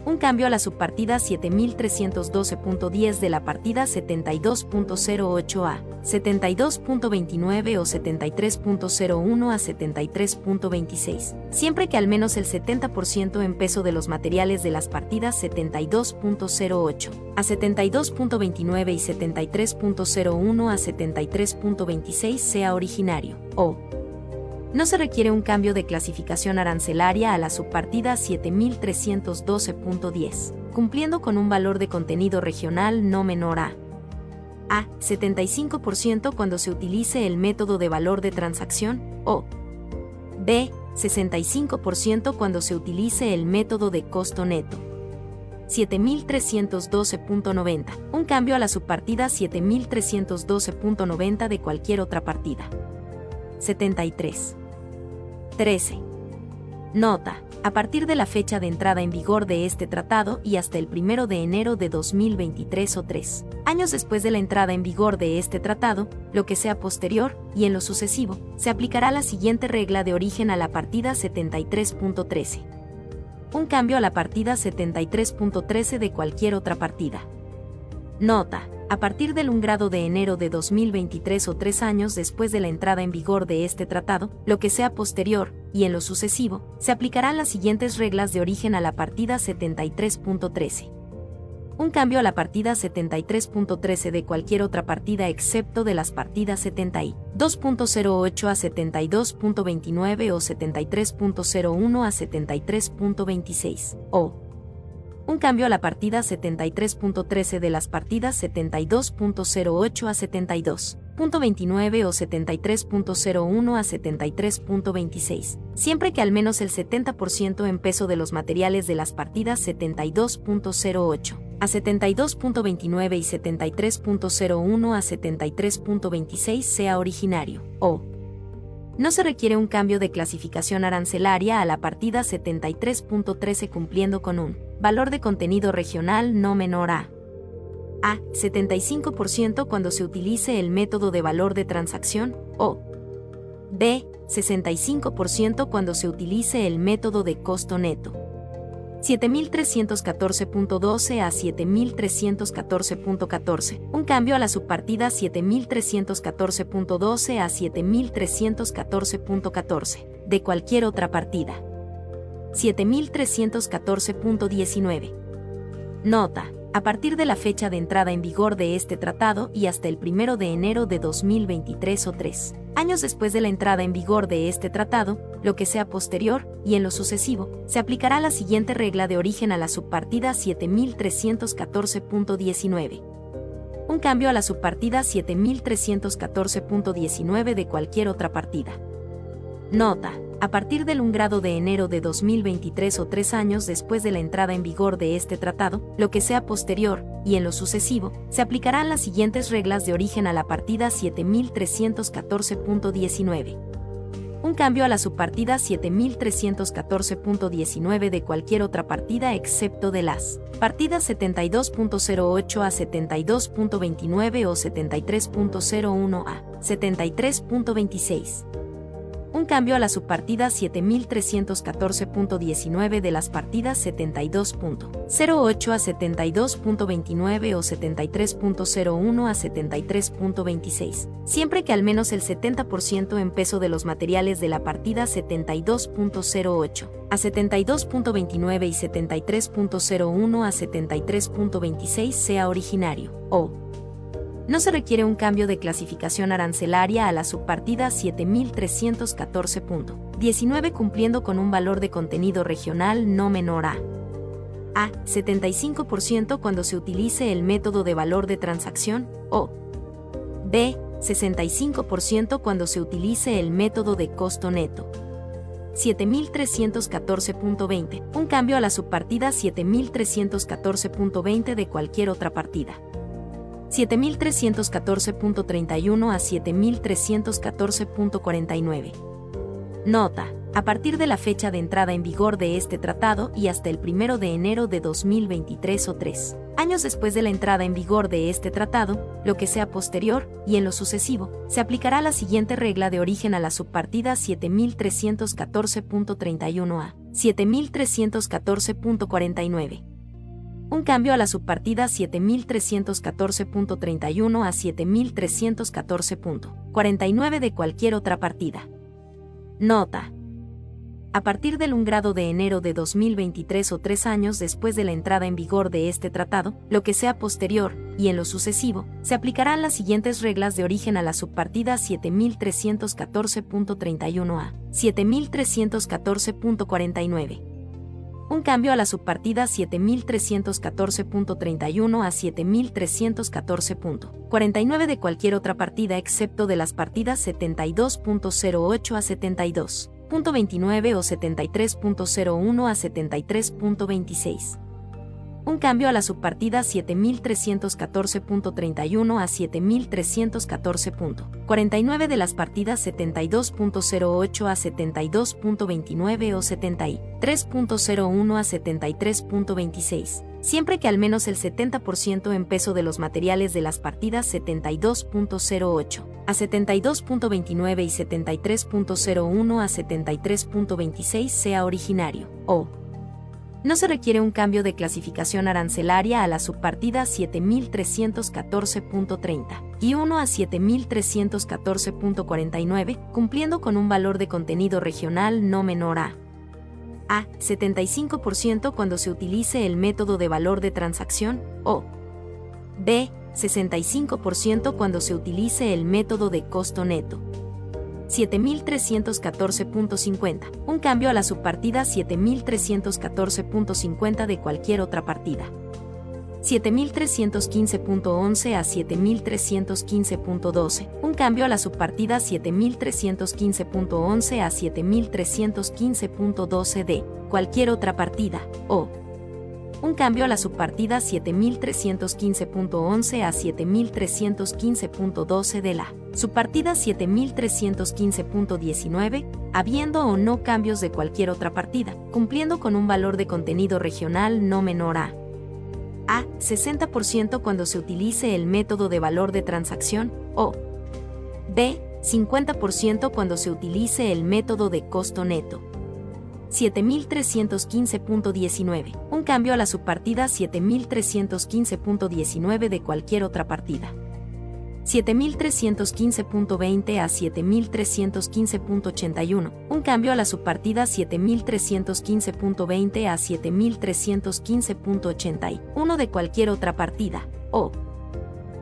un cambio a la subpartida 7312.10 de la partida 72.08a, 72.29 o 73.01 a 73.26, siempre que al menos el 70% en peso de los materiales de las partidas 72.08 a 72.29 y 73.01 a 73.26 sea originario, o no se requiere un cambio de clasificación arancelaria a la subpartida 7312.10, cumpliendo con un valor de contenido regional no menor a a 75% cuando se utilice el método de valor de transacción o b 65% cuando se utilice el método de costo neto. 7312.90, un cambio a la subpartida 7312.90 de cualquier otra partida. 73. 13. Nota. A partir de la fecha de entrada en vigor de este tratado y hasta el 1 de enero de 2023 o 3 años después de la entrada en vigor de este tratado, lo que sea posterior, y en lo sucesivo, se aplicará la siguiente regla de origen a la partida 73.13. Un cambio a la partida 73.13 de cualquier otra partida. Nota a partir del 1 grado de enero de 2023 o tres años después de la entrada en vigor de este tratado, lo que sea posterior, y en lo sucesivo, se aplicarán las siguientes reglas de origen a la partida 73.13. Un cambio a la partida 73.13 de cualquier otra partida excepto de las partidas 72.08 a 72.29 o 73.01 a 73.26, o un cambio a la partida 73.13 de las partidas 72.08 a 72.29 o 73.01 a 73.26, siempre que al menos el 70% en peso de los materiales de las partidas 72.08 a 72.29 y 73.01 a 73.26 sea originario, o no se requiere un cambio de clasificación arancelaria a la partida 73.13 cumpliendo con un valor de contenido regional no menor a a 75% cuando se utilice el método de valor de transacción o b 65% cuando se utilice el método de costo neto. 7314.12 a 7314.14. Un cambio a la subpartida 7314.12 a 7314.14 de cualquier otra partida. 7314.19. Nota. A partir de la fecha de entrada en vigor de este tratado y hasta el 1 de enero de 2023 o 3 años después de la entrada en vigor de este tratado, lo que sea posterior, y en lo sucesivo, se aplicará la siguiente regla de origen a la subpartida 7314.19. Un cambio a la subpartida 7314.19 de cualquier otra partida. Nota. A partir del 1 grado de enero de 2023 o tres años después de la entrada en vigor de este tratado, lo que sea posterior, y en lo sucesivo, se aplicarán las siguientes reglas de origen a la partida 7314.19 un cambio a la subpartida 7314.19 de cualquier otra partida excepto de las partidas 72.08 a 72.29 o 73.01 a 73.26 un cambio a la subpartida 7314.19 de las partidas 72.08 a 72.29 o 73.01 a 73.26, siempre que al menos el 70% en peso de los materiales de la partida 72.08 a 72.29 y 73.01 a 73.26 sea originario, o no se requiere un cambio de clasificación arancelaria a la subpartida 7314.19 cumpliendo con un valor de contenido regional no menor a a 75% cuando se utilice el método de valor de transacción o b 65% cuando se utilice el método de costo neto. 7314.20, un cambio a la subpartida 7314.20 de cualquier otra partida. 7314.31 a 7314.49. Nota. A partir de la fecha de entrada en vigor de este tratado y hasta el 1 de enero de 2023 o 3 años después de la entrada en vigor de este tratado, lo que sea posterior, y en lo sucesivo, se aplicará la siguiente regla de origen a la subpartida 7314.31 a 7314.49 un cambio a la subpartida 7314.31 a 7314.49 de cualquier otra partida. Nota. A partir del 1 grado de enero de 2023 o tres años después de la entrada en vigor de este tratado, lo que sea posterior, y en lo sucesivo, se aplicarán las siguientes reglas de origen a la subpartida 7314.31 a 7314.49 un cambio a la subpartida 7314.31 a 7314.49 de cualquier otra partida excepto de las partidas 72.08 a 72.29 o 73.01 a 73.26 un cambio a la subpartida 7314.31 a 7314.49 de las partidas 72.08 a 72.29 o 73.01 a 73.26, siempre que al menos el 70% en peso de los materiales de las partidas 72.08 a 72.29 y 73.01 a 73.26 sea originario, o no se requiere un cambio de clasificación arancelaria a la subpartida 7314.30 y 1 a 7314.49, cumpliendo con un valor de contenido regional no menor a a 75% cuando se utilice el método de valor de transacción o b 65% cuando se utilice el método de costo neto. 7314.50, un cambio a la subpartida 7314.50 de cualquier otra partida. 7315.11 a 7315.12, un cambio a la subpartida 7315.11 a 7315.12 de cualquier otra partida, o un cambio a la subpartida 7315.11 a 7315.12 de la subpartida 7315.19, habiendo o no cambios de cualquier otra partida, cumpliendo con un valor de contenido regional no menor a a 60% cuando se utilice el método de valor de transacción o b 50% cuando se utilice el método de costo neto. 7315.19, un cambio a la subpartida 7315.19 de cualquier otra partida. 7315.20 a 7315.81, un cambio a la subpartida 7315.20 a 7315.81 de cualquier otra partida, o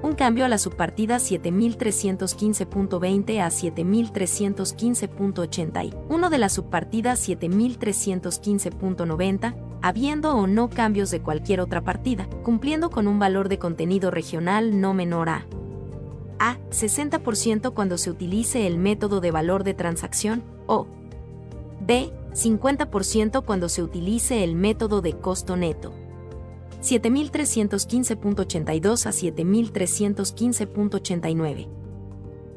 un cambio a la subpartida 7315.20 a 7315.80 uno de la subpartida 7315.90, habiendo o no cambios de cualquier otra partida, cumpliendo con un valor de contenido regional no menor a a 60% cuando se utilice el método de valor de transacción o B. 50% cuando se utilice el método de costo neto. 7315.82 a 7315.89.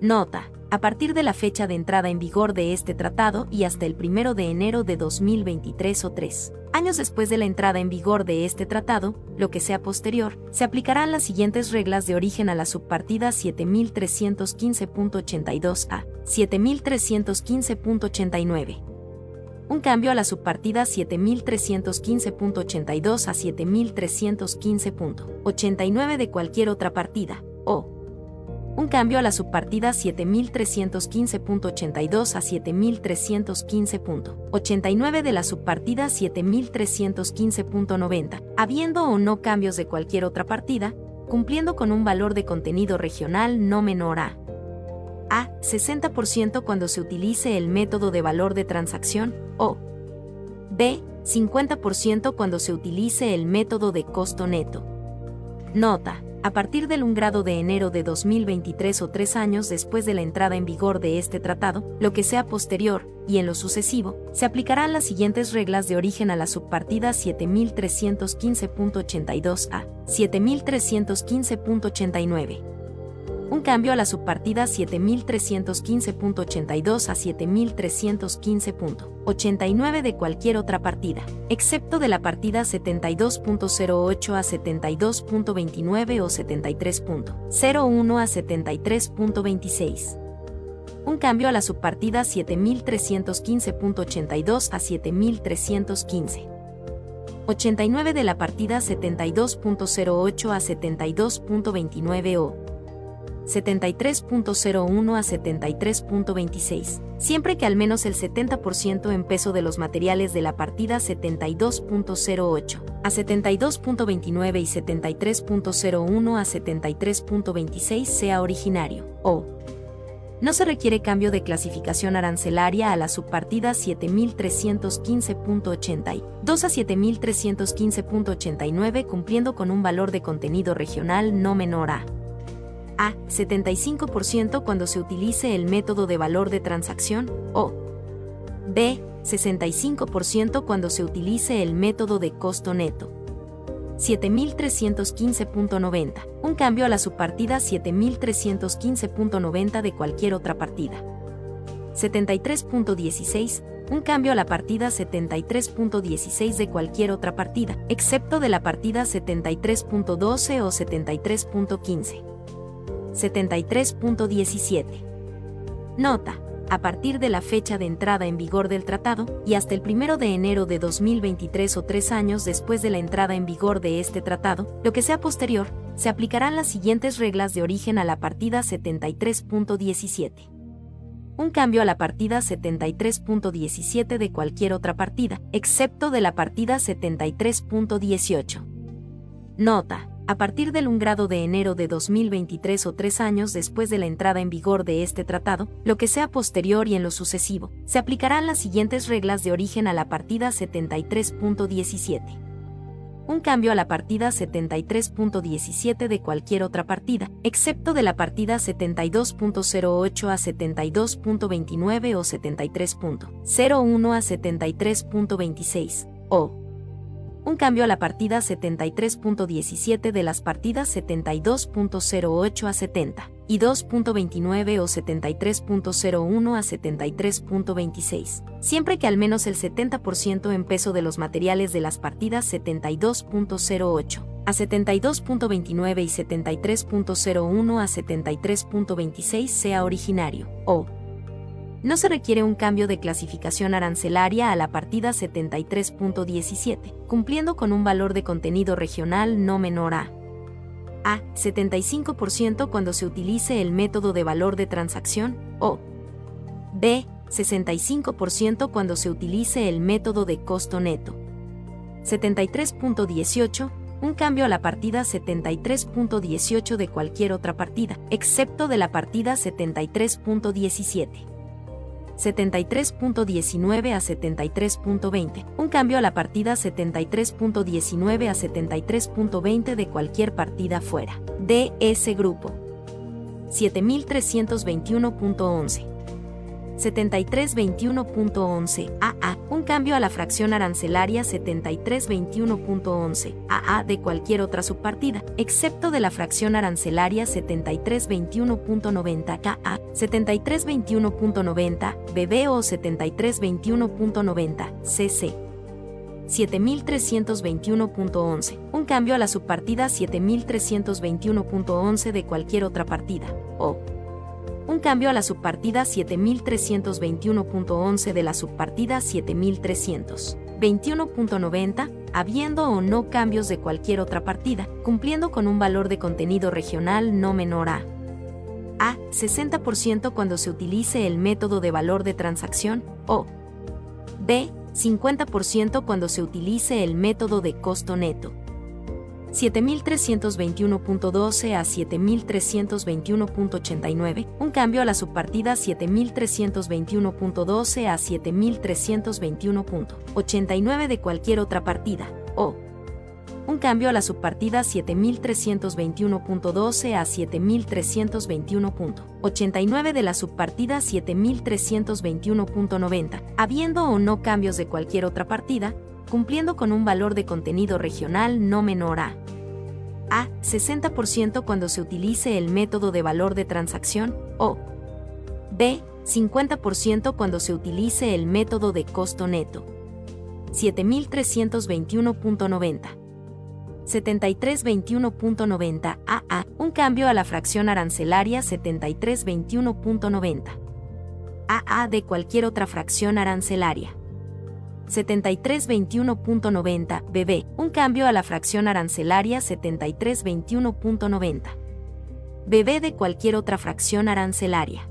Nota. A partir de la fecha de entrada en vigor de este tratado y hasta el 1 de enero de 2023 o 3 años después de la entrada en vigor de este tratado, lo que sea posterior, se aplicarán las siguientes reglas de origen a la subpartida 7315.82 a 7315.89 un cambio a la subpartida 7315.82 a 7315.89 de cualquier otra partida, o un cambio a la subpartida 7315.82 a 7315.89 de la subpartida 7315.90, habiendo o no cambios de cualquier otra partida, cumpliendo con un valor de contenido regional no menor a a. 60% cuando se utilice el método de valor de transacción, o B. 50% cuando se utilice el método de costo neto. Nota. A partir del 1 grado de enero de 2023 o tres años después de la entrada en vigor de este tratado, lo que sea posterior, y en lo sucesivo, se aplicarán las siguientes reglas de origen a la subpartida 7315.82 a 7315.89 un cambio a la subpartida 7315.82 a 7315.89 de cualquier otra partida, excepto de la partida 72.08 a 72.29 o 73.01 a 73.26 un cambio a la subpartida 7315.82 a 7315. 89 de la partida 72.08 a 72.29 o 73.01 a 73.26, siempre que al menos el 70% en peso de los materiales de la partida 72.08 a 72.29 y 73.01 a 73.26 sea originario, o. No se requiere cambio de clasificación arancelaria a la subpartida 7315.80 2 a 7315.89 cumpliendo con un valor de contenido regional no menor a a. 75% cuando se utilice el método de valor de transacción, o B. 65% cuando se utilice el método de costo neto. 7315.90, un cambio a la subpartida 7315.90 de cualquier otra partida. 73.16, un cambio a la partida 73.16 de cualquier otra partida, excepto de la partida 73.12 o 73.15. 73.17. Nota. A partir de la fecha de entrada en vigor del tratado, y hasta el 1 de enero de 2023 o tres años después de la entrada en vigor de este tratado, lo que sea posterior, se aplicarán las siguientes reglas de origen a la partida 73.17. Un cambio a la partida 73.17 de cualquier otra partida, excepto de la partida 73.18. Nota a partir del 1 grado de enero de 2023 o tres años después de la entrada en vigor de este tratado, lo que sea posterior y en lo sucesivo, se aplicarán las siguientes reglas de origen a la partida 73.17. Un cambio a la partida 73.17 de cualquier otra partida, excepto de la partida 72.08 a 72.29 o 73.01 a 73.26, o un cambio a la partida 73.17 de las partidas 72.08 a 70 y 2.29 o 73.01 a 73.26, siempre que al menos el 70% en peso de los materiales de las partidas 72.08 a 72.29 y 73.01 a 73.26 sea originario, o no se requiere un cambio de clasificación arancelaria a la partida 73.17, cumpliendo con un valor de contenido regional no menor a a. 75% cuando se utilice el método de valor de transacción, o b. 65% cuando se utilice el método de costo neto. 73.18 un cambio a la partida 73.18 de cualquier otra partida, excepto de la partida 73.17. 73.19 a 73.20, un cambio a la partida 73.19 a 73.20 de cualquier partida fuera de ese grupo. 7321.11. 7321.11 AA, un cambio a la fracción arancelaria 7321.11 AA de cualquier otra subpartida, excepto de la fracción arancelaria 7321.90 KA, 7321.90 BB o 7321.90 CC. 7321.11, un cambio a la subpartida 7321.11 de cualquier otra partida, o un cambio a la subpartida 7321.11 de la subpartida 7321.90, habiendo o no cambios de cualquier otra partida, cumpliendo con un valor de contenido regional no menor a a 60% cuando se utilice el método de valor de transacción o b 50% cuando se utilice el método de costo neto. 7321.12 a 7321.89, un cambio a la subpartida 7321.12 a 7321.89 de cualquier otra partida, o un cambio a la subpartida 7321.12 a 7321.89 de la subpartida 7321.90, habiendo o no cambios de cualquier otra partida, cumpliendo con un valor de contenido regional no menor a a 60% cuando se utilice el método de valor de transacción o b 50% cuando se utilice el método de costo neto. 7321.90 7321.90 AA, un cambio a la fracción arancelaria 7321.90 AA de cualquier otra fracción arancelaria. 7321.90 BB, un cambio a la fracción arancelaria 7321.90 BB de cualquier otra fracción arancelaria.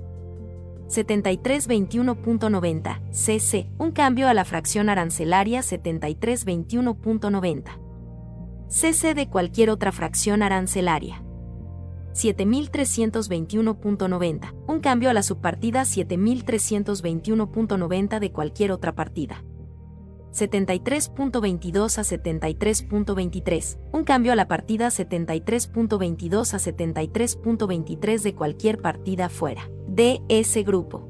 7321.90 CC, un cambio a la fracción arancelaria 7321.90 CC de cualquier otra fracción arancelaria. 7321.90, un cambio a la subpartida 7321.90 de cualquier otra partida. 73.22 a 73.23, un cambio a la partida 73.22 a 73.23 de cualquier partida fuera de ese grupo.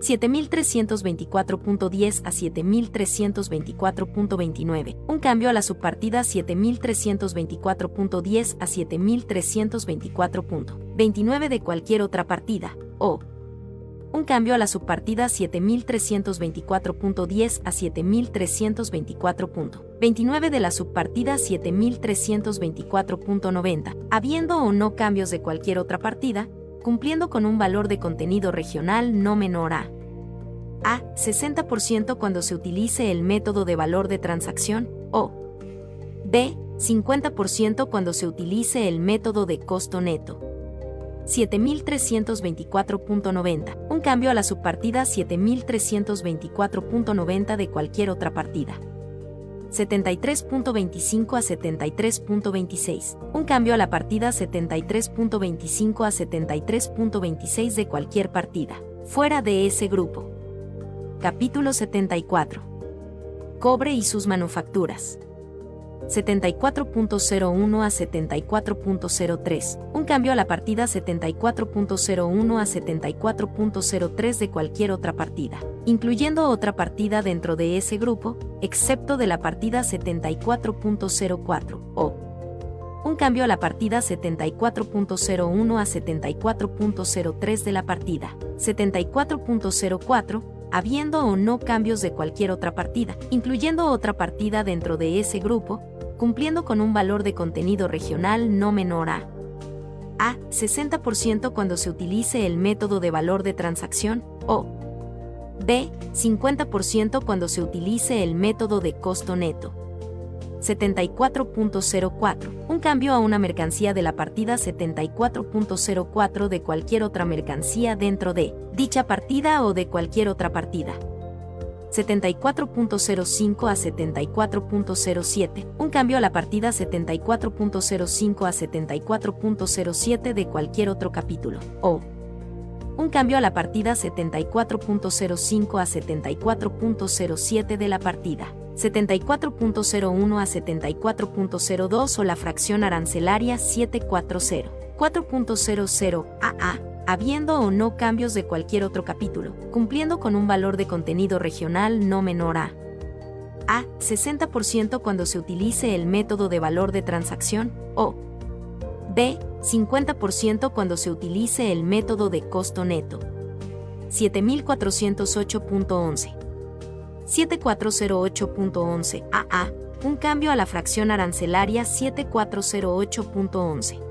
7324.10 a 7324.29, un cambio a la subpartida 7324.10 a 7324.29 de cualquier otra partida, o un cambio a la subpartida 7324.10 a 7324.29 de la subpartida 7324.90, habiendo o no cambios de cualquier otra partida, cumpliendo con un valor de contenido regional no menor a a 60% cuando se utilice el método de valor de transacción o b 50% cuando se utilice el método de costo neto. 7324.90, un cambio a la subpartida 7324.90 de cualquier otra partida. 73.25 a 73.26, un cambio a la partida 73.25 a 73.26 de cualquier partida, fuera de ese grupo. Capítulo 74. Cobre y sus manufacturas. 74.01 a 74.03, un cambio a la partida 74.01 a 74.03 de cualquier otra partida, incluyendo otra partida dentro de ese grupo, excepto de la partida 74.04, o un cambio a la partida 74.01 a 74.03 de la partida 74.04, habiendo o no cambios de cualquier otra partida, incluyendo otra partida dentro de ese grupo, cumpliendo con un valor de contenido regional no menor a a 60% cuando se utilice el método de valor de transacción o b 50% cuando se utilice el método de costo neto. 74.04, un cambio a una mercancía de la partida 74.04 de cualquier otra mercancía dentro de dicha partida o de cualquier otra partida. 74.05 a 74.07, un cambio a la partida 74.05 a 74.07 de cualquier otro capítulo, o. Un cambio a la partida 74.05 a 74.07 de la partida 74.01 a 74.02 o la fracción arancelaria 740. 4.00 AA habiendo o no cambios de cualquier otro capítulo, cumpliendo con un valor de contenido regional no menor a A. 60% cuando se utilice el método de valor de transacción, o B. 50% cuando se utilice el método de costo neto. 7408.11 7408.11 AA. Un cambio a la fracción arancelaria 7408.11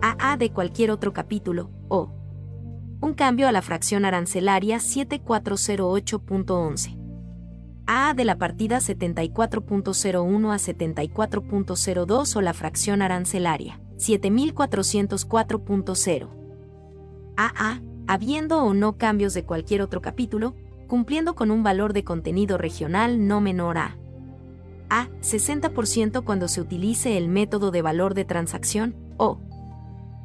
AA de cualquier otro capítulo, o. Un cambio a la fracción arancelaria 7408.11 AA de la partida 74.01 a 74.02 o la fracción arancelaria 7404.0 AA, habiendo o no cambios de cualquier otro capítulo, cumpliendo con un valor de contenido regional no menor a A. 60% cuando se utilice el método de valor de transacción, o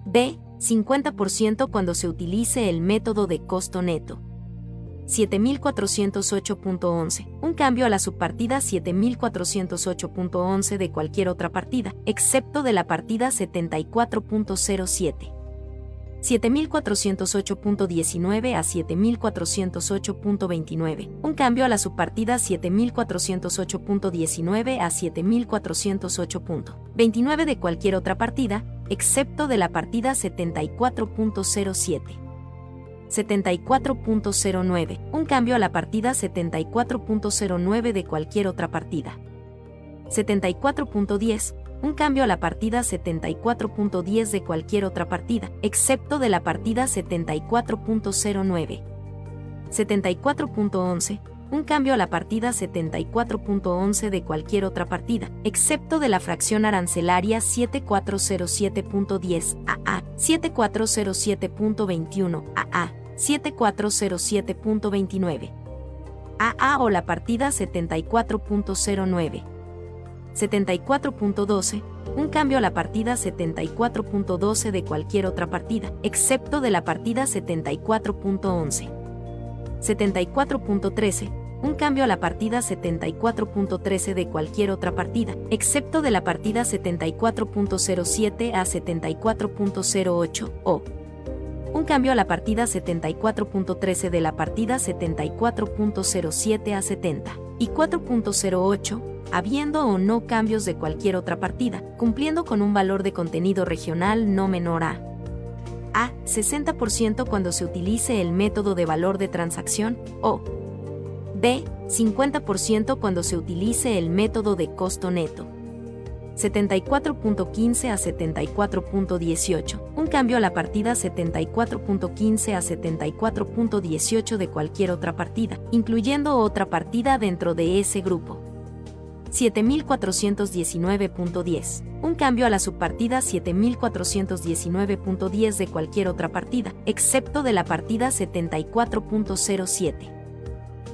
B. 50% cuando se utilice el método de costo neto. 7408.11. Un cambio a la subpartida 7408.11 de cualquier otra partida, excepto de la partida 74.07. 7408.19 a 7408.29. Un cambio a la subpartida 7408.19 a 7408.29 de cualquier otra partida, excepto de la partida 74.07. 74.09. Un cambio a la partida 74.09 de cualquier otra partida. 74.10 un cambio a la partida 74.10 de cualquier otra partida, excepto de la partida 74.09. 74.11, un cambio a la partida 74.11 de cualquier otra partida, excepto de la fracción arancelaria 7407.10 AA, 7407.21 AA, 7407.29 AA o la partida 74.09. 74.12, un cambio a la partida 74.12 de cualquier otra partida, excepto de la partida 74.11. 74.13, un cambio a la partida 74.13 de cualquier otra partida, excepto de la partida 74.07 a 74.08 o un cambio a la partida 74.13 de la partida 74.07 a 70 y 4.08 habiendo o no cambios de cualquier otra partida, cumpliendo con un valor de contenido regional no menor a A. 60% cuando se utilice el método de valor de transacción, o B. 50% cuando se utilice el método de costo neto. 74.15 a 74.18. Un cambio a la partida 74.15 a 74.18 de cualquier otra partida, incluyendo otra partida dentro de ese grupo. 7419.10. Un cambio a la subpartida 7419.10 de cualquier otra partida, excepto de la partida 74.07.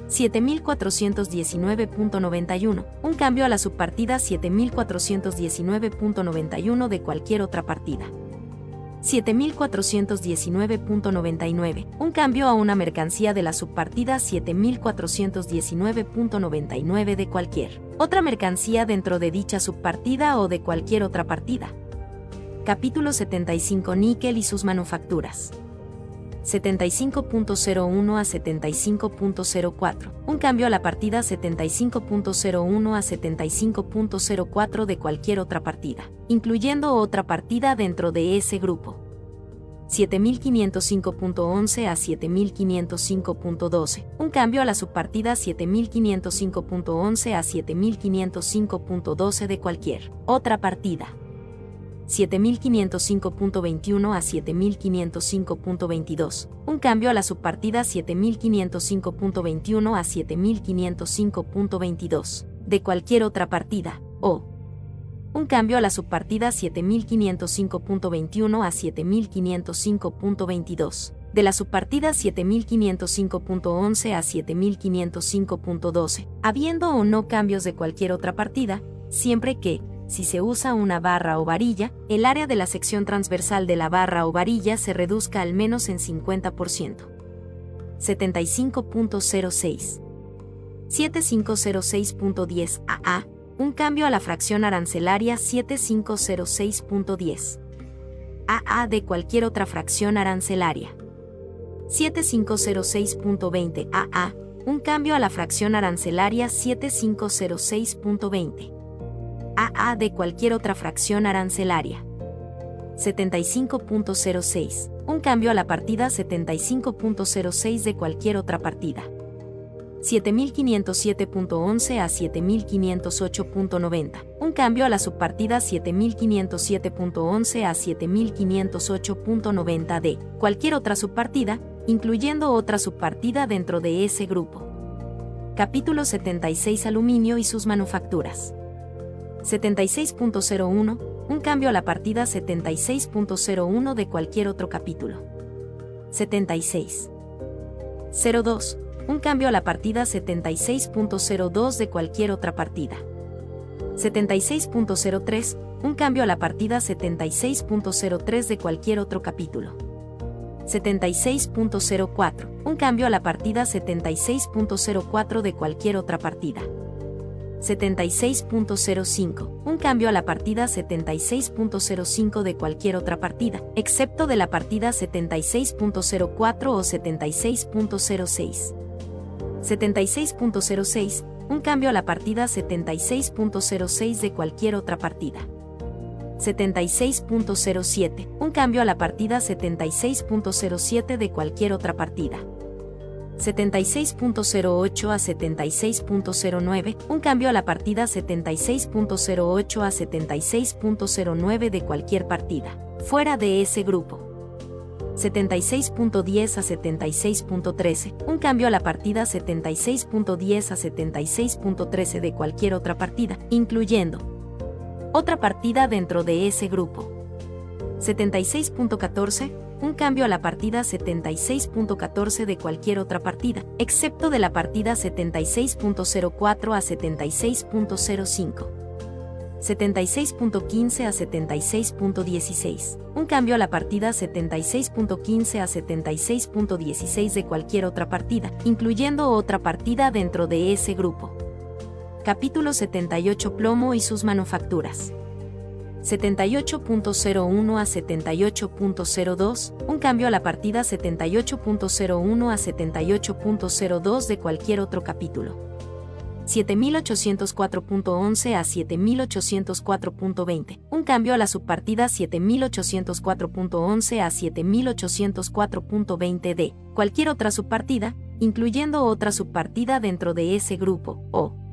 7419.91. Un cambio a la subpartida 7419.91 de cualquier otra partida. 7419.99, un cambio a una mercancía de la subpartida 7419.99 de cualquier otra mercancía dentro de dicha subpartida o de cualquier otra partida. Capítulo 75 Níquel y sus manufacturas. 75.01 a 75.04. Un cambio a la partida 75.01 a 75.04 de cualquier otra partida, incluyendo otra partida dentro de ese grupo. 7505.11 a 7505.12. Un cambio a la subpartida 7505.11 a 7505.12 de cualquier otra partida. 7505.21 a 7505.22. Un cambio a la subpartida 7505.21 a 7505.22. De cualquier otra partida, o un cambio a la subpartida 7505.21 a 7505.22. De la subpartida 7505.11 a 7505.12, habiendo o no cambios de cualquier otra partida, siempre que, si se usa una barra o varilla, el área de la sección transversal de la barra o varilla se reduzca al menos en 50%. 75.06 7506.10 AA un cambio a la fracción arancelaria 7506.10 AA de cualquier otra fracción arancelaria. 7506.20 AA, un cambio a la fracción arancelaria 7506.20. AA de cualquier otra fracción arancelaria. 75.06, un cambio a la partida 75.06 de cualquier otra partida. 7507.11 a 7508.90, un cambio a la subpartida 7507.11 a 7508.90 de cualquier otra subpartida, incluyendo otra subpartida dentro de ese grupo. Capítulo 76 Aluminio y sus manufacturas. 76.01 Un cambio a la partida 76.01 de cualquier otro capítulo. 76. 02. Un cambio a la partida 76.02 de cualquier otra partida. 76.03. Un cambio a la partida 76.03 de cualquier otro capítulo. 76.04, un cambio a la partida 76.04 de cualquier otra partida. 76.05, un cambio a la partida 76.05 de cualquier otra partida, excepto de la partida 76.04 o 76.06. 76.06, un cambio a la partida 76.06 de cualquier otra partida. 76.07, un cambio a la partida 76.07 de cualquier otra partida. 76.08 a 76.09, un cambio a la partida 76.08 a 76.09 de cualquier partida, fuera de ese grupo. 76.10 a 76.13, un cambio a la partida 76.10 a 76.13 de cualquier otra partida, incluyendo otra partida dentro de ese grupo. 76.14, un cambio a la partida 76.14 de cualquier otra partida, excepto de la partida 76.04 a 76.05. 76.15 a 76.16, un cambio a la partida 76.15 a 76.16 de cualquier otra partida, incluyendo otra partida dentro de ese grupo. Capítulo 78 Plomo y sus manufacturas. 78.01 a 78.02, un cambio a la partida 78.01 a 78.02 de cualquier otro capítulo. 7804.11 a 7804.20, un cambio a la subpartida 7804.11 a 7804.20 de cualquier otra subpartida, incluyendo otra subpartida dentro de ese grupo, o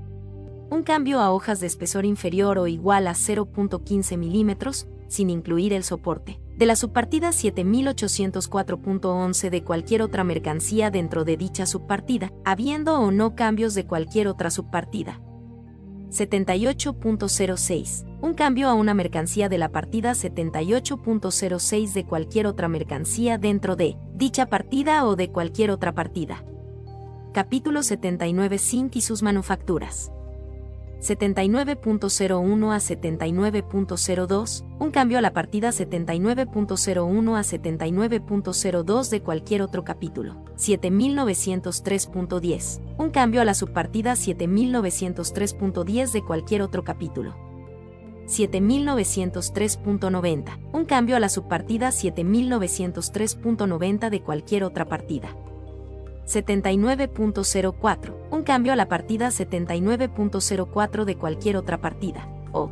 un cambio a hojas de espesor inferior o igual a 0.15 milímetros, sin incluir el soporte, de la subpartida 7804.11 de cualquier otra mercancía dentro de dicha subpartida, habiendo o no cambios de cualquier otra subpartida. 78.06. Un cambio a una mercancía de la partida 78.06 de cualquier otra mercancía dentro de dicha partida o de cualquier otra partida. Capítulo 79 Zinc y sus manufacturas. 79.01 a 79.02, un cambio a la partida 79.01 a 79.02 de cualquier otro capítulo. 7903.10, un cambio a la subpartida 7903.10 de cualquier otro capítulo. 7903.90, un cambio a la subpartida 7903.90 de cualquier otra partida. 79.04, un cambio a la partida 79.04 de cualquier otra partida, o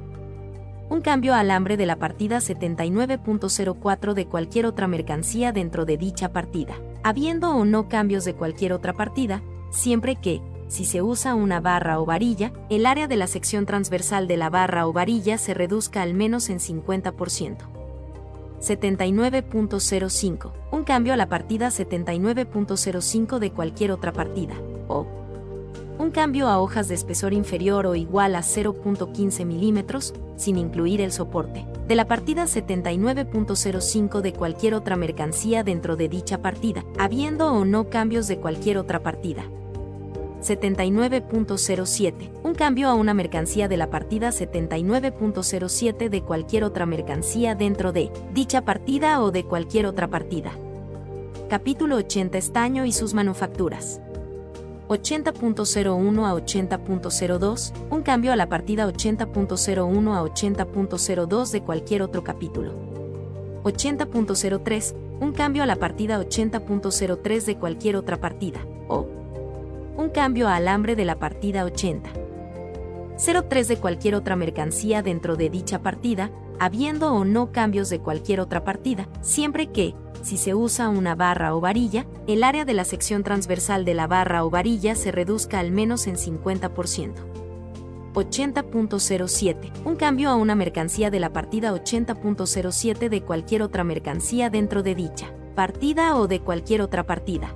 un cambio a alambre de la partida 79.04 de cualquier otra mercancía dentro de dicha partida, habiendo o no cambios de cualquier otra partida, siempre que, si se usa una barra o varilla, el área de la sección transversal de la barra o varilla se reduzca al menos en 50%. 79.05, un cambio a la partida 79.05 de cualquier otra partida, o. Un cambio a hojas de espesor inferior o igual a 0.15 milímetros, sin incluir el soporte, de la partida 79.05 de cualquier otra mercancía dentro de dicha partida, habiendo o no cambios de cualquier otra partida. 79.07, un cambio a una mercancía de la partida 79.07 de cualquier otra mercancía dentro de dicha partida o de cualquier otra partida. Capítulo 80 Estaño y sus manufacturas. 80.01 a 80.02, un cambio a la partida 80.01 a 80.02 de cualquier otro capítulo. 80.03, un cambio a la partida 80.03 de cualquier otra partida, o un cambio a alambre de la partida 80. 03 de cualquier otra mercancía dentro de dicha partida, habiendo o no cambios de cualquier otra partida, siempre que, si se usa una barra o varilla, el área de la sección transversal de la barra o varilla se reduzca al menos en 50%. 80.07. Un cambio a una mercancía de la partida 80.07 de cualquier otra mercancía dentro de dicha partida o de cualquier otra partida.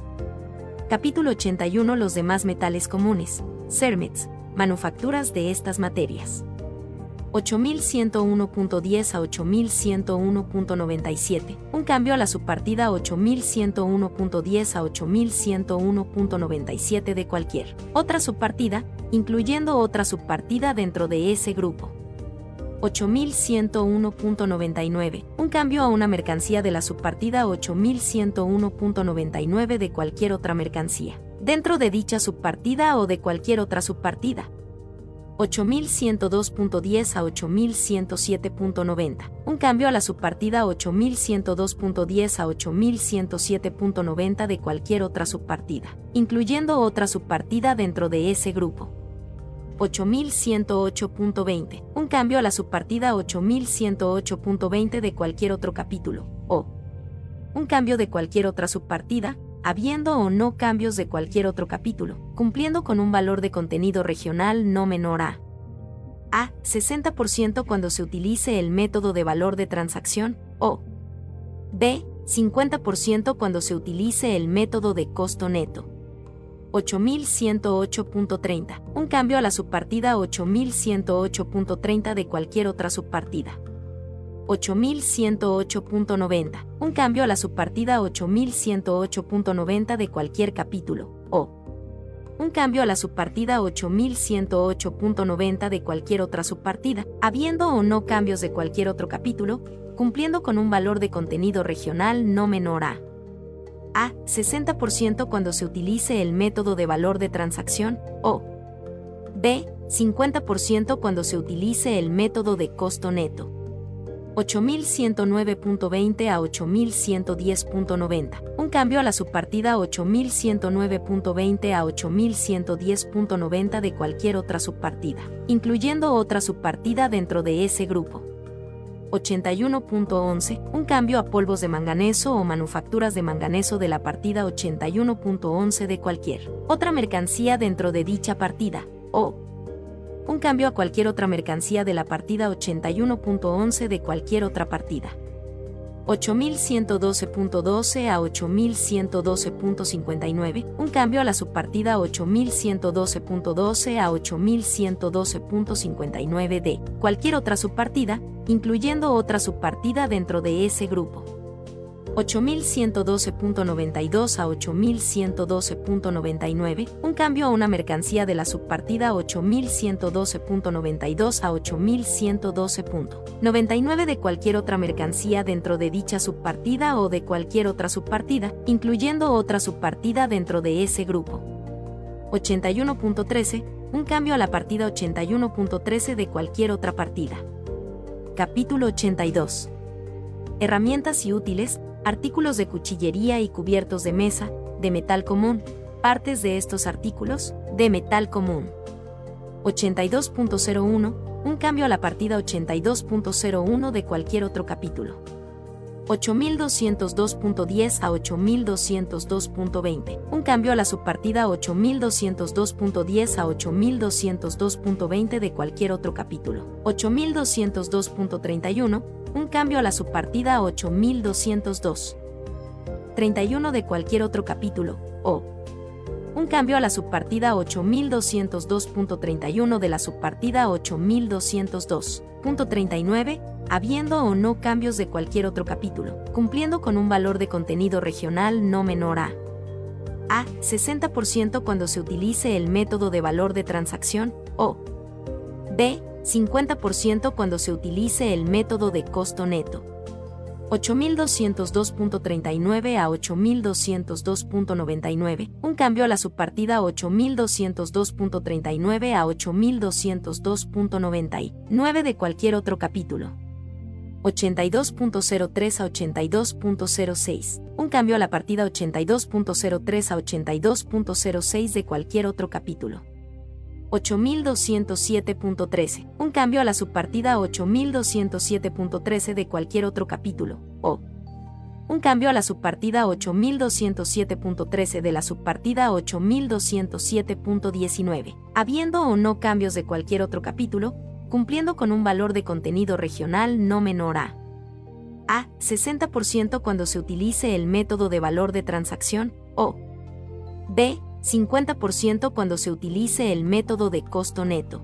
Capítulo 81 Los demás metales comunes. CERMETS. Manufacturas de estas materias. 8101.10 a 8101.97, un cambio a la subpartida 8101.10 a 8101.97 de cualquier otra subpartida, incluyendo otra subpartida dentro de ese grupo. 8101.99, un cambio a una mercancía de la subpartida 8101.99 de cualquier otra mercancía, dentro de dicha subpartida o de cualquier otra subpartida. 8102.10 a 8107.90. Un cambio a la subpartida 8102.10 a 8107.90 de cualquier otra subpartida, incluyendo otra subpartida dentro de ese grupo. 8108.20. Un cambio a la subpartida 8108.20 de cualquier otro capítulo, o un cambio de cualquier otra subpartida, habiendo o no cambios de cualquier otro capítulo, cumpliendo con un valor de contenido regional no menor a a 60% cuando se utilice el método de valor de transacción, o b 50% cuando se utilice el método de costo neto. 8108.30, un cambio a la subpartida 8108.30 de cualquier otra subpartida. 8108.90, un cambio a la subpartida 8108.90 de cualquier capítulo, o. Un cambio a la subpartida 8108.90 de cualquier otra subpartida, habiendo o no cambios de cualquier otro capítulo, cumpliendo con un valor de contenido regional no menor a a 60% cuando se utilice el método de valor de transacción, o b 50% cuando se utilice el método de costo neto. 8109.20 a 8110.90. Un cambio a la subpartida 8109.20 a 8110.90 de cualquier otra subpartida, incluyendo otra subpartida dentro de ese grupo. 81.11, un cambio a polvos de manganeso o manufacturas de manganeso de la partida 81.11 de cualquier otra mercancía dentro de dicha partida, o un cambio a cualquier otra mercancía de la partida 81.11 de cualquier otra partida. 8112.12 a 8112.59, un cambio a la subpartida 8112.12 a 8112.59 de cualquier otra subpartida, incluyendo otra subpartida dentro de ese grupo. 8112.92 a 8112.99, un cambio a una mercancía de la subpartida 8112.92 a 8112.99 de cualquier otra mercancía dentro de dicha subpartida o de cualquier otra subpartida, incluyendo otra subpartida dentro de ese grupo. 81.13, un cambio a la partida 81.13 de cualquier otra partida. Capítulo 82. Herramientas y útiles, artículos de cuchillería y cubiertos de mesa, de metal común, partes de estos artículos, de metal común. 82.01, un cambio a la partida 82.01 de cualquier otro capítulo. 8202.10 a 8202.20, un cambio a la subpartida 8202.10 a 8202.20 de cualquier otro capítulo. 8202.31, un cambio a la subpartida 8202. 31 de cualquier otro capítulo, o un cambio a la subpartida 8202.31 de la subpartida 8202.39, habiendo o no cambios de cualquier otro capítulo, cumpliendo con un valor de contenido regional no menor a a 60% cuando se utilice el método de valor de transacción, o b 50% cuando se utilice el método de costo neto. 8202.39 a 8202.99, un cambio a la subpartida 8202.39 a 8202.99 de cualquier otro capítulo. 82.03 a 82.06. Un cambio a la partida 82.03 a 82.06 de cualquier otro capítulo. 8207.13. Un cambio a la subpartida 8207.13 de cualquier otro capítulo. O. Un cambio a la subpartida 8207.13 de la subpartida 8207.19. Habiendo o no cambios de cualquier otro capítulo, cumpliendo con un valor de contenido regional no menor a a 60% cuando se utilice el método de valor de transacción o b 50% cuando se utilice el método de costo neto.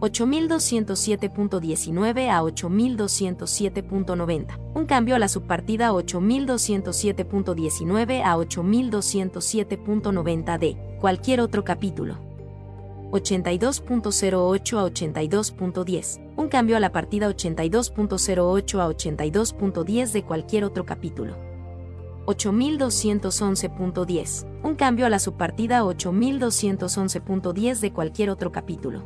8207.19 a 8207.90. Un cambio a la subpartida 8207.19 a 8207.90 de cualquier otro capítulo. 82.08 a 82.10. Un cambio a la partida 82.08 a 82.10 de cualquier otro capítulo. 8211.10. Un cambio a la subpartida 8211.10 de cualquier otro capítulo.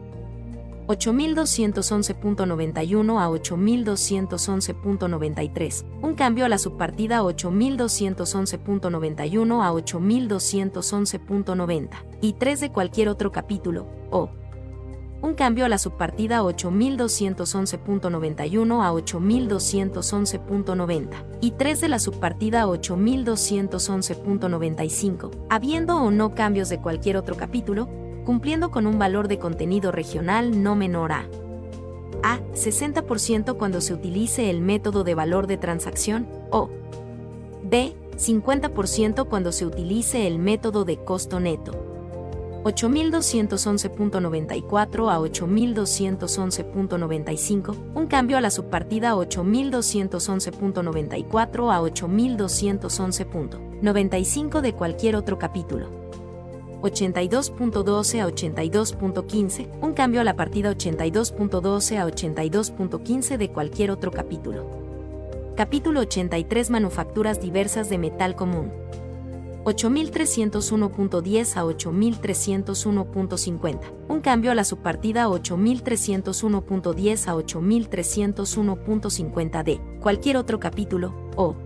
8211.91 a 8211.93. Un cambio a la subpartida 8211.91 a 8211.90. Y 3 de cualquier otro capítulo, o un cambio a la subpartida 8211.91 a 8211.90 y 3 de la subpartida 8211.95, habiendo o no cambios de cualquier otro capítulo, cumpliendo con un valor de contenido regional no menor a a 60% cuando se utilice el método de valor de transacción o b 50% cuando se utilice el método de costo neto. 8211.94 a 8211.95, un cambio a la subpartida 8211.94 a 8211.95 de cualquier otro capítulo. 82.12 a 82.15, un cambio a la partida 82.12 a 82.15 de cualquier otro capítulo. Capítulo 83 Manufacturas diversas de metal común. 8301.10 a 8301.50. Un cambio a la subpartida 8301.10 a 8301.50 de cualquier otro capítulo, o.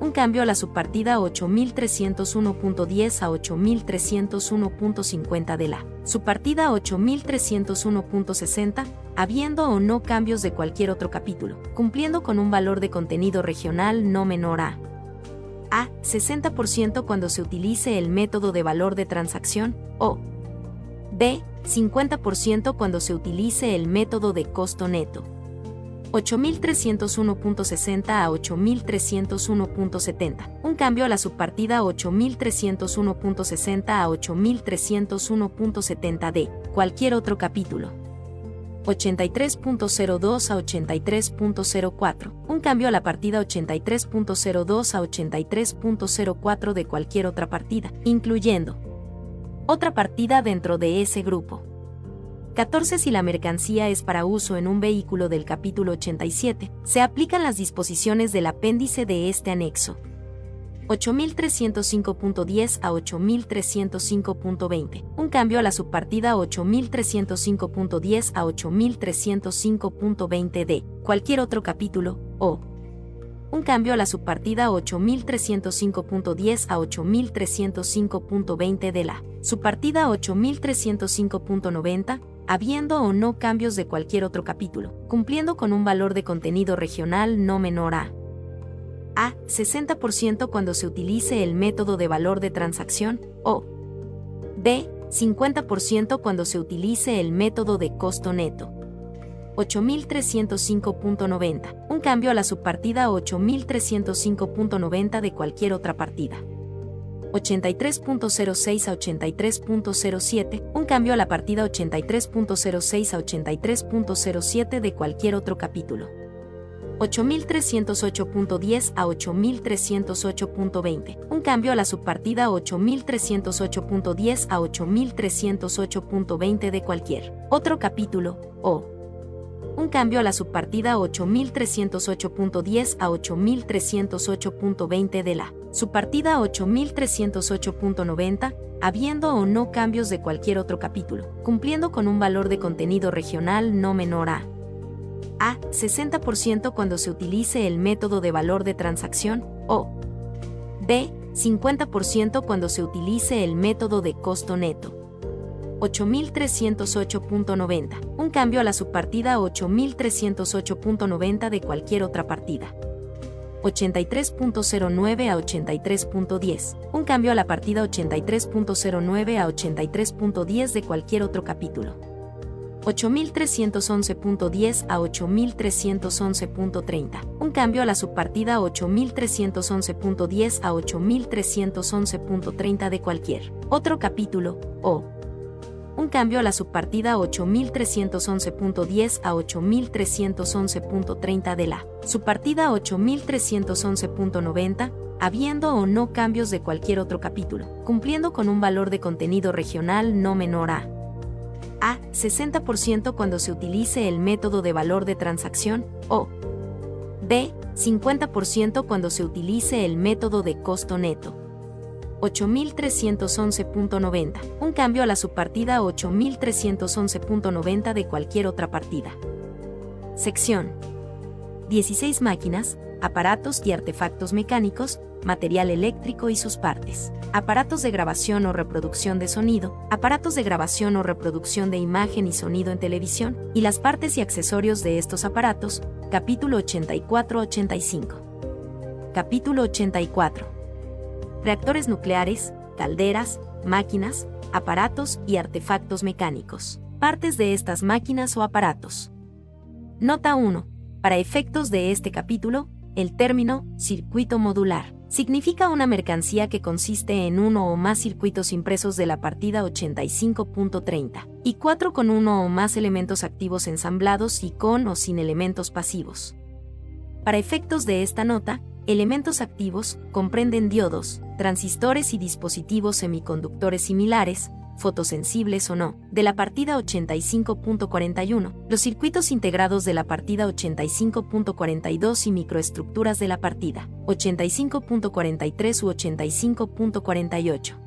Un cambio a la subpartida 8301.10 a 8301.50 de la subpartida 8301.60, habiendo o no cambios de cualquier otro capítulo, cumpliendo con un valor de contenido regional no menor a a 60% cuando se utilice el método de valor de transacción o b 50% cuando se utilice el método de costo neto. 8301.60 a 8301.70. Un cambio a la subpartida 8301.60 a 8301.70 de cualquier otro capítulo. 83.02 a 83.04. Un cambio a la partida 83.02 a 83.04 de cualquier otra partida, incluyendo otra partida dentro de ese grupo. 14. Si la mercancía es para uso en un vehículo del capítulo 87, se aplican las disposiciones del apéndice de este anexo. 8305.10 a 8305.20. Un cambio a la subpartida 8305.10 a 8305.20 de cualquier otro capítulo, o un cambio a la subpartida 8305.10 a 8305.20 de la subpartida 8305.90 habiendo o no cambios de cualquier otro capítulo, cumpliendo con un valor de contenido regional no menor a a 60% cuando se utilice el método de valor de transacción o b 50% cuando se utilice el método de costo neto. 8305.90, un cambio a la subpartida 8305.90 de cualquier otra partida. 83.06 a 83.07, un cambio a la partida 83.06 a 83.07 de cualquier otro capítulo. 8308.10 a 8308.20, un cambio a la subpartida 8308.10 a 8308.20 de cualquier otro capítulo, o un cambio a la subpartida 8308.10 a 8308.20 de la subpartida 8308.90, habiendo o no cambios de cualquier otro capítulo, cumpliendo con un valor de contenido regional no menor a A. 60% cuando se utilice el método de valor de transacción o B. 50% cuando se utilice el método de costo neto. 8308.90. Un cambio a la subpartida 8308.90 de cualquier otra partida. 83.09 a 83.10. Un cambio a la partida 83.09 a 83.10 de cualquier otro capítulo. 8311.10 a 8311.30. Un cambio a la subpartida 8311.10 a 8311.30 de cualquier otro capítulo o un cambio a la subpartida 8311.10 a 8311.30 de la subpartida 8311.90, habiendo o no cambios de cualquier otro capítulo, cumpliendo con un valor de contenido regional no menor a a. 60% cuando se utilice el método de valor de transacción o b. 50% cuando se utilice el método de costo neto. 8311.90. Un cambio a la subpartida 8311.90 de cualquier otra partida. Sección 16 máquinas, aparatos y artefactos mecánicos, material eléctrico y sus partes, aparatos de grabación o reproducción de sonido, aparatos de grabación o reproducción de imagen y sonido en televisión, y las partes y accesorios de estos aparatos, capítulo 84-85. Capítulo 84. Reactores nucleares, calderas, máquinas, aparatos y artefactos mecánicos. Partes de estas máquinas o aparatos. Nota 1. Para efectos de este capítulo, el término circuito modular significa una mercancía que consiste en uno o más circuitos impresos de la partida 85.30 y cuatro con uno o más elementos activos ensamblados y con o sin elementos pasivos. Para efectos de esta nota, elementos activos comprenden diodos, transistores y dispositivos semiconductores similares, fotosensibles o no, de la partida 85.41, los circuitos integrados de la partida 85.42 y microestructuras de la partida 85.43 u 85.48.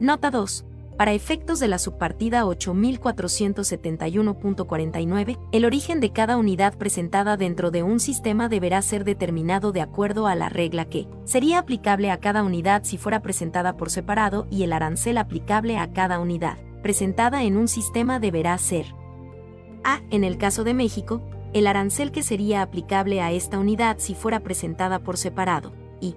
Nota 2. Para efectos de la subpartida 8471.49, el origen de cada unidad presentada dentro de un sistema deberá ser determinado de acuerdo a la regla que sería aplicable a cada unidad si fuera presentada por separado y el arancel aplicable a cada unidad presentada en un sistema deberá ser A. En el caso de México, el arancel que sería aplicable a esta unidad si fuera presentada por separado y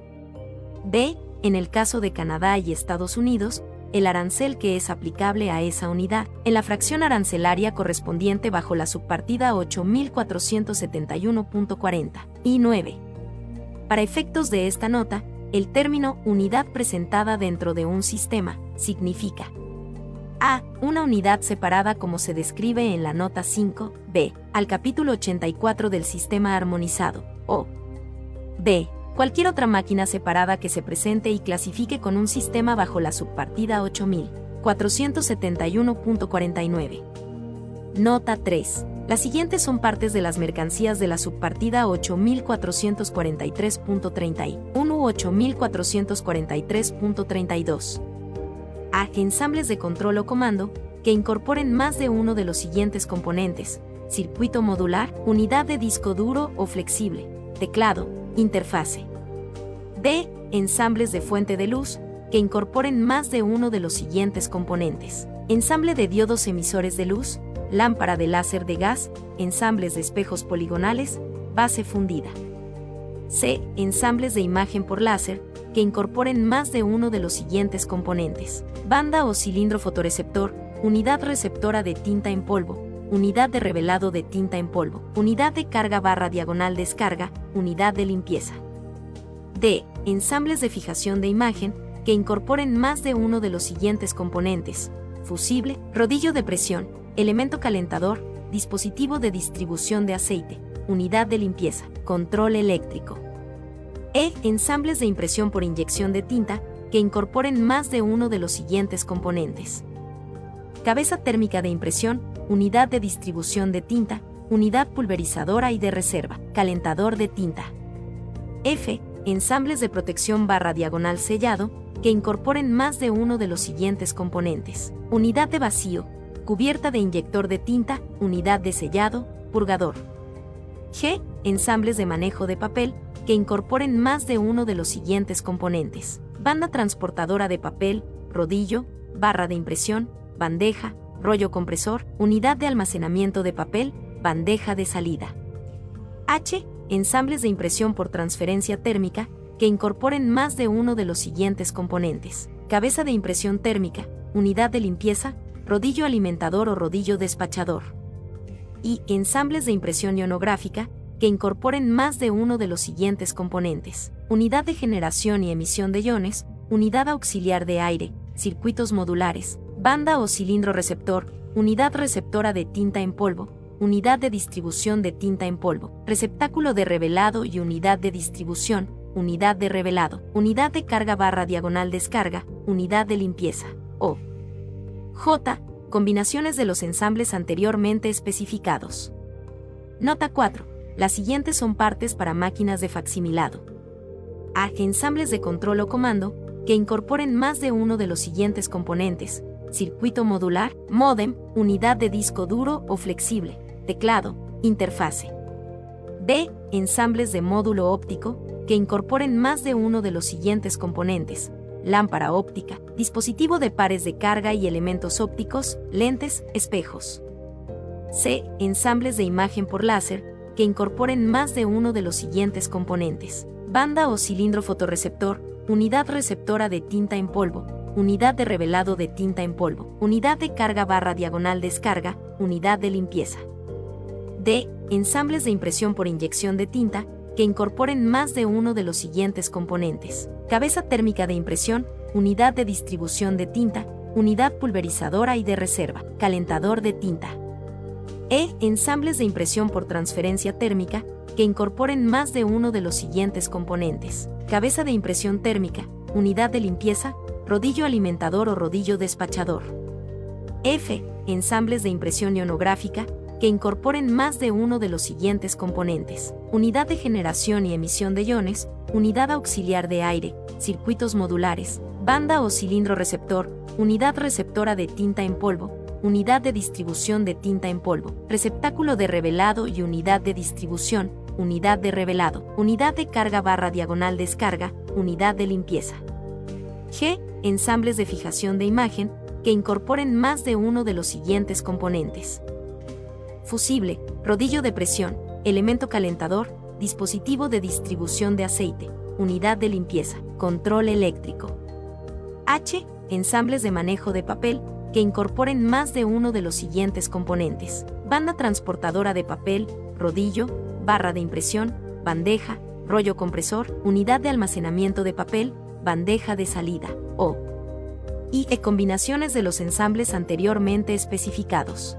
B. En el caso de Canadá y Estados Unidos, el arancel que es aplicable a esa unidad, en la fracción arancelaria correspondiente bajo la subpartida 8471.40 y 9. Para efectos de esta nota, el término unidad presentada dentro de un sistema significa a. Una unidad separada como se describe en la nota 5, b. al capítulo 84 del sistema armonizado, o b cualquier otra máquina separada que se presente y clasifique con un sistema bajo la subpartida 8471.49. Nota 3. Las siguientes son partes de las mercancías de la subpartida 8443.31 u 8443.32. A. Ensambles de control o comando, que incorporen más de uno de los siguientes componentes, circuito modular, unidad de disco duro o flexible, teclado, interfase. D. Ensambles de fuente de luz, que incorporen más de uno de los siguientes componentes. Ensamble de diodos emisores de luz, lámpara de láser de gas, ensambles de espejos poligonales, base fundida. C. Ensambles de imagen por láser, que incorporen más de uno de los siguientes componentes. Banda o cilindro fotoreceptor, unidad receptora de tinta en polvo, unidad de revelado de tinta en polvo, unidad de carga barra diagonal descarga, unidad de limpieza. D. Ensambles de fijación de imagen que incorporen más de uno de los siguientes componentes. Fusible, rodillo de presión, elemento calentador, dispositivo de distribución de aceite, unidad de limpieza, control eléctrico. E. Ensambles de impresión por inyección de tinta que incorporen más de uno de los siguientes componentes. Cabeza térmica de impresión, unidad de distribución de tinta, unidad pulverizadora y de reserva, calentador de tinta. F ensambles de protección barra diagonal sellado, que incorporen más de uno de los siguientes componentes. Unidad de vacío, cubierta de inyector de tinta, unidad de sellado, purgador. G. Ensambles de manejo de papel que incorporen más de uno de los siguientes componentes. Banda transportadora de papel, rodillo, barra de impresión, bandeja, rollo compresor, unidad de almacenamiento de papel, bandeja de salida. H. Ensambles de impresión por transferencia térmica que incorporen más de uno de los siguientes componentes. Cabeza de impresión térmica, unidad de limpieza, rodillo alimentador o rodillo despachador. Y ensambles de impresión ionográfica que incorporen más de uno de los siguientes componentes. Unidad de generación y emisión de iones, unidad auxiliar de aire, circuitos modulares, banda o cilindro receptor, unidad receptora de tinta en polvo, unidad de distribución de tinta en polvo, receptáculo de revelado y unidad de distribución, unidad de revelado, unidad de carga barra diagonal descarga, unidad de limpieza, o J. Combinaciones de los ensambles anteriormente especificados. Nota 4. Las siguientes son partes para máquinas de facsimilado. A. Ensambles de control o comando, que incorporen más de uno de los siguientes componentes, circuito modular, modem, unidad de disco duro o flexible, teclado, interfase. B. Ensambles de módulo óptico, que incorporen más de uno de los siguientes componentes, lámpara óptica, dispositivo de pares de carga y elementos ópticos, lentes, espejos. C. Ensambles de imagen por láser, que incorporen más de uno de los siguientes componentes, banda o cilindro fotorreceptor, unidad receptora de tinta en polvo, unidad de revelado de tinta en polvo, unidad de carga barra diagonal descarga, unidad de limpieza. D. Ensambles de impresión por inyección de tinta que incorporen más de uno de los siguientes componentes. Cabeza térmica de impresión, unidad de distribución de tinta, unidad pulverizadora y de reserva, calentador de tinta. E. Ensambles de impresión por transferencia térmica que incorporen más de uno de los siguientes componentes. Cabeza de impresión térmica, unidad de limpieza, rodillo alimentador o rodillo despachador. F. Ensambles de impresión ionográfica que incorporen más de uno de los siguientes componentes. Unidad de generación y emisión de iones, unidad auxiliar de aire, circuitos modulares, banda o cilindro receptor, unidad receptora de tinta en polvo, unidad de distribución de tinta en polvo, receptáculo de revelado y unidad de distribución, unidad de revelado, unidad de carga barra diagonal descarga, unidad de limpieza. G. Ensambles de fijación de imagen que incorporen más de uno de los siguientes componentes. Fusible, rodillo de presión, elemento calentador, dispositivo de distribución de aceite, unidad de limpieza, control eléctrico. H. Ensambles de manejo de papel que incorporen más de uno de los siguientes componentes. Banda transportadora de papel, rodillo, barra de impresión, bandeja, rollo compresor, unidad de almacenamiento de papel, bandeja de salida, o y e combinaciones de los ensambles anteriormente especificados.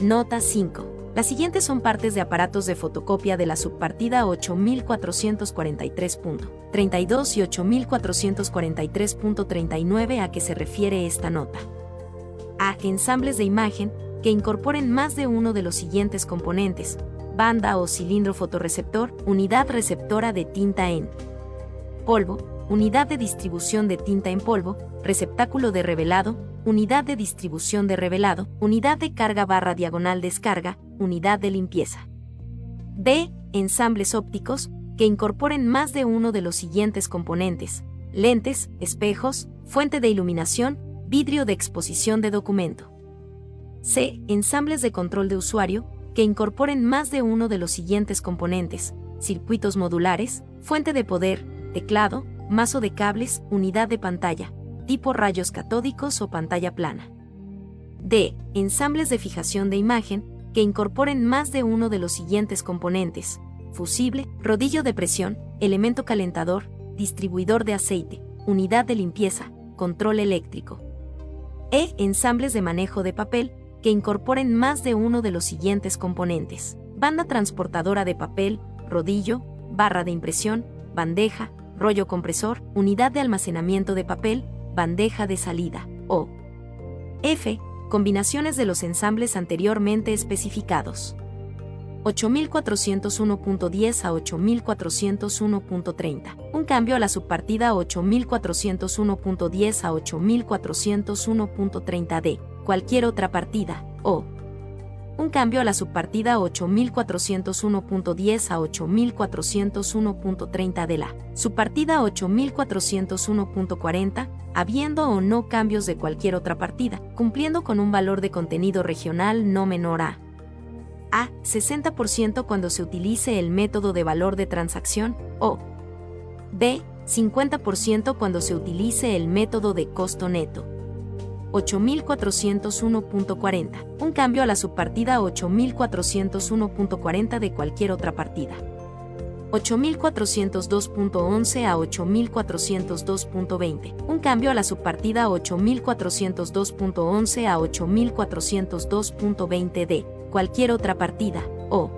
Nota 5. Las siguientes son partes de aparatos de fotocopia de la subpartida 8443.32 y 8443.39 a que se refiere esta nota. A. Ensambles de imagen que incorporen más de uno de los siguientes componentes, banda o cilindro fotorreceptor, unidad receptora de tinta en polvo, unidad de distribución de tinta en polvo, receptáculo de revelado, unidad de distribución de revelado, unidad de carga barra diagonal descarga, unidad de limpieza. B. Ensambles ópticos que incorporen más de uno de los siguientes componentes, lentes, espejos, fuente de iluminación, vidrio de exposición de documento. C. Ensambles de control de usuario que incorporen más de uno de los siguientes componentes, circuitos modulares, fuente de poder, teclado, mazo de cables, unidad de pantalla, tipo rayos catódicos o pantalla plana. D. Ensambles de fijación de imagen que incorporen más de uno de los siguientes componentes, fusible, rodillo de presión, elemento calentador, distribuidor de aceite, unidad de limpieza, control eléctrico. E. Ensambles de manejo de papel que incorporen más de uno de los siguientes componentes. Banda transportadora de papel, rodillo, barra de impresión, bandeja, rollo compresor, unidad de almacenamiento de papel, bandeja de salida, o F. Combinaciones de los ensambles anteriormente especificados. 8401.10 a 8401.30. Un cambio a la subpartida 8401.10 a 8401.30 de cualquier otra partida, o un cambio a la subpartida 8401.10 a 8401.30 de la subpartida 8401.40, habiendo o no cambios de cualquier otra partida, cumpliendo con un valor de contenido regional no menor a a. 60% cuando se utilice el método de valor de transacción o b. 50% cuando se utilice el método de costo neto. 8401.40, un cambio a la subpartida 8401.40 de cualquier otra partida. 8402.11 a 8402.20, un cambio a la subpartida 8402.11 a 8402.20 de cualquier otra partida, o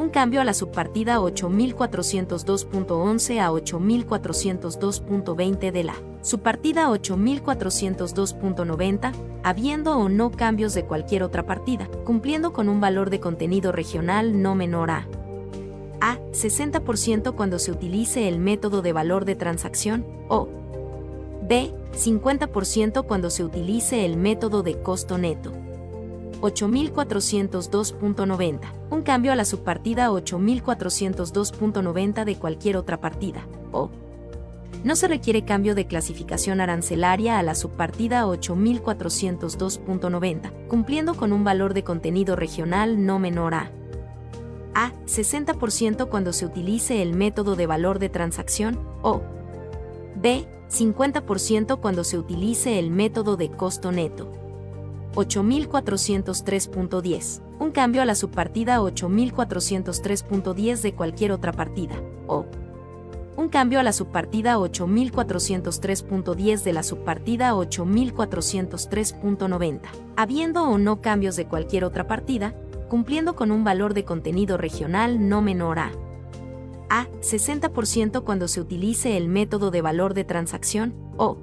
un cambio a la subpartida 8402.11 a 8402.20 de la subpartida 8402.90, habiendo o no cambios de cualquier otra partida, cumpliendo con un valor de contenido regional no menor a a. 60% cuando se utilice el método de valor de transacción, o b. 50% cuando se utilice el método de costo neto. 8402.90, un cambio a la subpartida 8402.90 de cualquier otra partida, o no se requiere cambio de clasificación arancelaria a la subpartida 8402.90, cumpliendo con un valor de contenido regional no menor a a. 60% cuando se utilice el método de valor de transacción, o b. 50% cuando se utilice el método de costo neto. 8403.10, un cambio a la subpartida 8403.10 de cualquier otra partida, o un cambio a la subpartida 8403.10 de la subpartida 8403.90, habiendo o no cambios de cualquier otra partida, cumpliendo con un valor de contenido regional no menor a a. 60% cuando se utilice el método de valor de transacción, o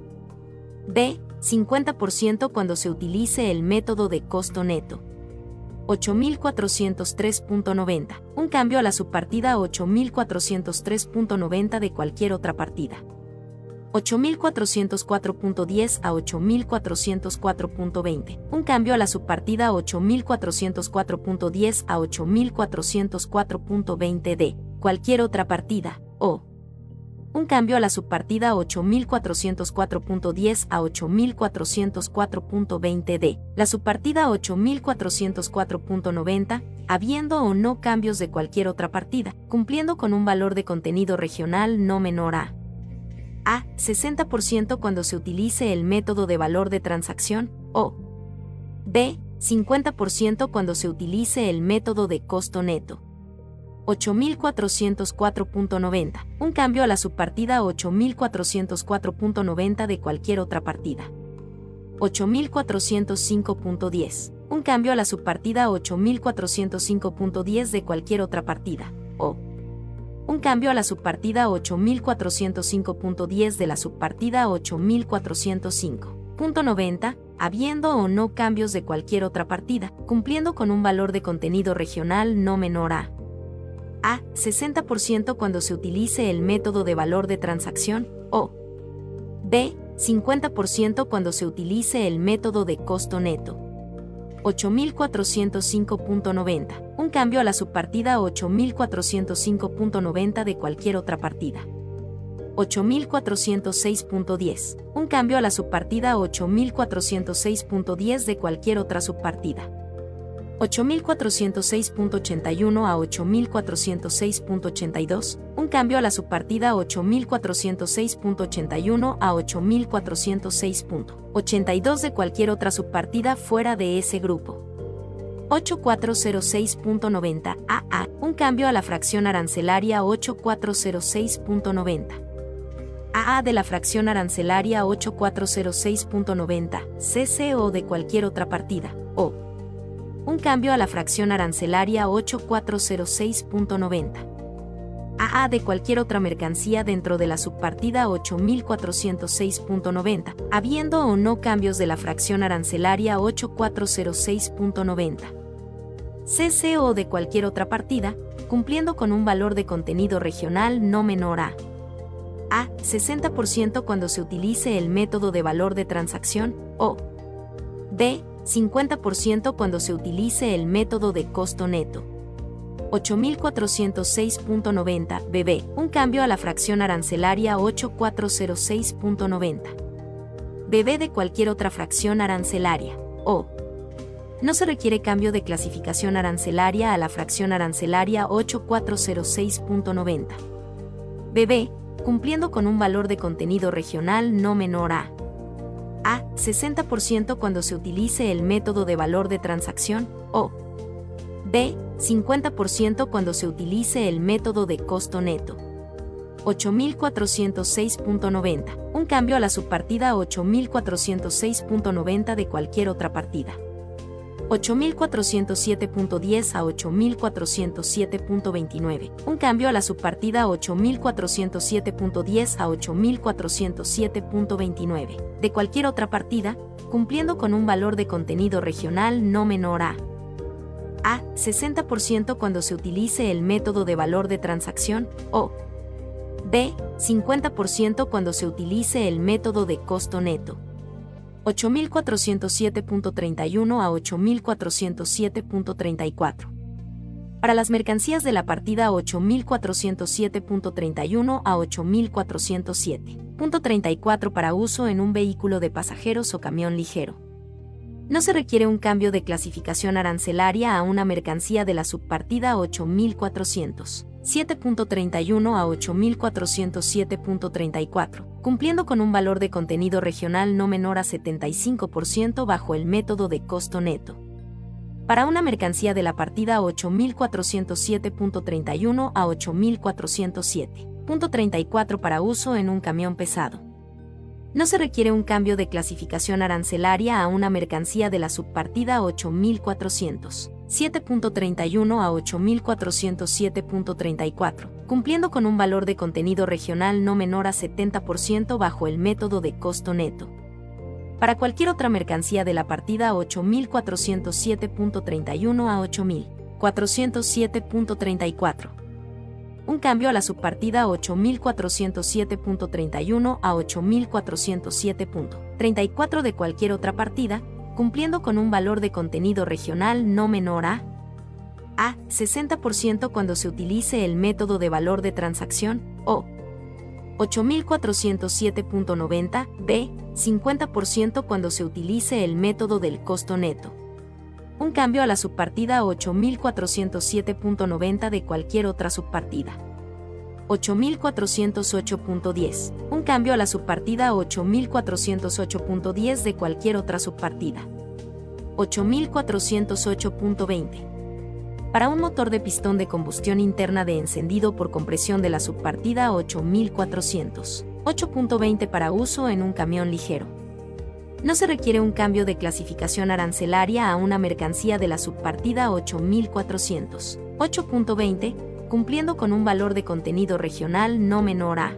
b. 50% cuando se utilice el método de costo neto. 8403.90, un cambio a la subpartida 8403.90 de cualquier otra partida. 8404.10 a 8404.20, un cambio a la subpartida 8404.10 a 8404.20 de cualquier otra partida, o un cambio a la subpartida 8404.10 a 8404.20 de la subpartida 8404.90, habiendo o no cambios de cualquier otra partida, cumpliendo con un valor de contenido regional no menor a a. 60% cuando se utilice el método de valor de transacción, o b. 50% cuando se utilice el método de costo neto. 8404.90, un cambio a la subpartida 8404.90 de cualquier otra partida. 8405.10, un cambio a la subpartida 8405.10 de cualquier otra partida, o un cambio a la subpartida 8405.10 de la subpartida 8405.90, habiendo o no cambios de cualquier otra partida, cumpliendo con un valor de contenido regional no menor a a. 60% cuando se utilice el método de valor de transacción, o b. 50% cuando se utilice el método de costo neto. 8405.90, un cambio a la subpartida 8405.90 de cualquier otra partida. 8406.10, un cambio a la subpartida 8406.10 de cualquier otra subpartida. 8406.81 a 8406.82, un cambio a la subpartida 8406.81 a 8406.82 de cualquier otra subpartida fuera de ese grupo. 8406.90 AA, un cambio a la fracción arancelaria 8406.90. AA de la fracción arancelaria 8406.90, CCO de cualquier otra partida, o un cambio a la fracción arancelaria 8406.90. AA de cualquier otra mercancía dentro de la subpartida 8406.90, habiendo o no cambios de la fracción arancelaria 8406.90. CCO de cualquier otra partida, cumpliendo con un valor de contenido regional no menor a A. 60% cuando se utilice el método de valor de transacción, o B. 50% cuando se utilice el método de costo neto. 8406.90 BB, un cambio a la fracción arancelaria 8406.90 BB de cualquier otra fracción arancelaria, o. No se requiere cambio de clasificación arancelaria a la fracción arancelaria 8406.90 BB, cumpliendo con un valor de contenido regional no menor a a 60% cuando se utilice el método de valor de transacción o b 50% cuando se utilice el método de costo neto. 8406.90, un cambio a la subpartida 8406.90 de cualquier otra partida. 8407.10 a 8407.29, un cambio a la subpartida 8407.10 a 8407.29, de cualquier otra partida, cumpliendo con un valor de contenido regional no menor a a. 60% cuando se utilice el método de valor de transacción, o b. 50% cuando se utilice el método de costo neto. 8407.31 a 8407.34. Para las mercancías de la partida 8407.31 a 8407.34 para uso en un vehículo de pasajeros o camión ligero no se requiere un cambio de clasificación arancelaria a una mercancía de la subpartida 8400. 7.31 a 8407.34, cumpliendo con un valor de contenido regional no menor a 75% bajo el método de costo neto. Para una mercancía de la partida 8407.31 a 8407.34 para uso en un camión pesado no se requiere un cambio de clasificación arancelaria a una mercancía de la subpartida 8400. 7.31 a 8407.34, cumpliendo con un valor de contenido regional no menor a 70% bajo el método de costo neto. Para cualquier otra mercancía de la partida 8407.31 a 8407.34 un cambio a la subpartida 8407.31 a 8407.34 de cualquier otra partida, cumpliendo con un valor de contenido regional no menor a a 60% cuando se utilice el método de valor de transacción o 8407.90 b 50% cuando se utilice el método del costo neto. Un cambio a la subpartida 8407.90 de cualquier otra subpartida. 8408.10. Un cambio a la subpartida 8408.10 de cualquier otra subpartida. 8408.20. Para un motor de pistón de combustión interna de encendido por compresión de la subpartida 8400. 8.20 para uso en un camión ligero. No se requiere un cambio de clasificación arancelaria a una mercancía de la subpartida 8400. 8.20 cumpliendo con un valor de contenido regional no menor a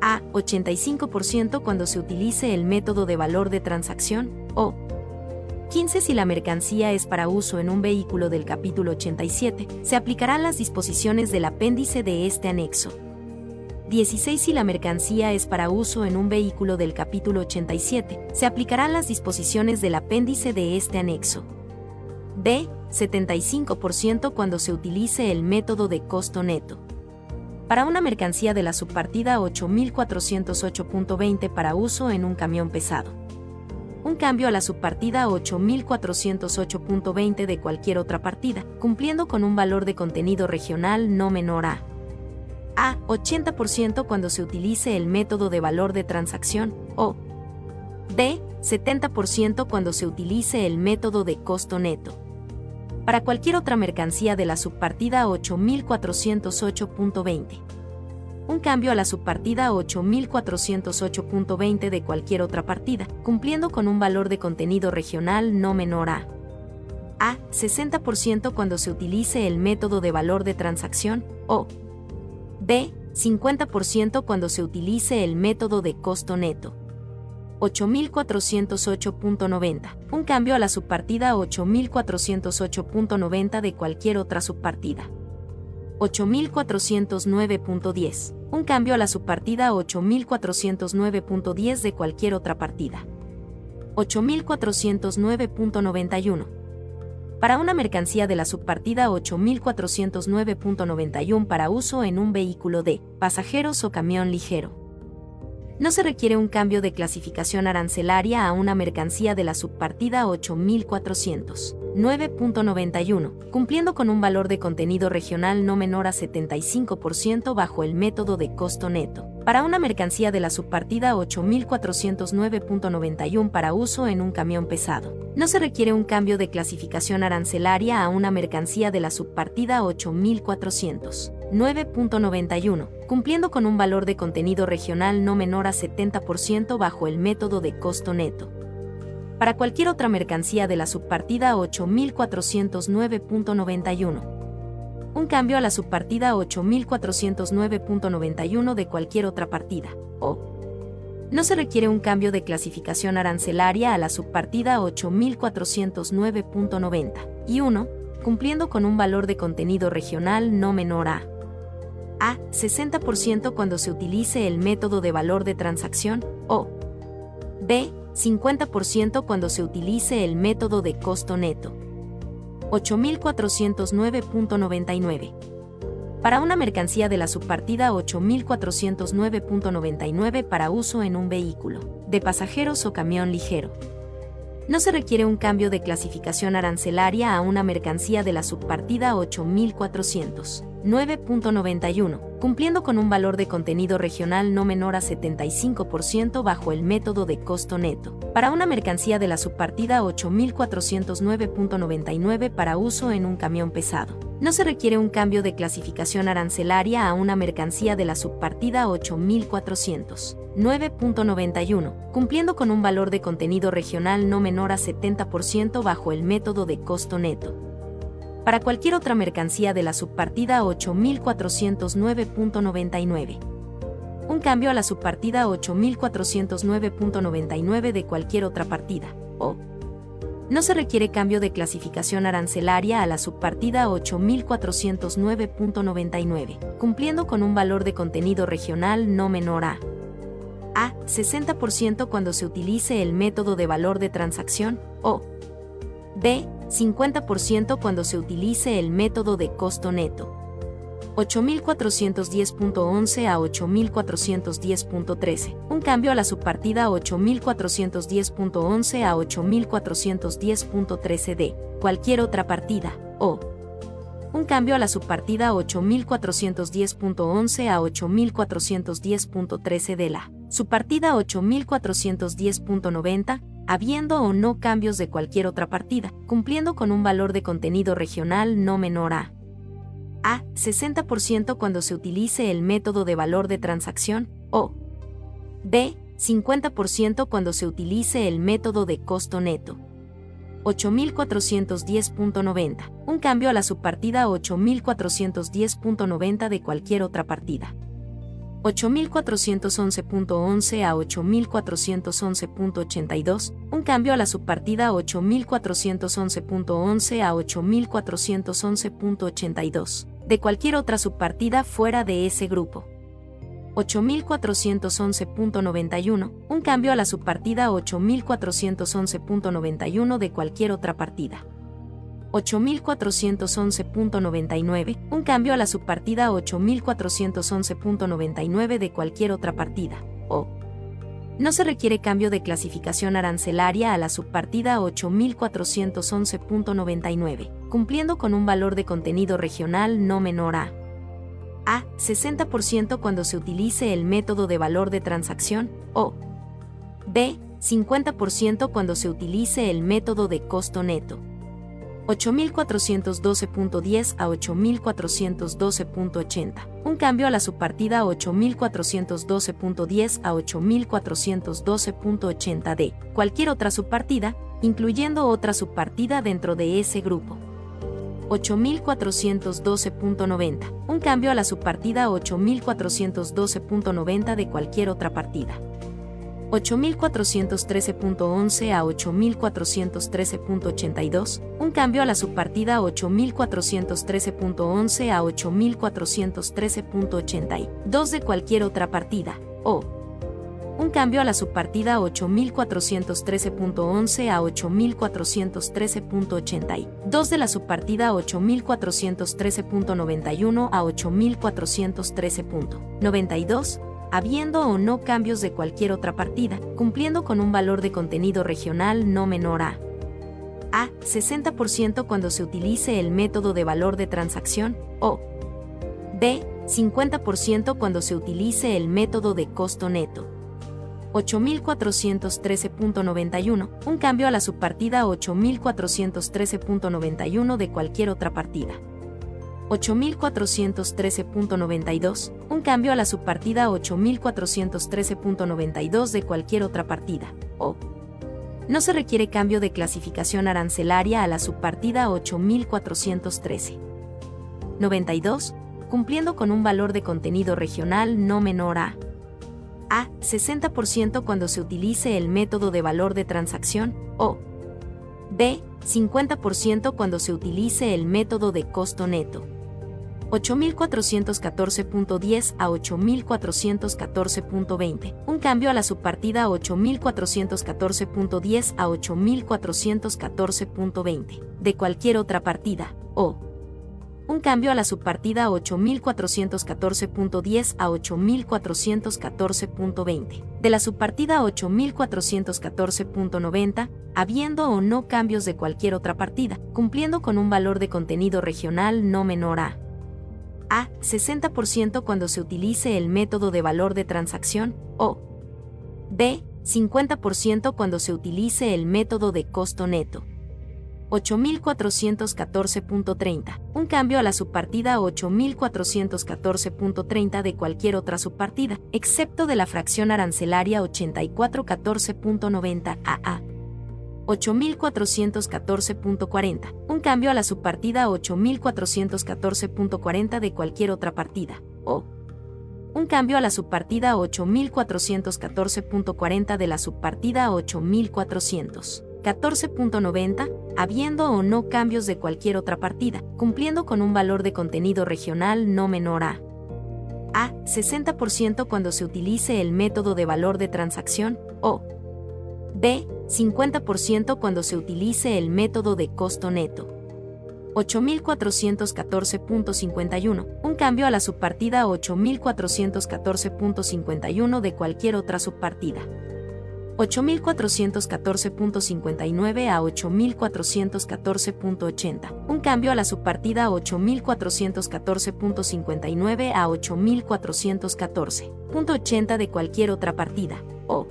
a 85% cuando se utilice el método de valor de transacción, o 15 si la mercancía es para uso en un vehículo del capítulo 87, se aplicarán las disposiciones del apéndice de este anexo. 16 si la mercancía es para uso en un vehículo del capítulo 87, se aplicarán las disposiciones del apéndice de este anexo. D. 75% cuando se utilice el método de costo neto. Para una mercancía de la subpartida 8408.20 para uso en un camión pesado. Un cambio a la subpartida 8408.20 de cualquier otra partida, cumpliendo con un valor de contenido regional no menor a a 80% cuando se utilice el método de valor de transacción o b 70% cuando se utilice el método de costo neto para cualquier otra mercancía de la subpartida 8408.20. Un cambio a la subpartida 8408.20 de cualquier otra partida, cumpliendo con un valor de contenido regional no menor a a 60% cuando se utilice el método de valor de transacción o b 50% cuando se utilice el método de costo neto. 8408.90, un cambio a la subpartida 8408.90 de cualquier otra subpartida. 8409.10, un cambio a la subpartida 8409.10 de cualquier otra partida. 8409.91. Para una mercancía de la subpartida 8409.91 para uso en un vehículo de pasajeros o camión ligero no se requiere un cambio de clasificación arancelaria a una mercancía de la subpartida 8400. 9.91, cumpliendo con un valor de contenido regional no menor a 75% bajo el método de costo neto. Para una mercancía de la subpartida 8409.91 para uso en un camión pesado, no se requiere un cambio de clasificación arancelaria a una mercancía de la subpartida 8400. 9.91, cumpliendo con un valor de contenido regional no menor a 70% bajo el método de costo neto. Para cualquier otra mercancía de la subpartida 8409.91. Un cambio a la subpartida 8409.91 de cualquier otra partida, o no se requiere un cambio de clasificación arancelaria a la subpartida 8409.90 y 1, cumpliendo con un valor de contenido regional no menor a a. 60% cuando se utilice el método de valor de transacción, o B. 50% cuando se utilice el método de costo neto. 8409.99. Para una mercancía de la subpartida 8409.99 para uso en un vehículo, de pasajeros o camión ligero. No se requiere un cambio de clasificación arancelaria a una mercancía de la subpartida 8400. 9.91, cumpliendo con un valor de contenido regional no menor a 75% bajo el método de costo neto. Para una mercancía de la subpartida 8409.99 para uso en un camión pesado. No se requiere un cambio de clasificación arancelaria a una mercancía de la subpartida 8400. 9.91, cumpliendo con un valor de contenido regional no menor a 70% bajo el método de costo neto para cualquier otra mercancía de la subpartida 8409.99. Un cambio a la subpartida 8409.99 de cualquier otra partida, o no se requiere cambio de clasificación arancelaria a la subpartida 8409.99, cumpliendo con un valor de contenido regional no menor a a 60% cuando se utilice el método de valor de transacción, o b 50% cuando se utilice el método de costo neto. 8410.11 a 8410.13. Un cambio a la subpartida 8410.11 a 8410.13 de cualquier otra partida, o un cambio a la subpartida 8410.11 a 8410.13 de la subpartida 8410.90 habiendo o no cambios de cualquier otra partida, cumpliendo con un valor de contenido regional no menor a a 60% cuando se utilice el método de valor de transacción, o b 50% cuando se utilice el método de costo neto. 8410.90, un cambio a la subpartida 8410.90 de cualquier otra partida. 8411.11 a 8411.82, un cambio a la subpartida 8411.11 a 8411.82, de cualquier otra subpartida fuera de ese grupo. 8411.91, un cambio a la subpartida 8411.91 de cualquier otra partida. 8411.99, un cambio a la subpartida 8411.99 de cualquier otra partida, o no se requiere cambio de clasificación arancelaria a la subpartida 8411.99, cumpliendo con un valor de contenido regional no menor a a 60% cuando se utilice el método de valor de transacción, o b 50% cuando se utilice el método de costo neto. 8412.10 a 8412.80. Un cambio a la subpartida 8412.10 a 8412.80 de cualquier otra subpartida, incluyendo otra subpartida dentro de ese grupo. 8412.90. Un cambio a la subpartida 8412.90 de cualquier otra partida. 8413.11 a 8413.82, un cambio a la subpartida 8413.11 a 8413.82 de cualquier otra partida, o un cambio a la subpartida 8413.11 a 8413.82 de la subpartida 8413.91 a 8413.92, habiendo o no cambios de cualquier otra partida, cumpliendo con un valor de contenido regional no menor a a. 60% cuando se utilice el método de valor de transacción, o b. 50% cuando se utilice el método de costo neto. 8413.91, un cambio a la subpartida 8413.91 de cualquier otra partida. 8413.92, un cambio a la subpartida 8413.92 de cualquier otra partida, o no se requiere cambio de clasificación arancelaria a la subpartida 8413. 92. Cumpliendo con un valor de contenido regional no menor a a. 60% cuando se utilice el método de valor de transacción, o b. 50% cuando se utilice el método de costo neto. 8414.10 a 8414.20. Un cambio a la subpartida 8414.10 a 8414.20. De cualquier otra partida, o un cambio a la subpartida 8414.10 a 8414.20. De la subpartida 8414.90, habiendo o no cambios de cualquier otra partida, cumpliendo con un valor de contenido regional no menor a a. 60% cuando se utilice el método de valor de transacción, o b. 50% cuando se utilice el método de costo neto. 8414.30. Un cambio a la subpartida 8414.30 de cualquier otra subpartida, excepto de la fracción arancelaria 8414.90 AA. 8414.40, un cambio a la subpartida 8414.40 de cualquier otra partida, o un cambio a la subpartida 8414.40 de la subpartida 8414.90, habiendo o no cambios de cualquier otra partida, cumpliendo con un valor de contenido regional no menor a a. 60% cuando se utilice el método de valor de transacción, o b. 50% cuando se utilice el método de costo neto. 8414.51, un cambio a la subpartida 8414.51 de cualquier otra subpartida. 8414.59 a 8414.80, un cambio a la subpartida 8414.59 a 8414.80 de cualquier otra partida, o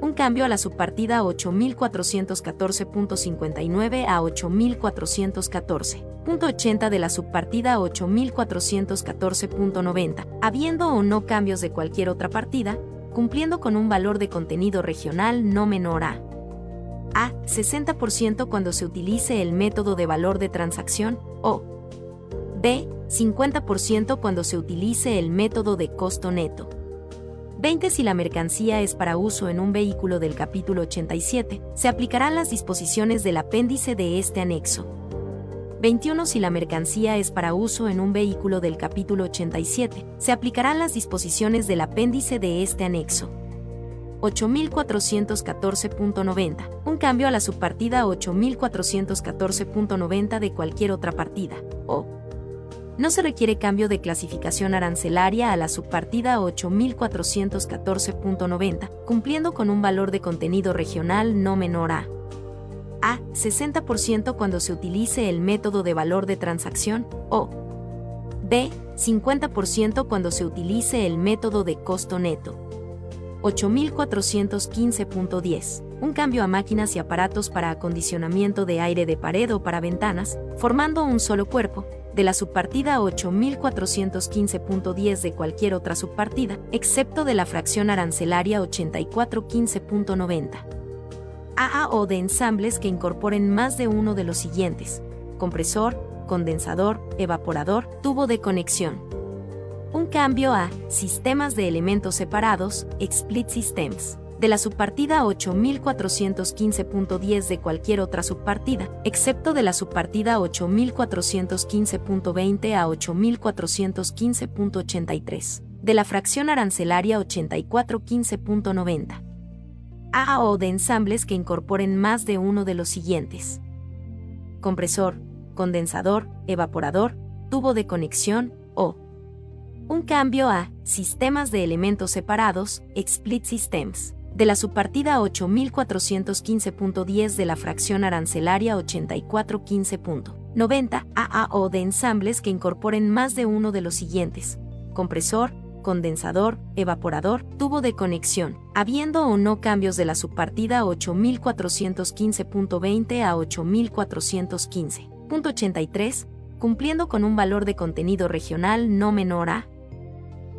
un cambio a la subpartida 8414.59 a 8414.80 de la subpartida 8414.90, habiendo o no cambios de cualquier otra partida, cumpliendo con un valor de contenido regional no menor a a. 60% cuando se utilice el método de valor de transacción, o b. 50% cuando se utilice el método de costo neto. 20 si la mercancía es para uso en un vehículo del capítulo 87, se aplicarán las disposiciones del apéndice de este anexo. 21 si la mercancía es para uso en un vehículo del capítulo 87, se aplicarán las disposiciones del apéndice de este anexo. 8414.90, un cambio a la subpartida 8414.90 de cualquier otra partida, o no se requiere cambio de clasificación arancelaria a la subpartida 8414.90, cumpliendo con un valor de contenido regional no menor a a. 60% cuando se utilice el método de valor de transacción, o b. 50% cuando se utilice el método de costo neto. 8415.10. Un cambio a máquinas y aparatos para acondicionamiento de aire de pared o para ventanas, formando un solo cuerpo, de la subpartida 8415.10 de cualquier otra subpartida, excepto de la fracción arancelaria 8415.90. AA o de ensambles que incorporen más de uno de los siguientes: compresor, condensador, evaporador, tubo de conexión. Un cambio a sistemas de elementos separados, split systems de la subpartida 8415.10 de cualquier otra subpartida, excepto de la subpartida 8415.20 a 8415.83. de la fracción arancelaria 8415.90. A o de ensambles que incorporen más de uno de los siguientes. Compresor, condensador, evaporador, tubo de conexión o un cambio a sistemas de elementos separados, split systems, de la subpartida 8415.10 de la fracción arancelaria 8415.90 a o de ensambles que incorporen más de uno de los siguientes: compresor, condensador, evaporador, tubo de conexión, habiendo o no cambios de la subpartida 8415.20 a 8415.83, cumpliendo con un valor de contenido regional no menor a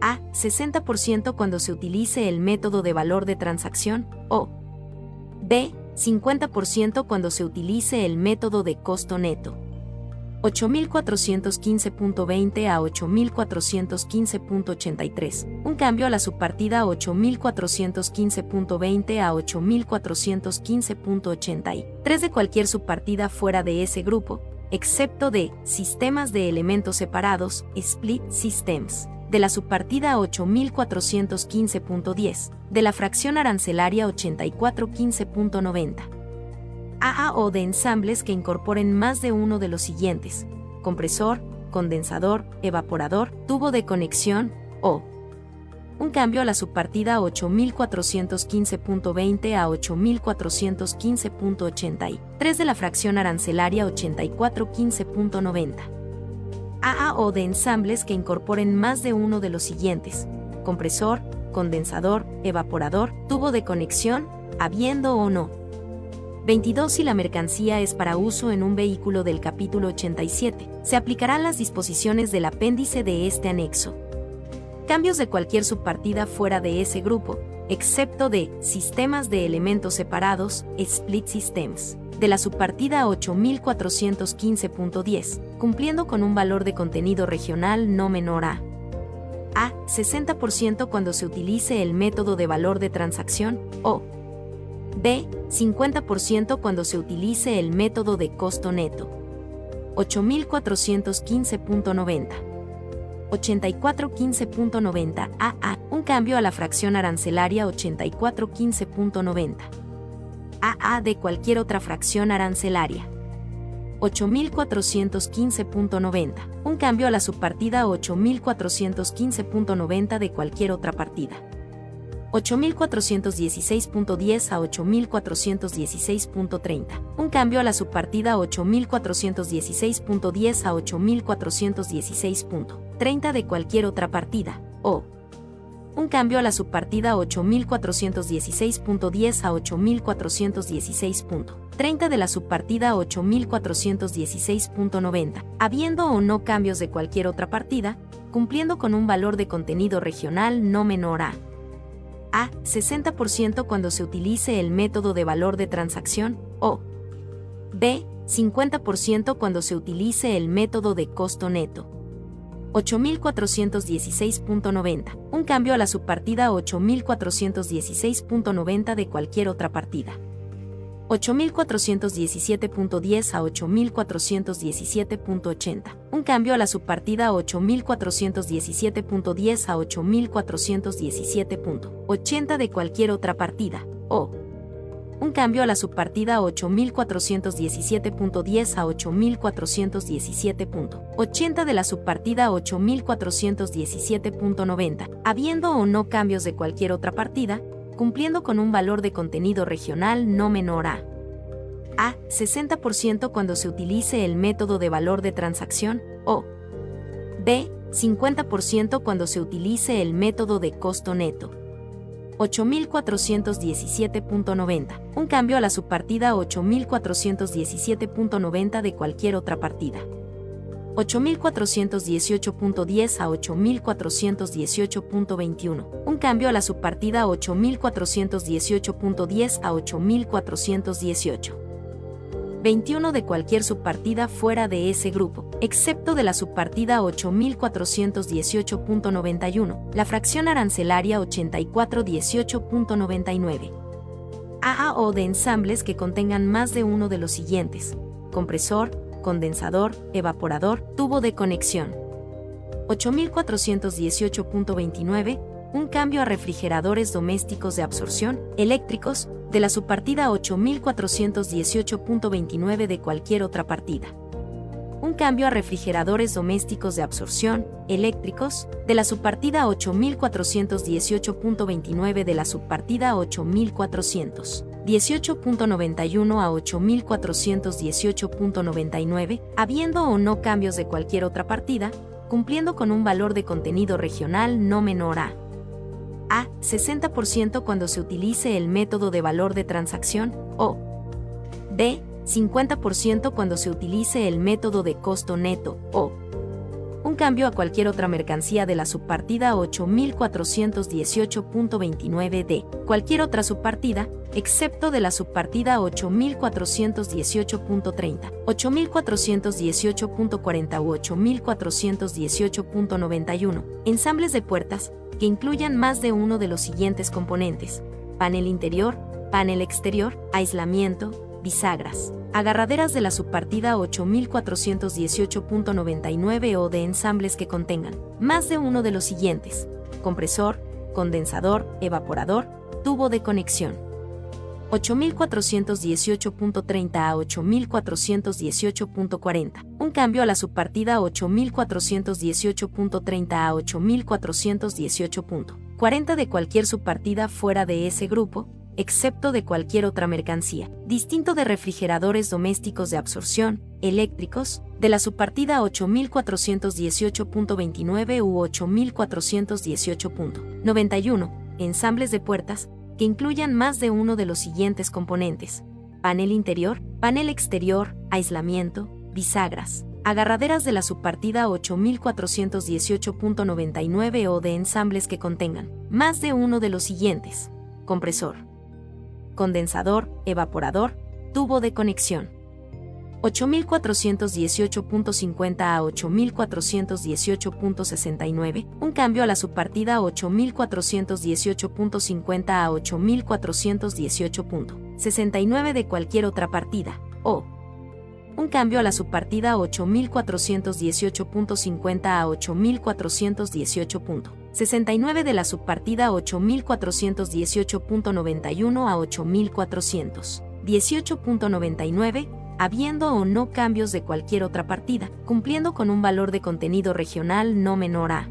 a. 60% cuando se utilice el método de valor de transacción, o b. 50% cuando se utilice el método de costo neto. 8415.20 a 8415.83. Un cambio a la subpartida 8415.20 a 8415.80. de cualquier subpartida fuera de ese grupo, excepto de sistemas de elementos separados, split systems de la subpartida 8415.10, de la fracción arancelaria 8415.90. AA o de ensambles que incorporen más de uno de los siguientes: compresor, condensador, evaporador, tubo de conexión o un cambio a la subpartida 8415.20 a 8415.80 3 de la fracción arancelaria 8415.90. AA o de ensambles que incorporen más de uno de los siguientes: compresor, condensador, evaporador, tubo de conexión, habiendo o no. 22. Si la mercancía es para uso en un vehículo del capítulo 87, se aplicarán las disposiciones del apéndice de este anexo. Cambios de cualquier subpartida fuera de ese grupo, excepto de sistemas de elementos separados, split systems de la subpartida 8415.10, cumpliendo con un valor de contenido regional no menor a a 60% cuando se utilice el método de valor de transacción o b 50% cuando se utilice el método de costo neto. 8415.90 8415.90 AA, un cambio a la fracción arancelaria 8415.90. AA de cualquier otra fracción arancelaria. 8415.90. Un cambio a la subpartida 8415.90 de cualquier otra partida. 8416.10 a 8416.30. Un cambio a la subpartida 8416.10 a 8416.30 de cualquier otra partida. O un cambio a la subpartida 8416.10 a 8416.30 de la subpartida 8416.90, habiendo o no cambios de cualquier otra partida, cumpliendo con un valor de contenido regional no menor a a 60% cuando se utilice el método de valor de transacción o b 50% cuando se utilice el método de costo neto. 8416.90, un cambio a la subpartida 8416.90 de cualquier otra partida. 8417.10 a 8417.80, un cambio a la subpartida 8417.10 a 8417.80 de cualquier otra partida, o un cambio a la subpartida 8417.10 a 8417.80 de la subpartida 8417.90, habiendo o no cambios de cualquier otra partida, cumpliendo con un valor de contenido regional no menor a a 60% cuando se utilice el método de valor de transacción o b 50% cuando se utilice el método de costo neto. 8417.90, un cambio a la subpartida 8417.90 de cualquier otra partida. 8418.10 a 8418.21, un cambio a la subpartida 8418.10 a 8418. 21 de cualquier subpartida fuera de ese grupo, excepto de la subpartida 8418.91, la fracción arancelaria 8418.99. AA o de ensambles que contengan más de uno de los siguientes: compresor, condensador, evaporador, tubo de conexión. 8418.29, un cambio a refrigeradores domésticos de absorción, eléctricos, de la subpartida 8418.29 de cualquier otra partida. Un cambio a refrigeradores domésticos de absorción, eléctricos, de la subpartida 8418.29 de la subpartida 8400. 18.91 a 8418.99, habiendo o no cambios de cualquier otra partida, cumpliendo con un valor de contenido regional no menor a a. 60% cuando se utilice el método de valor de transacción, o b. 50% cuando se utilice el método de costo neto, o un cambio a cualquier otra mercancía de la subpartida 8418.29 de cualquier otra subpartida, excepto de la subpartida 8418.30, 8418.40 u 8418.91, ensambles de puertas, que incluyan más de uno de los siguientes componentes, panel interior, panel exterior, aislamiento, bisagras, agarraderas de la subpartida 8418.99 o de ensambles que contengan más de uno de los siguientes, compresor, condensador, evaporador, tubo de conexión. 8418.30 a 8418.40. Un cambio a la subpartida 8418.30 a 8418.40 de cualquier subpartida fuera de ese grupo, excepto de cualquier otra mercancía, distinto de refrigeradores domésticos de absorción, eléctricos, de la subpartida 8418.29 u 8418.91, ensambles de puertas, que incluyan más de uno de los siguientes componentes, panel interior, panel exterior, aislamiento, bisagras, agarraderas de la subpartida 8418.99 o de ensambles que contengan más de uno de los siguientes, compresor, condensador, evaporador, tubo de conexión. 8418.50 a 8418.69, un cambio a la subpartida 8418.50 a 8418.69 de cualquier otra partida, o un cambio a la subpartida 8418.50 a 8418.69 de la subpartida 8418.91 a 8400. 18.99 habiendo o no cambios de cualquier otra partida, cumpliendo con un valor de contenido regional no menor a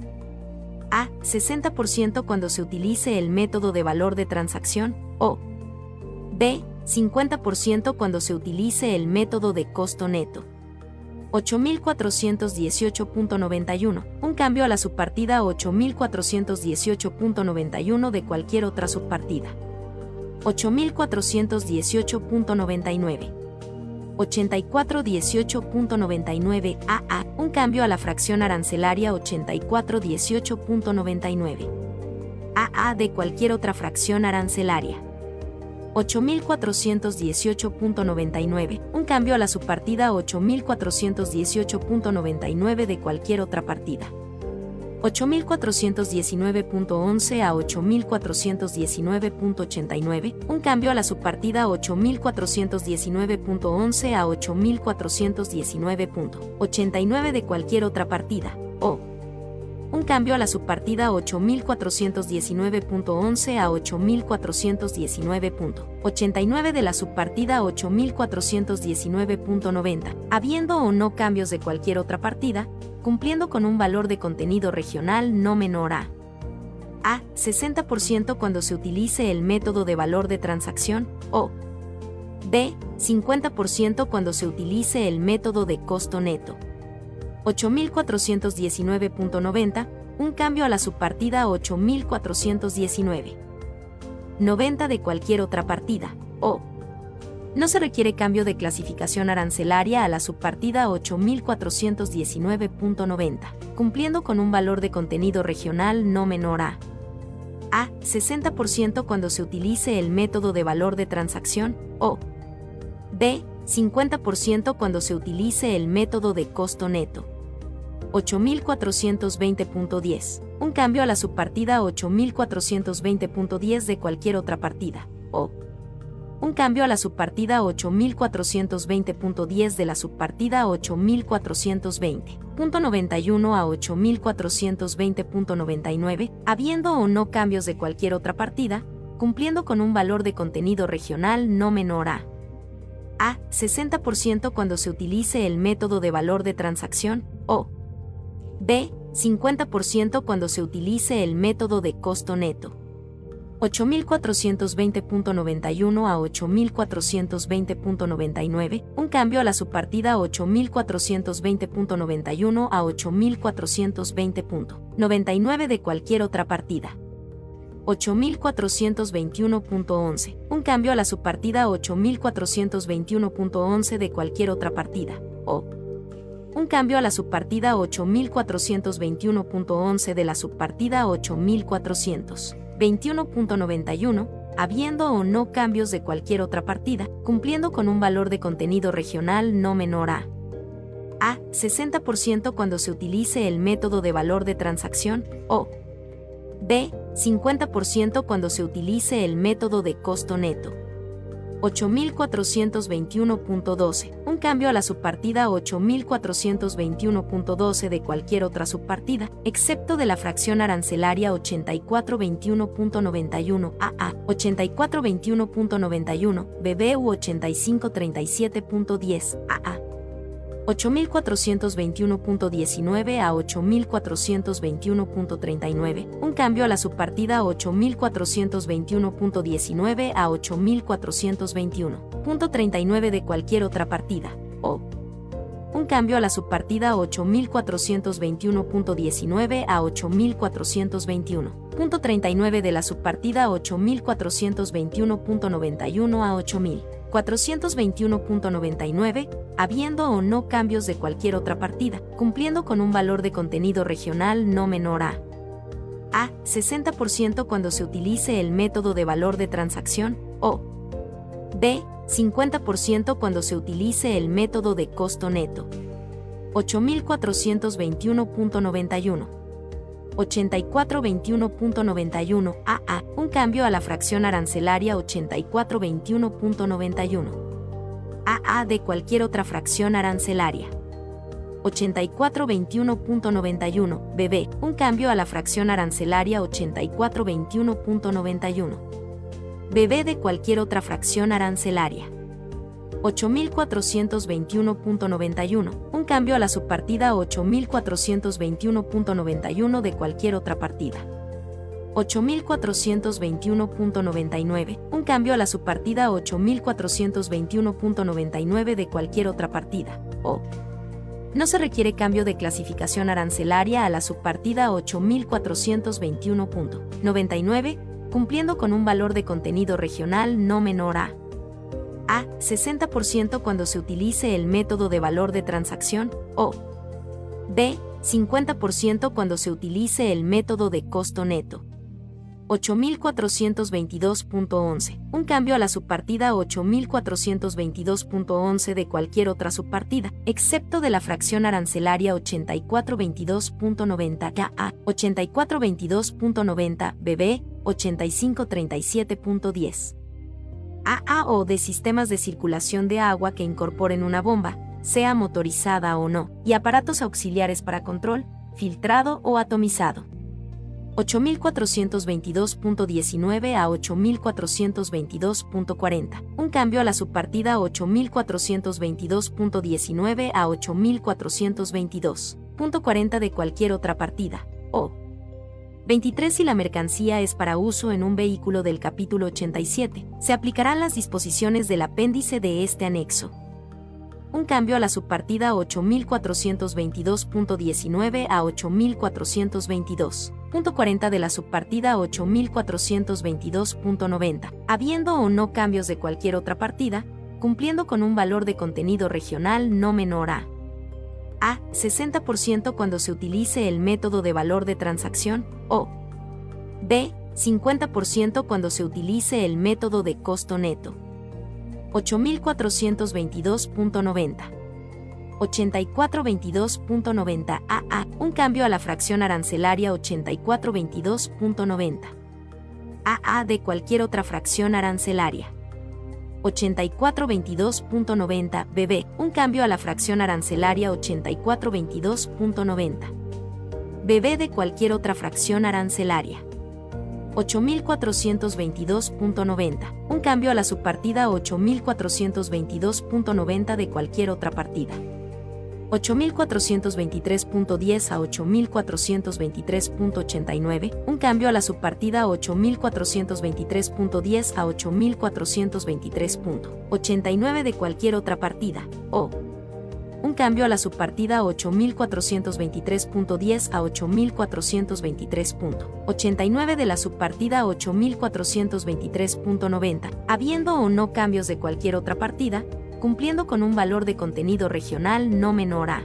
a 60% cuando se utilice el método de valor de transacción, o b 50% cuando se utilice el método de costo neto. 8418.91, un cambio a la subpartida 8418.91 de cualquier otra subpartida. 8418.99. 8418.99 AA, un cambio a la fracción arancelaria 8418.99 AA de cualquier otra fracción arancelaria. 8418.99, un cambio a la subpartida 8418.99 de cualquier otra partida. 8419.11 a 8419.89, un cambio a la subpartida 8419.11 a 8419.89 de cualquier otra partida, o un cambio a la subpartida 8419.11 a 8419.89 de la subpartida 8419.90, habiendo o no cambios de cualquier otra partida, cumpliendo con un valor de contenido regional no menor a a 60% cuando se utilice el método de valor de transacción o b 50% cuando se utilice el método de costo neto. 8419.90, un cambio a la subpartida 8419. 90 de cualquier otra partida, o no se requiere cambio de clasificación arancelaria a la subpartida 8419.90, cumpliendo con un valor de contenido regional no menor a a 60% cuando se utilice el método de valor de transacción o b 50% cuando se utilice el método de costo neto. 8420.10, un cambio a la subpartida 8420.10 de cualquier otra partida, o un cambio a la subpartida 8420.10 de la subpartida 8420.91 a 8420.99, habiendo o no cambios de cualquier otra partida, cumpliendo con un valor de contenido regional no menor a a. 60% cuando se utilice el método de valor de transacción, o b. 50% cuando se utilice el método de costo neto. 8420.91 a 8420.99, un cambio a la subpartida 8420.91 a 8420.99 de cualquier otra partida. 8421.11, un cambio a la subpartida 8421.11 de cualquier otra partida, o un cambio a la subpartida 8421.11 de la subpartida 8421.91, habiendo o no cambios de cualquier otra partida, cumpliendo con un valor de contenido regional no menor a a 60% cuando se utilice el método de valor de transacción, o b 50% cuando se utilice el método de costo neto. 8421.12, un cambio a la subpartida 8421.12 de cualquier otra subpartida, excepto de la fracción arancelaria 8421.91 AA, 8421.91 BB u 8537.10 AA. 8421.19 a 8421.39, un cambio a la subpartida 8421.19 a 8421.39 de cualquier otra partida, o un cambio a la subpartida 8421.19 a 8421.39 de la subpartida 8421.91 a 8421.99, habiendo o no cambios de cualquier otra partida, cumpliendo con un valor de contenido regional no menor a a 60% cuando se utilice el método de valor de transacción, o b 50% cuando se utilice el método de costo neto. 8421.91 8421.91 AA, un cambio a la fracción arancelaria 8421.91 AA de cualquier otra fracción arancelaria. 8421.91 BB, un cambio a la fracción arancelaria 8421.91 BB de cualquier otra fracción arancelaria. 8421.91, un cambio a la subpartida 8421.91 de cualquier otra partida. 8421.99, un cambio a la subpartida 8421.99 de cualquier otra partida, o no se requiere cambio de clasificación arancelaria a la subpartida 8421.99, cumpliendo con un valor de contenido regional no menor a a. 60% cuando se utilice el método de valor de transacción, o b. 50% cuando se utilice el método de costo neto. 8422.11, un cambio a la subpartida 8422.11 de cualquier otra subpartida, excepto de la fracción arancelaria 8422.90 KA, 8422.90 BB, 8537.10. AA o de sistemas de circulación de agua que incorporen una bomba, sea motorizada o no, y aparatos auxiliares para control, filtrado o atomizado. 8422.19 a 8422.40, un cambio a la subpartida 8422.19 a 8422.40 de cualquier otra partida, o 23 si la mercancía es para uso en un vehículo del capítulo 87, se aplicarán las disposiciones del apéndice de este anexo. Un cambio a la subpartida 8422.19 a 8422.40 de la subpartida 8422.90, habiendo o no cambios de cualquier otra partida, cumpliendo con un valor de contenido regional no menor a a. 60% cuando se utilice el método de valor de transacción, o b. 50% cuando se utilice el método de costo neto. 8422.90. 8422.90 AA, un cambio a la fracción arancelaria 8422.90. AA de cualquier otra fracción arancelaria. 8422.90 BB, un cambio a la fracción arancelaria 8422.90 BB de cualquier otra fracción arancelaria. 8422.90, un cambio a la subpartida 8422.90 de cualquier otra partida. 8423.10 a 8423.89, un cambio a la subpartida 8423.10 a 8423.89 de cualquier otra partida, o un cambio a la subpartida 8423.10 a 8423.89 de la subpartida 8423.90, habiendo o no cambios de cualquier otra partida, cumpliendo con un valor de contenido regional no menor a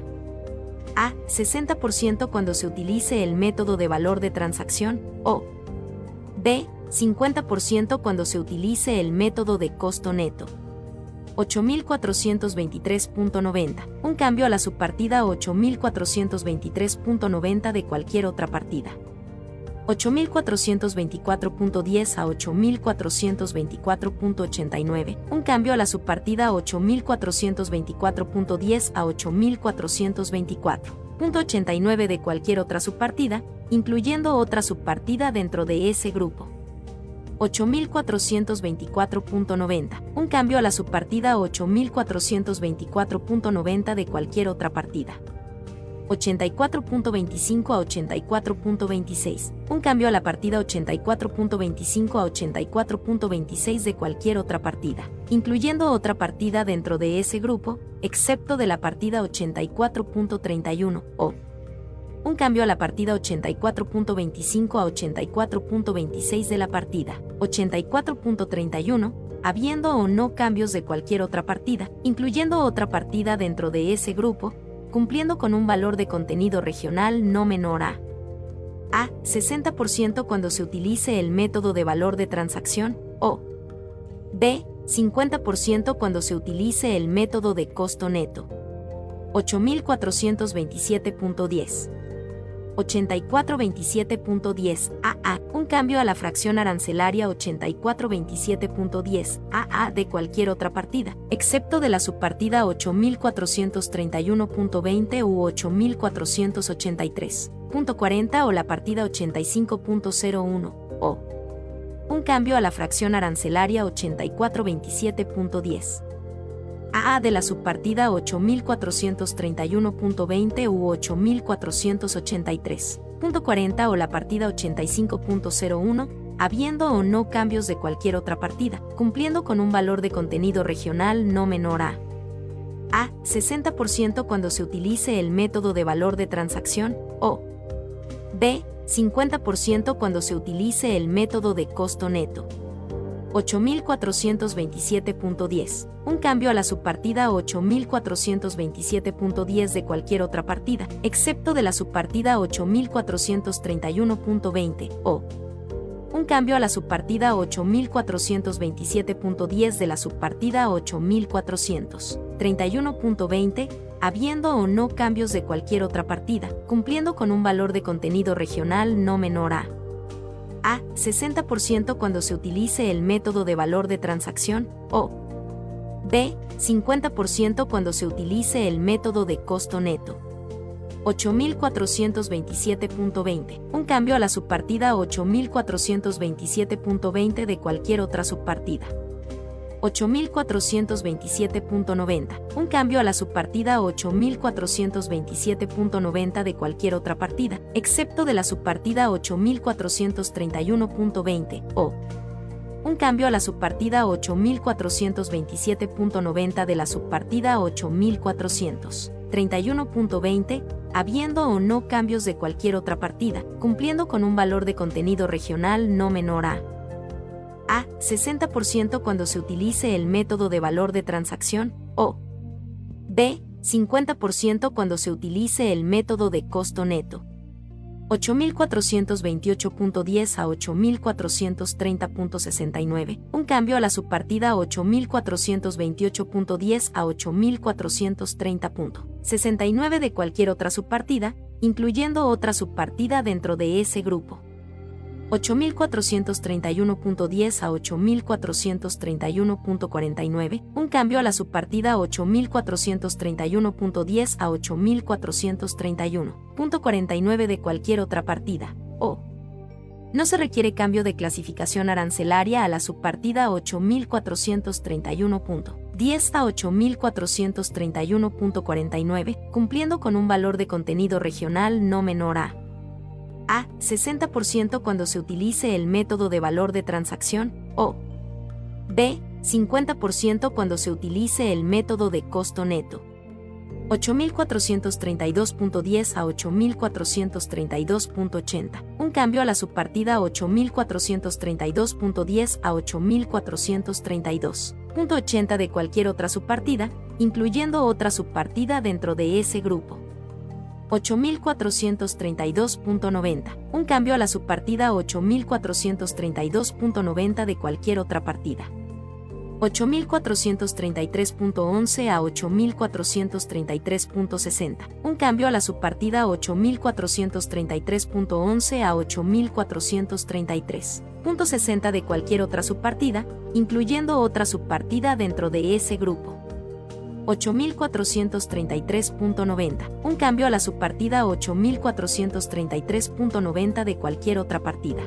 a 60% cuando se utilice el método de valor de transacción o b 50% cuando se utilice el método de costo neto. 8423.90, un cambio a la subpartida 8423.90 de cualquier otra partida. 8424.10 a 8424.89, un cambio a la subpartida 8424.10 a 8424.89 de cualquier otra subpartida, incluyendo otra subpartida dentro de ese grupo. 8424.90, un cambio a la subpartida 8424.90 de cualquier otra partida. 84.25 a 84.26, un cambio a la partida 84.25 a 84.26 de cualquier otra partida, incluyendo otra partida dentro de ese grupo, excepto de la partida 84.31 o un cambio a la partida 84.25 a 84.26 de la partida 84.31, habiendo o no cambios de cualquier otra partida, incluyendo otra partida dentro de ese grupo, cumpliendo con un valor de contenido regional no menor a a 60% cuando se utilice el método de valor de transacción o b 50% cuando se utilice el método de costo neto. 8427.10 8427.10 AA, un cambio a la fracción arancelaria 8427.10 AA de cualquier otra partida, excepto de la subpartida 8431.20 u 8483.40 o la partida 85.01 o un cambio a la fracción arancelaria 8427.10. AA de la subpartida 8431.20 u 8483.40 o la partida 85.01, habiendo o no cambios de cualquier otra partida, cumpliendo con un valor de contenido regional no menor a a 60% cuando se utilice el método de valor de transacción o b 50% cuando se utilice el método de costo neto. 8427.10, un cambio a la subpartida 8427.10 de cualquier otra partida, excepto de la subpartida 8431.20 o un cambio a la subpartida 8427.10 de la subpartida 8431.20, habiendo o no cambios de cualquier otra partida, cumpliendo con un valor de contenido regional no menor a a 60% cuando se utilice el método de valor de transacción o b 50% cuando se utilice el método de costo neto. 8427.20, un cambio a la subpartida 8427.20 de cualquier otra subpartida. 8427.90, un cambio a la subpartida 8427.90 de cualquier otra partida, excepto de la subpartida 8431.20 o un cambio a la subpartida 8427.90 de la subpartida 8431.20, habiendo o no cambios de cualquier otra partida, cumpliendo con un valor de contenido regional no menor a a 60% cuando se utilice el método de valor de transacción o b 50% cuando se utilice el método de costo neto. 8428.10 a 8430.69, un cambio a la subpartida 8428.10 a 8430.69 de cualquier otra subpartida, incluyendo otra subpartida dentro de ese grupo. 8431.10 a 8431.49, un cambio a la subpartida 8431.10 a 8431.49 de cualquier otra partida, o. No se requiere cambio de clasificación arancelaria a la subpartida 8431.10 a 8431.49, cumpliendo con un valor de contenido regional no menor a a. 60% cuando se utilice el método de valor de transacción, o B. 50% cuando se utilice el método de costo neto. 8432.10 a 8432.80. Un cambio a la subpartida 8432.10 a 8432.80 de cualquier otra subpartida, incluyendo otra subpartida dentro de ese grupo. 8432.90, un cambio a la subpartida 8432.90 de cualquier otra partida. 8433.11 a 8433.60, un cambio a la subpartida 8433.11 a 8433.60 de cualquier otra subpartida, incluyendo otra subpartida dentro de ese grupo. 8433.90, un cambio a la subpartida 8433.90 de cualquier otra partida.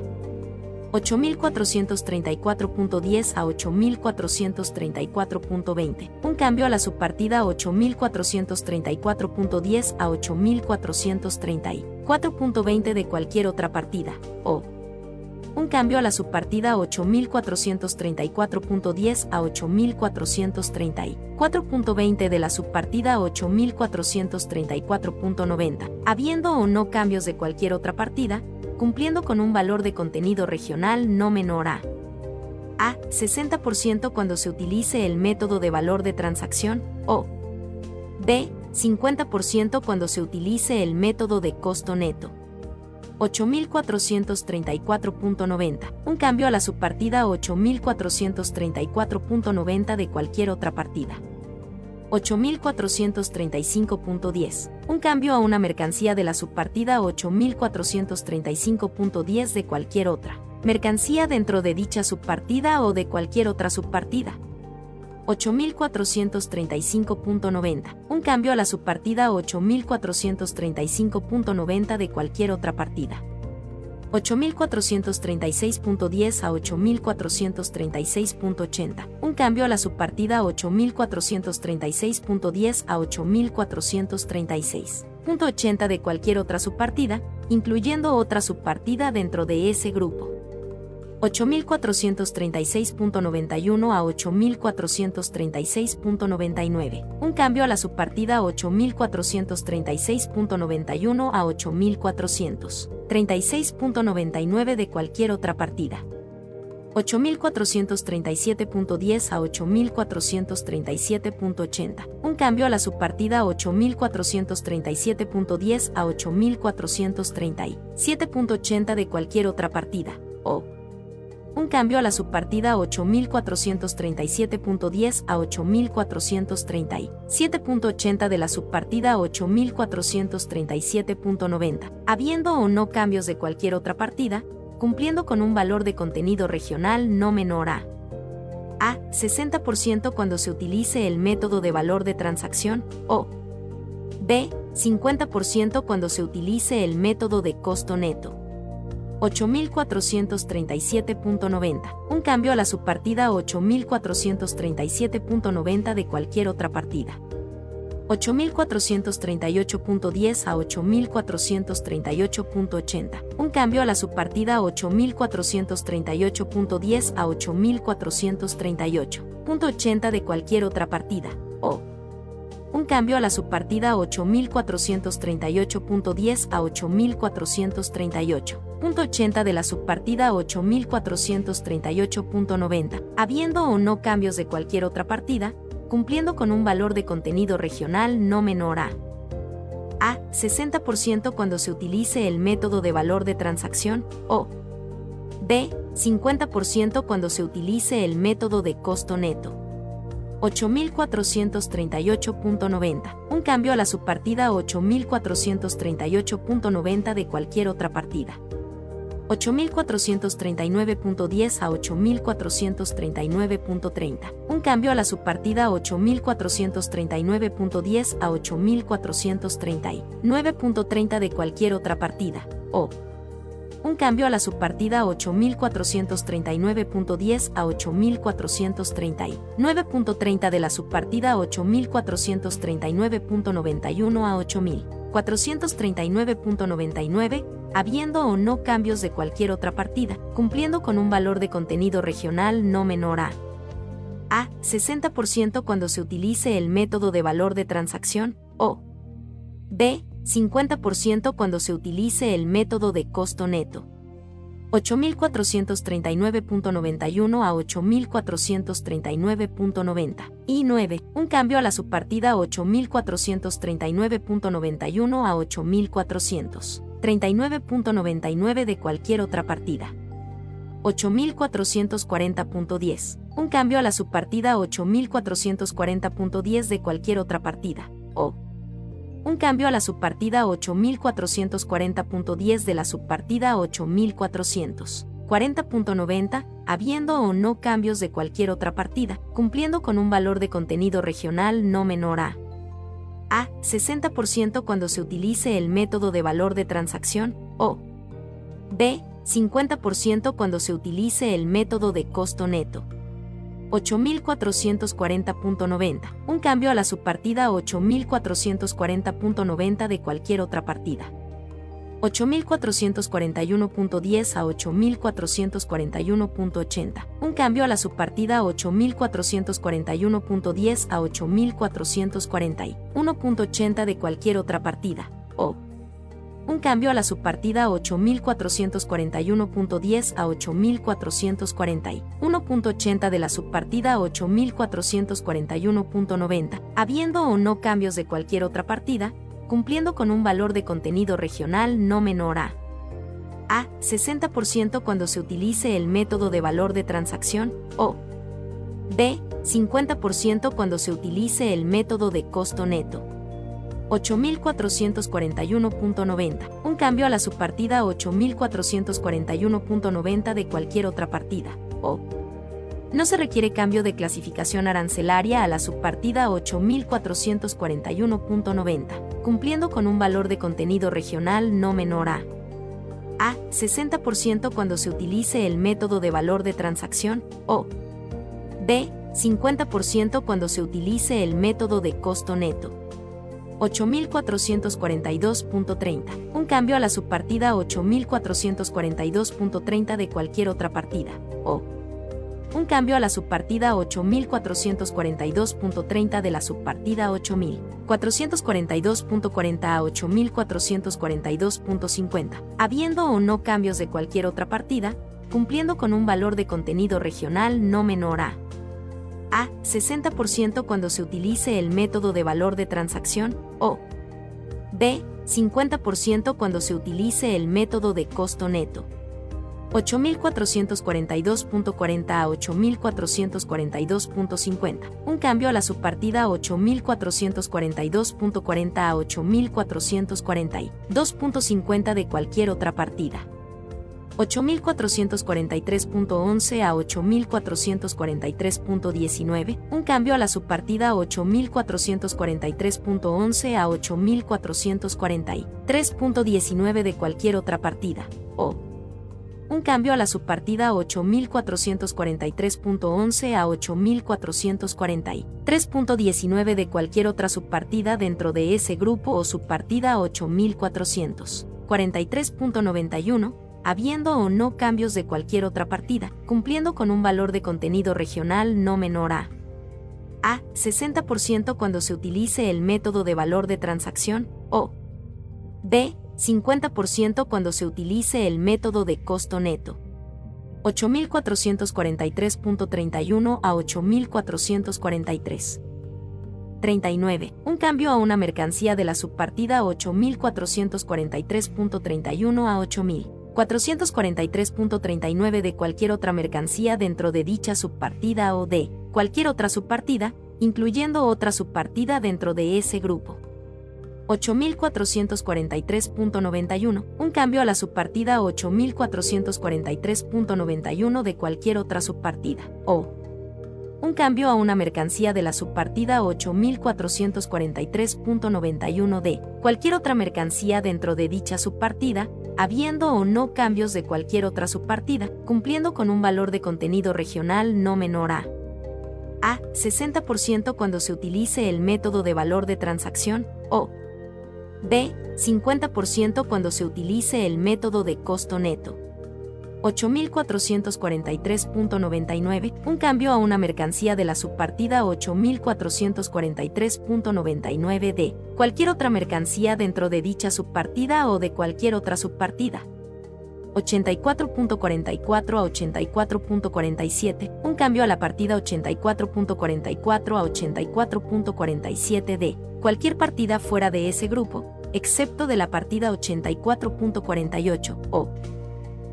8434.10 a 8434.20, un cambio a la subpartida 8434.10 a 8434.20 de cualquier otra partida, o un cambio a la subpartida 8434.10 a 8434.20 de la subpartida 8434.90, habiendo o no cambios de cualquier otra partida, cumpliendo con un valor de contenido regional no menor a a 60% cuando se utilice el método de valor de transacción, o b 50% cuando se utilice el método de costo neto. 8434.90, un cambio a la subpartida 8434.90 de cualquier otra partida. 8435.10, un cambio a una mercancía de la subpartida 8435.10 de cualquier otra. Mercancía dentro de dicha subpartida o de cualquier otra subpartida. 8435.90, un cambio a la subpartida 8435.90 de cualquier otra partida. 8436.10 a 8436.80, un cambio a la subpartida 8436.10 a 8436.80 de cualquier otra subpartida, incluyendo otra subpartida dentro de ese grupo. 8436.91 a 8436.99. Un cambio a la subpartida 8436.91 a 8436.99 de cualquier otra partida. 8437.10 a 8437.80. Un cambio a la subpartida 8437.10 a 8437.80 de cualquier otra partida. O un cambio a la subpartida 8437.10 a 8437.80 de la subpartida 8437.90, habiendo o no cambios de cualquier otra partida, cumpliendo con un valor de contenido regional no menor a a 60% cuando se utilice el método de valor de transacción o b 50% cuando se utilice el método de costo neto. 8437.90, un cambio a la subpartida 8437.90 de cualquier otra partida. 8438.10 a 8438.80, un cambio a la subpartida 8438.10 a 8438.80 de cualquier otra partida, o. Un cambio a la subpartida 8438.10 a 8438.80 de la subpartida 8438.90, habiendo o no cambios de cualquier otra partida, cumpliendo con un valor de contenido regional no menor a a 60% cuando se utilice el método de valor de transacción o b 50% cuando se utilice el método de costo neto. 8438.90, un cambio a la subpartida 8438.90 de cualquier otra partida. 8439.10 a 8439.30. Un cambio a la subpartida 8439.10 a 8439.30 de cualquier otra partida, o. Un cambio a la subpartida 8439.10 a 8439.30 de la subpartida 8439.91 a 8439.99, habiendo o no cambios de cualquier otra partida, cumpliendo con un valor de contenido regional no menor a a 60% cuando se utilice el método de valor de transacción, o b 50% cuando se utilice el método de costo neto. 8.439.91 a 8.439.90. Y 9. Un cambio a la subpartida 8.439.91 a 8.439.99 de cualquier otra partida. 8.440.10. Un cambio a la subpartida 8.440.10 de cualquier otra partida. O un cambio a la subpartida 8440.10 de la subpartida 8440.90, habiendo o no cambios de cualquier otra partida, cumpliendo con un valor de contenido regional no menor a a 60% cuando se utilice el método de valor de transacción, o b 50% cuando se utilice el método de costo neto. 8440.90, un cambio a la subpartida 8440.90 de cualquier otra partida. 8441.10 a 8441.80, un cambio a la subpartida 8441.10 a 8441.80 de cualquier otra partida, o un cambio a la subpartida 8441.10 a 8441.80 de la subpartida 8441.90, habiendo o no cambios de cualquier otra partida, cumpliendo con un valor de contenido regional no menor a a 60% cuando se utilice el método de valor de transacción, o b 50% cuando se utilice el método de costo neto. 8441.90, un cambio a la subpartida 8441.90 de cualquier otra partida, o. No se requiere cambio de clasificación arancelaria a la subpartida 8441.90, cumpliendo con un valor de contenido regional no menor a a 60% cuando se utilice el método de valor de transacción, o. B 50% cuando se utilice el método de costo neto. 8442.30, un cambio a la subpartida 8442.30 de cualquier otra partida, o. Un cambio a la subpartida 8442.30 de la subpartida 8442.40 a 8442.50, habiendo o no cambios de cualquier otra partida, cumpliendo con un valor de contenido regional no menor a a 60% cuando se utilice el método de valor de transacción, o b 50% cuando se utilice el método de costo neto. 8442.40 a 8442.50. Un cambio a la subpartida 8442.40 a 8442.50 de cualquier otra partida. 8443.11 a 8443.19, un cambio a la subpartida 8443.11 a 8443.19 de cualquier otra partida, o un cambio a la subpartida 8443.11 a 8443.19 de cualquier otra subpartida dentro de ese grupo o subpartida 8443.91 habiendo o no cambios de cualquier otra partida, cumpliendo con un valor de contenido regional no menor a a 60% cuando se utilice el método de valor de transacción, o b 50% cuando se utilice el método de costo neto. 8443.31 a 8443. 39. Un cambio a una mercancía de la subpartida 8443.31 a 8000. 443.39 de cualquier otra mercancía dentro de dicha subpartida o de cualquier otra subpartida, incluyendo otra subpartida dentro de ese grupo. 8443.91, un cambio a la subpartida 8443.91 de cualquier otra subpartida, o un cambio a una mercancía de la subpartida 8443.91 de cualquier otra mercancía dentro de dicha subpartida, habiendo o no cambios de cualquier otra subpartida, cumpliendo con un valor de contenido regional no menor a a 60% cuando se utilice el método de valor de transacción o b 50% cuando se utilice el método de costo neto. 8443.99, un cambio a una mercancía de la subpartida 8443.99 de cualquier otra mercancía dentro de dicha subpartida o de cualquier otra subpartida. 84.44 a 84.47, un cambio a la partida 84.44 a 84.47 de cualquier partida fuera de ese grupo, excepto de la partida 84.48 o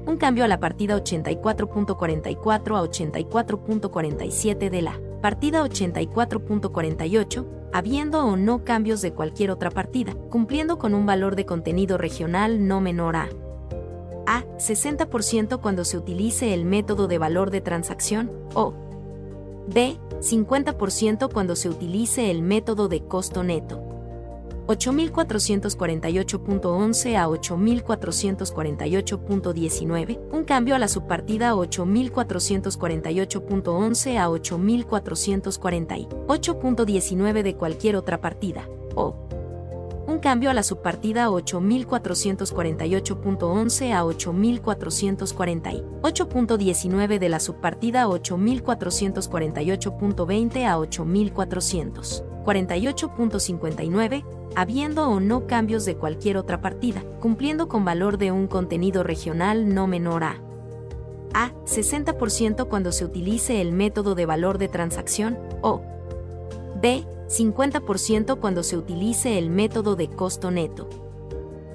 un cambio a la partida 84.44 a 84.47 de la partida 84.48, habiendo o no cambios de cualquier otra partida, cumpliendo con un valor de contenido regional no menor a a 60% cuando se utilice el método de valor de transacción o b 50% cuando se utilice el método de costo neto. 8448.11 a 8448.19, un cambio a la subpartida 8448.11 a 8448.19 de cualquier otra partida, o un cambio a la subpartida 8448.11 a 8448.19 de la subpartida 8448.20 a 8448.59, habiendo o no cambios de cualquier otra partida, cumpliendo con valor de un contenido regional no menor a a 60% cuando se utilice el método de valor de transacción o b 50% cuando se utilice el método de costo neto.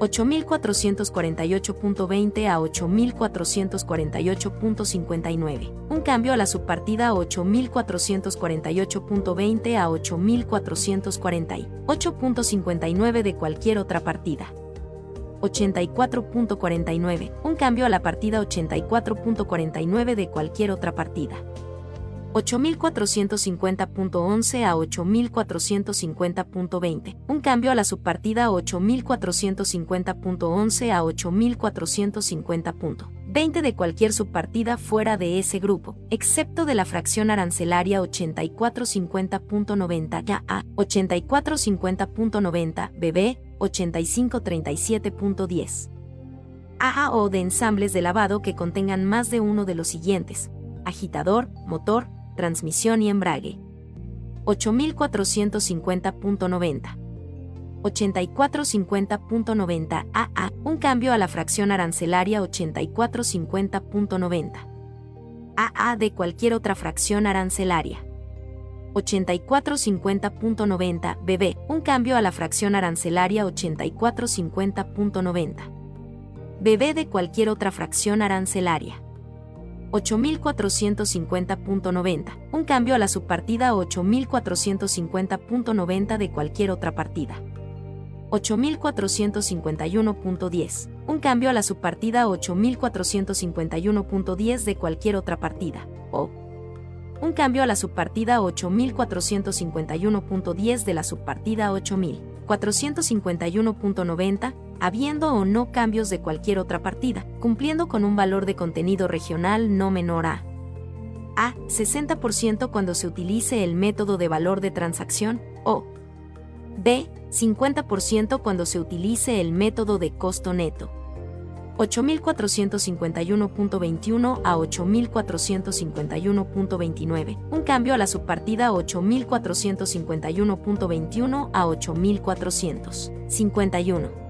8448.20 a 8448.59. Un cambio a la subpartida 8448.20 a 8448.59 de cualquier otra partida. 84.49. Un cambio a la partida 84.49 de cualquier otra partida. 8450.11 a 8450.20, un cambio a la subpartida 8450.11 a 8450.20 de cualquier subpartida fuera de ese grupo, excepto de la fracción arancelaria 8450.90 ya a 8450.90 bb 8537.10. AA o de ensambles de lavado que contengan más de uno de los siguientes: agitador, motor, transmisión y embrague. 8450.90. 8450.90 AA, un cambio a la fracción arancelaria 8450.90. AA de cualquier otra fracción arancelaria. 8450.90 BB, un cambio a la fracción arancelaria 8450.90. BB de cualquier otra fracción arancelaria. 8450.90, un cambio a la subpartida 8450.90 de cualquier otra partida. 8451.10, un cambio a la subpartida 8451.10 de cualquier otra partida, o un cambio a la subpartida 8451.10 de la subpartida 8451.90 habiendo o no cambios de cualquier otra partida, cumpliendo con un valor de contenido regional no menor a a 60% cuando se utilice el método de valor de transacción o b 50% cuando se utilice el método de costo neto. 8451.21 a 8451.29, un cambio a la subpartida 8451.21 a 8451.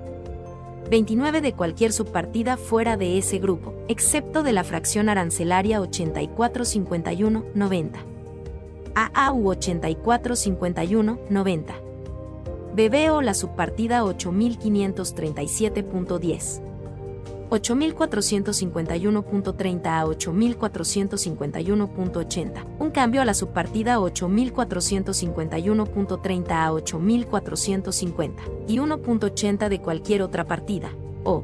29 de cualquier subpartida fuera de ese grupo, excepto de la fracción arancelaria 8451-90. AA u 8451-90. BB o la subpartida 8537.10. 8451.30 a 8451.80. Un cambio a la subpartida 8451.30 a 8450 y 1.80 de cualquier otra partida, o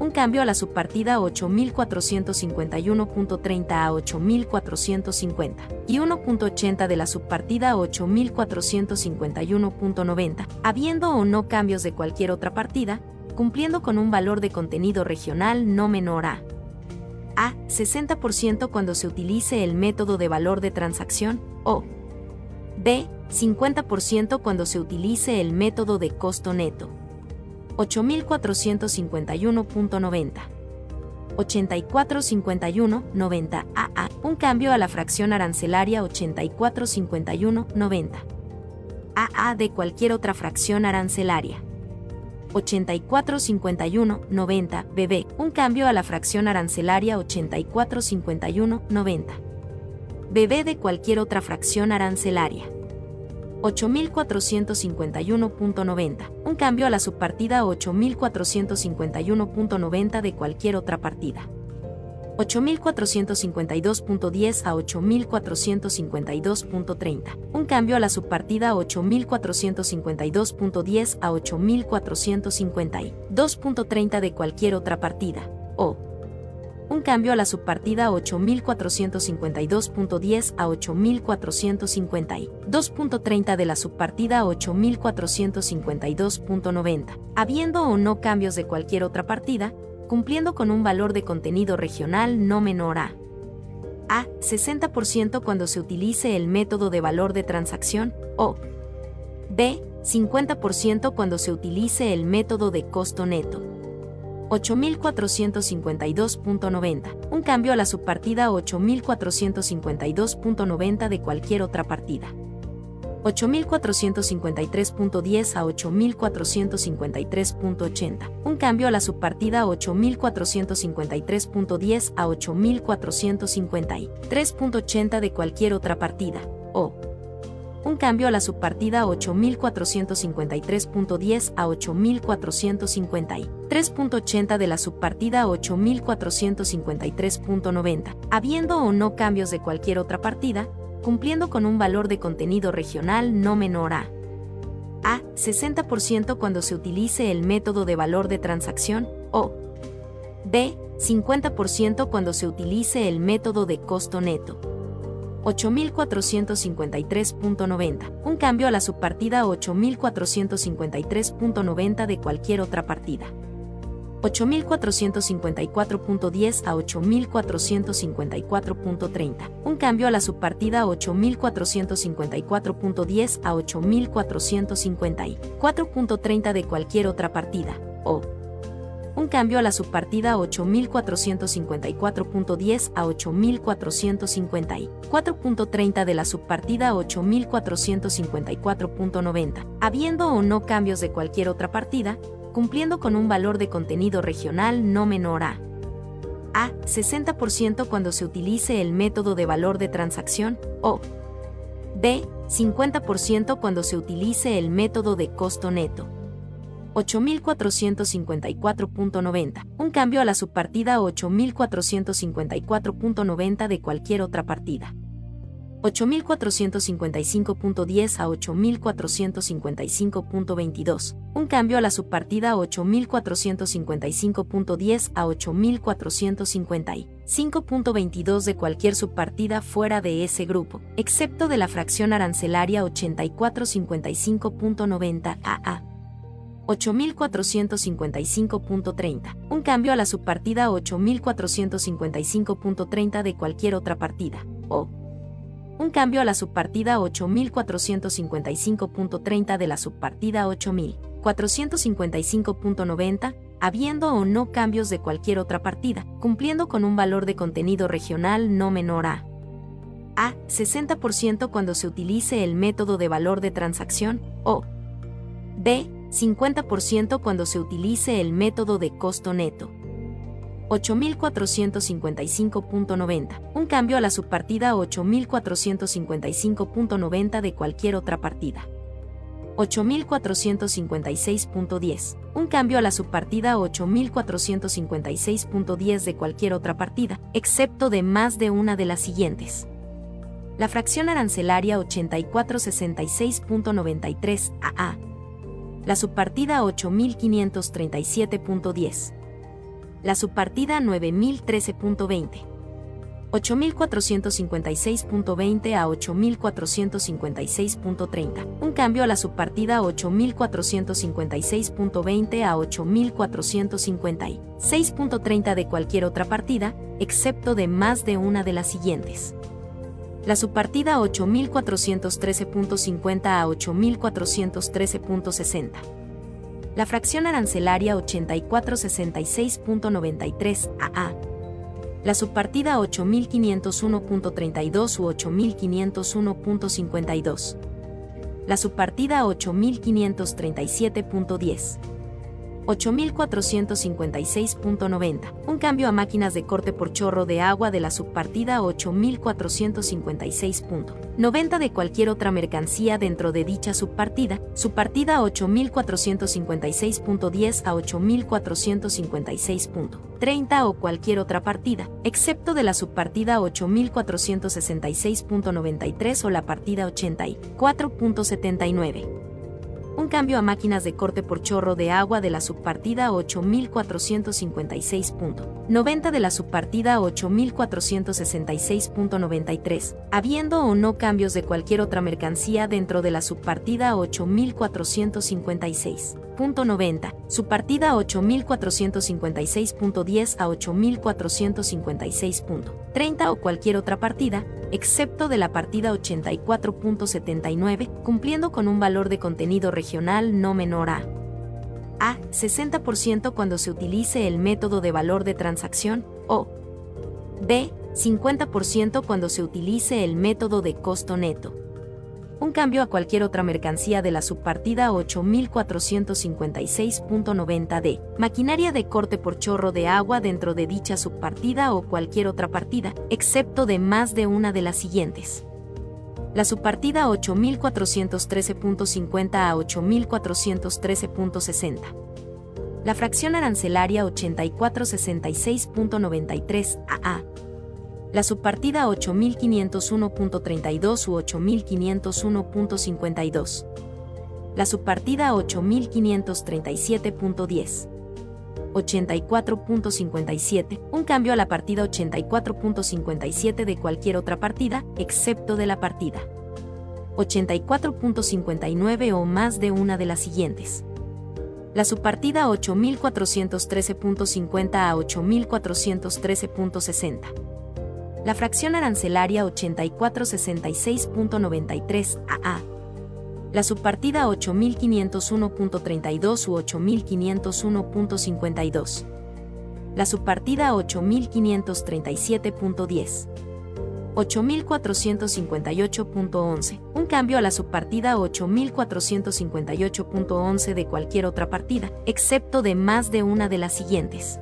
un cambio a la subpartida 8451.30 a 8450 y 1.80 de la subpartida 8451.90, habiendo o no cambios de cualquier otra partida, cumpliendo con un valor de contenido regional no menor a A. 60% cuando se utilice el método de valor de transacción o B. 50% cuando se utilice el método de costo neto. 8451.90 8451.90 AA. Un cambio a la fracción arancelaria 8451.90 AA de cualquier otra fracción arancelaria. 8451.90 BB. Un cambio a la fracción arancelaria 8451.90 BB de cualquier otra fracción arancelaria. 8451.90. Un cambio a la subpartida 8451.90 de cualquier otra partida. 8452.10 a 8452.30. Un cambio a la subpartida 8452.10 a 8450 de cualquier otra partida. O un cambio a la subpartida 8452.10 a 8450 de la subpartida 8452.90, habiendo o no cambios de cualquier otra partida, cumpliendo con un valor de contenido regional no menor a A. 60% cuando se utilice el método de valor de transacción, o B. 50% cuando se utilice el método de costo neto. 8452.90. Un cambio a la subpartida 8452.90 de cualquier otra partida. 8453.10 a 8453.80. Un cambio a la subpartida 8453.10 a 8450. de cualquier otra partida. O un cambio a la subpartida 8453.10 a 8450 de la subpartida 8453.90, habiendo o no cambios de cualquier otra partida, cumpliendo con un valor de contenido regional no menor a A. 60% cuando se utilice el método de valor de transacción, o B. 50% cuando se utilice el método de costo neto. 8453.90, un cambio a la subpartida 8453.90 de cualquier otra partida. 8454.10 a 8454.30, un cambio a la subpartida 8454.10 a 8450.4.30 de cualquier otra partida, o un cambio a la subpartida 8454.10 a 8454.30 de la subpartida 8454.90, habiendo o no cambios de cualquier otra partida, cumpliendo con un valor de contenido regional no menor a A. 60% cuando se utilice el método de valor de transacción, o B. 50% cuando se utilice el método de costo neto. 8454.90, un cambio a la subpartida 8454.90 de cualquier otra partida. 8455.10 a 8455.22, un cambio a la subpartida 8455.10 a 8455.22 de cualquier subpartida fuera de ese grupo, excepto de la fracción arancelaria 8455.90 AA. 8455.30, un cambio a la subpartida 8455.30 de cualquier otra partida, o un cambio a la subpartida 8455.30 de la subpartida 8455.90, habiendo o no cambios de cualquier otra partida, cumpliendo con un valor de contenido regional no menor a A. 60% cuando se utilice el método de valor de transacción, o B. 50% cuando se utilice el método de costo neto. 8455.90, un cambio a la subpartida 8455.90 de cualquier otra partida. 8456.10. Un cambio a la subpartida 8456.10 de cualquier otra partida, excepto de más de una de las siguientes. La fracción arancelaria 8466.93 AA. La subpartida 8537.10. La subpartida 9013.20. 8456.20 a 8456.30. Un cambio a la subpartida 8456.20 a 8456.30 de cualquier otra partida, excepto de más de una de las siguientes. La subpartida 8413.50 a 8413.60. La fracción arancelaria 8466.93 AA la subpartida 8501.32 u 8501.52. La subpartida 8537.10. 8456.90. Un cambio a máquinas de corte por chorro de agua de la subpartida 8456.90 de cualquier otra mercancía dentro de dicha subpartida. Subpartida 8456.10 a 8456.30 o cualquier otra partida, excepto de la subpartida 8466.93 o la partida 84.79 un cambio a máquinas de corte por chorro de agua de la subpartida 8456.90 de la subpartida 8466.93, habiendo o no cambios de cualquier otra mercancía dentro de la subpartida 8456.90, subpartida 8456.10 a 8456.30 o cualquier otra partida, excepto de la partida 84.79, cumpliendo con un valor de contenido regional no menor a a 60% cuando se utilice el método de valor de transacción o b 50% cuando se utilice el método de costo neto un cambio a cualquier otra mercancía de la subpartida 8456.90 d maquinaria de corte por chorro de agua dentro de dicha subpartida o cualquier otra partida, excepto de más de una de las siguientes. La subpartida 8413.50 a 8413.60. La fracción arancelaria 8466.93 AA la subpartida 8501.32 u 8501.52. La subpartida 8537.10. 84.57, un cambio a la partida 84.57 de cualquier otra partida, excepto de la partida 84.59 o más de una de las siguientes. La subpartida 8413.50 a 8413.60 la fracción arancelaria 8466.93 AA, la subpartida 8501.32 u 8501.52, la subpartida 8537.10. 8458.11, un cambio a la subpartida 8458.11 de cualquier otra partida, excepto de más de una de las siguientes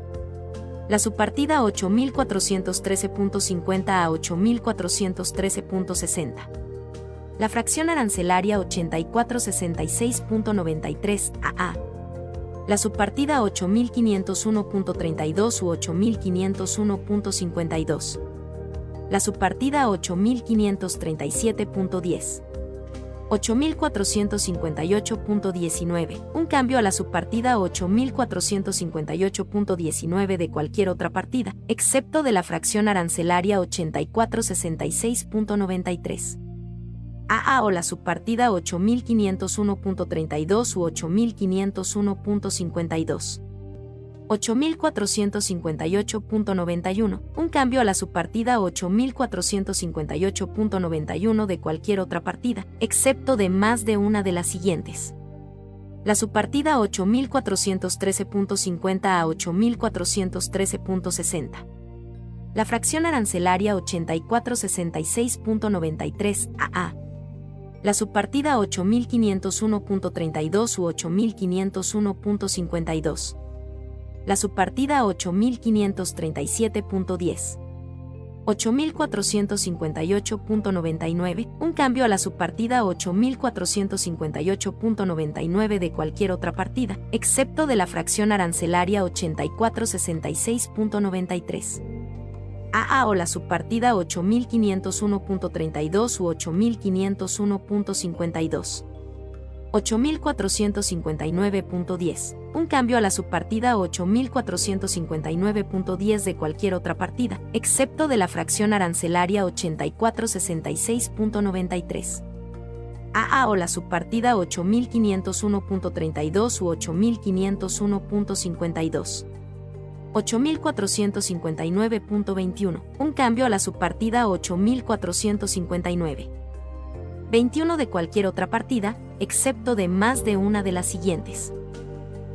la subpartida 8413.50 a 8413.60. La fracción arancelaria 8466.93 AA. La subpartida 8501.32 u 8501.52. La subpartida 8537.10. 8458.19, un cambio a la subpartida 8458.19 de cualquier otra partida, excepto de la fracción arancelaria 8466.93. AA o la subpartida 8501.32 u 8501.52. 8458.91, un cambio a la subpartida 8458.91 de cualquier otra partida, excepto de más de una de las siguientes. La subpartida 8413.50 a 8413.60. La fracción arancelaria 8466.93 AA. La subpartida 8501.32 u 8501.52 la subpartida 8537.10. 8458.99, un cambio a la subpartida 8458.99 de cualquier otra partida, excepto de la fracción arancelaria 8466.93. AA o la subpartida 8501.32 u 8501.52. 8459.10. Un cambio a la subpartida 8459.10 de cualquier otra partida, excepto de la fracción arancelaria 8466.93. AA o la subpartida 8501.32 u 8501.52. 8459.21. Un cambio a la subpartida 8459. 21 de cualquier otra partida, excepto de más de una de las siguientes.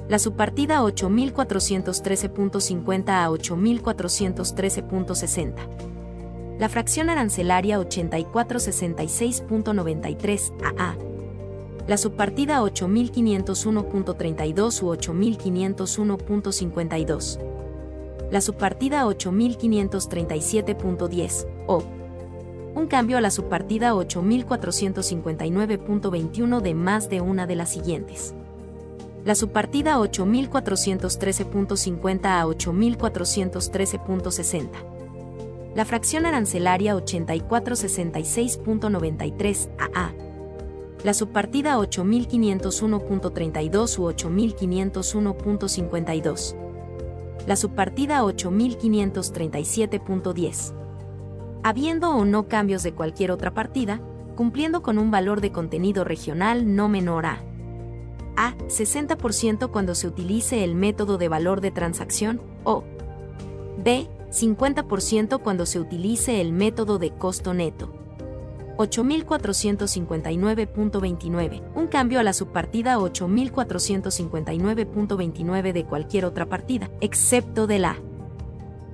La subpartida 8413.50 a 8413.60. La fracción arancelaria 8466.93 AA. La subpartida 8501.32 u 8501.52. La subpartida 8537.10 o un cambio a la subpartida 8459.21 de más de una de las siguientes. La subpartida 8413.50 a 8413.60. La fracción arancelaria 8466.93 AA. La subpartida 8501.32 u 8501.52. La subpartida 8537.10 habiendo o no cambios de cualquier otra partida, cumpliendo con un valor de contenido regional no menor a A. 60% cuando se utilice el método de valor de transacción, o B. 50% cuando se utilice el método de costo neto. 8459.29, un cambio a la subpartida 8459.29 de cualquier otra partida, excepto de la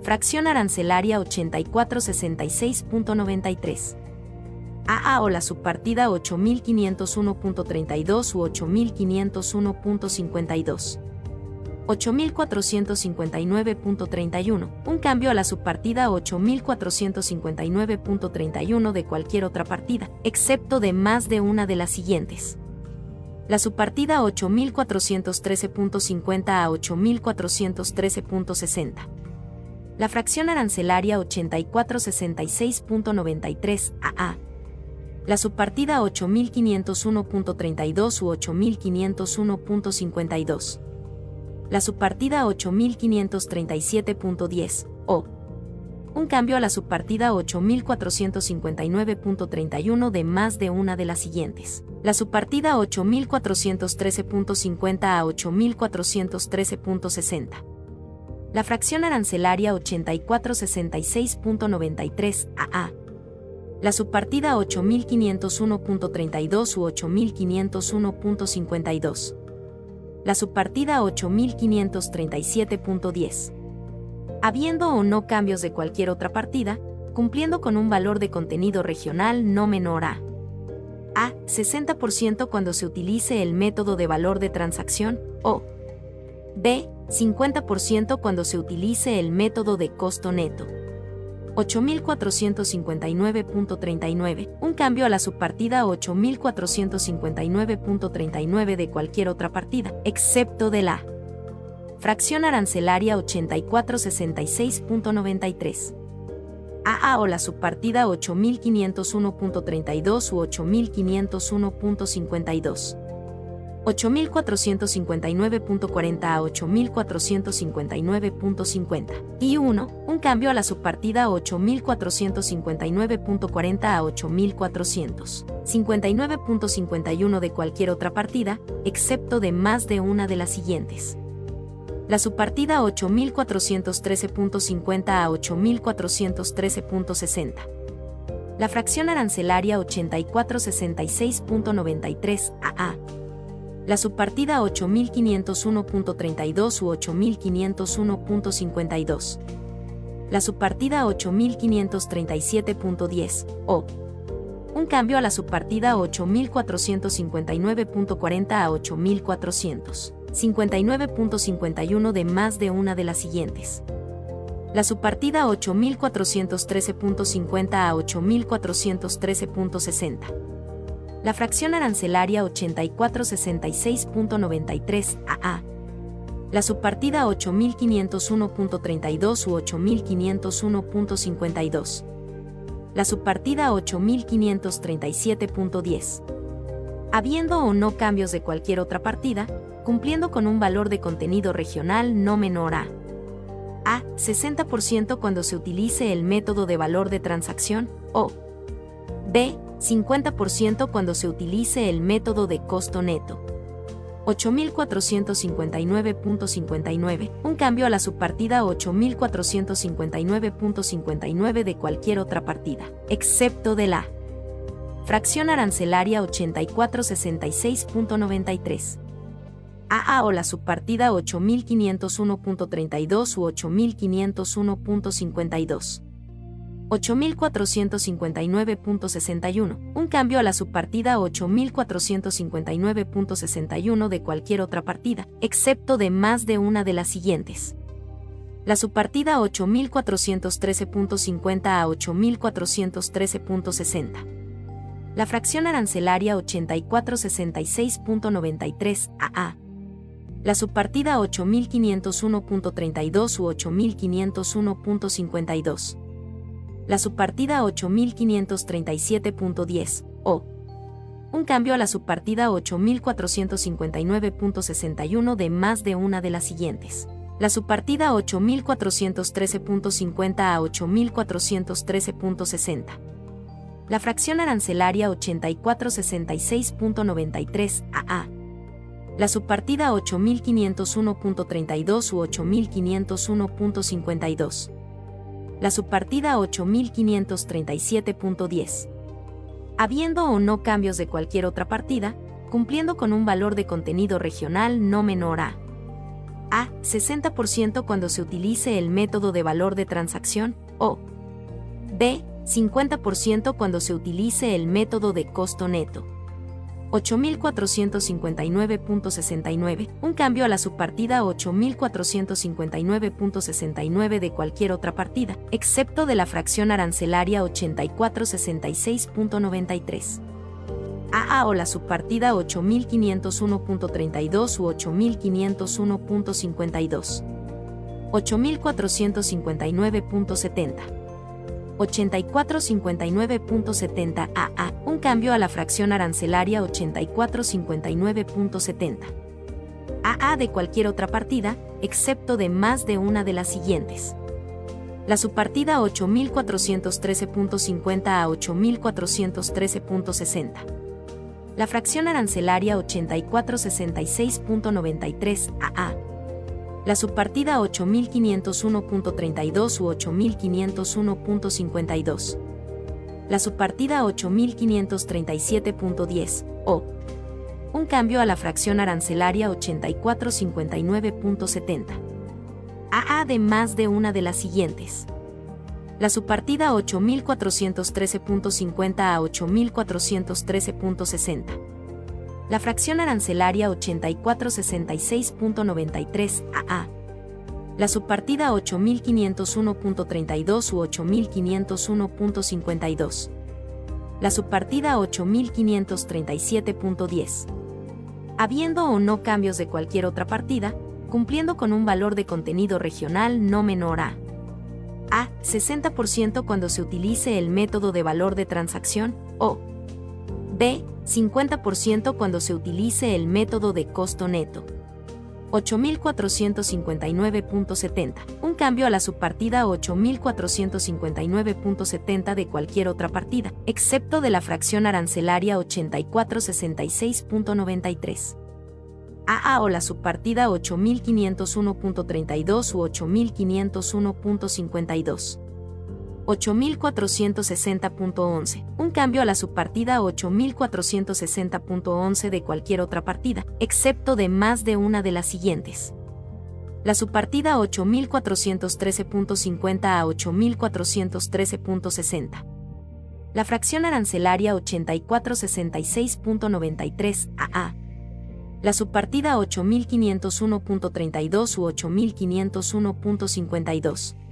fracción arancelaria 8466.93. AA o la subpartida 8501.32 u 8501.52. 8459.31, un cambio a la subpartida 8459.31 de cualquier otra partida, excepto de más de una de las siguientes. La subpartida 8413.50 a 8413.60 la fracción arancelaria 8466.93 AA, la subpartida 8501.32 u 8501.52, la subpartida 8537.10 o. Un cambio a la subpartida 8459.31 de más de una de las siguientes. La subpartida 8413.50 a 8413.60 la fracción arancelaria 8466.93 AA, la subpartida 8501.32 u 8501.52, la subpartida 8537.10. Habiendo o no cambios de cualquier otra partida, cumpliendo con un valor de contenido regional no menor a A. 60% cuando se utilice el método de valor de transacción, o B. 50% cuando se utilice el método de costo neto. 8459.39, un cambio a la subpartida 8459.39 de cualquier otra partida, excepto de la fracción arancelaria 8466.93. AA o la subpartida 8501.32 u 8501.52. 8459.40 a 8459.50. Y 1. Un cambio a la subpartida 8459.40 a 8400. 59.51 de cualquier otra partida, excepto de más de una de las siguientes. La subpartida 8413.50 a 8413.60. La fracción arancelaria 8466.93 AA la subpartida 8501.32 u 8501.52. La subpartida 8537.10 o un cambio a la subpartida 8459.40 a 8400. 59.51 de más de una de las siguientes. La subpartida 8413.50 a 8413.60. La fracción arancelaria 8466.93 AA. La subpartida 8501.32 u 8501.52. La subpartida 8537.10. Habiendo o no cambios de cualquier otra partida, cumpliendo con un valor de contenido regional no menor a a. 60% cuando se utilice el método de valor de transacción, o b. 50% cuando se utilice el método de costo neto. 8459.59, un cambio a la subpartida 8459.59 de cualquier otra partida, excepto de la fracción arancelaria 8466.93. AA o la subpartida 8501.32 u 8501.52. 8459.61, un cambio a la subpartida 8459.61 de cualquier otra partida, excepto de más de una de las siguientes. La subpartida 8413.50 a 8413.60. La fracción arancelaria 8466.93 AA la subpartida 8501.32 u 8501.52. La subpartida 8537.10, o un cambio a la subpartida 8459.61 de más de una de las siguientes. La subpartida 8413.50 a 8413.60. La fracción arancelaria 8466.93 AA la subpartida 8501.32 u 8501.52. La subpartida 8537.10. Habiendo o no cambios de cualquier otra partida, cumpliendo con un valor de contenido regional no menor a a. 60% cuando se utilice el método de valor de transacción, o b. 50% cuando se utilice el método de costo neto. 8459.69, un cambio a la subpartida 8459.69 de cualquier otra partida, excepto de la fracción arancelaria 8466.93. AA o la subpartida 8501.32 u 8501.52. 8459.70. 8459.70 AA, un cambio a la fracción arancelaria 8459.70 AA de cualquier otra partida, excepto de más de una de las siguientes. La subpartida 8413.50 a 8413.60. La fracción arancelaria 8466.93 AA la subpartida 8501.32 u 8501.52. La subpartida 8537.10, o un cambio a la fracción arancelaria 8459.70. AA de más de una de las siguientes. La subpartida 8413.50 a 8413.60 la fracción arancelaria 8466.93 AA. La subpartida 8501.32 u 8501.52. La subpartida 8537.10. Habiendo o no cambios de cualquier otra partida, cumpliendo con un valor de contenido regional no menor a A. 60% cuando se utilice el método de valor de transacción, o B. 50% cuando se utilice el método de costo neto. 8.459.70, un cambio a la subpartida 8.459.70 de cualquier otra partida, excepto de la fracción arancelaria 8466.93. AA o la subpartida 8.501.32 u 8.501.52. 8460.11, un cambio a la subpartida 8460.11 de cualquier otra partida, excepto de más de una de las siguientes. La subpartida 8413.50 a 8413.60. La fracción arancelaria 8466.93 AA. La subpartida 8501.32 u 8501.52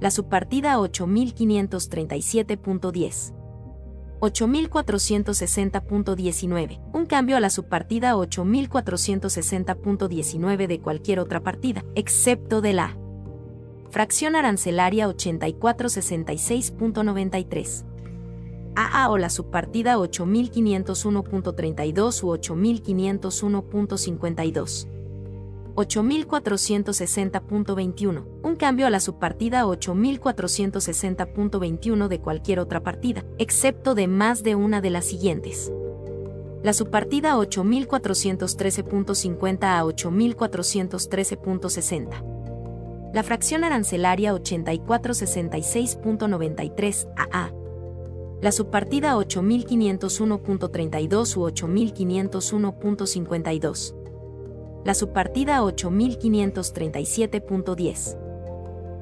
La subpartida 8537.10. 8460.19. Un cambio a la subpartida 8460.19 de cualquier otra partida, excepto de la fracción arancelaria 8466.93. AA o la subpartida 8501.32 u 8501.52. 8460.21, un cambio a la subpartida 8460.21 de cualquier otra partida, excepto de más de una de las siguientes. La subpartida 8413.50 a 8413.60. La fracción arancelaria 8466.93 AA. La subpartida 8501.32 u 8501.52 la subpartida 8537.10.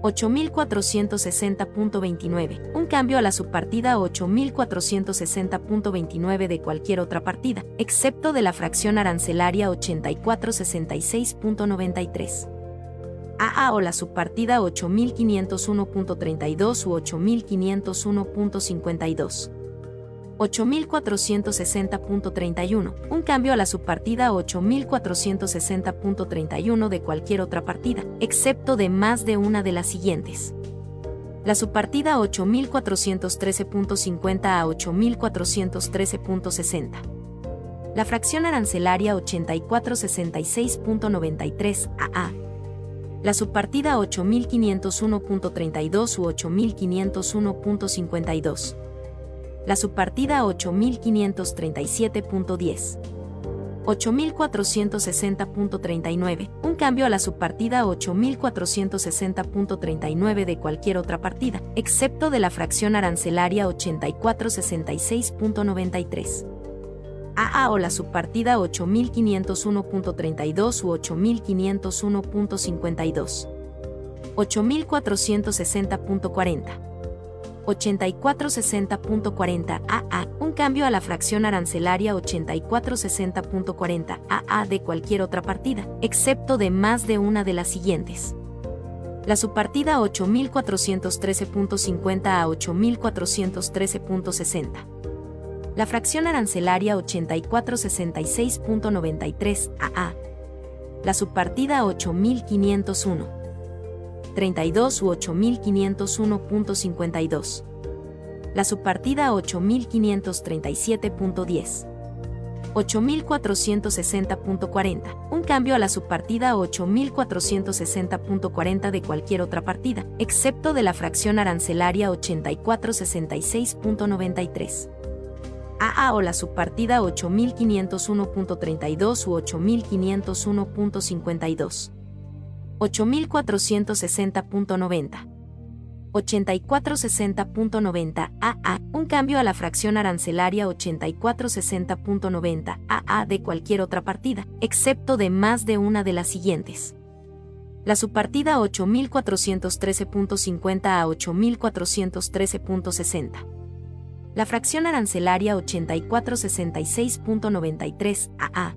8460.29, un cambio a la subpartida 8460.29 de cualquier otra partida, excepto de la fracción arancelaria 8466.93. AA o la subpartida 8501.32 u 8501.52. 8460.31, un cambio a la subpartida 8460.31 de cualquier otra partida, excepto de más de una de las siguientes. La subpartida 8413.50 a 8413.60. La fracción arancelaria 8466.93 AA. La subpartida 8501.32 u 8501.52 la subpartida 8537.10. 8460.39, un cambio a la subpartida 8460.39 de cualquier otra partida, excepto de la fracción arancelaria 8466.93. AA o la subpartida 8501.32 u 8501.52. 8460.40. 8460.40 AA, un cambio a la fracción arancelaria 8460.40 AA de cualquier otra partida, excepto de más de una de las siguientes. La subpartida 8413.50 a 8413.60. La fracción arancelaria 8466.93 AA. La subpartida 8501. 32 u 8501.52. La subpartida 8537.10. 8460.40, un cambio a la subpartida 8460.40 de cualquier otra partida, excepto de la fracción arancelaria 8466.93. AA o la subpartida 8501.32 u 8501.52. 8460.90. 8460.90 AA, un cambio a la fracción arancelaria 8460.90 AA de cualquier otra partida, excepto de más de una de las siguientes. La subpartida 8413.50 a 8413.60. La fracción arancelaria 8466.93 AA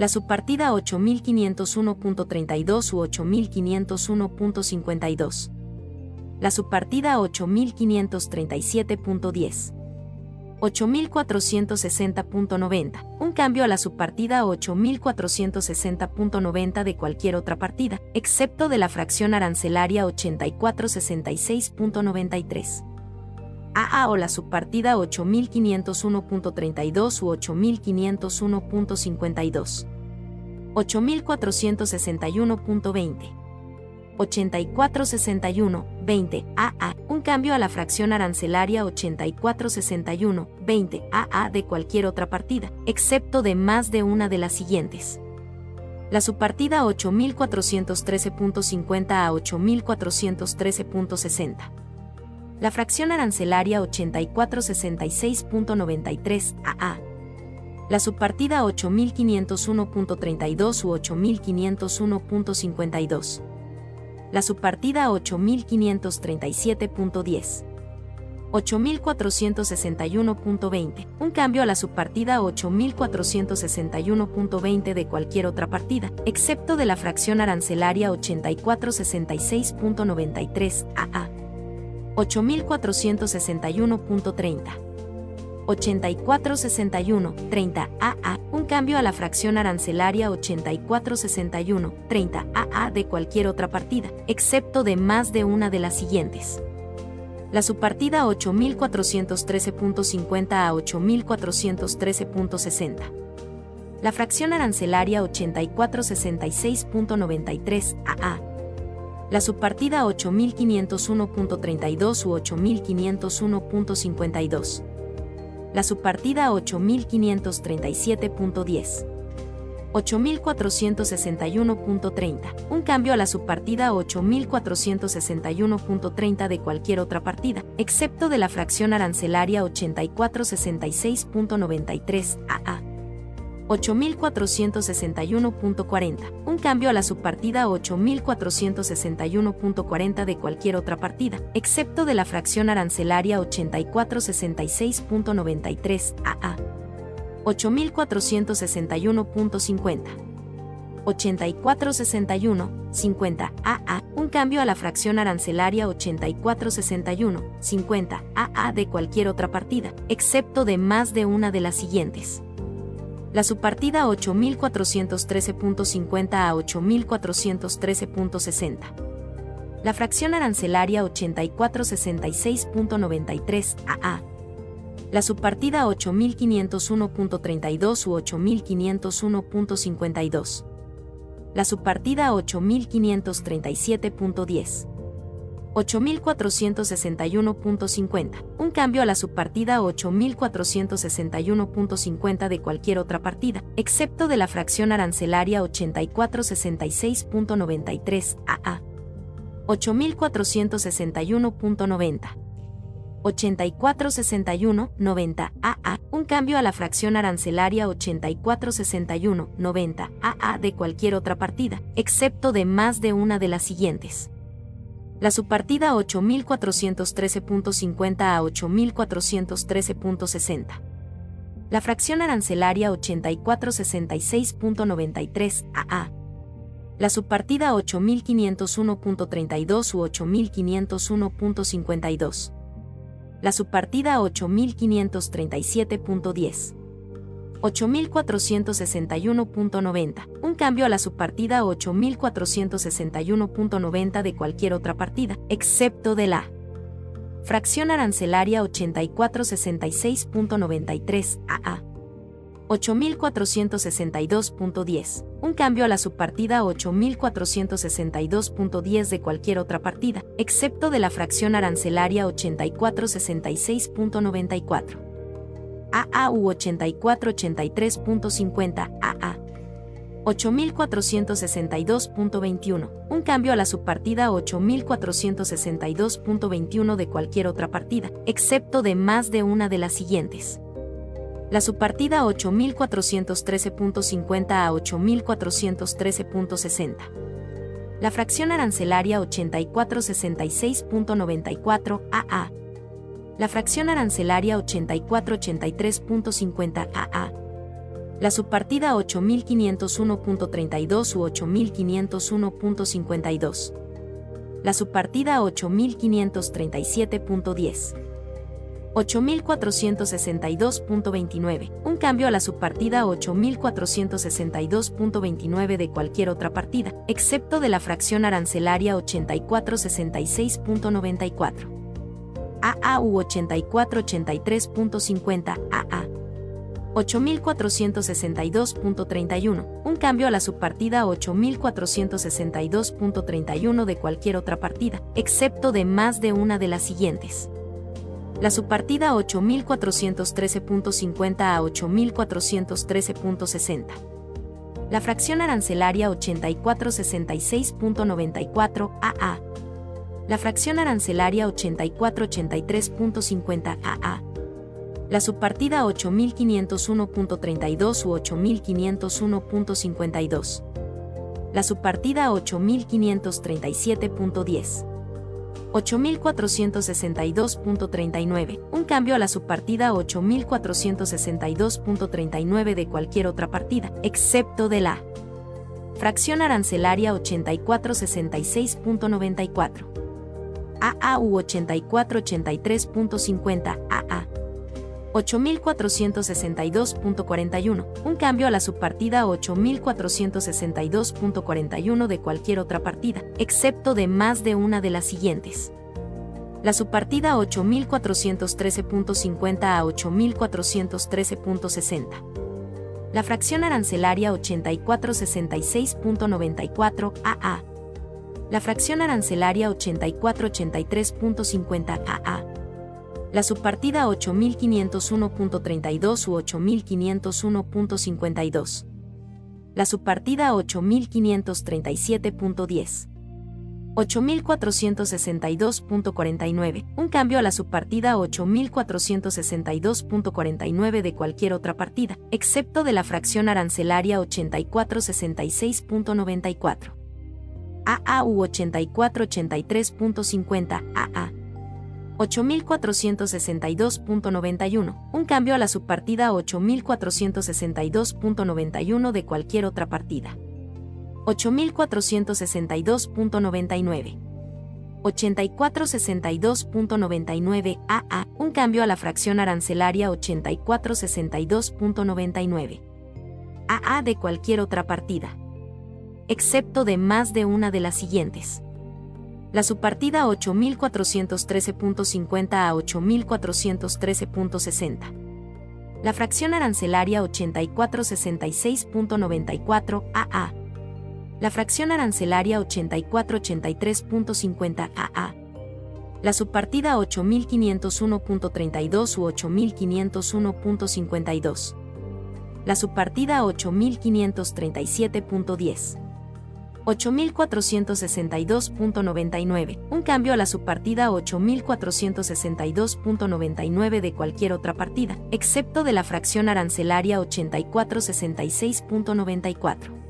la subpartida 8501.32 u 8501.52. La subpartida 8537.10. 8460.90, un cambio a la subpartida 8460.90 de cualquier otra partida, excepto de la fracción arancelaria 8466.93. AA o la subpartida 8501.32 u 8501.52. 8461.20. 8461.20 AA, un cambio a la fracción arancelaria 8461.20 AA de cualquier otra partida, excepto de más de una de las siguientes. La subpartida 8413.50 a 8413.60. La fracción arancelaria 8466.93 AA la subpartida 8501.32 u 8501.52. La subpartida 8537.10. 8461.20, un cambio a la subpartida 8461.20 de cualquier otra partida, excepto de la fracción arancelaria 8466.93 AA. 8461.30. 8461, 30 AA, un cambio a la fracción arancelaria 8461, 30 AA de cualquier otra partida, excepto de más de una de las siguientes. La subpartida 8413.50 a 8413.60. La fracción arancelaria 8466.93 AA. La subpartida 8501.32 u 8501.52. La subpartida 8537.10. 8461.30, un cambio a la subpartida 8461.30 de cualquier otra partida, excepto de la fracción arancelaria 8466.93 AA. 8461.40, un cambio a la subpartida 8461.40 de cualquier otra partida, excepto de la fracción arancelaria 8466.93 AA. 8461.50. 8461, 50 AA, un cambio a la fracción arancelaria 8461, 50 AA de cualquier otra partida, excepto de más de una de las siguientes. La subpartida 8413.50 a 8413.60. La fracción arancelaria 8466.93 AA la subpartida 8501.32 u 8501.52. La subpartida 8537.10. 8461.50, un cambio a la subpartida 8461.50 de cualquier otra partida, excepto de la fracción arancelaria 8466.93 AA. 8461.90. 8461 90 AA, un cambio a la fracción arancelaria 8461 90 AA de cualquier otra partida, excepto de más de una de las siguientes. La subpartida 8413.50 a 8413.60. La fracción arancelaria 8466.93 AA. La subpartida 8501.32 u 8501.52 la subpartida 8537.10. 8461.90, un cambio a la subpartida 8461.90 de cualquier otra partida, excepto de la fracción arancelaria 8466.93 AA. 8462.10, un cambio a la subpartida 8462.10 de cualquier otra partida, excepto de la fracción arancelaria 8466.94. AA u 8483.50 AA. 8462.21, un cambio a la subpartida 8462.21 de cualquier otra partida, excepto de más de una de las siguientes la subpartida 8413.50 a 8413.60. La fracción arancelaria 8466.94 AA. La fracción arancelaria 8483.50 AA. La subpartida 8501.32 u 8501.52. La subpartida 8537.10. 8462.29, un cambio a la subpartida 8462.29 de cualquier otra partida, excepto de la fracción arancelaria 8466.94. AA u 8483.50 AA. 8462.31, un cambio a la subpartida 8462.31 de cualquier otra partida, excepto de más de una de las siguientes la subpartida 8413.50 a 8413.60. La fracción arancelaria 8466.94 AA. La fracción arancelaria 8483.50 AA. La subpartida 8501.32 u 8501.52. La subpartida 8537.10. 8462.39, un cambio a la subpartida 8462.39 de cualquier otra partida, excepto de la fracción arancelaria 8466.94. AA u 8483.50 AA. 8462.41, un cambio a la subpartida 8462.41 de cualquier otra partida, excepto de más de una de las siguientes. La subpartida 8413.50 a 8413.60. La fracción arancelaria 8466.94 AA. La fracción arancelaria 8483.50 AA la subpartida 8501.32 u 8501.52. La subpartida 8537.10. 8462.49, un cambio a la subpartida 8462.49 de cualquier otra partida, excepto de la fracción arancelaria 8466.94. AA u 8483.50 AA. 8462.91, un cambio a la subpartida 8462.91 de cualquier otra partida. 8462.99. 8462.99 AA, un cambio a la fracción arancelaria 8462.99. AA de cualquier otra partida. Excepto de más de una de las siguientes la subpartida 8413.50 a 8413.60. La fracción arancelaria 8466.94 AA. La fracción arancelaria 8483.50 AA. La subpartida 8501.32 u 8501.52. La subpartida 8537.10. 8462.99, un cambio a la subpartida 8462.99 de cualquier otra partida, excepto de la fracción arancelaria 8466.94.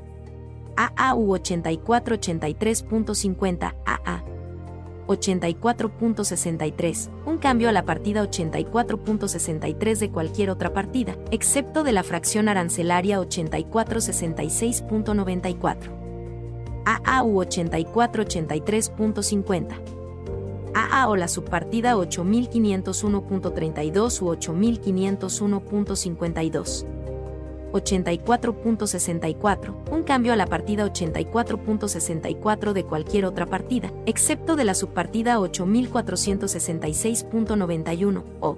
AA u 8483.50 AA. 84.63, un cambio a la partida 84.63 de cualquier otra partida, excepto de la fracción arancelaria 8466.94. AA u 8483.50. AA o la subpartida 8501.32 u 8501.52. 84.64, un cambio a la partida 84.64 de cualquier otra partida, excepto de la subpartida 8466.91 o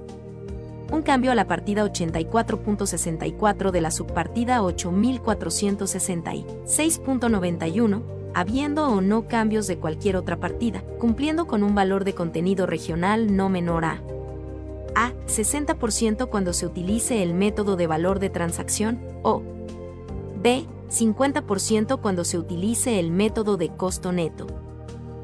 un cambio a la partida 84.64 de la subpartida 8466.91, habiendo o no cambios de cualquier otra partida, cumpliendo con un valor de contenido regional no menor a a 60% cuando se utilice el método de valor de transacción o b 50% cuando se utilice el método de costo neto.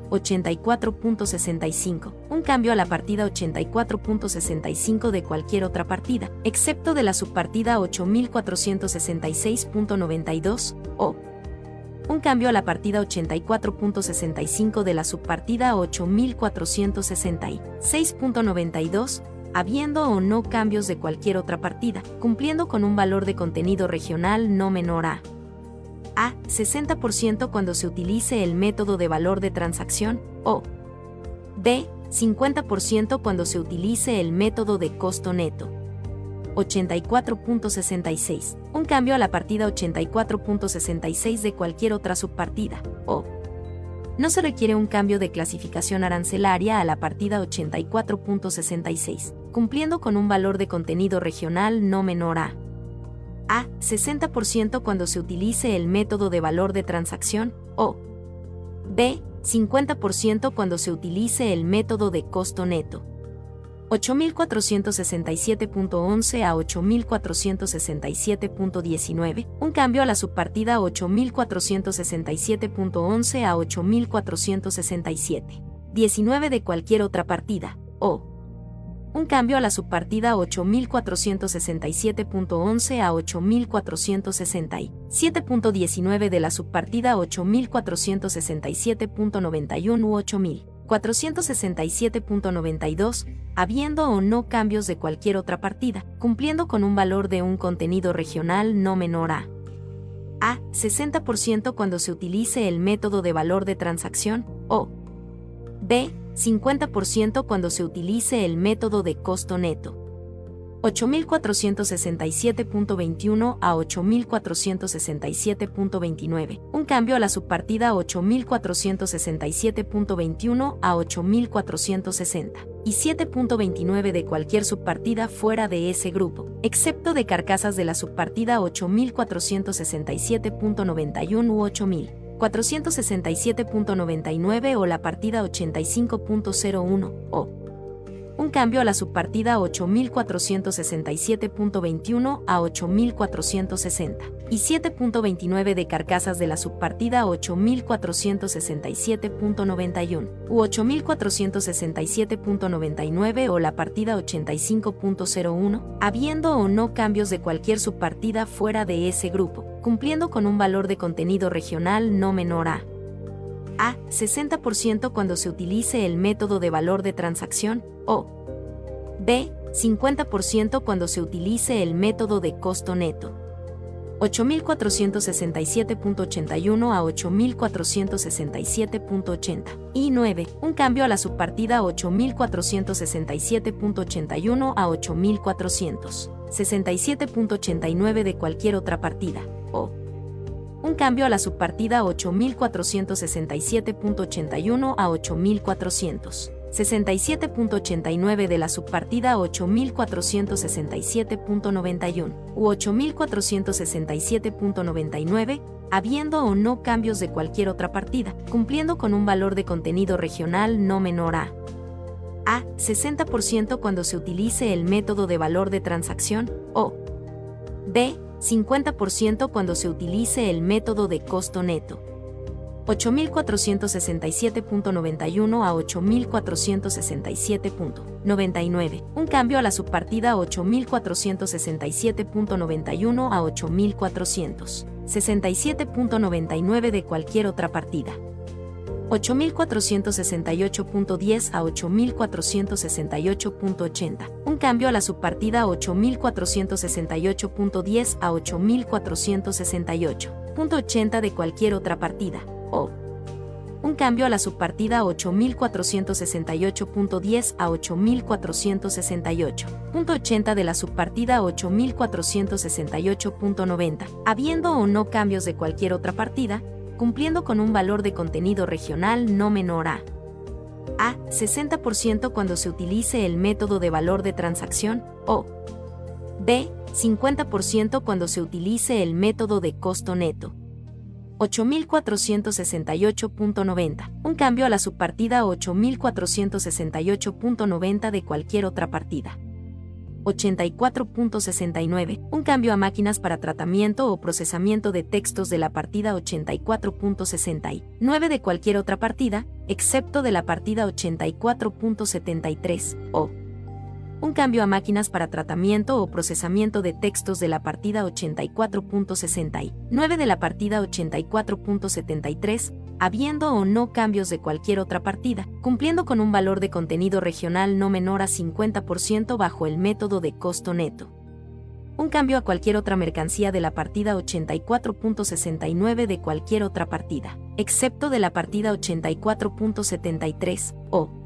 84.65, un cambio a la partida 84.65 de cualquier otra partida, excepto de la subpartida 8466.92, o un cambio a la partida 84.65 de la subpartida 8466.92, habiendo o no cambios de cualquier otra partida, cumpliendo con un valor de contenido regional no menor a a. 60% cuando se utilice el método de valor de transacción, o b. 50% cuando se utilice el método de costo neto. 84.66. Un cambio a la partida 84.66 de cualquier otra subpartida, o no se requiere un cambio de clasificación arancelaria a la partida 84.66, cumpliendo con un valor de contenido regional no menor a a. 60% cuando se utilice el método de valor de transacción, o b. 50% cuando se utilice el método de costo neto. 8467.11 a 8467.19, un cambio a la subpartida 8467.11 a 8467. 19 de cualquier otra partida, o un cambio a la subpartida 8467.11 a 8467.19 de la subpartida 8467.91 u 467.92, habiendo o no cambios de cualquier otra partida, cumpliendo con un valor de un contenido regional no menor a A. 60% cuando se utilice el método de valor de transacción, o B. 50% cuando se utilice el método de costo neto. 8467.21 a 8467.29. Un cambio a la subpartida 8467.21 a 8460. Y 7.29 de cualquier subpartida fuera de ese grupo, excepto de carcasas de la subpartida 8467.91 u 8000. 467.99 o la partida 85.01 o un cambio a la subpartida 8467.21 a 8460 y 7.29 de carcasas de la subpartida 8467.91 u 8467.99 o la partida 85.01, habiendo o no cambios de cualquier subpartida fuera de ese grupo, cumpliendo con un valor de contenido regional no menor a a. 60% cuando se utilice el método de valor de transacción, o B. 50% cuando se utilice el método de costo neto. 8467.81 a 8467.80. Y 9. Un cambio a la subpartida 8467.81 a 8400. 67.89 de cualquier otra partida. O un cambio a la subpartida 8467.81 a 8400. 67.89 de la subpartida 8467.91 u 8467.99, habiendo o no cambios de cualquier otra partida, cumpliendo con un valor de contenido regional no menor a A. 60% cuando se utilice el método de valor de transacción, o B. 50% cuando se utilice el método de costo neto. 8467.91 a 8467.99. Un cambio a la subpartida 8467.91 a 8400. 67.99 de cualquier otra partida. 8468.10 a 8468.80. Un cambio a la subpartida 8468.10 a 8468.80 de cualquier otra partida, o. Un cambio a la subpartida 8468.10 a 8468.80 de la subpartida 8468.90, habiendo o no cambios de cualquier otra partida, cumpliendo con un valor de contenido regional no menor a A. 60% cuando se utilice el método de valor de transacción, o B. 50% cuando se utilice el método de costo neto. 8468.90. Un cambio a la subpartida 8468.90 de cualquier otra partida. 84.69, un cambio a máquinas para tratamiento o procesamiento de textos de la partida 84.69 de cualquier otra partida, excepto de la partida 84.73, o un cambio a máquinas para tratamiento o procesamiento de textos de la partida 84.69 de la partida 84.73, habiendo o no cambios de cualquier otra partida, cumpliendo con un valor de contenido regional no menor a 50% bajo el método de costo neto. Un cambio a cualquier otra mercancía de la partida 84.69 de cualquier otra partida, excepto de la partida 84.73, o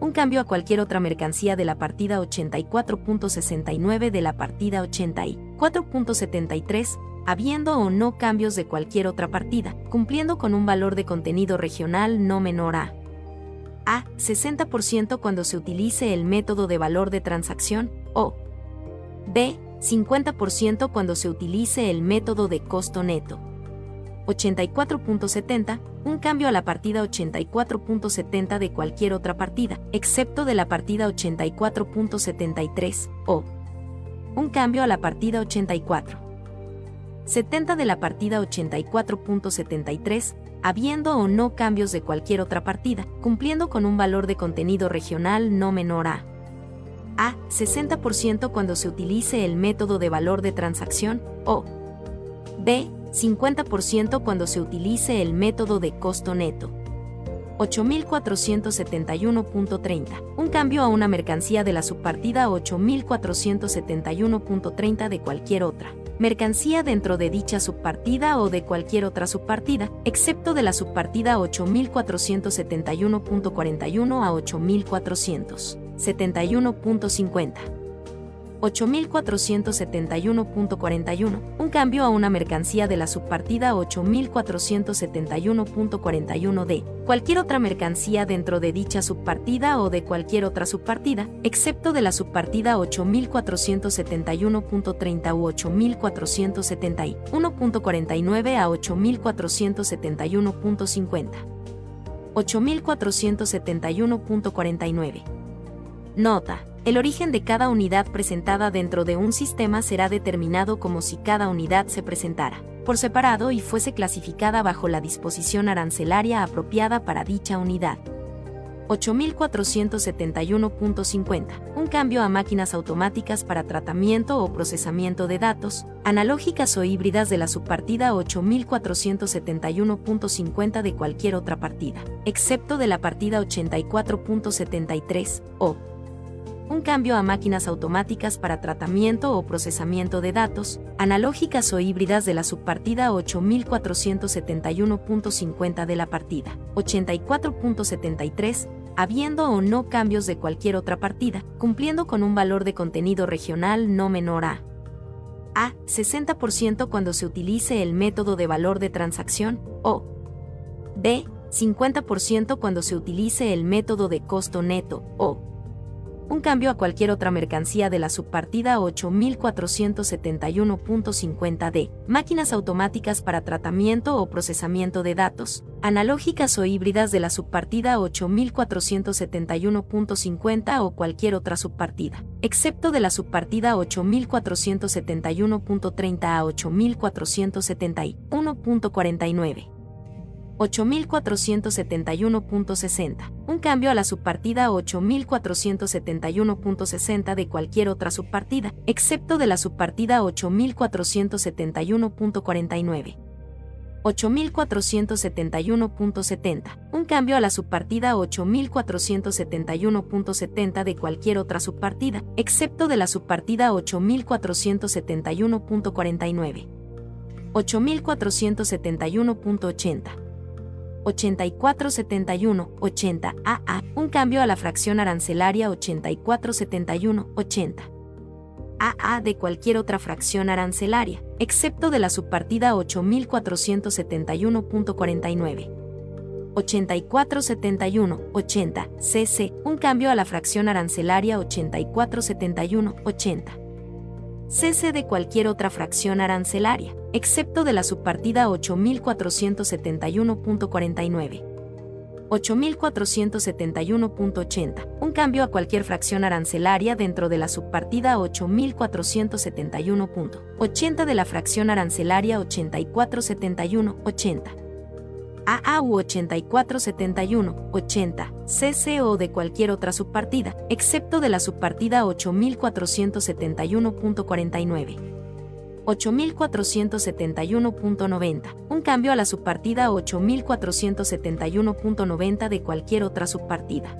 un cambio a cualquier otra mercancía de la partida 84.69 de la partida 84.73, habiendo o no cambios de cualquier otra partida, cumpliendo con un valor de contenido regional no menor a A. 60% cuando se utilice el método de valor de transacción, o B. 50% cuando se utilice el método de costo neto. 84.70, un cambio a la partida 84.70 de cualquier otra partida, excepto de la partida 84.73, o un cambio a la partida 84. 70 de la partida 84.73, habiendo o no cambios de cualquier otra partida, cumpliendo con un valor de contenido regional no menor a A. 60% cuando se utilice el método de valor de transacción, o B. 50% cuando se utilice el método de costo neto. 8471.30. Un cambio a una mercancía de la subpartida 8471.30 de cualquier otra. Mercancía dentro de dicha subpartida o de cualquier otra subpartida, excepto de la subpartida 8471.41 a 8471.50. 8471.41, un cambio a una mercancía de la subpartida 8471.41 de cualquier otra mercancía dentro de dicha subpartida o de cualquier otra subpartida, excepto de la subpartida 8471.30 u 8471.49 a 8471.50. 8471.49. Nota el origen de cada unidad presentada dentro de un sistema será determinado como si cada unidad se presentara por separado y fuese clasificada bajo la disposición arancelaria apropiada para dicha unidad. 8471.50. Un cambio a máquinas automáticas para tratamiento o procesamiento de datos, analógicas o híbridas de la subpartida 8471.50 de cualquier otra partida, excepto de la partida 84.73, o un cambio a máquinas automáticas para tratamiento o procesamiento de datos, analógicas o híbridas de la subpartida 8471.50 de la partida 84.73, habiendo o no cambios de cualquier otra partida, cumpliendo con un valor de contenido regional no menor a a 60% cuando se utilice el método de valor de transacción o b 50% cuando se utilice el método de costo neto o un cambio a cualquier otra mercancía de la subpartida 8471.50D, máquinas automáticas para tratamiento o procesamiento de datos, analógicas o híbridas de la subpartida 8471.50 o cualquier otra subpartida, excepto de la subpartida 8471.30 a 8471.49. 8471.60, un cambio a la subpartida 8471.60 de cualquier otra subpartida, excepto de la subpartida 8471.49. 8471.70, un cambio a la subpartida 8471.70 de cualquier otra subpartida, excepto de la subpartida 8471.49. 8471.80 8471-80 AA, un cambio a la fracción arancelaria 8471-80 AA de cualquier otra fracción arancelaria, excepto de la subpartida 8471.49. 8471-80 CC, un cambio a la fracción arancelaria 8471-80 cese de cualquier otra fracción arancelaria, excepto de la subpartida 8471.49. 8471.80, un cambio a cualquier fracción arancelaria dentro de la subpartida 8471.80 de la fracción arancelaria 8471.80. AAU 8471, 80, CCO de cualquier otra subpartida, excepto de la subpartida 8471.49. 8471.90, un cambio a la subpartida 8471.90 de cualquier otra subpartida.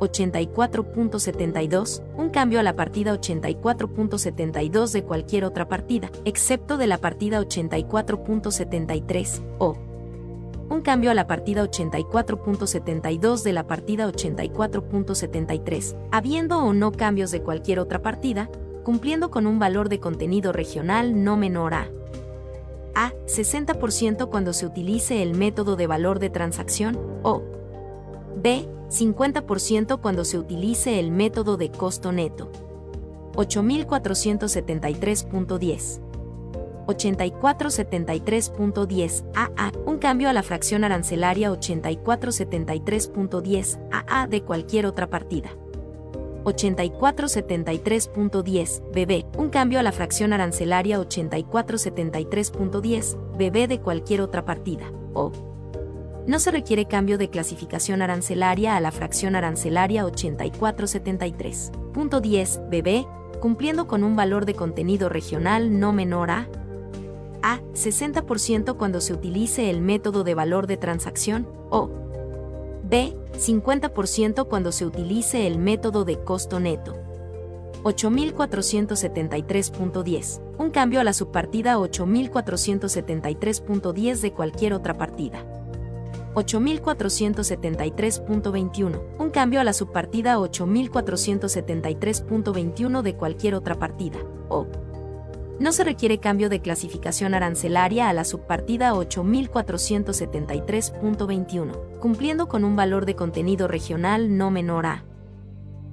84.72, un cambio a la partida 84.72 de cualquier otra partida, excepto de la partida 84.73, o un cambio a la partida 84.72 de la partida 84.73, habiendo o no cambios de cualquier otra partida, cumpliendo con un valor de contenido regional no menor a a 60% cuando se utilice el método de valor de transacción o b 50% cuando se utilice el método de costo neto. 8473.10 8473.10 AA, un cambio a la fracción arancelaria 8473.10 AA de cualquier otra partida. 8473.10 BB, un cambio a la fracción arancelaria 8473.10 BB de cualquier otra partida. O no se requiere cambio de clasificación arancelaria a la fracción arancelaria 8473.10 BB, cumpliendo con un valor de contenido regional no menor a a 60% cuando se utilice el método de valor de transacción o B. 50% cuando se utilice el método de costo neto. 8473.10. Un cambio a la subpartida 8473.10 de cualquier otra partida. 8473.21. Un cambio a la subpartida 8473.21 de cualquier otra partida. O. No se requiere cambio de clasificación arancelaria a la subpartida 8473.21, cumpliendo con un valor de contenido regional no menor a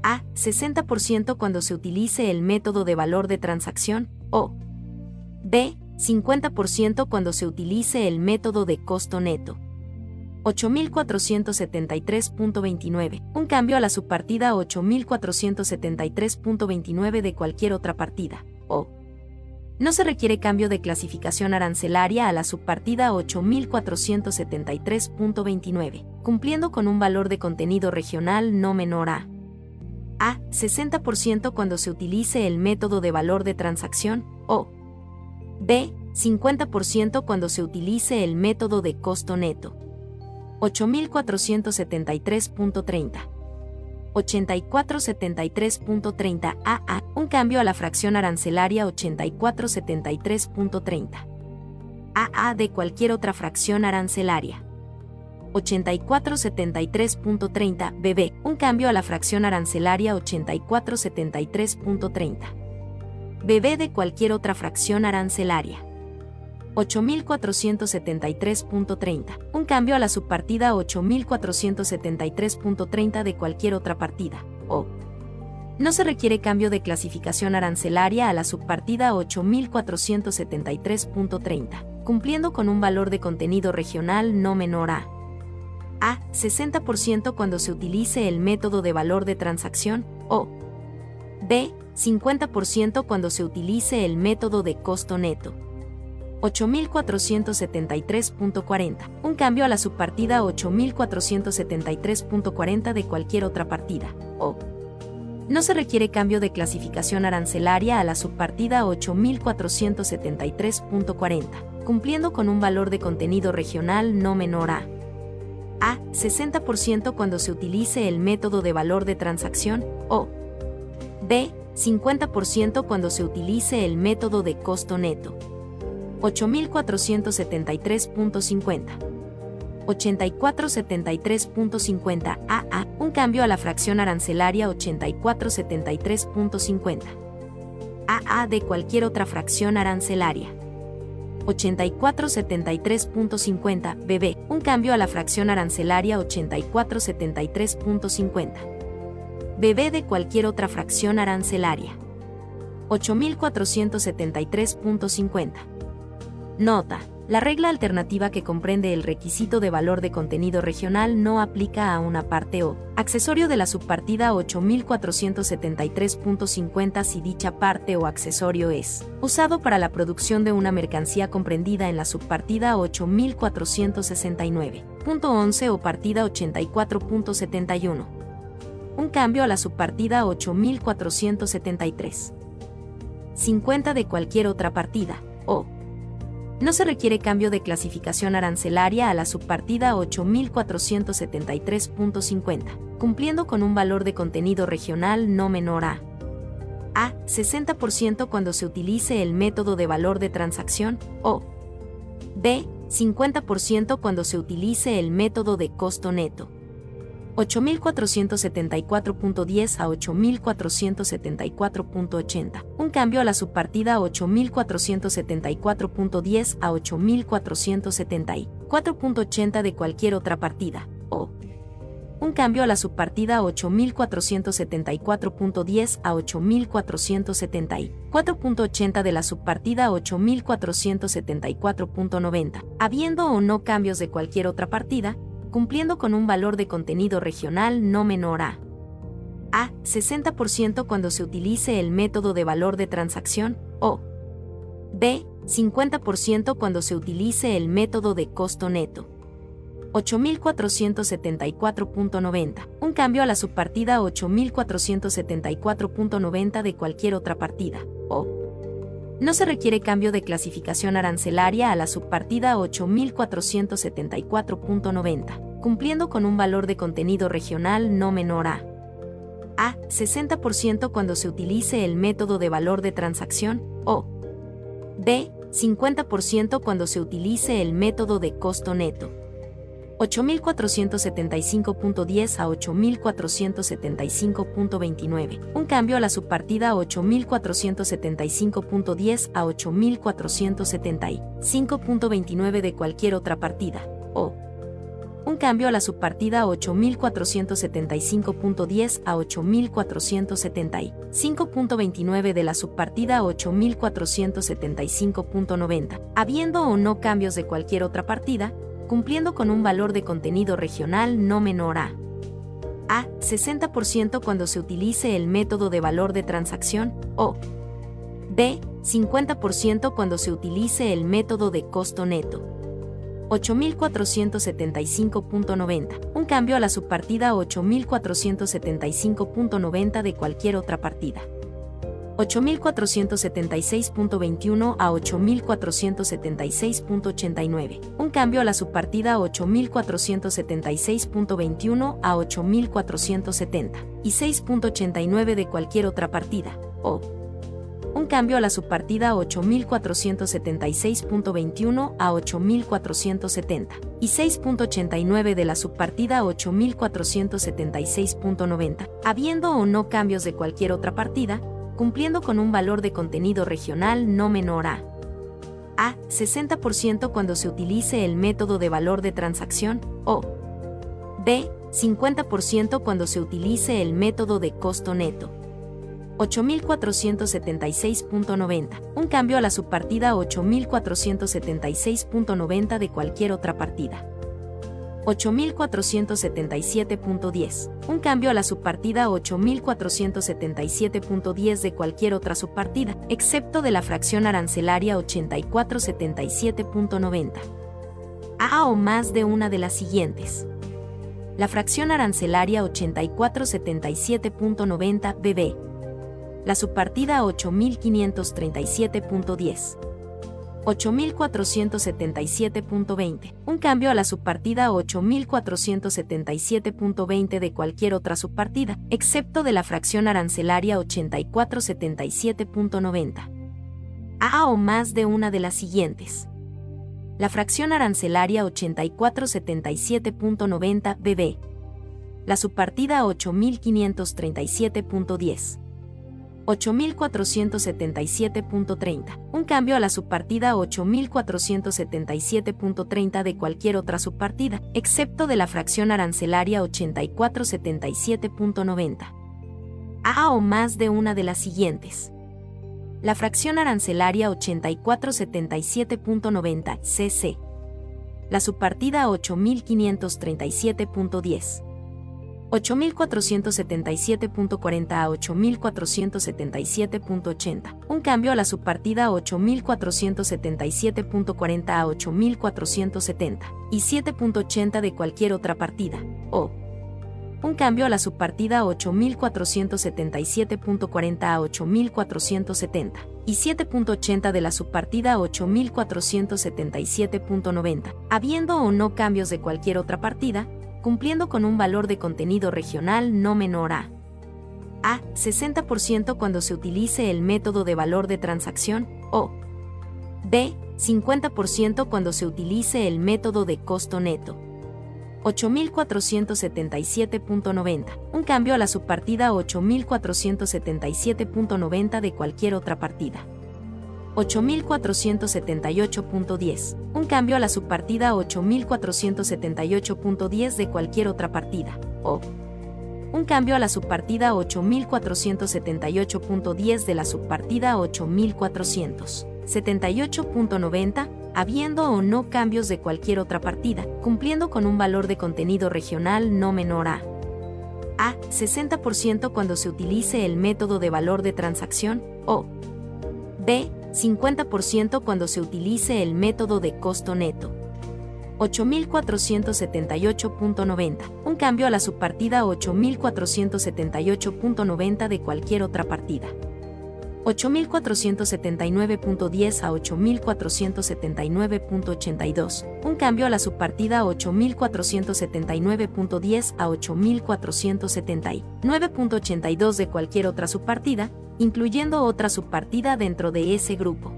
a. 60% cuando se utilice el método de valor de transacción, o B. 50% cuando se utilice el método de costo neto. 8473.29. Un cambio a la subpartida 8473.29 de cualquier otra partida, o no se requiere cambio de clasificación arancelaria a la subpartida 8473.29, cumpliendo con un valor de contenido regional no menor a a. 60% cuando se utilice el método de valor de transacción, o B. 50% cuando se utilice el método de costo neto. 8473.30. 8473.30 AA, un cambio a la fracción arancelaria 8473.30. AA de cualquier otra fracción arancelaria. 8473.30 BB, un cambio a la fracción arancelaria 8473.30. BB de cualquier otra fracción arancelaria. 8473.30, un cambio a la subpartida 8473.30 de cualquier otra partida, o no se requiere cambio de clasificación arancelaria a la subpartida 8473.30, cumpliendo con un valor de contenido regional no menor a a. 60% cuando se utilice el método de valor de transacción, o B. 50% cuando se utilice el método de costo neto. 8473.40. Un cambio a la subpartida 8473.40 de cualquier otra partida, o no se requiere cambio de clasificación arancelaria a la subpartida 8473.40, cumpliendo con un valor de contenido regional no menor a a. 60% cuando se utilice el método de valor de transacción, o B. 50% cuando se utilice el método de costo neto. 8473.50. 8473.50 AA, un cambio a la fracción arancelaria 8473.50. AA de cualquier otra fracción arancelaria. 8473.50 BB, un cambio a la fracción arancelaria 8473.50. BB de cualquier otra fracción arancelaria. 8473.50. Nota. La regla alternativa que comprende el requisito de valor de contenido regional no aplica a una parte o accesorio de la subpartida 8473.50 si dicha parte o accesorio es usado para la producción de una mercancía comprendida en la subpartida 8469.11 o partida 84.71. Un cambio a la subpartida 8473. 50 de cualquier otra partida, o no se requiere cambio de clasificación arancelaria a la subpartida 8473.50, cumpliendo con un valor de contenido regional no menor a a. 60% cuando se utilice el método de valor de transacción, o b. 50% cuando se utilice el método de costo neto. 8474.10 a 8474.80. Un cambio a la subpartida 8474.10 a 8474.80 de cualquier otra partida, o. Un cambio a la subpartida 8474.10 a 8474.80 de la subpartida 8474.90, habiendo o no cambios de cualquier otra partida, cumpliendo con un valor de contenido regional no menor a a. 60% cuando se utilice el método de valor de transacción, o b. 50% cuando se utilice el método de costo neto. 8474.90. Un cambio a la subpartida 8474.90 de cualquier otra partida, o no se requiere cambio de clasificación arancelaria a la subpartida 8474.90. cumpliendo con un valor de contenido regional no menor a A. 60% cuando se utilice el método de valor de transacción o B. 50% cuando se utilice el método de costo neto. 8.475.10 a 8.475.29. Un cambio a la subpartida 8.475.10 a 8.475.29 de cualquier otra partida, o un cambio a la subpartida 8475.10 a 8475.29 de la subpartida 8475.90, habiendo o no cambios de cualquier otra partida, cumpliendo con un valor de contenido regional no menor a A. 60% cuando se utilice el método de valor de transacción, o B. 50% cuando se utilice el método de costo neto. 8.475.90, un cambio a la subpartida 8.475.90 de cualquier otra partida. 8.476.21 a 8.476.89, un cambio a la subpartida 8.476.21 a 8.470 y 6.89 de cualquier otra partida, o un cambio a la subpartida 8476.21 a 8470 y 6.89 de la subpartida 8476.90, habiendo o no cambios de cualquier otra partida, cumpliendo con un valor de contenido regional no menor a A. 60% cuando se utilice el método de valor de transacción, o B. 50% cuando se utilice el método de costo neto. 8.476.90, un cambio a la subpartida 8.476.90 de cualquier otra partida. 8.477.10, un cambio a la subpartida 8.477.10 de cualquier otra subpartida, excepto de la fracción arancelaria 8477.90. A o más de una de las siguientes. La fracción arancelaria 8477.90 BB, la subpartida 8537.10. 8477.20. Un cambio a la subpartida 8477.20 de cualquier otra subpartida, excepto de la fracción arancelaria 8477.90. A o más de una de las siguientes. La fracción arancelaria 8477.90 BB. La subpartida 8537.10. 8477.30, un cambio a la subpartida 8477.30 de cualquier otra subpartida, excepto de la fracción arancelaria 8477.90. A o más de una de las siguientes. La fracción arancelaria 8477.90 cc. La subpartida 8537.10. 8477.40 a 8477.80, un cambio a la subpartida 8477.40 a 8470 y 7.80 de cualquier otra partida, o un cambio a la subpartida 8477.40 a 8470 y 7.80 de la subpartida 8477.90, habiendo o no cambios de cualquier otra partida, cumpliendo con un valor de contenido regional no menor a A. 60% cuando se utilice el método de valor de transacción, o B. 50% cuando se utilice el método de costo neto. 8.477.90, un cambio a la subpartida 8.477.90 de cualquier otra partida. 8478.10, un cambio a la subpartida 8478.10 de cualquier otra partida, o un cambio a la subpartida 8478.10 de la subpartida 8478.90, habiendo o no cambios de cualquier otra partida, cumpliendo con un valor de contenido regional no menor a A. 60% cuando se utilice el método de valor de transacción, o B. 50% cuando se utilice el método de costo neto. 8.478.90, un cambio a la subpartida 8.478.90 de cualquier otra partida. 8479.10 a 8479.82, un cambio a la subpartida 8479.10 a 8479.82 de cualquier otra subpartida, incluyendo otra subpartida dentro de ese grupo.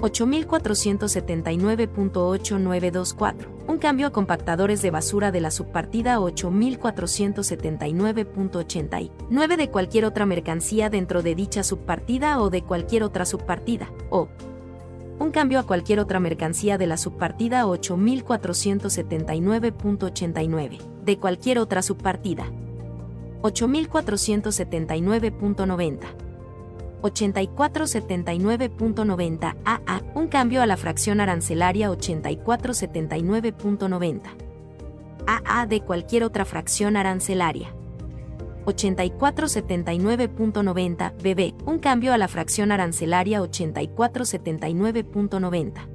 8479.8924, un cambio a compactadores de basura de la subpartida 8479.89 de cualquier otra mercancía dentro de dicha subpartida o de cualquier otra subpartida, o un cambio a cualquier otra mercancía de la subpartida 8479.89 de cualquier otra subpartida. 8479.90 8479.90 AA, un cambio a la fracción arancelaria 8479.90 AA de cualquier otra fracción arancelaria. 8479.90 BB, un cambio a la fracción arancelaria 8479.90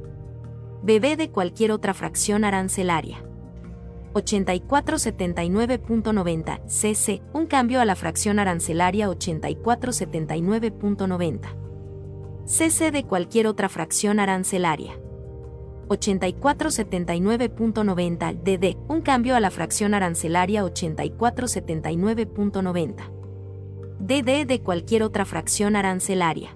BB de cualquier otra fracción arancelaria. 8479.90 CC, un cambio a la fracción arancelaria 8479.90 CC de cualquier otra fracción arancelaria. 8479.90 DD, un cambio a la fracción arancelaria 8479.90 DD de cualquier otra fracción arancelaria.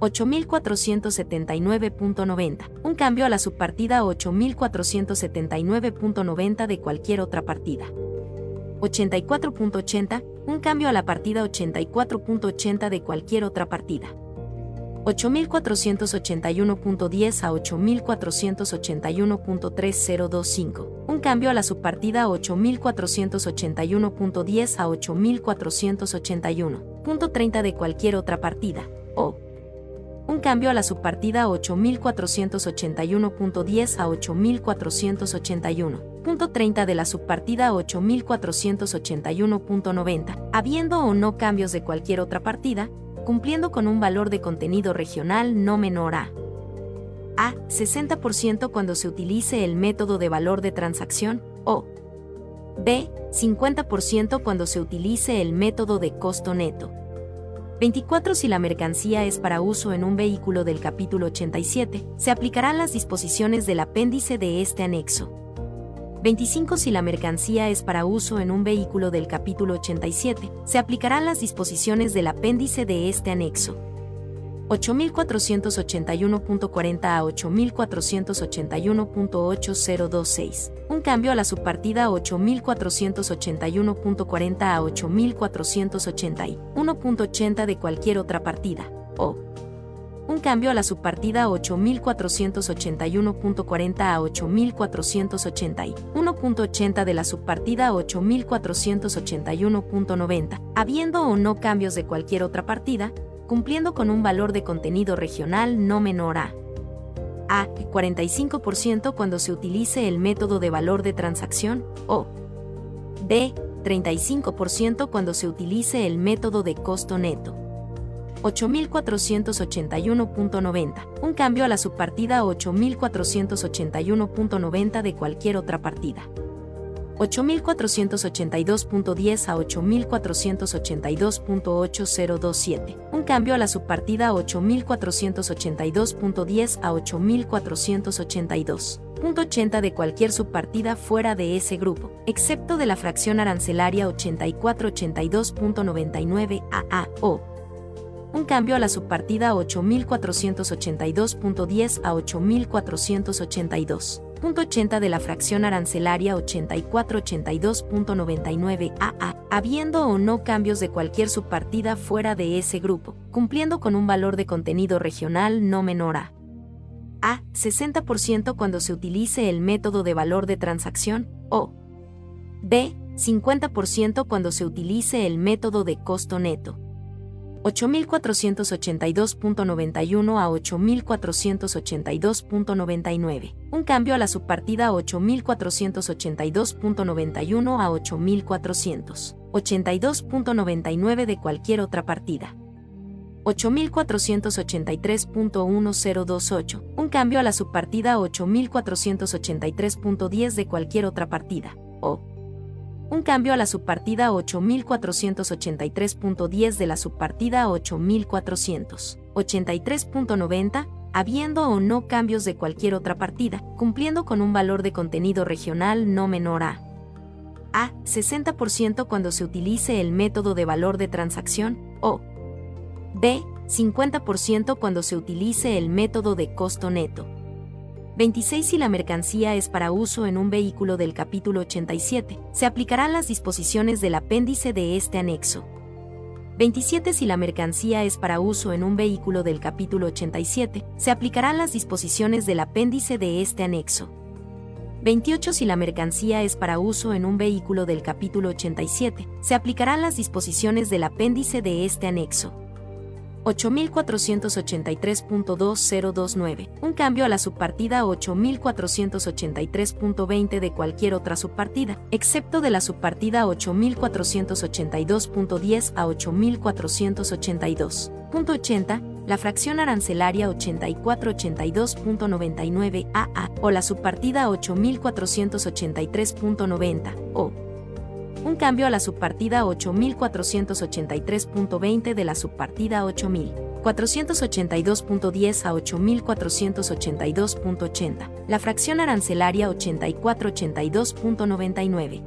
8479.90, un cambio a la subpartida 8479.90 de cualquier otra partida. 84.80, un cambio a la partida 84.80 de cualquier otra partida. 8481.10 a 8481.3025, un cambio a la subpartida 8481.10 a 8481.30 de cualquier otra partida, o un cambio a la subpartida 8481.10 a 8481.30 de la subpartida 8481.90, habiendo o no cambios de cualquier otra partida, cumpliendo con un valor de contenido regional no menor a A. 60% cuando se utilice el método de valor de transacción, o B. 50% cuando se utilice el método de costo neto. 24 Si la mercancía es para uso en un vehículo del capítulo 87, se aplicarán las disposiciones del apéndice de este anexo. 25 Si la mercancía es para uso en un vehículo del capítulo 87, se aplicarán las disposiciones del apéndice de este anexo. 8481.40 a 8481.8026. Un cambio a la subpartida 8481.40 a 8481.80 de cualquier otra partida, o. Un cambio a la subpartida 8481.40 a 8481.80 de la subpartida 8481.90, habiendo o no cambios de cualquier otra partida, cumpliendo con un valor de contenido regional no menor a A. 45% cuando se utilice el método de valor de transacción, o B. 35% cuando se utilice el método de costo neto. 8481.90, un cambio a la subpartida 8481.90 de cualquier otra partida. 8482.10 a 8482.8027, un cambio a la subpartida 8482.10 a 8482.80 de cualquier subpartida fuera de ese grupo, excepto de la fracción arancelaria 8482.99 AA o un cambio a la subpartida 8482.10 a 8482. 80 de la fracción arancelaria 8482.99 AA, habiendo o no cambios de cualquier subpartida fuera de ese grupo, cumpliendo con un valor de contenido regional no menor a A. 60% cuando se utilice el método de valor de transacción, o B. 50% cuando se utilice el método de costo neto. 8482.91 a 8482.99. Un cambio a la subpartida 8482.91 a 8400. 82.99 de cualquier otra partida. 8483.1028. Un cambio a la subpartida 8483.10 de cualquier otra partida. O un cambio a la subpartida 8483.10 de la subpartida 8483.90, habiendo o no cambios de cualquier otra partida, cumpliendo con un valor de contenido regional no menor a a. 60% cuando se utilice el método de valor de transacción, o b. 50% cuando se utilice el método de costo neto. 26 Si la mercancía es para uso en un vehículo del capítulo 87, se aplicarán las disposiciones del apéndice de este anexo. 27 Si la mercancía es para uso en un vehículo del capítulo 87, se aplicarán las disposiciones del apéndice de este anexo. 28 Si la mercancía es para uso en un vehículo del capítulo 87, se aplicarán las disposiciones del apéndice de este anexo. 8483.2029, un cambio a la subpartida 8483.20 de cualquier otra subpartida, excepto de la subpartida 8482.10 a 8482.80, la fracción arancelaria 8482.99 AA o la subpartida 8483.90 o un cambio a la subpartida 8483.20 de la subpartida 8482.10 a 8482.80, la fracción arancelaria 8482.99.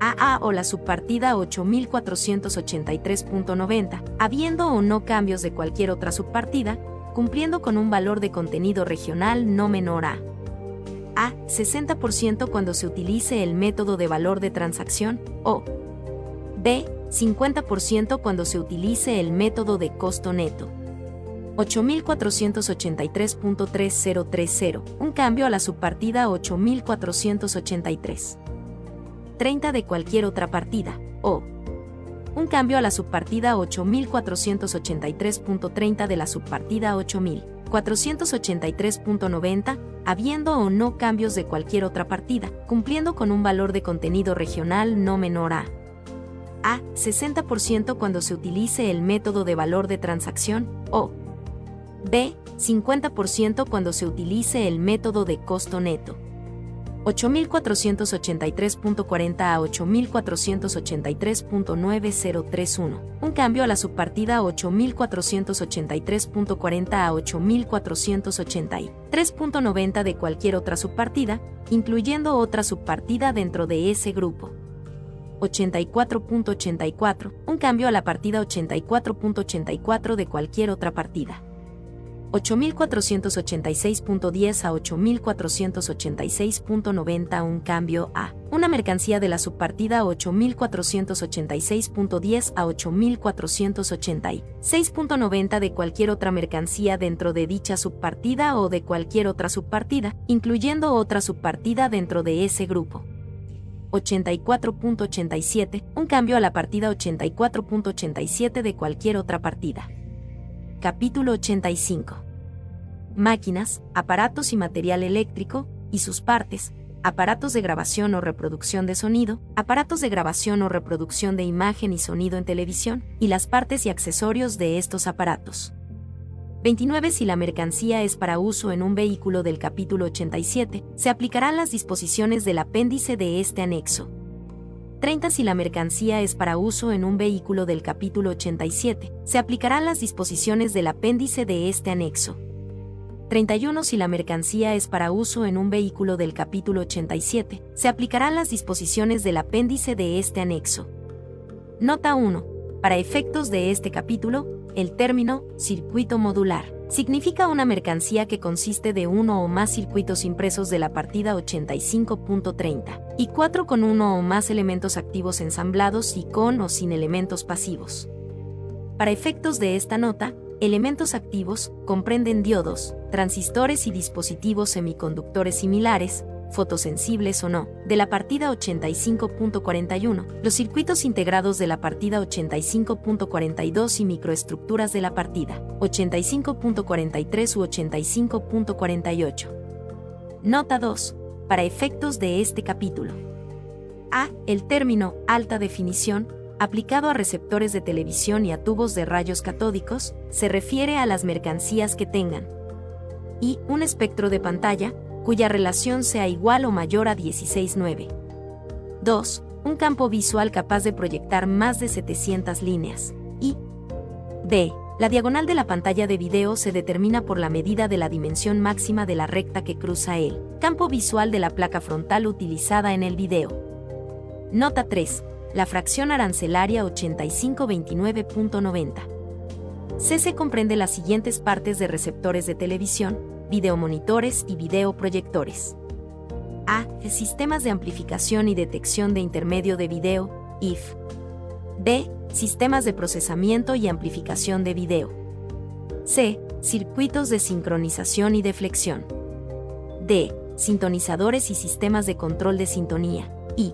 AA o la subpartida 8483.90, habiendo o no cambios de cualquier otra subpartida, cumpliendo con un valor de contenido regional no menor a a. 60% cuando se utilice el método de valor de transacción, o b. 50% cuando se utilice el método de costo neto. 8483.3030, un cambio a la subpartida 8483. 30 de cualquier otra partida, o un cambio a la subpartida 8483.30 de la subpartida 8483.90 habiendo o no cambios de cualquier otra partida, cumpliendo con un valor de contenido regional no menor a a. 60% cuando se utilice el método de valor de transacción, o b. 50% cuando se utilice el método de costo neto. 8483.40 a 8483.9031. Un cambio a la subpartida 8483.40 a 8483.90 de cualquier otra subpartida, incluyendo otra subpartida dentro de ese grupo. 84.84. Un cambio a la partida 84.84 de cualquier otra partida. 8486.10 a 8486.90 un cambio a una mercancía de la subpartida 8486.10 a 8486.90 de cualquier otra mercancía dentro de dicha subpartida o de cualquier otra subpartida, incluyendo otra subpartida dentro de ese grupo. 84.87, un cambio a la partida 84.87 de cualquier otra partida. Capítulo 85. Máquinas, aparatos y material eléctrico, y sus partes, aparatos de grabación o reproducción de sonido, aparatos de grabación o reproducción de imagen y sonido en televisión, y las partes y accesorios de estos aparatos. 29. Si la mercancía es para uso en un vehículo del capítulo 87, se aplicarán las disposiciones del apéndice de este anexo. 30. Si la mercancía es para uso en un vehículo del capítulo 87, se aplicarán las disposiciones del apéndice de este anexo. 31. Si la mercancía es para uso en un vehículo del capítulo 87, se aplicarán las disposiciones del apéndice de este anexo. Nota 1. Para efectos de este capítulo, el término circuito modular significa una mercancía que consiste de uno o más circuitos impresos de la partida 85.30 y cuatro con uno o más elementos activos ensamblados y con o sin elementos pasivos. Para efectos de esta nota, elementos activos comprenden diodos, transistores y dispositivos semiconductores similares, fotosensibles o no, de la partida 85.41, los circuitos integrados de la partida 85.42 y microestructuras de la partida 85.43 u 85.48. Nota 2. Para efectos de este capítulo. A. El término alta definición, aplicado a receptores de televisión y a tubos de rayos catódicos, se refiere a las mercancías que tengan y un espectro de pantalla, cuya relación sea igual o mayor a 16.9. 2. un campo visual capaz de proyectar más de 700 líneas. Y D. La diagonal de la pantalla de video se determina por la medida de la dimensión máxima de la recta que cruza el campo visual de la placa frontal utilizada en el video. Nota 3. La fracción arancelaria 8529.90. CC comprende las siguientes partes de receptores de televisión, videomonitores y videoproyectores. A. Sistemas de amplificación y detección de intermedio de video, IF. B sistemas de procesamiento y amplificación de video. C. Circuitos de sincronización y de flexión. D. Sintonizadores y sistemas de control de sintonía. Y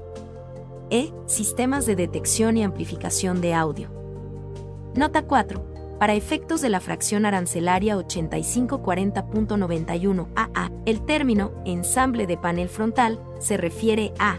E. Sistemas de detección y amplificación de audio. Nota 4. Para efectos de la fracción arancelaria 8540.91 AA, el término ensamble de panel frontal se refiere a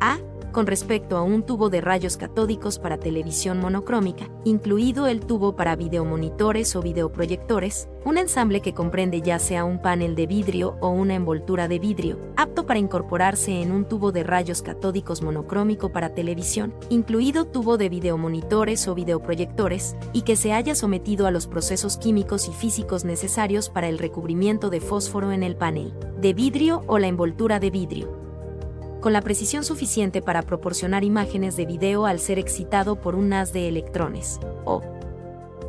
A con respecto a un tubo de rayos catódicos para televisión monocrómica, incluido el tubo para videomonitores o videoproyectores, un ensamble que comprende ya sea un panel de vidrio o una envoltura de vidrio, apto para incorporarse en un tubo de rayos catódicos monocrómico para televisión, incluido tubo de videomonitores o videoproyectores, y que se haya sometido a los procesos químicos y físicos necesarios para el recubrimiento de fósforo en el panel de vidrio o la envoltura de vidrio con la precisión suficiente para proporcionar imágenes de video al ser excitado por un haz de electrones, o.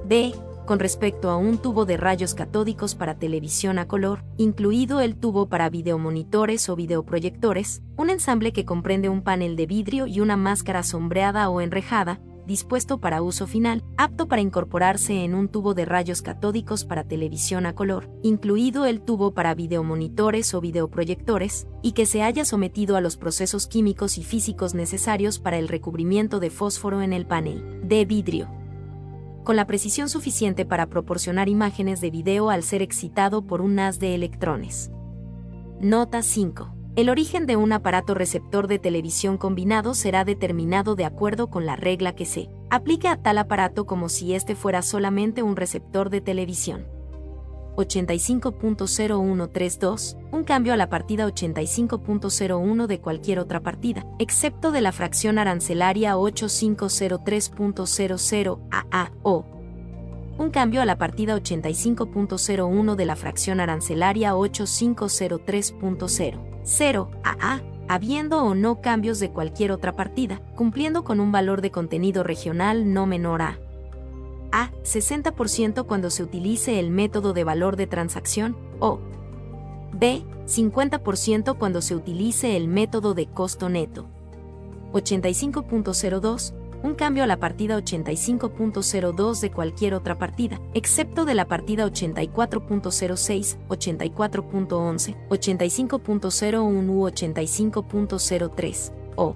B, con respecto a un tubo de rayos catódicos para televisión a color, incluido el tubo para videomonitores o videoproyectores, un ensamble que comprende un panel de vidrio y una máscara sombreada o enrejada, dispuesto para uso final, apto para incorporarse en un tubo de rayos catódicos para televisión a color, incluido el tubo para videomonitores o videoproyectores, y que se haya sometido a los procesos químicos y físicos necesarios para el recubrimiento de fósforo en el panel de vidrio con la precisión suficiente para proporcionar imágenes de video al ser excitado por un haz de electrones. Nota 5. El origen de un aparato receptor de televisión combinado será determinado de acuerdo con la regla que se aplique a tal aparato como si este fuera solamente un receptor de televisión. 85.0132, un cambio a la partida 85.01 de cualquier otra partida, excepto de la fracción arancelaria 8503.00 AA o un cambio a la partida 85.01 de la fracción arancelaria 8503.0. 0 a A, habiendo o no cambios de cualquier otra partida, cumpliendo con un valor de contenido regional no menor a A. 60% cuando se utilice el método de valor de transacción, o B. 50% cuando se utilice el método de costo neto. 85.02 un cambio a la partida 85.02 de cualquier otra partida, excepto de la partida 84.06, 84.11, 85.01 u 85.03, o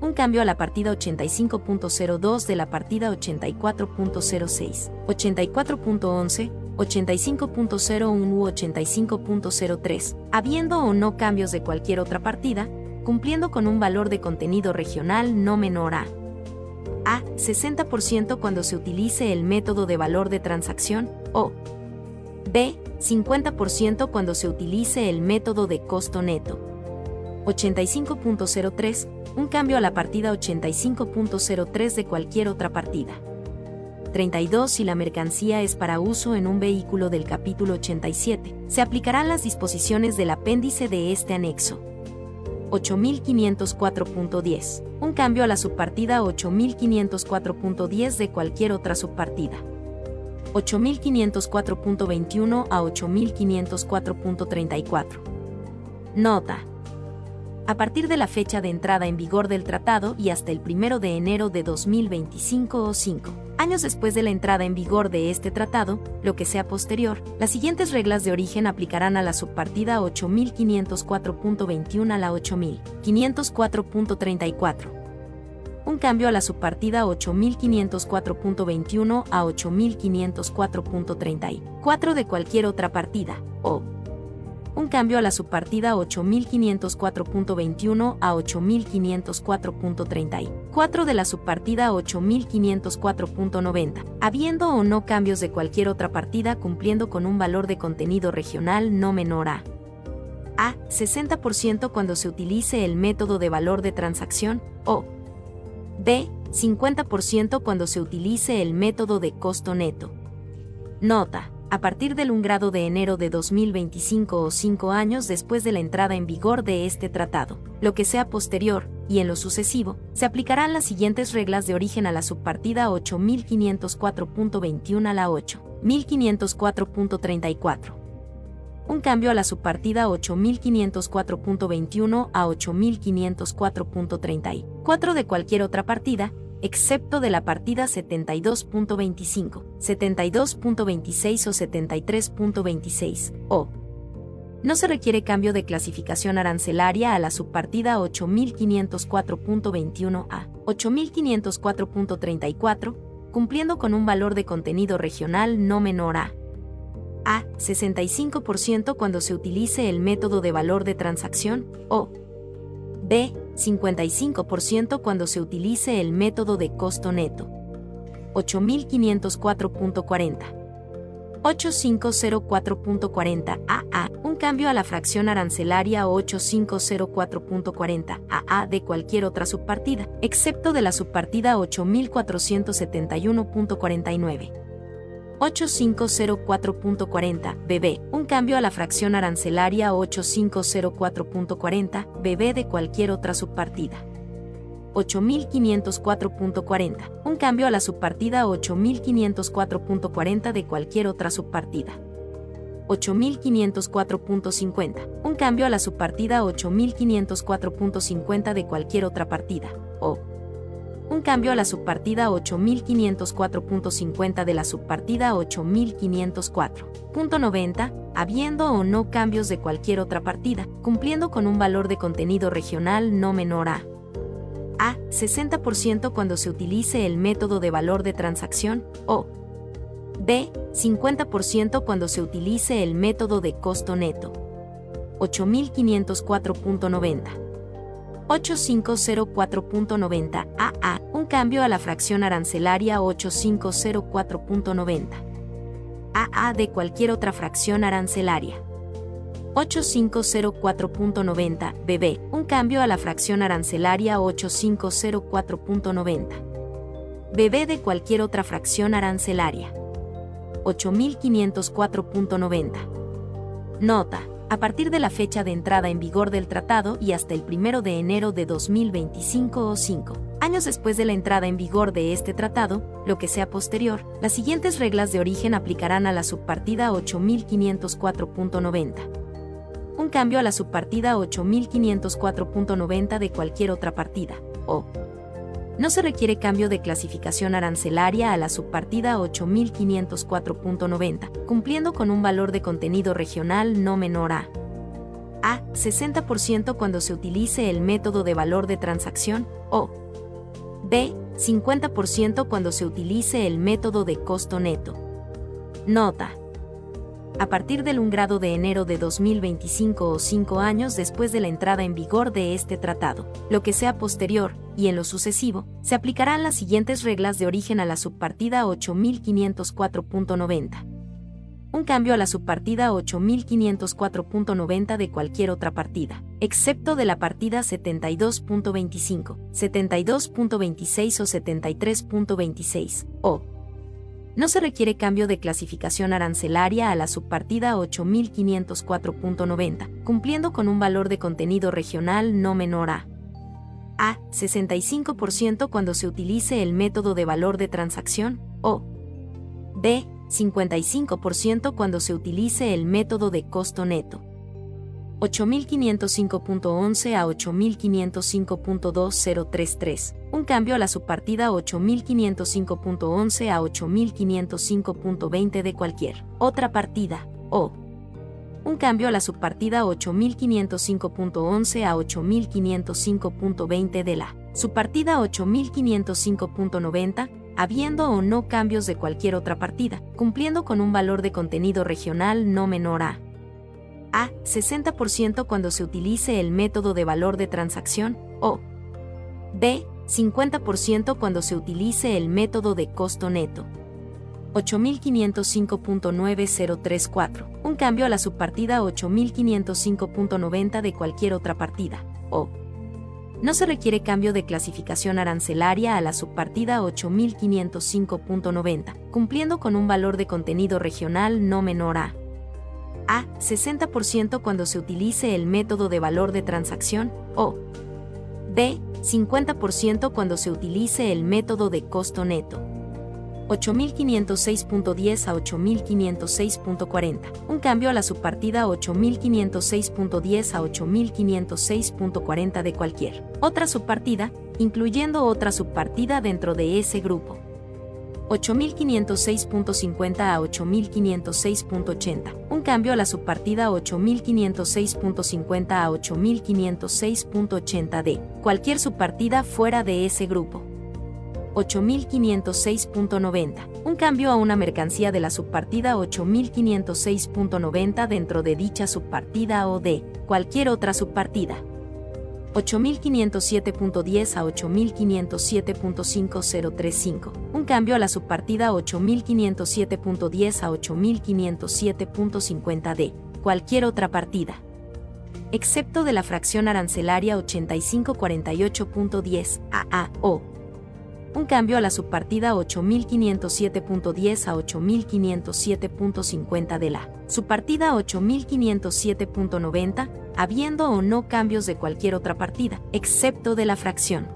un cambio a la partida 85.02 de la partida 84.06, 84.11, 85.01 u 85.03, habiendo o no cambios de cualquier otra partida, cumpliendo con un valor de contenido regional no menor a a. 60% cuando se utilice el método de valor de transacción, o B. 50% cuando se utilice el método de costo neto. 85.03, un cambio a la partida 85.03 de cualquier otra partida. 32 si la mercancía es para uso en un vehículo del capítulo 87, se aplicarán las disposiciones del apéndice de este anexo. 8504.10, un cambio a la subpartida 8504.10 de cualquier otra subpartida. 8504.21 a 8504.34. Nota. A partir de la fecha de entrada en vigor del tratado y hasta el 1 de enero de 2025 o 5 años después de la entrada en vigor de este tratado, lo que sea posterior, las siguientes reglas de origen aplicarán a la subpartida 8504.21 a la 8504.34. Un cambio a la subpartida 8504.21 a 8504.34 de cualquier otra partida, o un cambio a la subpartida 8504.21 a 8504.34 de la subpartida 8504.90, habiendo o no cambios de cualquier otra partida cumpliendo con un valor de contenido regional no menor a A. 60% cuando se utilice el método de valor de transacción o B. 50% cuando se utilice el método de costo neto. Nota. A partir del 1 grado de enero de 2025 o 5 años después de la entrada en vigor de este tratado, lo que sea posterior, y en lo sucesivo, se aplicarán las siguientes reglas de origen a la subpartida 8504.21 a la 8504.34 un cambio a la subpartida 8504.21 a 8504.34 de cualquier otra partida, excepto de la partida 72.25, 72.26 o 73.26, o no se requiere cambio de clasificación arancelaria a la subpartida 8504.21 a 8504.34, cumpliendo con un valor de contenido regional no menor a a. 65% cuando se utilice el método de valor de transacción, o B. 55% cuando se utilice el método de costo neto. 8504.40. 8504.40 AA, un cambio a la fracción arancelaria 8504.40 AA de cualquier otra subpartida, excepto de la subpartida 8471.49. 8504.40 BB, un cambio a la fracción arancelaria 8504.40 BB de cualquier otra subpartida. 8504.40, un cambio a la subpartida 8504.40 de cualquier otra subpartida. 8504.50, un cambio a la subpartida 8504.50 de cualquier otra partida, o un cambio a la subpartida 8504.50 de la subpartida 8504.90, habiendo o no cambios de cualquier otra partida, cumpliendo con un valor de contenido regional no menor a A. 60% cuando se utilice el método de valor de transacción, o B. 50% cuando se utilice el método de costo neto. 8504.90 8504.90 AA, un cambio a la fracción arancelaria 8504.90 AA de cualquier otra fracción arancelaria. 8504.90 BB, un cambio a la fracción arancelaria 8504.90 BB de cualquier otra fracción arancelaria. 8504.90 Nota a partir de la fecha de entrada en vigor del tratado y hasta el 1 de enero de 2025 o 5 años después de la entrada en vigor de este tratado, lo que sea posterior, las siguientes reglas de origen aplicarán a la subpartida 8504.90. Un cambio a la subpartida 8504.90 de cualquier otra partida, o no se requiere cambio de clasificación arancelaria a la subpartida 8504.90, cumpliendo con un valor de contenido regional no menor a A. 60% cuando se utilice el método de valor de transacción, o B. 50% cuando se utilice el método de costo neto. Nota a partir del 1 grado de enero de 2025 o 5 años después de la entrada en vigor de este tratado. Lo que sea posterior, y en lo sucesivo, se aplicarán las siguientes reglas de origen a la subpartida 8504.90. Un cambio a la subpartida 8504.90 de cualquier otra partida, excepto de la partida 72.25, 72.26 o 73.26, o no se requiere cambio de clasificación arancelaria a la subpartida 8504.90, cumpliendo con un valor de contenido regional no menor a A. 65% cuando se utilice el método de valor de transacción, o B. 55% cuando se utilice el método de costo neto. 8505.11 a 8505.2033, un cambio a la subpartida 8505.11 a 8505.20 de cualquier otra partida, o un cambio a la subpartida 8505.11 a 8505.20 de la subpartida 8505.90, habiendo o no cambios de cualquier otra partida, cumpliendo con un valor de contenido regional no menor a a. 60% cuando se utilice el método de valor de transacción, o B. 50% cuando se utilice el método de costo neto. 8505.9034, un cambio a la subpartida 8505.90 de cualquier otra partida, o no se requiere cambio de clasificación arancelaria a la subpartida 8505.90, cumpliendo con un valor de contenido regional no menor a a. 60% cuando se utilice el método de valor de transacción, o b. 50% cuando se utilice el método de costo neto. 8506.10 a 8506.40. Un cambio a la subpartida 8506.10 a 8506.40 de cualquier otra subpartida, incluyendo otra subpartida dentro de ese grupo. 8506.50 a 8506.80. Un cambio a la subpartida 8506.50 a 8506.80 de cualquier subpartida fuera de ese grupo. 8506.90. Un cambio a una mercancía de la subpartida 8506.90 dentro de dicha subpartida o de cualquier otra subpartida. 8507.10 a 8507.5035. Un cambio a la subpartida 8507.10 a 8507.50 de cualquier otra partida. Excepto de la fracción arancelaria 8548.10 AA o un cambio a la subpartida 8507.10 a 8507.50 de la subpartida 8507.90, habiendo o no cambios de cualquier otra partida, excepto de la fracción.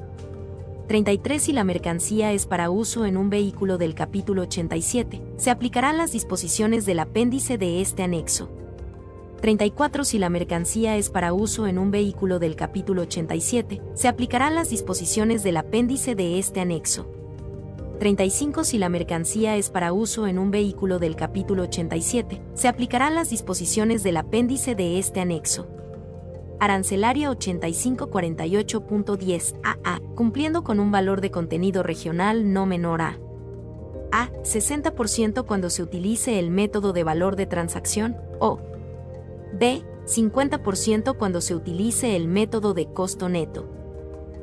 33 Si la mercancía es para uso en un vehículo del capítulo 87, se aplicarán las disposiciones del apéndice de este anexo. 34 Si la mercancía es para uso en un vehículo del capítulo 87, se aplicarán las disposiciones del apéndice de este anexo. 35 Si la mercancía es para uso en un vehículo del capítulo 87, se aplicarán las disposiciones del apéndice de este anexo. Arancelaria 8548.10 AA, cumpliendo con un valor de contenido regional no menor a A. 60% cuando se utilice el método de valor de transacción, o B. 50% cuando se utilice el método de costo neto.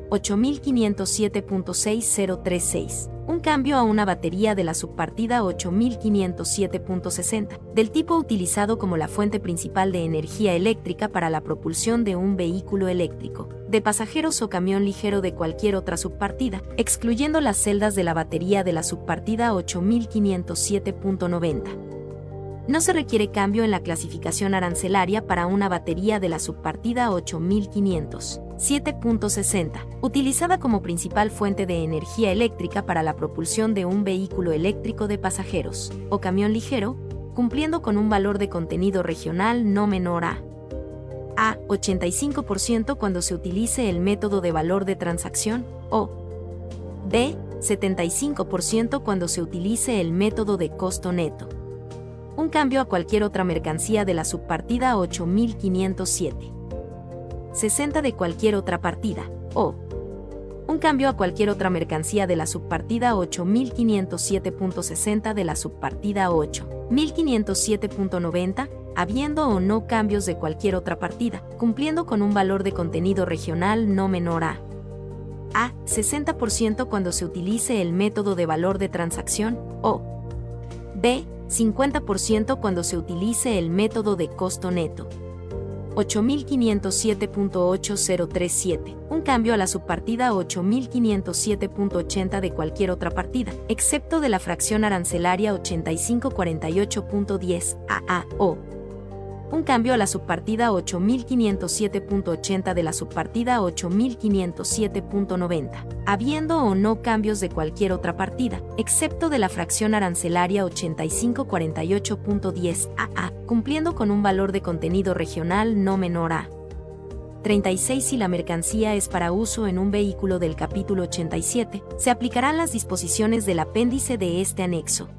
8507.6036. Un cambio a una batería de la subpartida 8507.60, del tipo utilizado como la fuente principal de energía eléctrica para la propulsión de un vehículo eléctrico, de pasajeros o camión ligero de cualquier otra subpartida, excluyendo las celdas de la batería de la subpartida 8507.90 no se requiere cambio en la clasificación arancelaria para una batería de la subpartida 8500. 7.60, utilizada como principal fuente de energía eléctrica para la propulsión de un vehículo eléctrico de pasajeros o camión ligero, cumpliendo con un valor de contenido regional no menor a a 85% cuando se utilice el método de valor de transacción o b 75% cuando se utilice el método de costo neto un cambio a cualquier otra mercancía de la subpartida 8507. 60 de cualquier otra partida, o un cambio a cualquier otra mercancía de la subpartida 8507.60 de la subpartida 8507.90, habiendo o no cambios de cualquier otra partida, cumpliendo con un valor de contenido regional no menor a a 60% cuando se utilice el método de valor de transacción, o b 50% cuando se utilice el método de costo neto. 8507.8037, un cambio a la subpartida 8507.80 de cualquier otra partida, excepto de la fracción arancelaria 8548.10 AA o un cambio a la subpartida 8507.80 de la subpartida 8507.90, habiendo o no cambios de cualquier otra partida, excepto de la fracción arancelaria 8548.10 AA, cumpliendo con un valor de contenido regional no menor a 36 si la mercancía es para uso en un vehículo del capítulo 87, se aplicarán las disposiciones del apéndice de este anexo.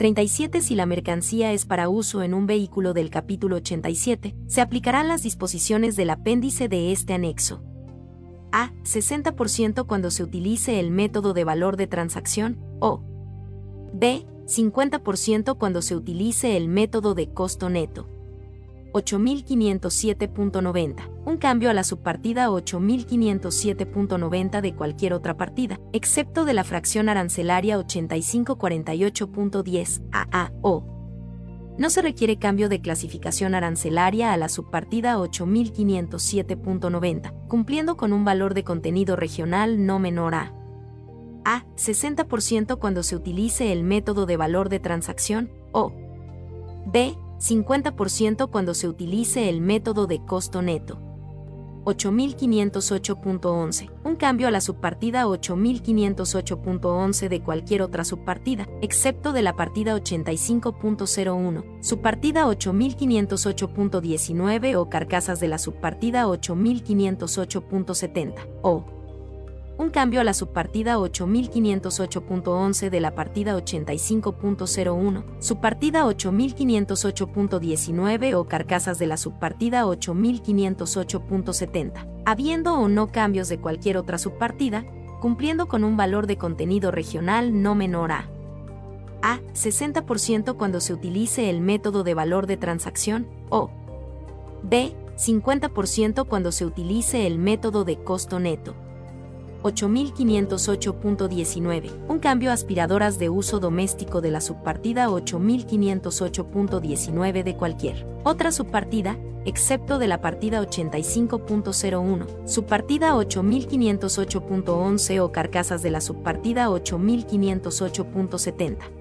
37 Si la mercancía es para uso en un vehículo del capítulo 87, se aplicarán las disposiciones del apéndice de este anexo. A. 60% cuando se utilice el método de valor de transacción, o B. 50% cuando se utilice el método de costo neto. 8507.90, un cambio a la subpartida 8507.90 de cualquier otra partida, excepto de la fracción arancelaria 8548.10 AA o. No se requiere cambio de clasificación arancelaria a la subpartida 8507.90, cumpliendo con un valor de contenido regional no menor a a. 60% cuando se utilice el método de valor de transacción, o b. 50% cuando se utilice el método de costo neto. 8508.11. Un cambio a la subpartida 8508.11 de cualquier otra subpartida, excepto de la partida 85.01, subpartida 8508.19 o carcasas de la subpartida 8508.70, o un cambio a la subpartida 8508.11 de la partida 85.01, subpartida 8508.19 o carcasas de la subpartida 8508.70, habiendo o no cambios de cualquier otra subpartida, cumpliendo con un valor de contenido regional no menor a a 60% cuando se utilice el método de valor de transacción o b 50% cuando se utilice el método de costo neto. 8508.19, un cambio a aspiradoras de uso doméstico de la subpartida 8508.19 de cualquier otra subpartida, excepto de la partida 85.01, subpartida 8508.11 o carcasas de la subpartida 8508.70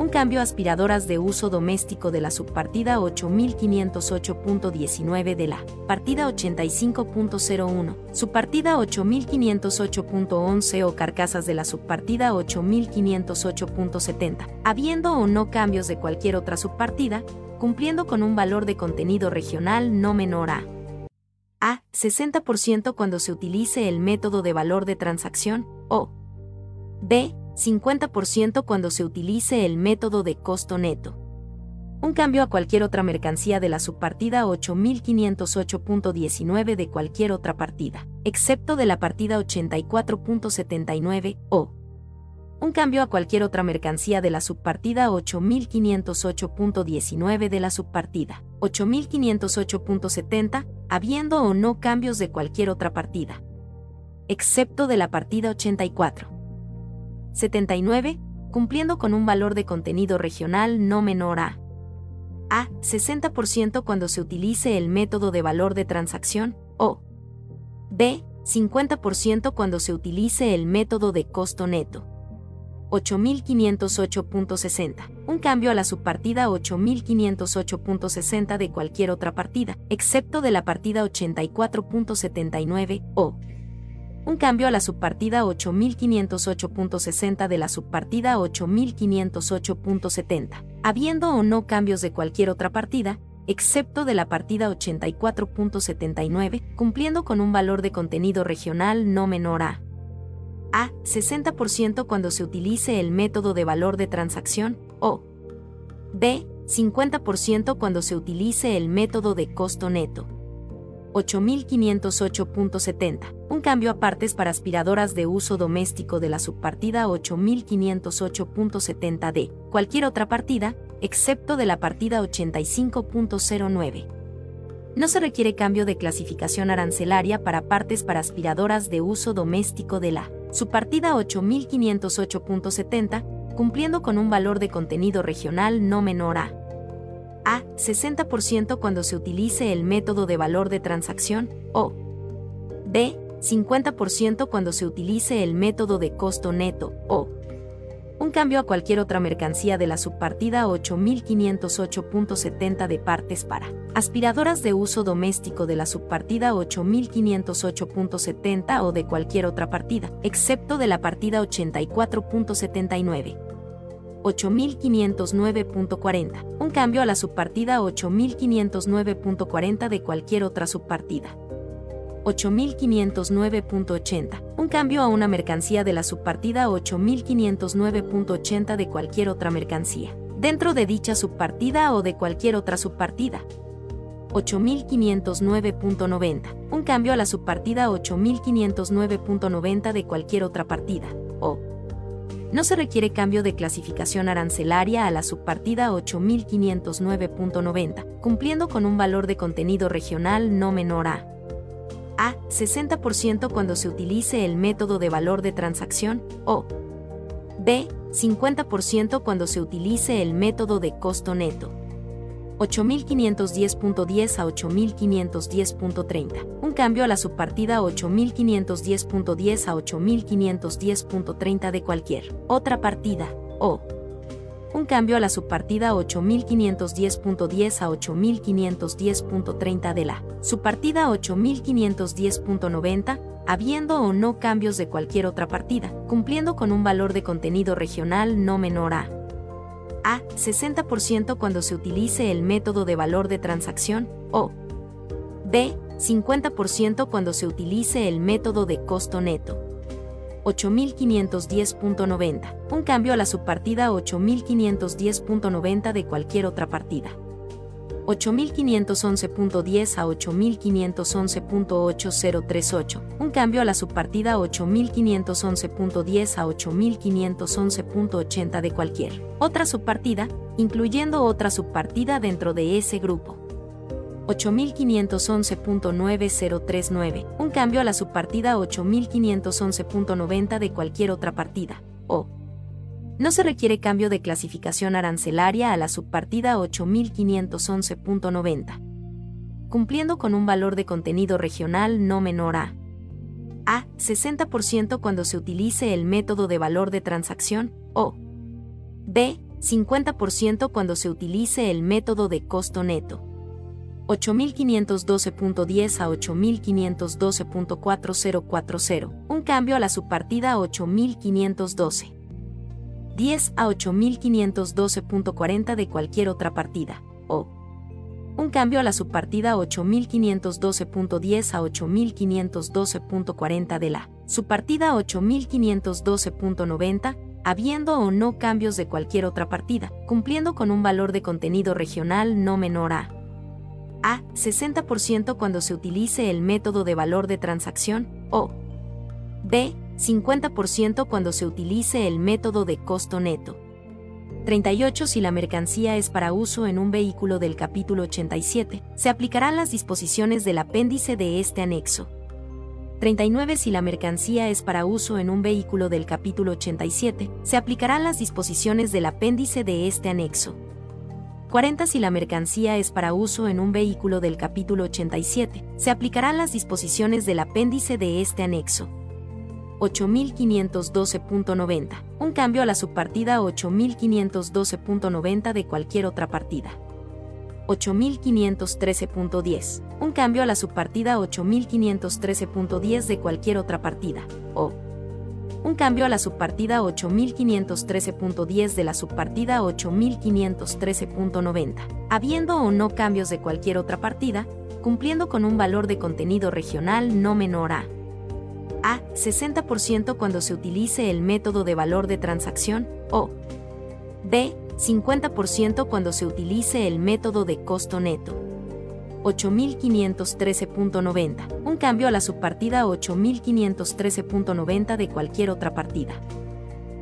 un cambio a aspiradoras de uso doméstico de la subpartida 8508.19 de la partida 85.01, subpartida 8508.11 o carcasas de la subpartida 8508.70, habiendo o no cambios de cualquier otra subpartida, cumpliendo con un valor de contenido regional no menor a a 60% cuando se utilice el método de valor de transacción, o b 50% cuando se utilice el método de costo neto. Un cambio a cualquier otra mercancía de la subpartida 8508.19 de cualquier otra partida, excepto de la partida 84.79 o un cambio a cualquier otra mercancía de la subpartida 8508.19 de la subpartida 8508.70, habiendo o no cambios de cualquier otra partida, excepto de la partida 84. 79, cumpliendo con un valor de contenido regional no menor a a 60% cuando se utilice el método de valor de transacción, o b 50% cuando se utilice el método de costo neto. 8508.60. Un cambio a la subpartida 8508.60 de cualquier otra partida, excepto de la partida 84.79 o un cambio a la subpartida 8508.60 de la subpartida 8508.70, habiendo o no cambios de cualquier otra partida, excepto de la partida 84.79, cumpliendo con un valor de contenido regional no menor a a 60% cuando se utilice el método de valor de transacción, o b 50% cuando se utilice el método de costo neto. 8508.70, un cambio a partes para aspiradoras de uso doméstico de la subpartida 8508.70 de cualquier otra partida, excepto de la partida 85.09. No se requiere cambio de clasificación arancelaria para partes para aspiradoras de uso doméstico de la subpartida 8508.70, cumpliendo con un valor de contenido regional no menor a a. 60% cuando se utilice el método de valor de transacción, o b. 50% cuando se utilice el método de costo neto, o un cambio a cualquier otra mercancía de la subpartida 8508.70 de partes para aspiradoras de uso doméstico de la subpartida 8508.70 o de cualquier otra partida, excepto de la partida 84.79. 8509.40, un cambio a la subpartida 8509.40 de cualquier otra subpartida. 8509.80, un cambio a una mercancía de la subpartida 8509.80 de cualquier otra mercancía, dentro de dicha subpartida o de cualquier otra subpartida. 8509.90, un cambio a la subpartida 8509.90 de cualquier otra partida, o No se requiere cambio de clasificación arancelaria a la subpartida 8509.90, cumpliendo con un valor de contenido regional no menor a a. 60% cuando se utilice el método de valor de transacción o b. 50% cuando se utilice el método de costo neto. 8510.10 a 8510.30. Un cambio a la subpartida 8510.10 a 8510.30 de cualquier otra partida o un cambio a la subpartida 8510.10 a 8510.30 de la subpartida 8510.90, habiendo o no cambios de cualquier otra partida, cumpliendo con un valor de contenido regional no menor a a. 60% cuando se utilice el método de valor de transacción, o b. 50% cuando se utilice el método de costo neto. 8510.90, un cambio a la subpartida 8510.90 de cualquier otra partida. 8511.10 a 8511.8038, un cambio a la subpartida 8511.10 a 8511.80 de cualquier otra subpartida, incluyendo otra subpartida dentro de ese grupo. 8511.9039, un cambio a la subpartida 8511.90 de cualquier otra partida, o no se requiere cambio de clasificación arancelaria a la subpartida 8511.90, cumpliendo con un valor de contenido regional no menor a a. 60% cuando se utilice el método de valor de transacción, o b. 50% cuando se utilice el método de costo neto. 8512.10 a 8512.4040, un cambio a la subpartida 8512. 10 a 8512.40 de cualquier otra partida, o un cambio a la subpartida 8512.10 a 8512.40 de la subpartida 8512.90, habiendo o no cambios de cualquier otra partida, cumpliendo con un valor de contenido regional no menor a a. 60% cuando se utilice el método de valor de transacción, o b. 50% cuando se utilice el método de costo neto. 38 Si la mercancía es para uso en un vehículo del capítulo 87, se aplicarán las disposiciones del apéndice de este anexo. 39 Si la mercancía es para uso en un vehículo del capítulo 87, se aplicarán las disposiciones del apéndice de este anexo. 40 si la mercancía es para uso en un vehículo del capítulo 87, se aplicarán las disposiciones del apéndice de este anexo. 8512.90. Un cambio a la subpartida 8512.90 de cualquier otra partida. 8513.10. Un cambio a la subpartida 8513.10 de cualquier otra partida. O un cambio a la subpartida 8513.10 de la subpartida 8513.90, habiendo o no cambios de cualquier otra partida, cumpliendo con un valor de contenido regional no menor a a. 60% cuando se utilice el método de valor de transacción, o b. 50% cuando se utilice el método de costo neto. 8513.90, un cambio a la subpartida 8513.90 de cualquier otra partida.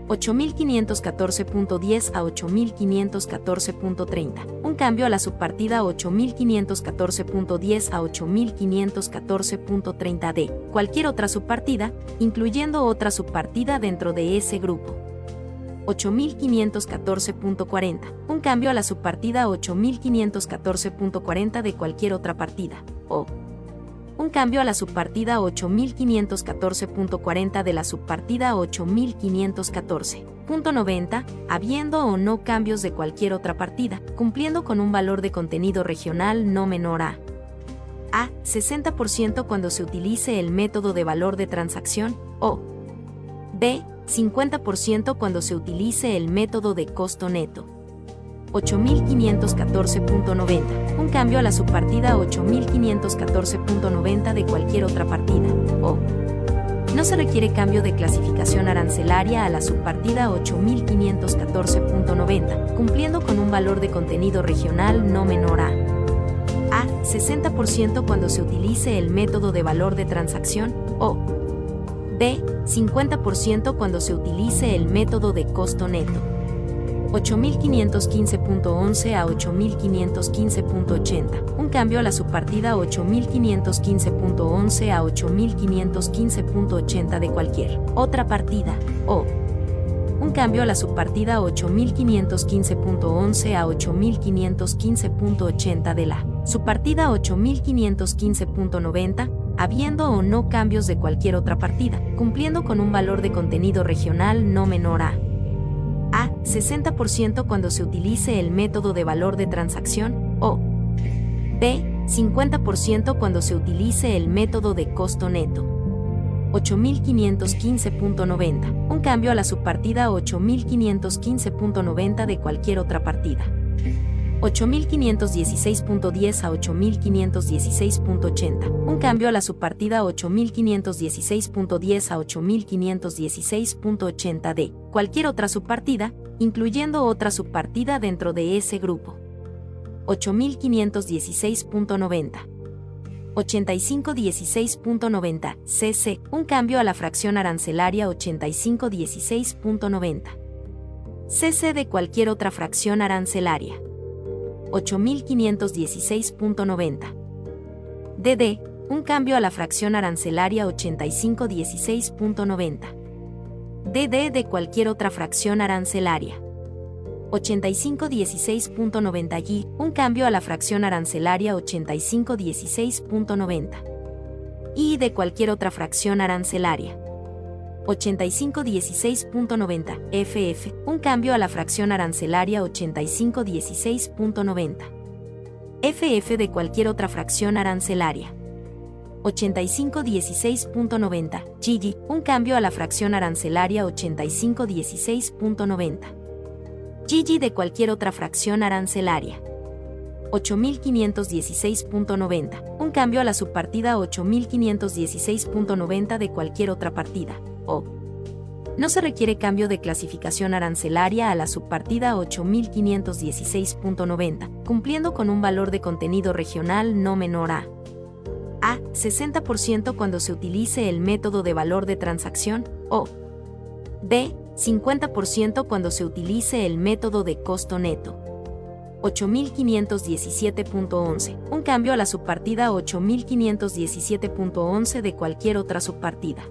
8514.10 a 8514.30, un cambio a la subpartida 8514.10 a 8514.30 de cualquier otra subpartida, incluyendo otra subpartida dentro de ese grupo. 8514.40, un cambio a la subpartida 8514.40 de cualquier otra partida, o un cambio a la subpartida 8514.40 de la subpartida 8514.90, habiendo o no cambios de cualquier otra partida, cumpliendo con un valor de contenido regional no menor a a. 60% cuando se utilice el método de valor de transacción, o b. 50% cuando se utilice el método de costo neto. 8514.90, un cambio a la subpartida 8514.90 de cualquier otra partida, o. No se requiere cambio de clasificación arancelaria a la subpartida 8514.90, cumpliendo con un valor de contenido regional no menor a a 60% cuando se utilice el método de valor de transacción, o B. 50% cuando se utilice el método de costo neto. 8515.11 a 8515.80. Un cambio a la subpartida 8515.11 a 8515.80 de cualquier otra partida. O. Un cambio a la subpartida 8515.11 a 8515.80 de la subpartida 8515.90 habiendo o no cambios de cualquier otra partida, cumpliendo con un valor de contenido regional no menor a a. 60% cuando se utilice el método de valor de transacción o B. 50% cuando se utilice el método de costo neto. 8515.90. Un cambio a la subpartida 8515.90 de cualquier otra partida. 8516.10 a 8516.80. Un cambio a la subpartida 8516.10 a 8516.80 de cualquier otra subpartida, incluyendo otra subpartida dentro de ese grupo. 8516.90. 8516.90 CC. Un cambio a la fracción arancelaria 8516.90. CC de cualquier otra fracción arancelaria. 8516.90. DD, un cambio a la fracción arancelaria 8516.90. DD de cualquier otra fracción arancelaria. 8516.90 y un cambio a la fracción arancelaria 8516.90. Y de cualquier otra fracción arancelaria. 8516.90 FF, un cambio a la fracción arancelaria 8516.90. FF de cualquier otra fracción arancelaria. 8516.90 GG, un cambio a la fracción arancelaria 8516.90. GG de cualquier otra fracción arancelaria. 8516.90, un cambio a la subpartida 8516.90 de cualquier otra partida no se requiere cambio de clasificación arancelaria a la subpartida 8516.90, cumpliendo con un valor de contenido regional no menor a a 60% cuando se utilice el método de valor de transacción o b 50% cuando se utilice el método de costo neto. 8517.11, un cambio a la subpartida 8517.11 de cualquier otra subpartida.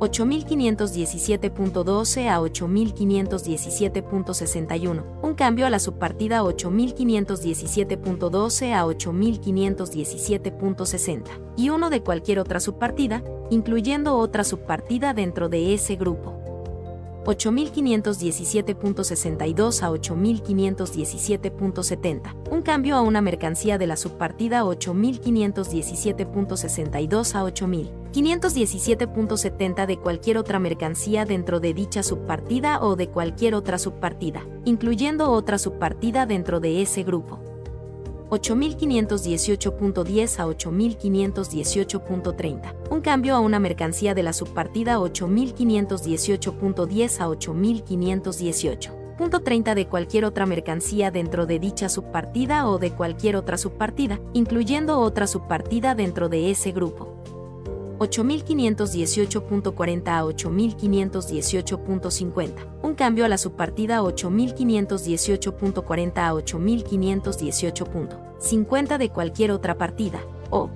8517.12 a 8517.61, un cambio a la subpartida 8517.12 a 8517.60, y uno de cualquier otra subpartida, incluyendo otra subpartida dentro de ese grupo. 8517.62 a 8517.70, un cambio a una mercancía de la subpartida 8517.62 a 8517.70 de cualquier otra mercancía dentro de dicha subpartida o de cualquier otra subpartida, incluyendo otra subpartida dentro de ese grupo. 8518.10 a 8518.30. Un cambio a una mercancía de la subpartida 8518.10 a 8518.30 de cualquier otra mercancía dentro de dicha subpartida o de cualquier otra subpartida, incluyendo otra subpartida dentro de ese grupo. 8518.40 a 8518.50. Un cambio a la subpartida 8518.40 a 8518.50 de cualquier otra partida, o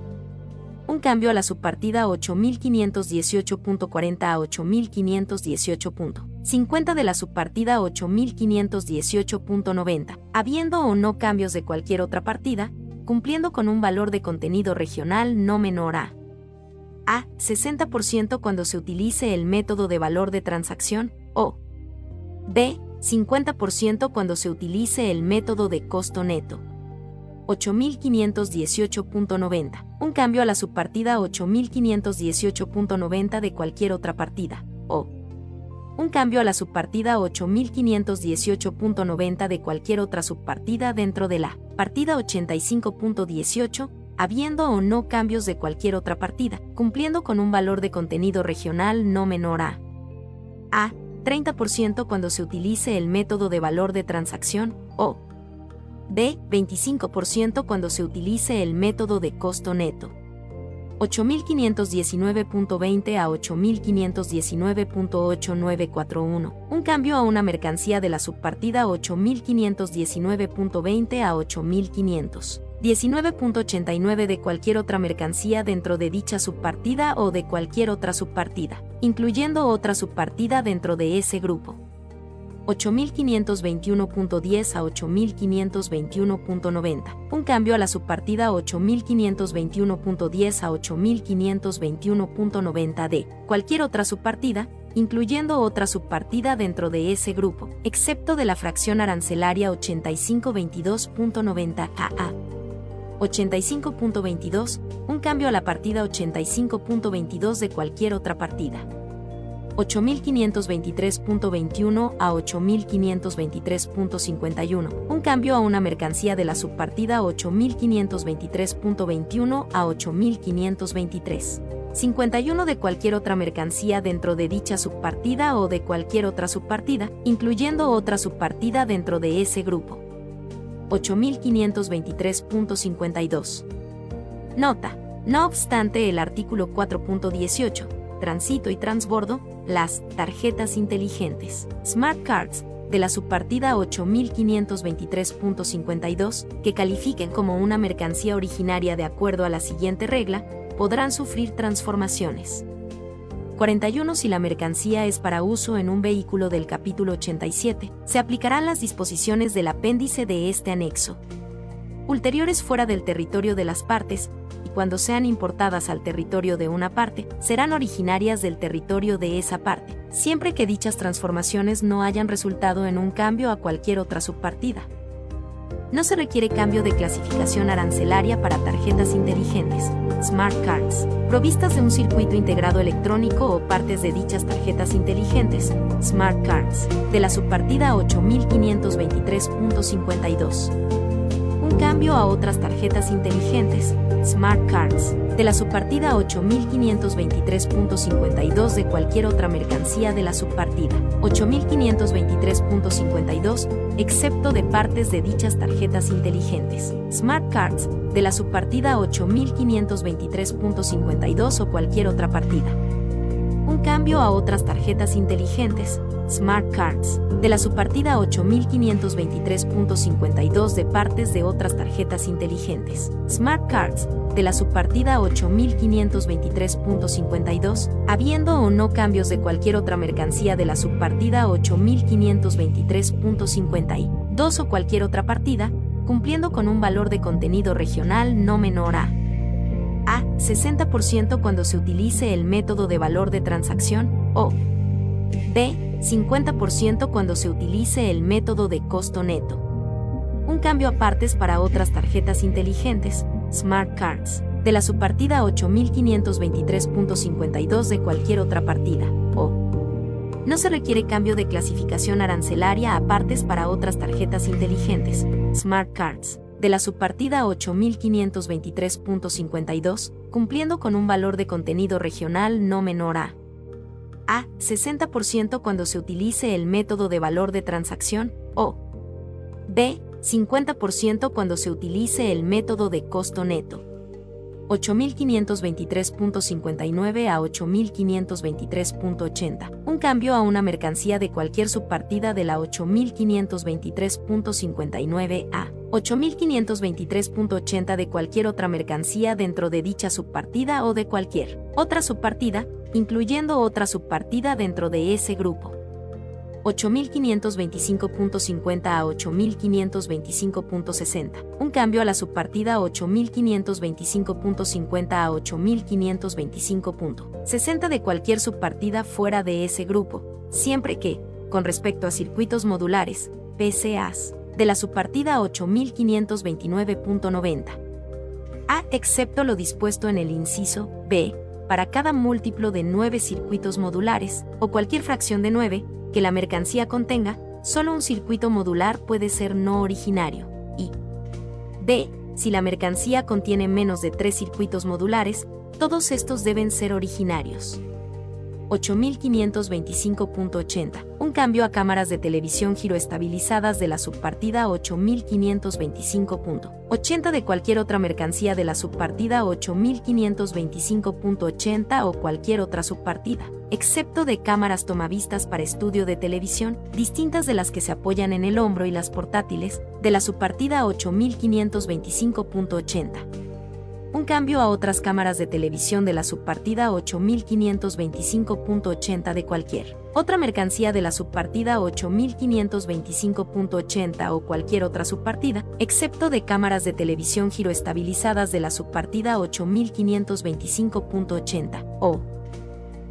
un cambio a la subpartida 8518.40 a 8518.50 de la subpartida 8518.90, habiendo o no cambios de cualquier otra partida, cumpliendo con un valor de contenido regional no menor a a. 60% cuando se utilice el método de valor de transacción, o B. 50% cuando se utilice el método de costo neto. 8518.90. Un cambio a la subpartida 8518.90 de cualquier otra partida, o un cambio a la subpartida 8518.90 de cualquier otra subpartida dentro de la partida 85.18 habiendo o no cambios de cualquier otra partida, cumpliendo con un valor de contenido regional no menor a a 30% cuando se utilice el método de valor de transacción o b 25% cuando se utilice el método de costo neto. 8519.20 a 8519.8941, un cambio a una mercancía de la subpartida 8519.20 a 8500. 19.89 de cualquier otra mercancía dentro de dicha subpartida o de cualquier otra subpartida, incluyendo otra subpartida dentro de ese grupo. 8521.10 a 8521.90. Un cambio a la subpartida 8521.10 a 8521.90 de cualquier otra subpartida, incluyendo otra subpartida dentro de ese grupo, excepto de la fracción arancelaria 8522.90 AA. 85.22, un cambio a la partida 85.22 de cualquier otra partida. 8523.21 a 8523.51, un cambio a una mercancía de la subpartida 8523.21 a 8523. 51 de cualquier otra mercancía dentro de dicha subpartida o de cualquier otra subpartida, incluyendo otra subpartida dentro de ese grupo. 8523.52. Nota. No obstante el artículo 4.18, tránsito y transbordo, las tarjetas inteligentes, Smart Cards, de la subpartida 8523.52, que califiquen como una mercancía originaria de acuerdo a la siguiente regla, podrán sufrir transformaciones. 41 Si la mercancía es para uso en un vehículo del capítulo 87, se aplicarán las disposiciones del apéndice de este anexo. Ulteriores fuera del territorio de las partes, y cuando sean importadas al territorio de una parte, serán originarias del territorio de esa parte, siempre que dichas transformaciones no hayan resultado en un cambio a cualquier otra subpartida. No se requiere cambio de clasificación arancelaria para tarjetas inteligentes, Smart Cards, provistas de un circuito integrado electrónico o partes de dichas tarjetas inteligentes, Smart Cards, de la subpartida 8523.52. Cambio a otras tarjetas inteligentes, Smart Cards, de la subpartida 8523.52 de cualquier otra mercancía de la subpartida 8523.52, excepto de partes de dichas tarjetas inteligentes. Smart Cards, de la subpartida 8523.52 o cualquier otra partida. Un cambio a otras tarjetas inteligentes, Smart Cards, de la subpartida 8523.52 de partes de otras tarjetas inteligentes. Smart Cards, de la subpartida 8523.52, habiendo o no cambios de cualquier otra mercancía de la subpartida 8523.52 o cualquier otra partida, cumpliendo con un valor de contenido regional no menor a a 60% cuando se utilice el método de valor de transacción o b 50% cuando se utilice el método de costo neto. Un cambio a partes para otras tarjetas inteligentes, Smart Cards, de la subpartida 8523.52 de cualquier otra partida, o no se requiere cambio de clasificación arancelaria a partes para otras tarjetas inteligentes, Smart Cards, de la subpartida 8523.52, cumpliendo con un valor de contenido regional no menor a a 60% cuando se utilice el método de valor de transacción o b 50% cuando se utilice el método de costo neto. 8523.59 a 8523.80. Un cambio a una mercancía de cualquier subpartida de la 8523.59 a 8523.80 de cualquier otra mercancía dentro de dicha subpartida o de cualquier otra subpartida, incluyendo otra subpartida dentro de ese grupo. 8525.50 a 8525.60. Un cambio a la subpartida 8525.50 a 8525.60 de cualquier subpartida fuera de ese grupo, siempre que, con respecto a circuitos modulares, PCAs, de la subpartida 8529.90. A excepto lo dispuesto en el inciso B, para cada múltiplo de 9 circuitos modulares, o cualquier fracción de 9, que la mercancía contenga, solo un circuito modular puede ser no originario. Y D. Si la mercancía contiene menos de tres circuitos modulares, todos estos deben ser originarios. 8525.80, un cambio a cámaras de televisión giroestabilizadas de la subpartida 8525.80 de cualquier otra mercancía de la subpartida 8525.80 o cualquier otra subpartida, excepto de cámaras tomavistas para estudio de televisión, distintas de las que se apoyan en el hombro y las portátiles, de la subpartida 8525.80 un cambio a otras cámaras de televisión de la subpartida 8525.80 de cualquier otra mercancía de la subpartida 8525.80 o cualquier otra subpartida, excepto de cámaras de televisión giroestabilizadas de la subpartida 8525.80 o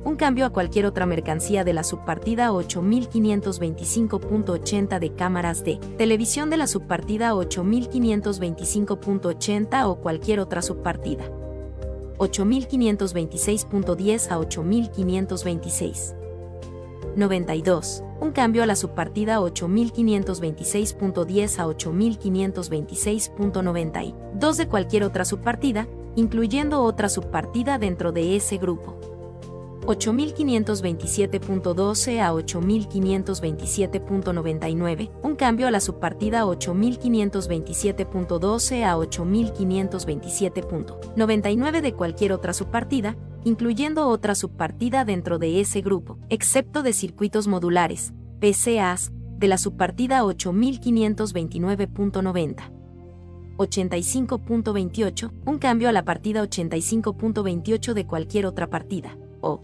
un cambio a cualquier otra mercancía de la subpartida 8525.80 de cámaras de televisión de la subpartida 8525.80 o cualquier otra subpartida. 8526.10 a 8526. 92. Un cambio a la subpartida 8526.10 a 8526.90 2 de cualquier otra subpartida, incluyendo otra subpartida dentro de ese grupo. 8527.12 a 8527.99, un cambio a la subpartida 8527.12 a 8527.99 de cualquier otra subpartida, incluyendo otra subpartida dentro de ese grupo, excepto de circuitos modulares, PCAs, de la subpartida 8529.90. 85.28, un cambio a la partida 85.28 de cualquier otra partida, o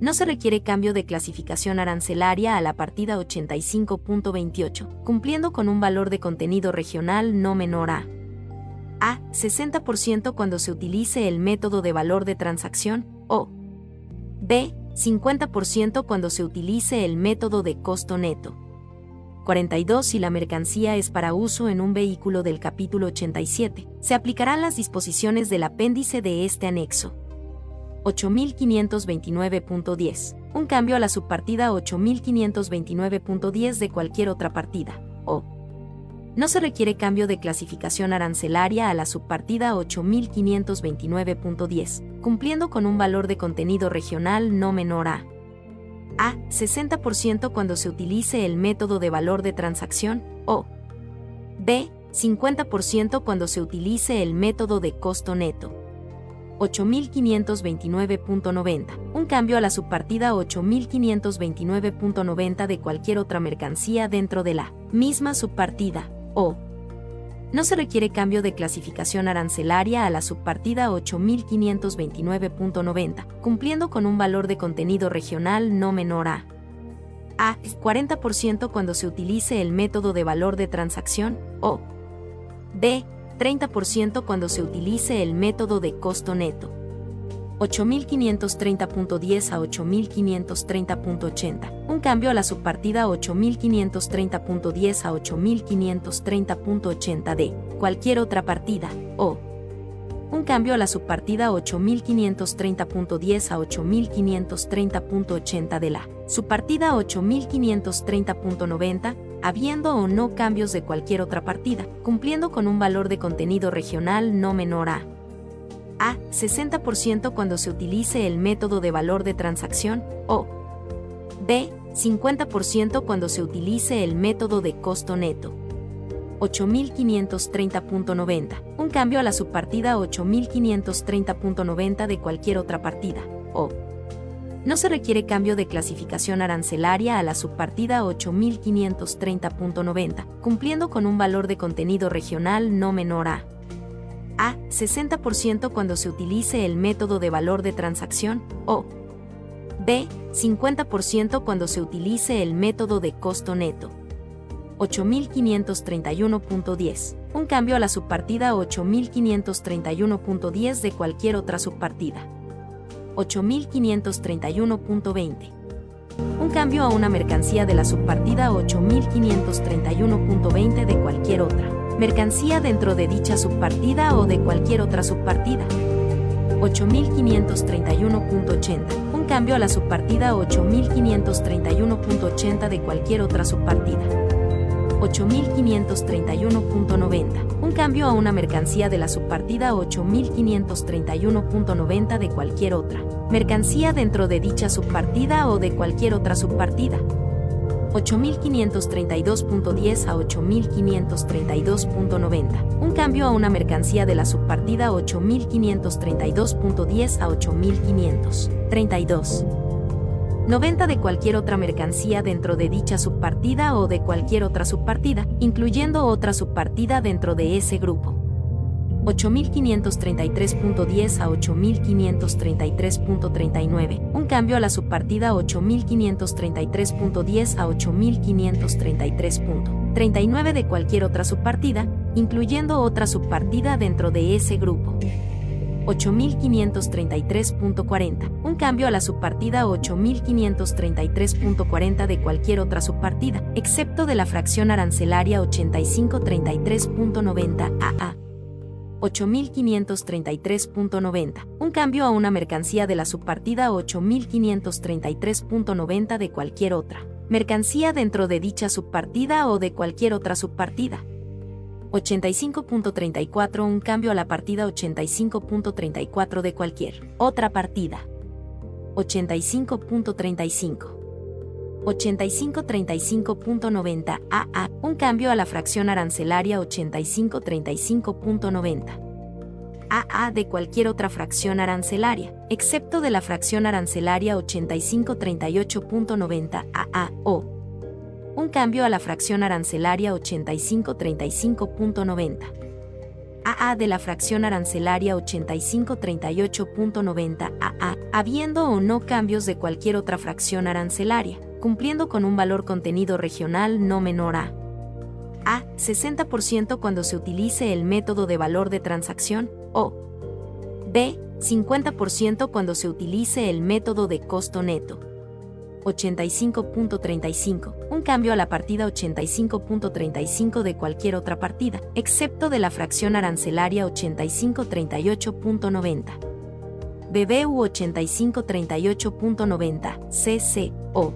no se requiere cambio de clasificación arancelaria a la partida 85.28, cumpliendo con un valor de contenido regional no menor a A. 60% cuando se utilice el método de valor de transacción, o B. 50% cuando se utilice el método de costo neto. 42 Si la mercancía es para uso en un vehículo del capítulo 87, se aplicarán las disposiciones del apéndice de este anexo. 8529.10, un cambio a la subpartida 8529.10 de cualquier otra partida, o no se requiere cambio de clasificación arancelaria a la subpartida 8529.10, cumpliendo con un valor de contenido regional no menor a A. 60% cuando se utilice el método de valor de transacción, o B. 50% cuando se utilice el método de costo neto. 8529.90, un cambio a la subpartida 8529.90 de cualquier otra mercancía dentro de la misma subpartida, o no se requiere cambio de clasificación arancelaria a la subpartida 8529.90, cumpliendo con un valor de contenido regional no menor a A. 40% cuando se utilice el método de valor de transacción, o B. 30% cuando se utilice el método de costo neto. 8530.10 a 8530.80. Un cambio a la subpartida 8530.10 a 8530.80 de cualquier otra partida, o un cambio a la subpartida 8530.10 a 8530.80 de la subpartida 8530.90 habiendo o no cambios de cualquier otra partida, cumpliendo con un valor de contenido regional no menor a A. 60% cuando se utilice el método de valor de transacción, o B. 50% cuando se utilice el método de costo neto. 8530.90, un cambio a la subpartida 8530.90 de cualquier otra partida, o no se requiere cambio de clasificación arancelaria a la subpartida 8530.90, cumpliendo con un valor de contenido regional no menor a A. 60% cuando se utilice el método de valor de transacción, o B. 50% cuando se utilice el método de costo neto. 8531.10. Un cambio a la subpartida 8531.10 de cualquier otra subpartida. 8531.20. Un cambio a una mercancía de la subpartida 8531.20 de cualquier otra. Mercancía dentro de dicha subpartida o de cualquier otra subpartida. 8531.80. Un cambio a la subpartida 8531.80 de cualquier otra subpartida. 8531.90. Un cambio a una mercancía de la subpartida 8531.90 de cualquier otra. Mercancía dentro de dicha subpartida o de cualquier otra subpartida. 8532.10 a 8532.90. Un cambio a una mercancía de la subpartida 8532.10 a 8532. 90 de cualquier otra mercancía dentro de dicha subpartida o de cualquier otra subpartida, incluyendo otra subpartida dentro de ese grupo. 8533.10 a 8533.39. Un cambio a la subpartida 8533.10 a 8533.39 de cualquier otra subpartida, incluyendo otra subpartida dentro de ese grupo. 8533.40. Un cambio a la subpartida 8533.40 de cualquier otra subpartida, excepto de la fracción arancelaria 8533.90 AA. 8533.90. Un cambio a una mercancía de la subpartida 8533.90 de cualquier otra. Mercancía dentro de dicha subpartida o de cualquier otra subpartida. 85.34 Un cambio a la partida 85.34 de cualquier otra partida. 85.35. 8535.90 AA, un cambio a la fracción arancelaria 8535.90. AA de cualquier otra fracción arancelaria, excepto de la fracción arancelaria 8538.90 AA o un cambio a la fracción arancelaria 8535.90. AA de la fracción arancelaria 8538.90 AA, habiendo o no cambios de cualquier otra fracción arancelaria cumpliendo con un valor contenido regional no menor a A. 60% cuando se utilice el método de valor de transacción o B. 50% cuando se utilice el método de costo neto. 85.35. Un cambio a la partida 85.35 de cualquier otra partida, excepto de la fracción arancelaria 8538.90. BBU 8538.90 CC o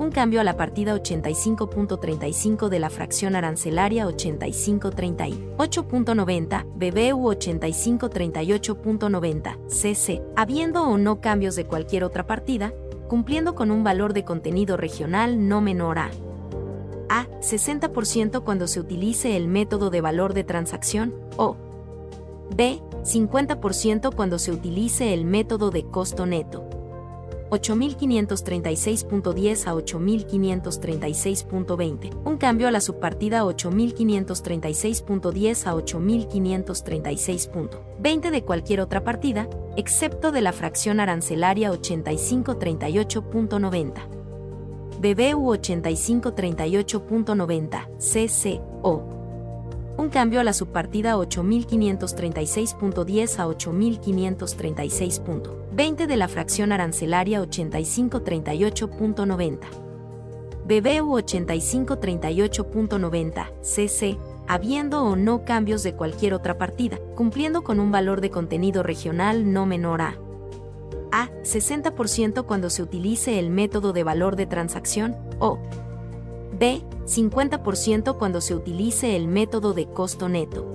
un cambio a la partida 85.35 de la fracción arancelaria 8538.90, BBU 8538.90, CC, habiendo o no cambios de cualquier otra partida, cumpliendo con un valor de contenido regional no menor a A. 60% cuando se utilice el método de valor de transacción, o B. 50% cuando se utilice el método de costo neto. 8536.10 a 8536.20. Un cambio a la subpartida 8536.10 a 8536.20 de cualquier otra partida, excepto de la fracción arancelaria 8538.90. BBU 8538.90 CC o un cambio a la subpartida 8536.10 a 8536.20 de la fracción arancelaria 8538.90. BBU 8538.90 CC, habiendo o no cambios de cualquier otra partida, cumpliendo con un valor de contenido regional no menor a A. 60% cuando se utilice el método de valor de transacción, o B. 50% cuando se utilice el método de costo neto.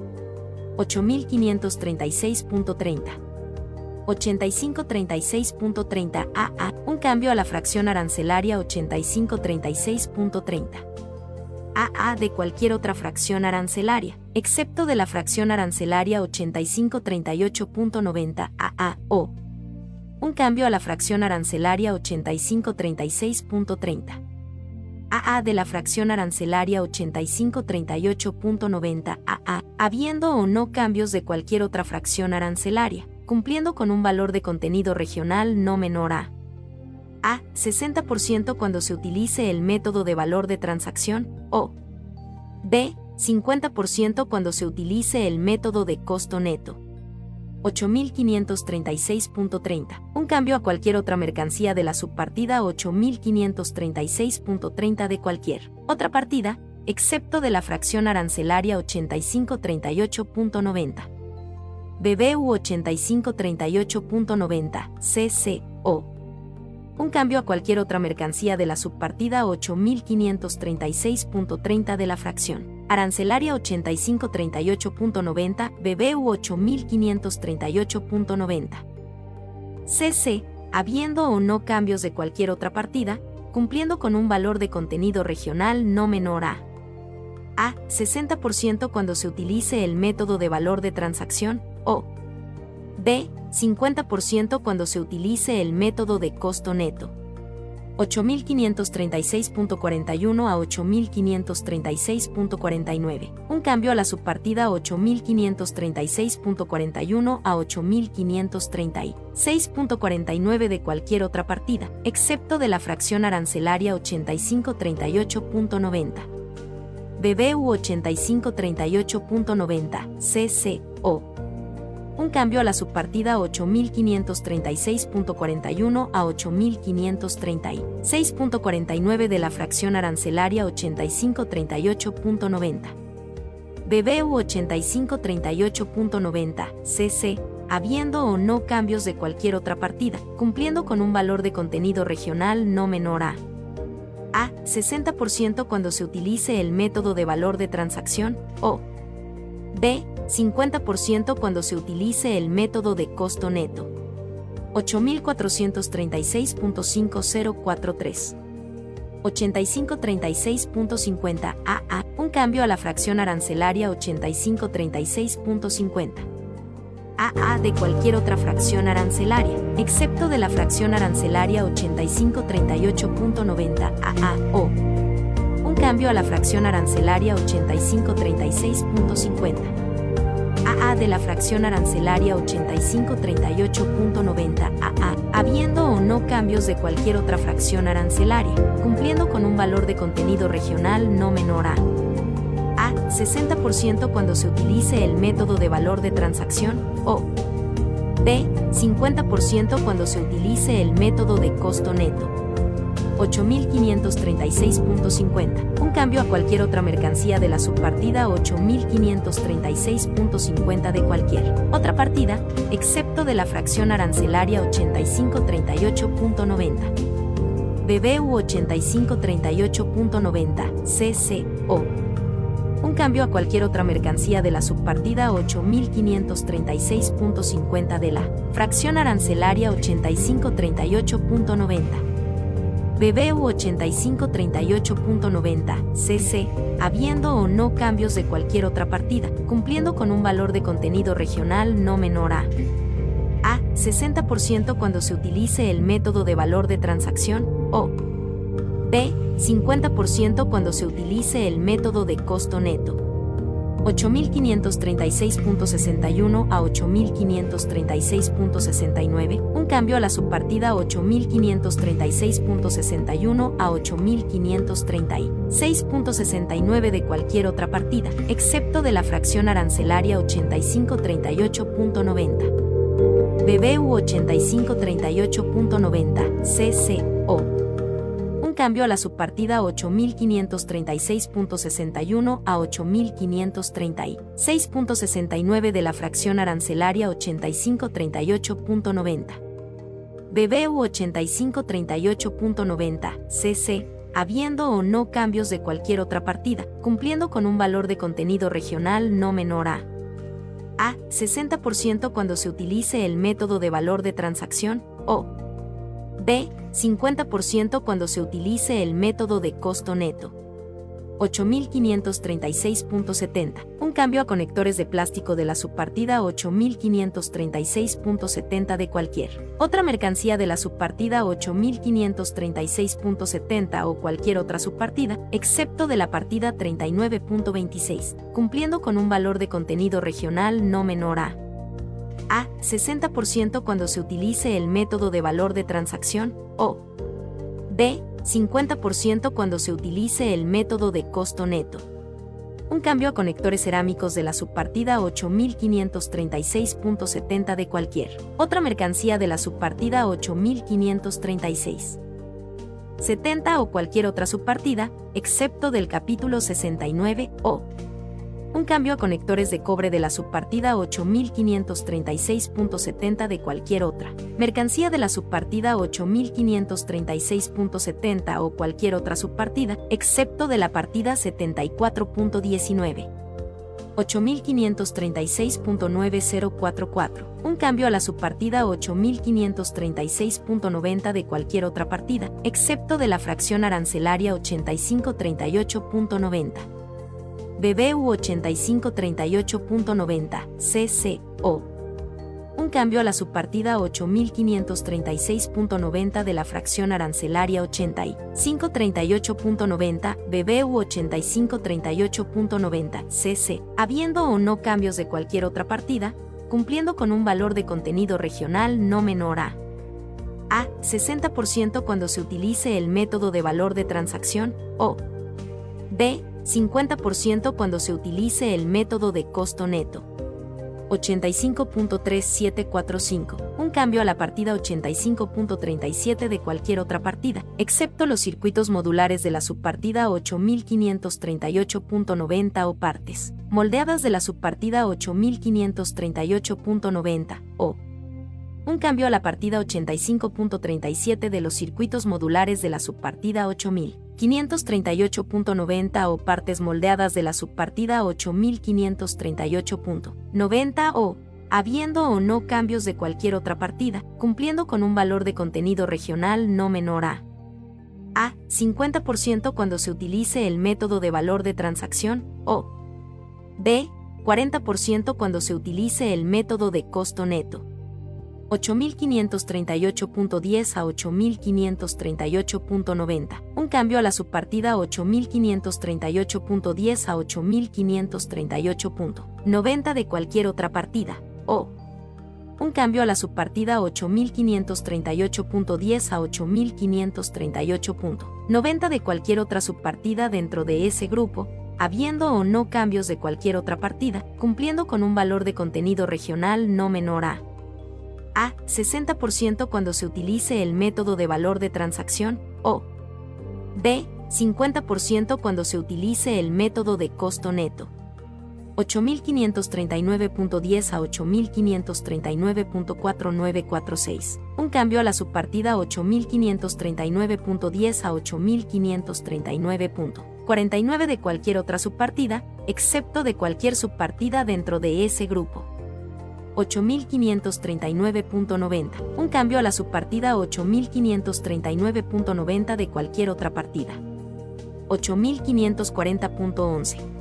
8536.30. 8536.30 AA, un cambio a la fracción arancelaria 8536.30. AA de cualquier otra fracción arancelaria, excepto de la fracción arancelaria 8538.90 AA o un cambio a la fracción arancelaria 8536.30. AA de la fracción arancelaria 8538.90 AA, habiendo o no cambios de cualquier otra fracción arancelaria, cumpliendo con un valor de contenido regional no menor a A. 60% cuando se utilice el método de valor de transacción, o B. 50% cuando se utilice el método de costo neto. 8536.30, un cambio a cualquier otra mercancía de la subpartida 8536.30 de cualquier otra partida, excepto de la fracción arancelaria 8538.90. BBU 8538.90 CC o un cambio a cualquier otra mercancía de la subpartida 8536.30 de la fracción arancelaria 8538.90 BBU 8538.90. CC, habiendo o no cambios de cualquier otra partida, cumpliendo con un valor de contenido regional no menor a A. 60% cuando se utilice el método de valor de transacción, o B. 50% cuando se utilice el método de costo neto. 8.536.41 a 8.536.49. Un cambio a la subpartida 8.536.41 a 8.536.49 de cualquier otra partida, excepto de la fracción arancelaria 8538.90. BBU 8538.90, CC, O un cambio a la subpartida 8536.41 a 8536.49 de la fracción arancelaria 8538.90. BBU 8538.90, CC, habiendo o no cambios de cualquier otra partida, cumpliendo con un valor de contenido regional no menor a A. 60% cuando se utilice el método de valor de transacción, o B 50% cuando se utilice el método de costo neto. 8436.5043. 8536.50 AA, un cambio a la fracción arancelaria 8536.50. AA de cualquier otra fracción arancelaria, excepto de la fracción arancelaria 8538.90 AA o cambio a la fracción arancelaria 8536.50. AA de la fracción arancelaria 8538.90 AA, habiendo o no cambios de cualquier otra fracción arancelaria, cumpliendo con un valor de contenido regional no menor a A. 60% cuando se utilice el método de valor de transacción o B. 50% cuando se utilice el método de costo neto. 8.536.50, un cambio a cualquier otra mercancía de la subpartida 8.536.50 de cualquier otra partida, excepto de la fracción arancelaria 8538.90. BBU 8538.90, CCO. Un cambio a cualquier otra mercancía de la subpartida 8536.50 de la fracción arancelaria 8538.90. BBU 8538.90 CC, habiendo o no cambios de cualquier otra partida, cumpliendo con un valor de contenido regional no menor a A. 60% cuando se utilice el método de valor de transacción, o B. 50% cuando se utilice el método de costo neto. 8536.61 a 8536.69, un cambio a la subpartida 8536.61 a 8536.69 de cualquier otra partida, excepto de la fracción arancelaria 8538.90. BBU 8538.90, CCO cambio a la subpartida 8536.61 a 8536.69 de la fracción arancelaria 8538.90. BBU 8538.90 CC, habiendo o no cambios de cualquier otra partida, cumpliendo con un valor de contenido regional no menor a A. 60% cuando se utilice el método de valor de transacción, o B. 50% cuando se utilice el método de costo neto. 8536.70, un cambio a conectores de plástico de la subpartida 8536.70 de cualquier otra mercancía de la subpartida 8536.70 o cualquier otra subpartida, excepto de la partida 39.26, cumpliendo con un valor de contenido regional no menor a a. 60% cuando se utilice el método de valor de transacción, o B. 50% cuando se utilice el método de costo neto. Un cambio a conectores cerámicos de la subpartida 8536.70 de cualquier otra mercancía de la subpartida 8536. 70 o cualquier otra subpartida, excepto del capítulo 69 o un cambio a conectores de cobre de la subpartida 8536.70 de cualquier otra. Mercancía de la subpartida 8536.70 o cualquier otra subpartida, excepto de la partida 74.19. 8536.9044. Un cambio a la subpartida 8536.90 de cualquier otra partida, excepto de la fracción arancelaria 8538.90. BBU 8538.90, CC, o. Un cambio a la subpartida 8536.90 de la fracción arancelaria 8538.90, BBU 8538.90, CC, habiendo o no cambios de cualquier otra partida, cumpliendo con un valor de contenido regional no menor a A. 60% cuando se utilice el método de valor de transacción, o B. 50% cuando se utilice el método de costo neto. 85.3745, un cambio a la partida 85.37 de cualquier otra partida, excepto los circuitos modulares de la subpartida 8538.90 o partes, moldeadas de la subpartida 8538.90 o. Un cambio a la partida 85.37 de los circuitos modulares de la subpartida 8538.90 o partes moldeadas de la subpartida 8538.90 o, habiendo o no cambios de cualquier otra partida, cumpliendo con un valor de contenido regional no menor a A. 50% cuando se utilice el método de valor de transacción o B. 40% cuando se utilice el método de costo neto. 8538.10 a 8538.90, un cambio a la subpartida 8538.10 a 8538.90 de cualquier otra partida, o un cambio a la subpartida 8538.10 a 8538.90 de cualquier otra subpartida dentro de ese grupo, habiendo o no cambios de cualquier otra partida, cumpliendo con un valor de contenido regional no menor a a. 60% cuando se utilice el método de valor de transacción, o B. 50% cuando se utilice el método de costo neto. 8539.10 a 8539.4946. Un cambio a la subpartida 8539.10 a 8539.49 de cualquier otra subpartida, excepto de cualquier subpartida dentro de ese grupo. 8539.90, un cambio a la subpartida 8539.90 de cualquier otra partida. 8540.11.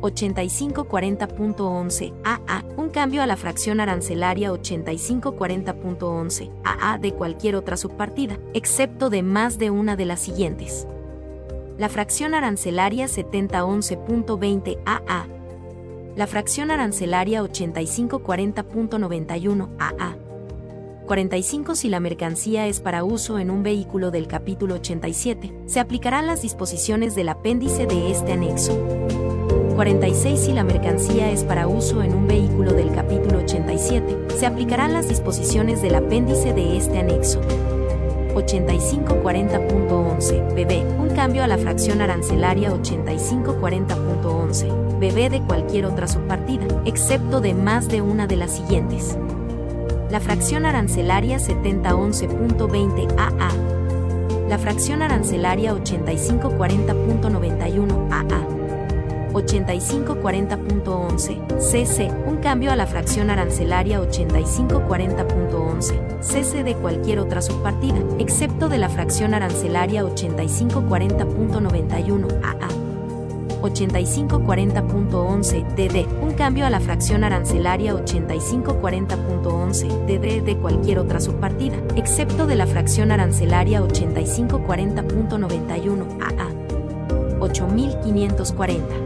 8540.11 AA, un cambio a la fracción arancelaria 8540.11 AA de cualquier otra subpartida, excepto de más de una de las siguientes. La fracción arancelaria 7011.20 AA, la fracción arancelaria 8540.91 AA. 45 Si la mercancía es para uso en un vehículo del capítulo 87, se aplicarán las disposiciones del apéndice de este anexo. 46 Si la mercancía es para uso en un vehículo del capítulo 87, se aplicarán las disposiciones del apéndice de este anexo. 8540.11 BB, un cambio a la fracción arancelaria 8540.11 BB de cualquier otra subpartida, excepto de más de una de las siguientes. La fracción arancelaria 7011.20 AA. La fracción arancelaria 8540.91 AA. 8540.11 CC, un cambio a la fracción arancelaria 8540.11 CC de cualquier otra subpartida, excepto de la fracción arancelaria 8540.91 AA. 8540.11 DD, un cambio a la fracción arancelaria 8540.11 DD de cualquier otra subpartida, excepto de la fracción arancelaria 8540.91 AA. 8540.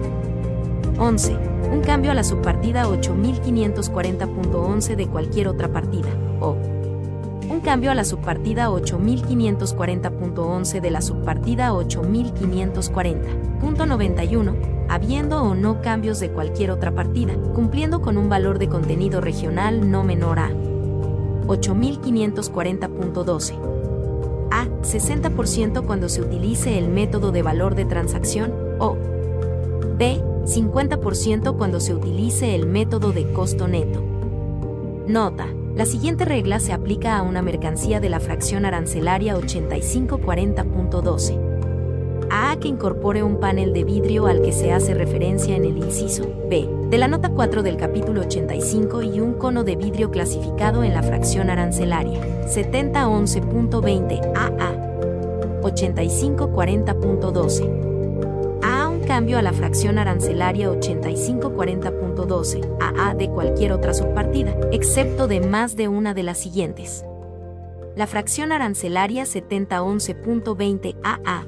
11. Un cambio a la subpartida 8540.11 de cualquier otra partida, o. Un cambio a la subpartida 8540.11 de la subpartida 8540.91, habiendo o no cambios de cualquier otra partida, cumpliendo con un valor de contenido regional no menor a 8540.12. A. 60% cuando se utilice el método de valor de transacción, o. B 50% cuando se utilice el método de costo neto. Nota. La siguiente regla se aplica a una mercancía de la fracción arancelaria 8540.12. A que incorpore un panel de vidrio al que se hace referencia en el inciso B de la nota 4 del capítulo 85 y un cono de vidrio clasificado en la fracción arancelaria 7011.20 AA 8540.12 Cambio a la fracción arancelaria 8540.12 AA de cualquier otra subpartida, excepto de más de una de las siguientes. La fracción arancelaria 7011.20 AA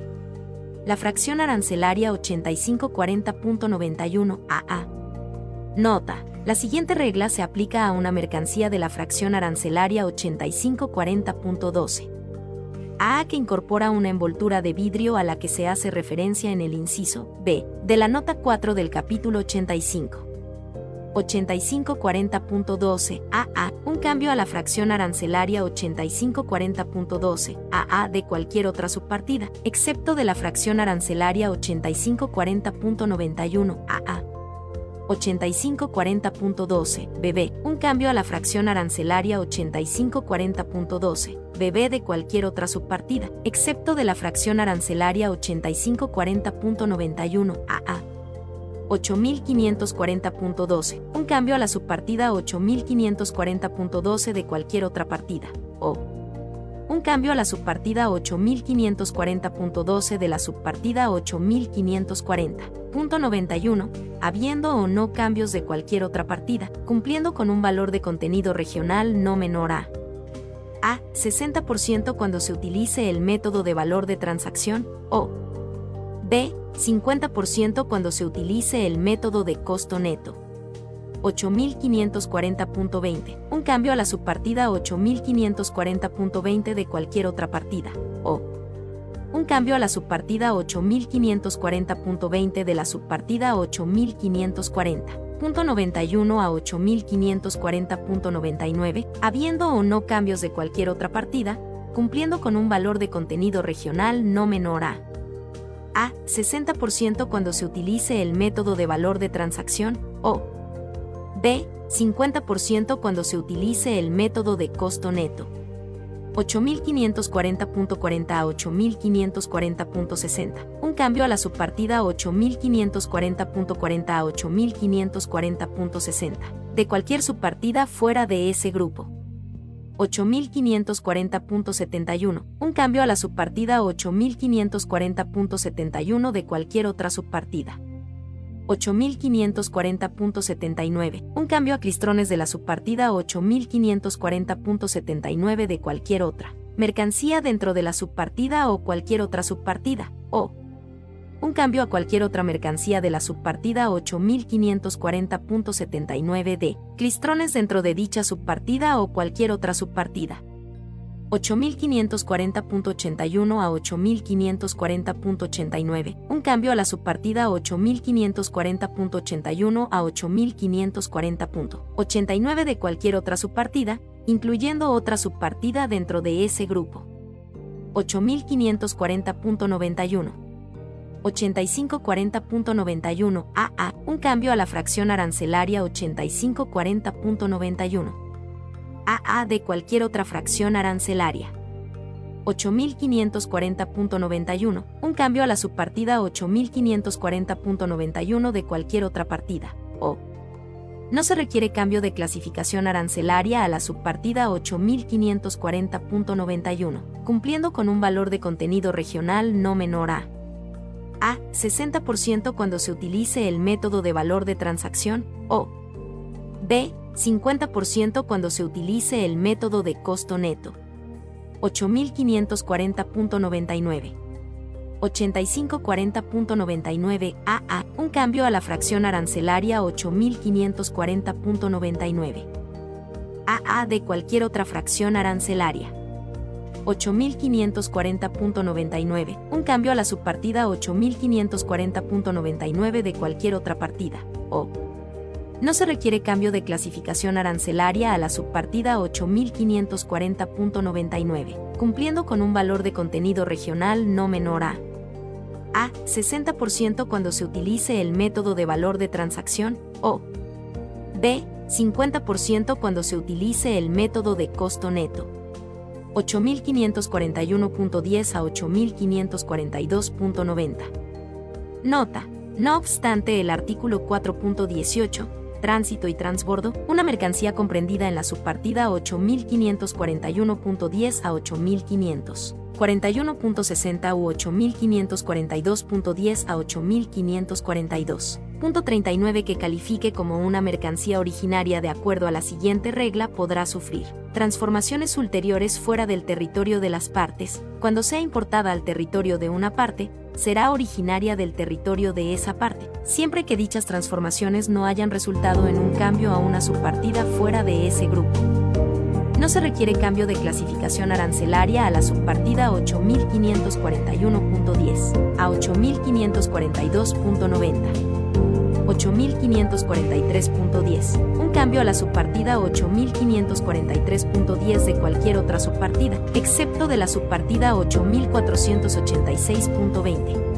la fracción arancelaria 8540.91 AA. Nota. La siguiente regla se aplica a una mercancía de la fracción arancelaria 8540.12. A que incorpora una envoltura de vidrio a la que se hace referencia en el inciso B de la nota 4 del capítulo 85. 8540.12 AA, un cambio a la fracción arancelaria 8540.12 AA de cualquier otra subpartida, excepto de la fracción arancelaria 8540.91 AA. 8540.12 BB, un cambio a la fracción arancelaria 8540.12 BB de cualquier otra subpartida, excepto de la fracción arancelaria 8540.91 AA. 8540.12, un cambio a la subpartida 8540.12 de cualquier otra partida, o un cambio a la subpartida 8540.12 de la subpartida 8540.91, habiendo o no cambios de cualquier otra partida, cumpliendo con un valor de contenido regional no menor a a 60% cuando se utilice el método de valor de transacción, o b 50% cuando se utilice el método de costo neto. 8540.20, un cambio a la subpartida 8540.20 de cualquier otra partida, o un cambio a la subpartida 8540.20 de la subpartida 8540.91 a 8540.99, habiendo o no cambios de cualquier otra partida, cumpliendo con un valor de contenido regional no menor a a. 60% cuando se utilice el método de valor de transacción, o B. 50% cuando se utilice el método de costo neto. 8540.40 a 8540.60. Un cambio a la subpartida 8540.40 a 8540.60. De cualquier subpartida fuera de ese grupo. 8540.71, un cambio a la subpartida 8540.71 de cualquier otra subpartida. 8540.79, un cambio a clistrones de la subpartida 8540.79 de cualquier otra. Mercancía dentro de la subpartida o cualquier otra subpartida, o un cambio a cualquier otra mercancía de la subpartida 8540.79 de clistrones dentro de dicha subpartida o cualquier otra subpartida. 8540.81 a 8540.89, un cambio a la subpartida 8540.81 a 8540.89 de cualquier otra subpartida, incluyendo otra subpartida dentro de ese grupo. 8540.91 8540.91 AA, un cambio a la fracción arancelaria 8540.91 AA de cualquier otra fracción arancelaria. 8540.91, un cambio a la subpartida 8540.91 de cualquier otra partida, o no se requiere cambio de clasificación arancelaria a la subpartida 8540.91, cumpliendo con un valor de contenido regional no menor a a. 60% cuando se utilice el método de valor de transacción, o B. 50% cuando se utilice el método de costo neto. 8540.99. 8540.99 AA, un cambio a la fracción arancelaria 8540.99. AA de cualquier otra fracción arancelaria. 8540.99, un cambio a la subpartida 8540.99 de cualquier otra partida, o no se requiere cambio de clasificación arancelaria a la subpartida 8540.99, cumpliendo con un valor de contenido regional no menor a A. 60% cuando se utilice el método de valor de transacción o B. 50% cuando se utilice el método de costo neto. 8541.10 a 8542.90. Nota. No obstante, el artículo 4.18, tránsito y transbordo, una mercancía comprendida en la subpartida 8541.10 a 8500. 41.60 u 8542.10 a 8542. Punto 39 que califique como una mercancía originaria de acuerdo a la siguiente regla podrá sufrir transformaciones ulteriores fuera del territorio de las partes. Cuando sea importada al territorio de una parte, será originaria del territorio de esa parte, siempre que dichas transformaciones no hayan resultado en un cambio a una subpartida fuera de ese grupo no se requiere cambio de clasificación arancelaria a la subpartida 8541.10 a 8542.90. 8543.10. Un cambio a la subpartida 8543.10 de cualquier otra subpartida, excepto de la subpartida 8486.20.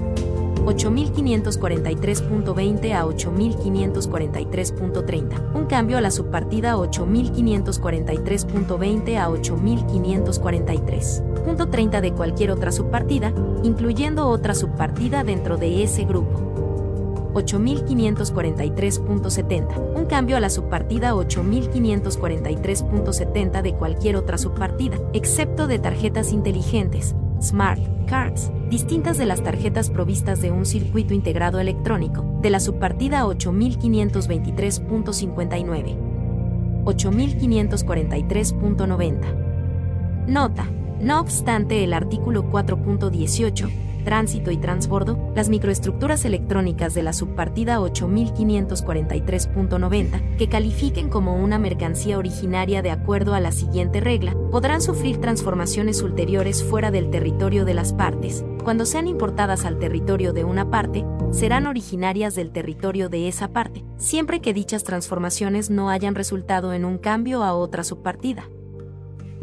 8543.20 a 8543.30. Un cambio a la subpartida 8543.20 a 8543.30 de cualquier otra subpartida, incluyendo otra subpartida dentro de ese grupo. 8543.70. Un cambio a la subpartida 8543.70 de cualquier otra subpartida, excepto de tarjetas inteligentes, Smart Cards, distintas de las tarjetas provistas de un circuito integrado electrónico, de la subpartida 8523.59. 8543.90. Nota. No obstante, el artículo 4.18 tránsito y transbordo, las microestructuras electrónicas de la subpartida 8543.90, que califiquen como una mercancía originaria de acuerdo a la siguiente regla, podrán sufrir transformaciones ulteriores fuera del territorio de las partes. Cuando sean importadas al territorio de una parte, serán originarias del territorio de esa parte, siempre que dichas transformaciones no hayan resultado en un cambio a otra subpartida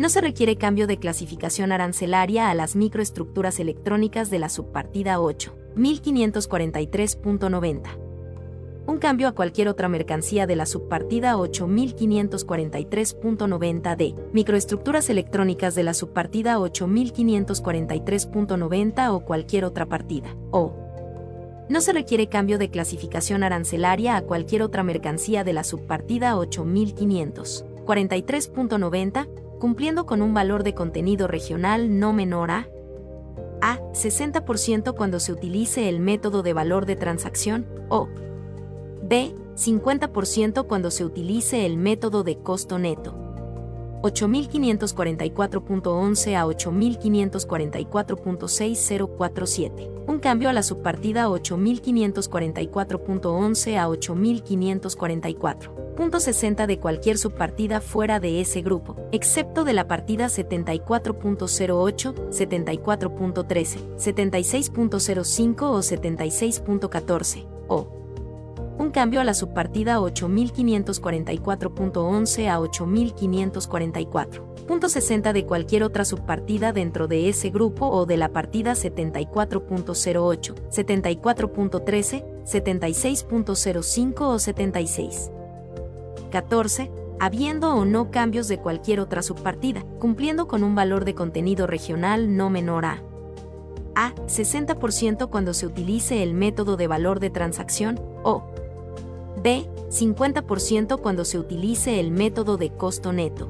no se requiere cambio de clasificación arancelaria a las microestructuras electrónicas de la subpartida 8, 1543.90. Un cambio a cualquier otra mercancía de la subpartida 8543.90 d. Microestructuras electrónicas de la subpartida 8543.90 o cualquier otra partida. O. No se requiere cambio de clasificación arancelaria a cualquier otra mercancía de la subpartida 8543.90 cumpliendo con un valor de contenido regional no menor a a 60% cuando se utilice el método de valor de transacción o b 50% cuando se utilice el método de costo neto. 8544.11 a 8544.6047. Un cambio a la subpartida 8544.11 a 8544.60 de cualquier subpartida fuera de ese grupo, excepto de la partida 74.08, 74.13, 76.05 o 76.14, o un cambio a la subpartida 8544.11 a 8544.60 de cualquier otra subpartida dentro de ese grupo o de la partida 74.08, 74.13, 76.05 o 76. 14 habiendo o no cambios de cualquier otra subpartida, cumpliendo con un valor de contenido regional no menor a a 60% cuando se utilice el método de valor de transacción o B. 50% cuando se utilice el método de costo neto.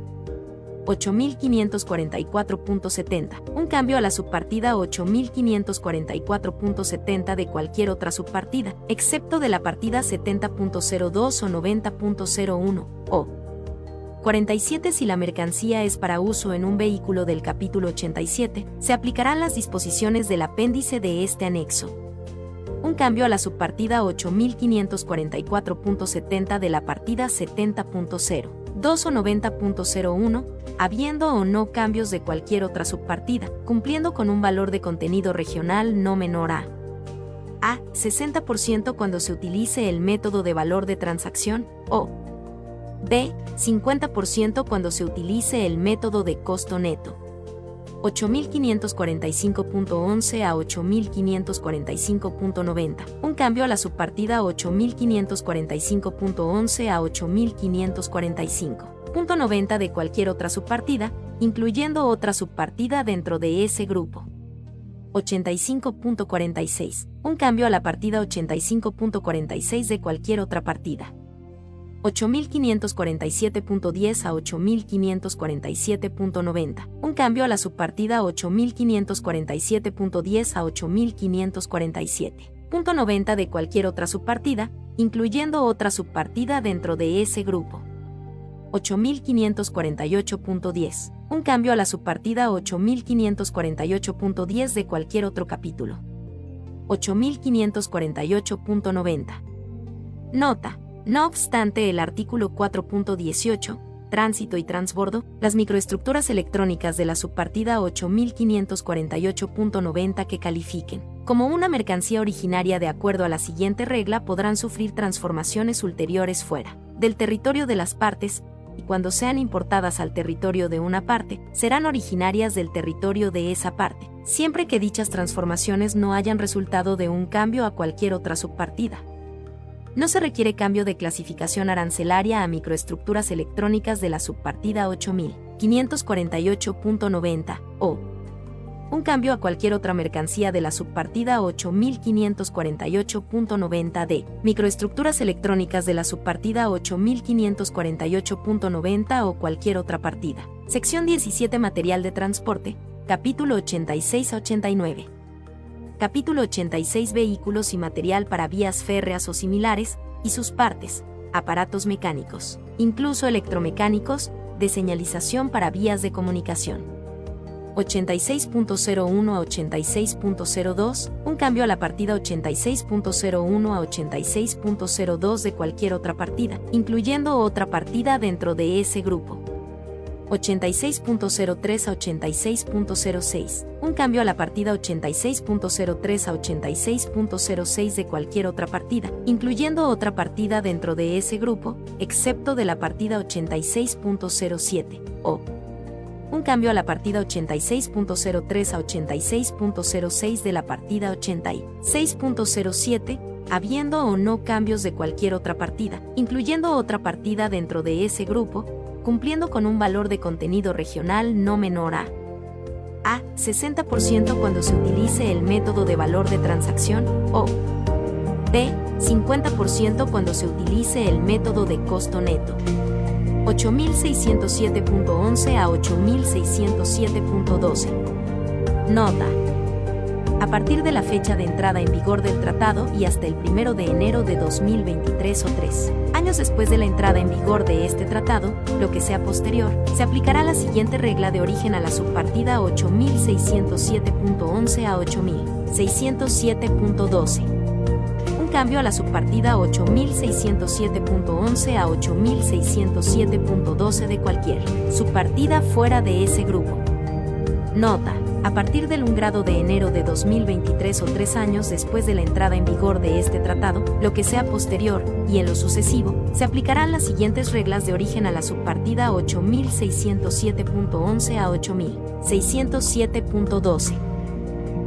8544.70. Un cambio a la subpartida 8544.70 de cualquier otra subpartida, excepto de la partida 70.02 o 90.01, o 47 si la mercancía es para uso en un vehículo del capítulo 87, se aplicarán las disposiciones del apéndice de este anexo un cambio a la subpartida 8544.70 de la partida 70.0, 2 o 90.01, habiendo o no cambios de cualquier otra subpartida, cumpliendo con un valor de contenido regional no menor a a 60% cuando se utilice el método de valor de transacción o b 50% cuando se utilice el método de costo neto. 8545.11 a 8545.90. Un cambio a la subpartida 8545.11 a 8545.90 de cualquier otra subpartida, incluyendo otra subpartida dentro de ese grupo. 85.46. Un cambio a la partida 85.46 de cualquier otra partida. 8547.10 a 8547.90. Un cambio a la subpartida 8547.10 a 8547.90 de cualquier otra subpartida, incluyendo otra subpartida dentro de ese grupo. 8548.10. Un cambio a la subpartida 8548.10 de cualquier otro capítulo. 8548.90. Nota. No obstante el artículo 4.18, tránsito y transbordo, las microestructuras electrónicas de la subpartida 8548.90 que califiquen como una mercancía originaria de acuerdo a la siguiente regla podrán sufrir transformaciones ulteriores fuera del territorio de las partes, y cuando sean importadas al territorio de una parte, serán originarias del territorio de esa parte, siempre que dichas transformaciones no hayan resultado de un cambio a cualquier otra subpartida. No se requiere cambio de clasificación arancelaria a microestructuras electrónicas de la subpartida 8548.90 o un cambio a cualquier otra mercancía de la subpartida 8548.90 de microestructuras electrónicas de la subpartida 8548.90 o cualquier otra partida. Sección 17 Material de transporte, capítulo 86 a 89. Capítulo 86 Vehículos y material para vías férreas o similares, y sus partes, aparatos mecánicos, incluso electromecánicos, de señalización para vías de comunicación. 86.01 a 86.02, un cambio a la partida 86.01 a 86.02 de cualquier otra partida, incluyendo otra partida dentro de ese grupo. 86.03 a 86.06, un cambio a la partida 86.03 a 86.06 de cualquier otra partida, incluyendo otra partida dentro de ese grupo, excepto de la partida 86.07, o. Un cambio a la partida 86.03 a 86.06 de la partida 86.07, habiendo o no cambios de cualquier otra partida, incluyendo otra partida dentro de ese grupo, cumpliendo con un valor de contenido regional no menor a a 60% cuando se utilice el método de valor de transacción o b 50% cuando se utilice el método de costo neto. 8607.11 a 8607.12. Nota. A partir de la fecha de entrada en vigor del tratado y hasta el 1 de enero de 2023 o 3 años después de la entrada en vigor de este tratado, lo que sea posterior, se aplicará la siguiente regla de origen a la subpartida 8607.11 a 8607.12 cambio a la subpartida 8607.11 a 8607.12 de cualquier subpartida fuera de ese grupo. Nota. A partir del 1 grado de enero de 2023 o tres años después de la entrada en vigor de este tratado, lo que sea posterior, y en lo sucesivo, se aplicarán las siguientes reglas de origen a la subpartida 8607.11 a 8607.12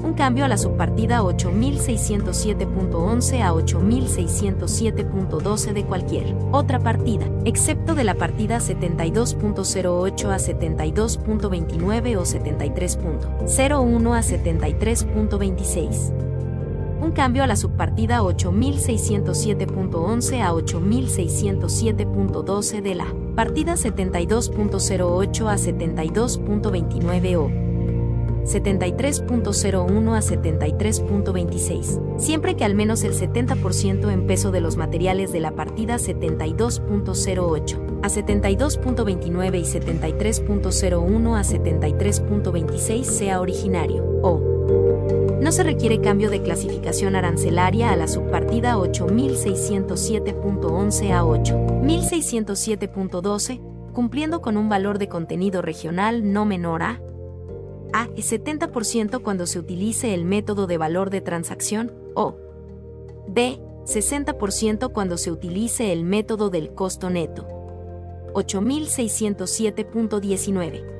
un cambio a la subpartida 8607.11 a 8607.12 de cualquier otra partida, excepto de la partida 72.08 a 72.29 o 73.01 a 73.26 un cambio a la subpartida 8607.11 a 8607.12 de la partida 72.08 a 72.29 o 73.01 a 73.26, siempre que al menos el 70% en peso de los materiales de la partida 72.08 a 72.29 y 73.01 a 73.26 sea originario, o no se requiere cambio de clasificación arancelaria a la subpartida 8607.11 a 8607.12, cumpliendo con un valor de contenido regional no menor a a. 70% cuando se utilice el método de valor de transacción o B. 60% cuando se utilice el método del costo neto. 8607.19.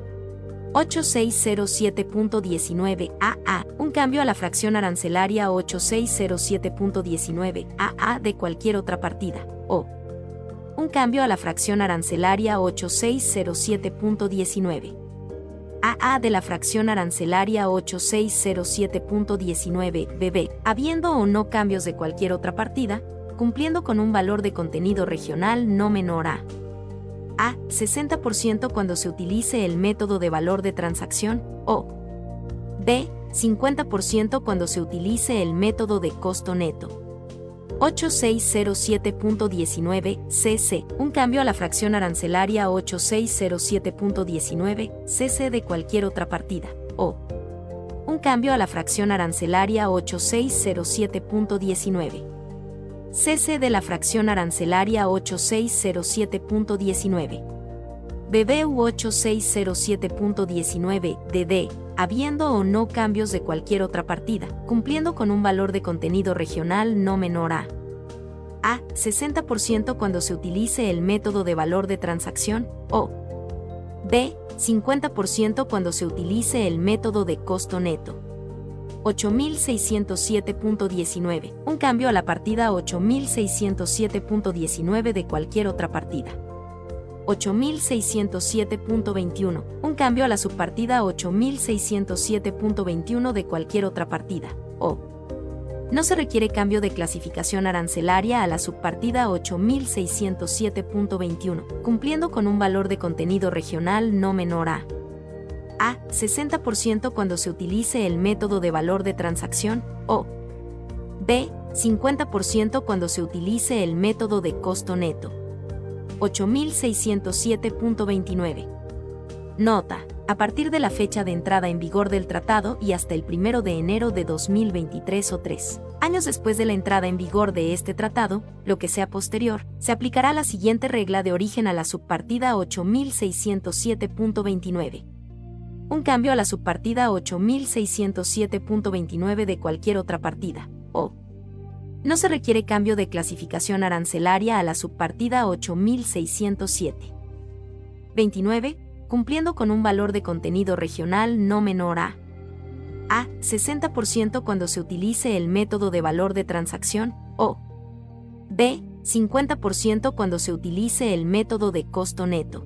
8607.19 AA, un cambio a la fracción arancelaria 8607.19 AA de cualquier otra partida, o un cambio a la fracción arancelaria 8607.19 AA de la fracción arancelaria 8607.19 BB, habiendo o no cambios de cualquier otra partida, cumpliendo con un valor de contenido regional no menor a a. 60% cuando se utilice el método de valor de transacción o B. 50% cuando se utilice el método de costo neto. 8607.19 CC, un cambio a la fracción arancelaria 8607.19 CC de cualquier otra partida, o un cambio a la fracción arancelaria 8607.19 cese de la fracción arancelaria 8607.19. BBU 8607.19 DD, habiendo o no cambios de cualquier otra partida, cumpliendo con un valor de contenido regional no menor a A. 60% cuando se utilice el método de valor de transacción, o B. 50% cuando se utilice el método de costo neto. 8607.19, un cambio a la partida 8607.19 de cualquier otra partida. 8607.21, un cambio a la subpartida 8607.21 de cualquier otra partida, o no se requiere cambio de clasificación arancelaria a la subpartida 8607.21, cumpliendo con un valor de contenido regional no menor a a. 60% cuando se utilice el método de valor de transacción, o B. 50% cuando se utilice el método de costo neto. 8607.29. Nota. A partir de la fecha de entrada en vigor del tratado y hasta el 1 de enero de 2023 o 3 años después de la entrada en vigor de este tratado, lo que sea posterior, se aplicará la siguiente regla de origen a la subpartida 8607.29 un cambio a la subpartida 8607.29 de cualquier otra partida, o no se requiere cambio de clasificación arancelaria a la subpartida 8607. 29. Cumpliendo con un valor de contenido regional no menor a A. 60% cuando se utilice el método de valor de transacción, o B. 50% cuando se utilice el método de costo neto.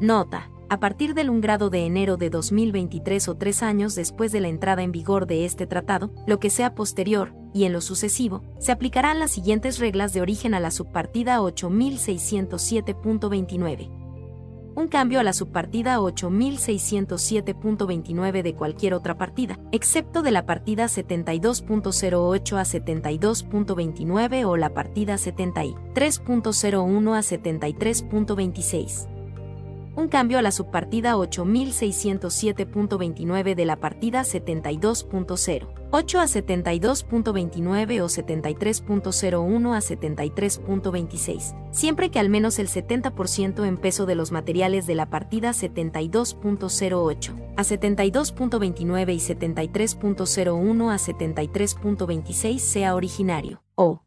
Nota a partir del 1 grado de enero de 2023 o tres años después de la entrada en vigor de este tratado, lo que sea posterior, y en lo sucesivo, se aplicarán las siguientes reglas de origen a la subpartida 8607.29. Un cambio a la subpartida 8607.29 de cualquier otra partida, excepto de la partida 72.08 a 72.29 o la partida 73.01 a 73.26 un cambio a la subpartida 8607.29 de la partida 72.0, 8 a 72.29 o 73.01 a 73.26, siempre que al menos el 70% en peso de los materiales de la partida 72.08 a 72.29 y 73.01 a 73.26 sea originario, o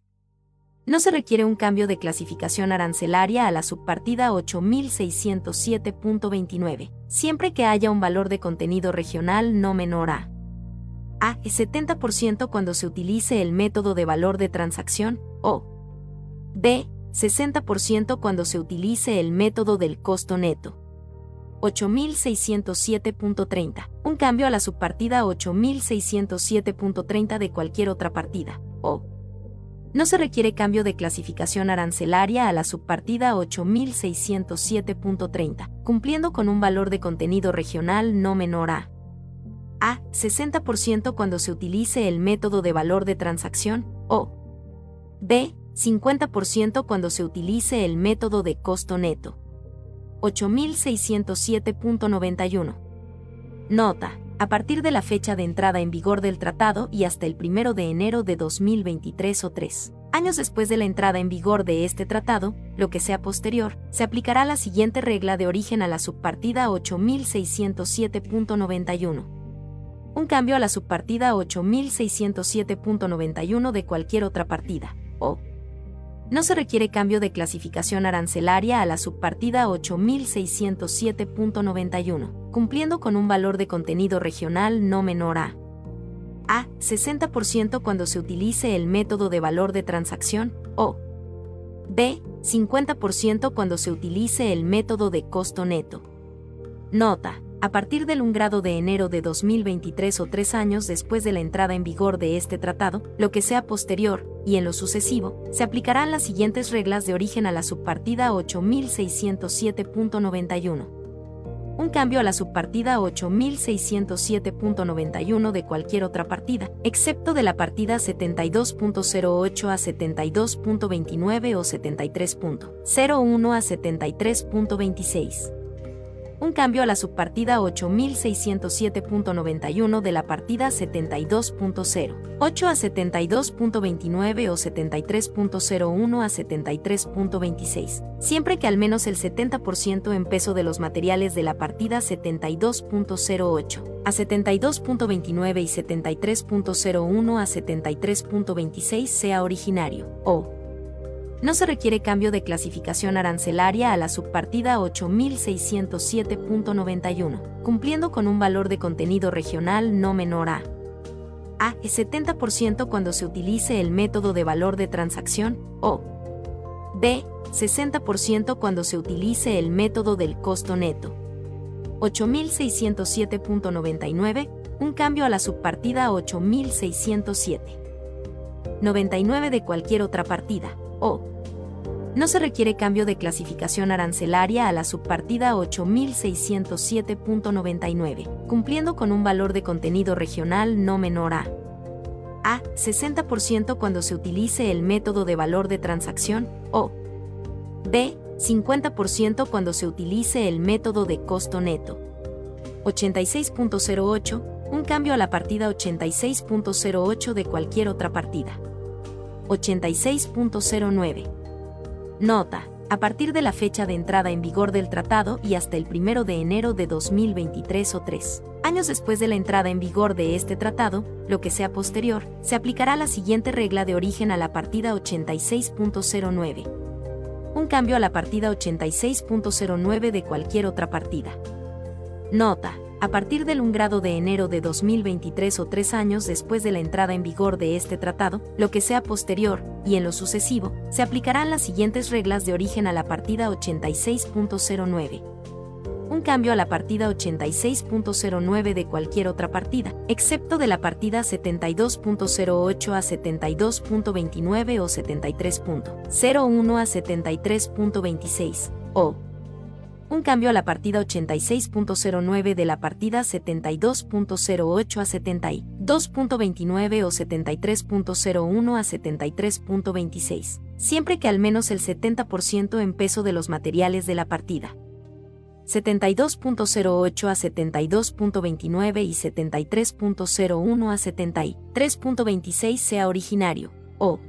no se requiere un cambio de clasificación arancelaria a la subpartida 8607.29, siempre que haya un valor de contenido regional no menor a A. 70% cuando se utilice el método de valor de transacción, o B. 60% cuando se utilice el método del costo neto. 8607.30, un cambio a la subpartida 8607.30 de cualquier otra partida, o no se requiere cambio de clasificación arancelaria a la subpartida 8607.30, cumpliendo con un valor de contenido regional no menor a A. 60% cuando se utilice el método de valor de transacción, o B. 50% cuando se utilice el método de costo neto. 8607.91. Nota a partir de la fecha de entrada en vigor del tratado y hasta el 1 de enero de 2023 o tres años después de la entrada en vigor de este tratado, lo que sea posterior, se aplicará la siguiente regla de origen a la subpartida 8607.91. Un cambio a la subpartida 8607.91 de cualquier otra partida, o No se requiere cambio de clasificación arancelaria a la subpartida 8607.91, cumpliendo con un valor de contenido regional no menor a a. 60% cuando se utilice el método de valor de transacción, o b. 50% cuando se utilice el método de costo neto. Nota. A partir del 1 grado de enero de 2023 o tres años después de la entrada en vigor de este tratado, lo que sea posterior, y en lo sucesivo, se aplicarán las siguientes reglas de origen a la subpartida 8607.91 un cambio a la subpartida 8607.91 de cualquier otra partida, excepto de la partida 72.08 a 72.29 o 73.01 a 73.26 un cambio a la subpartida 8607.91 de la partida 72.0, 8 a 72.29 o 73.01 a 73.26, siempre que al menos el 70% en peso de los materiales de la partida 72.08 a 72.29 y 73.01 a 73.26 sea originario, o no se requiere cambio de clasificación arancelaria a la subpartida 8607.91, cumpliendo con un valor de contenido regional no menor a A. 70% cuando se utilice el método de valor de transacción, o B. 60% cuando se utilice el método del costo neto. 8607.99, un cambio a la subpartida 8607. 99 de cualquier otra partida, o no se requiere cambio de clasificación arancelaria a la subpartida 8607.99, cumpliendo con un valor de contenido regional no menor a a. 60% cuando se utilice el método de valor de transacción, o b. 50% cuando se utilice el método de costo neto. 86.08, un cambio a la partida 86.08 de cualquier otra partida. 86.09. Nota. A partir de la fecha de entrada en vigor del tratado y hasta el 1 de enero de 2023 o 3 años después de la entrada en vigor de este tratado, lo que sea posterior, se aplicará la siguiente regla de origen a la partida 86.09. Un cambio a la partida 86.09 de cualquier otra partida. Nota a partir del 1 grado de enero de 2023 o tres años después de la entrada en vigor de este tratado, lo que sea posterior, y en lo sucesivo, se aplicarán las siguientes reglas de origen a la partida 86.09. Un cambio a la partida 86.09 de cualquier otra partida, excepto de la partida 72.08 a 72.29 o 73.01 a 73.26, o un cambio a la partida 86.09 de la partida 72.08 a 72.29 o 73.01 a 73.26, siempre que al menos el 70% en peso de los materiales de la partida. 72.08 a 72.29 y 73.01 a 73.26 sea originario, o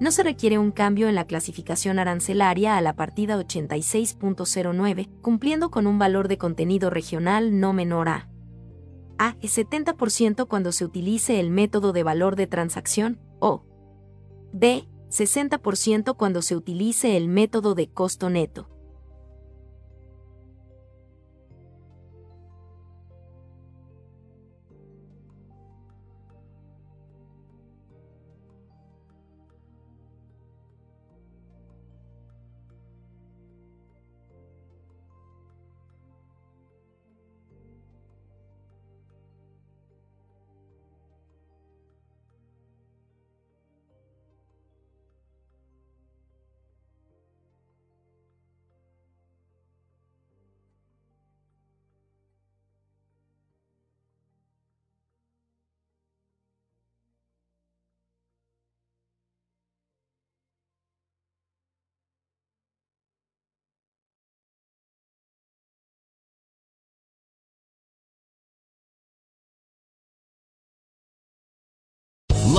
no se requiere un cambio en la clasificación arancelaria a la partida 86.09, cumpliendo con un valor de contenido regional no menor a A. 70% cuando se utilice el método de valor de transacción, o B. 60% cuando se utilice el método de costo neto.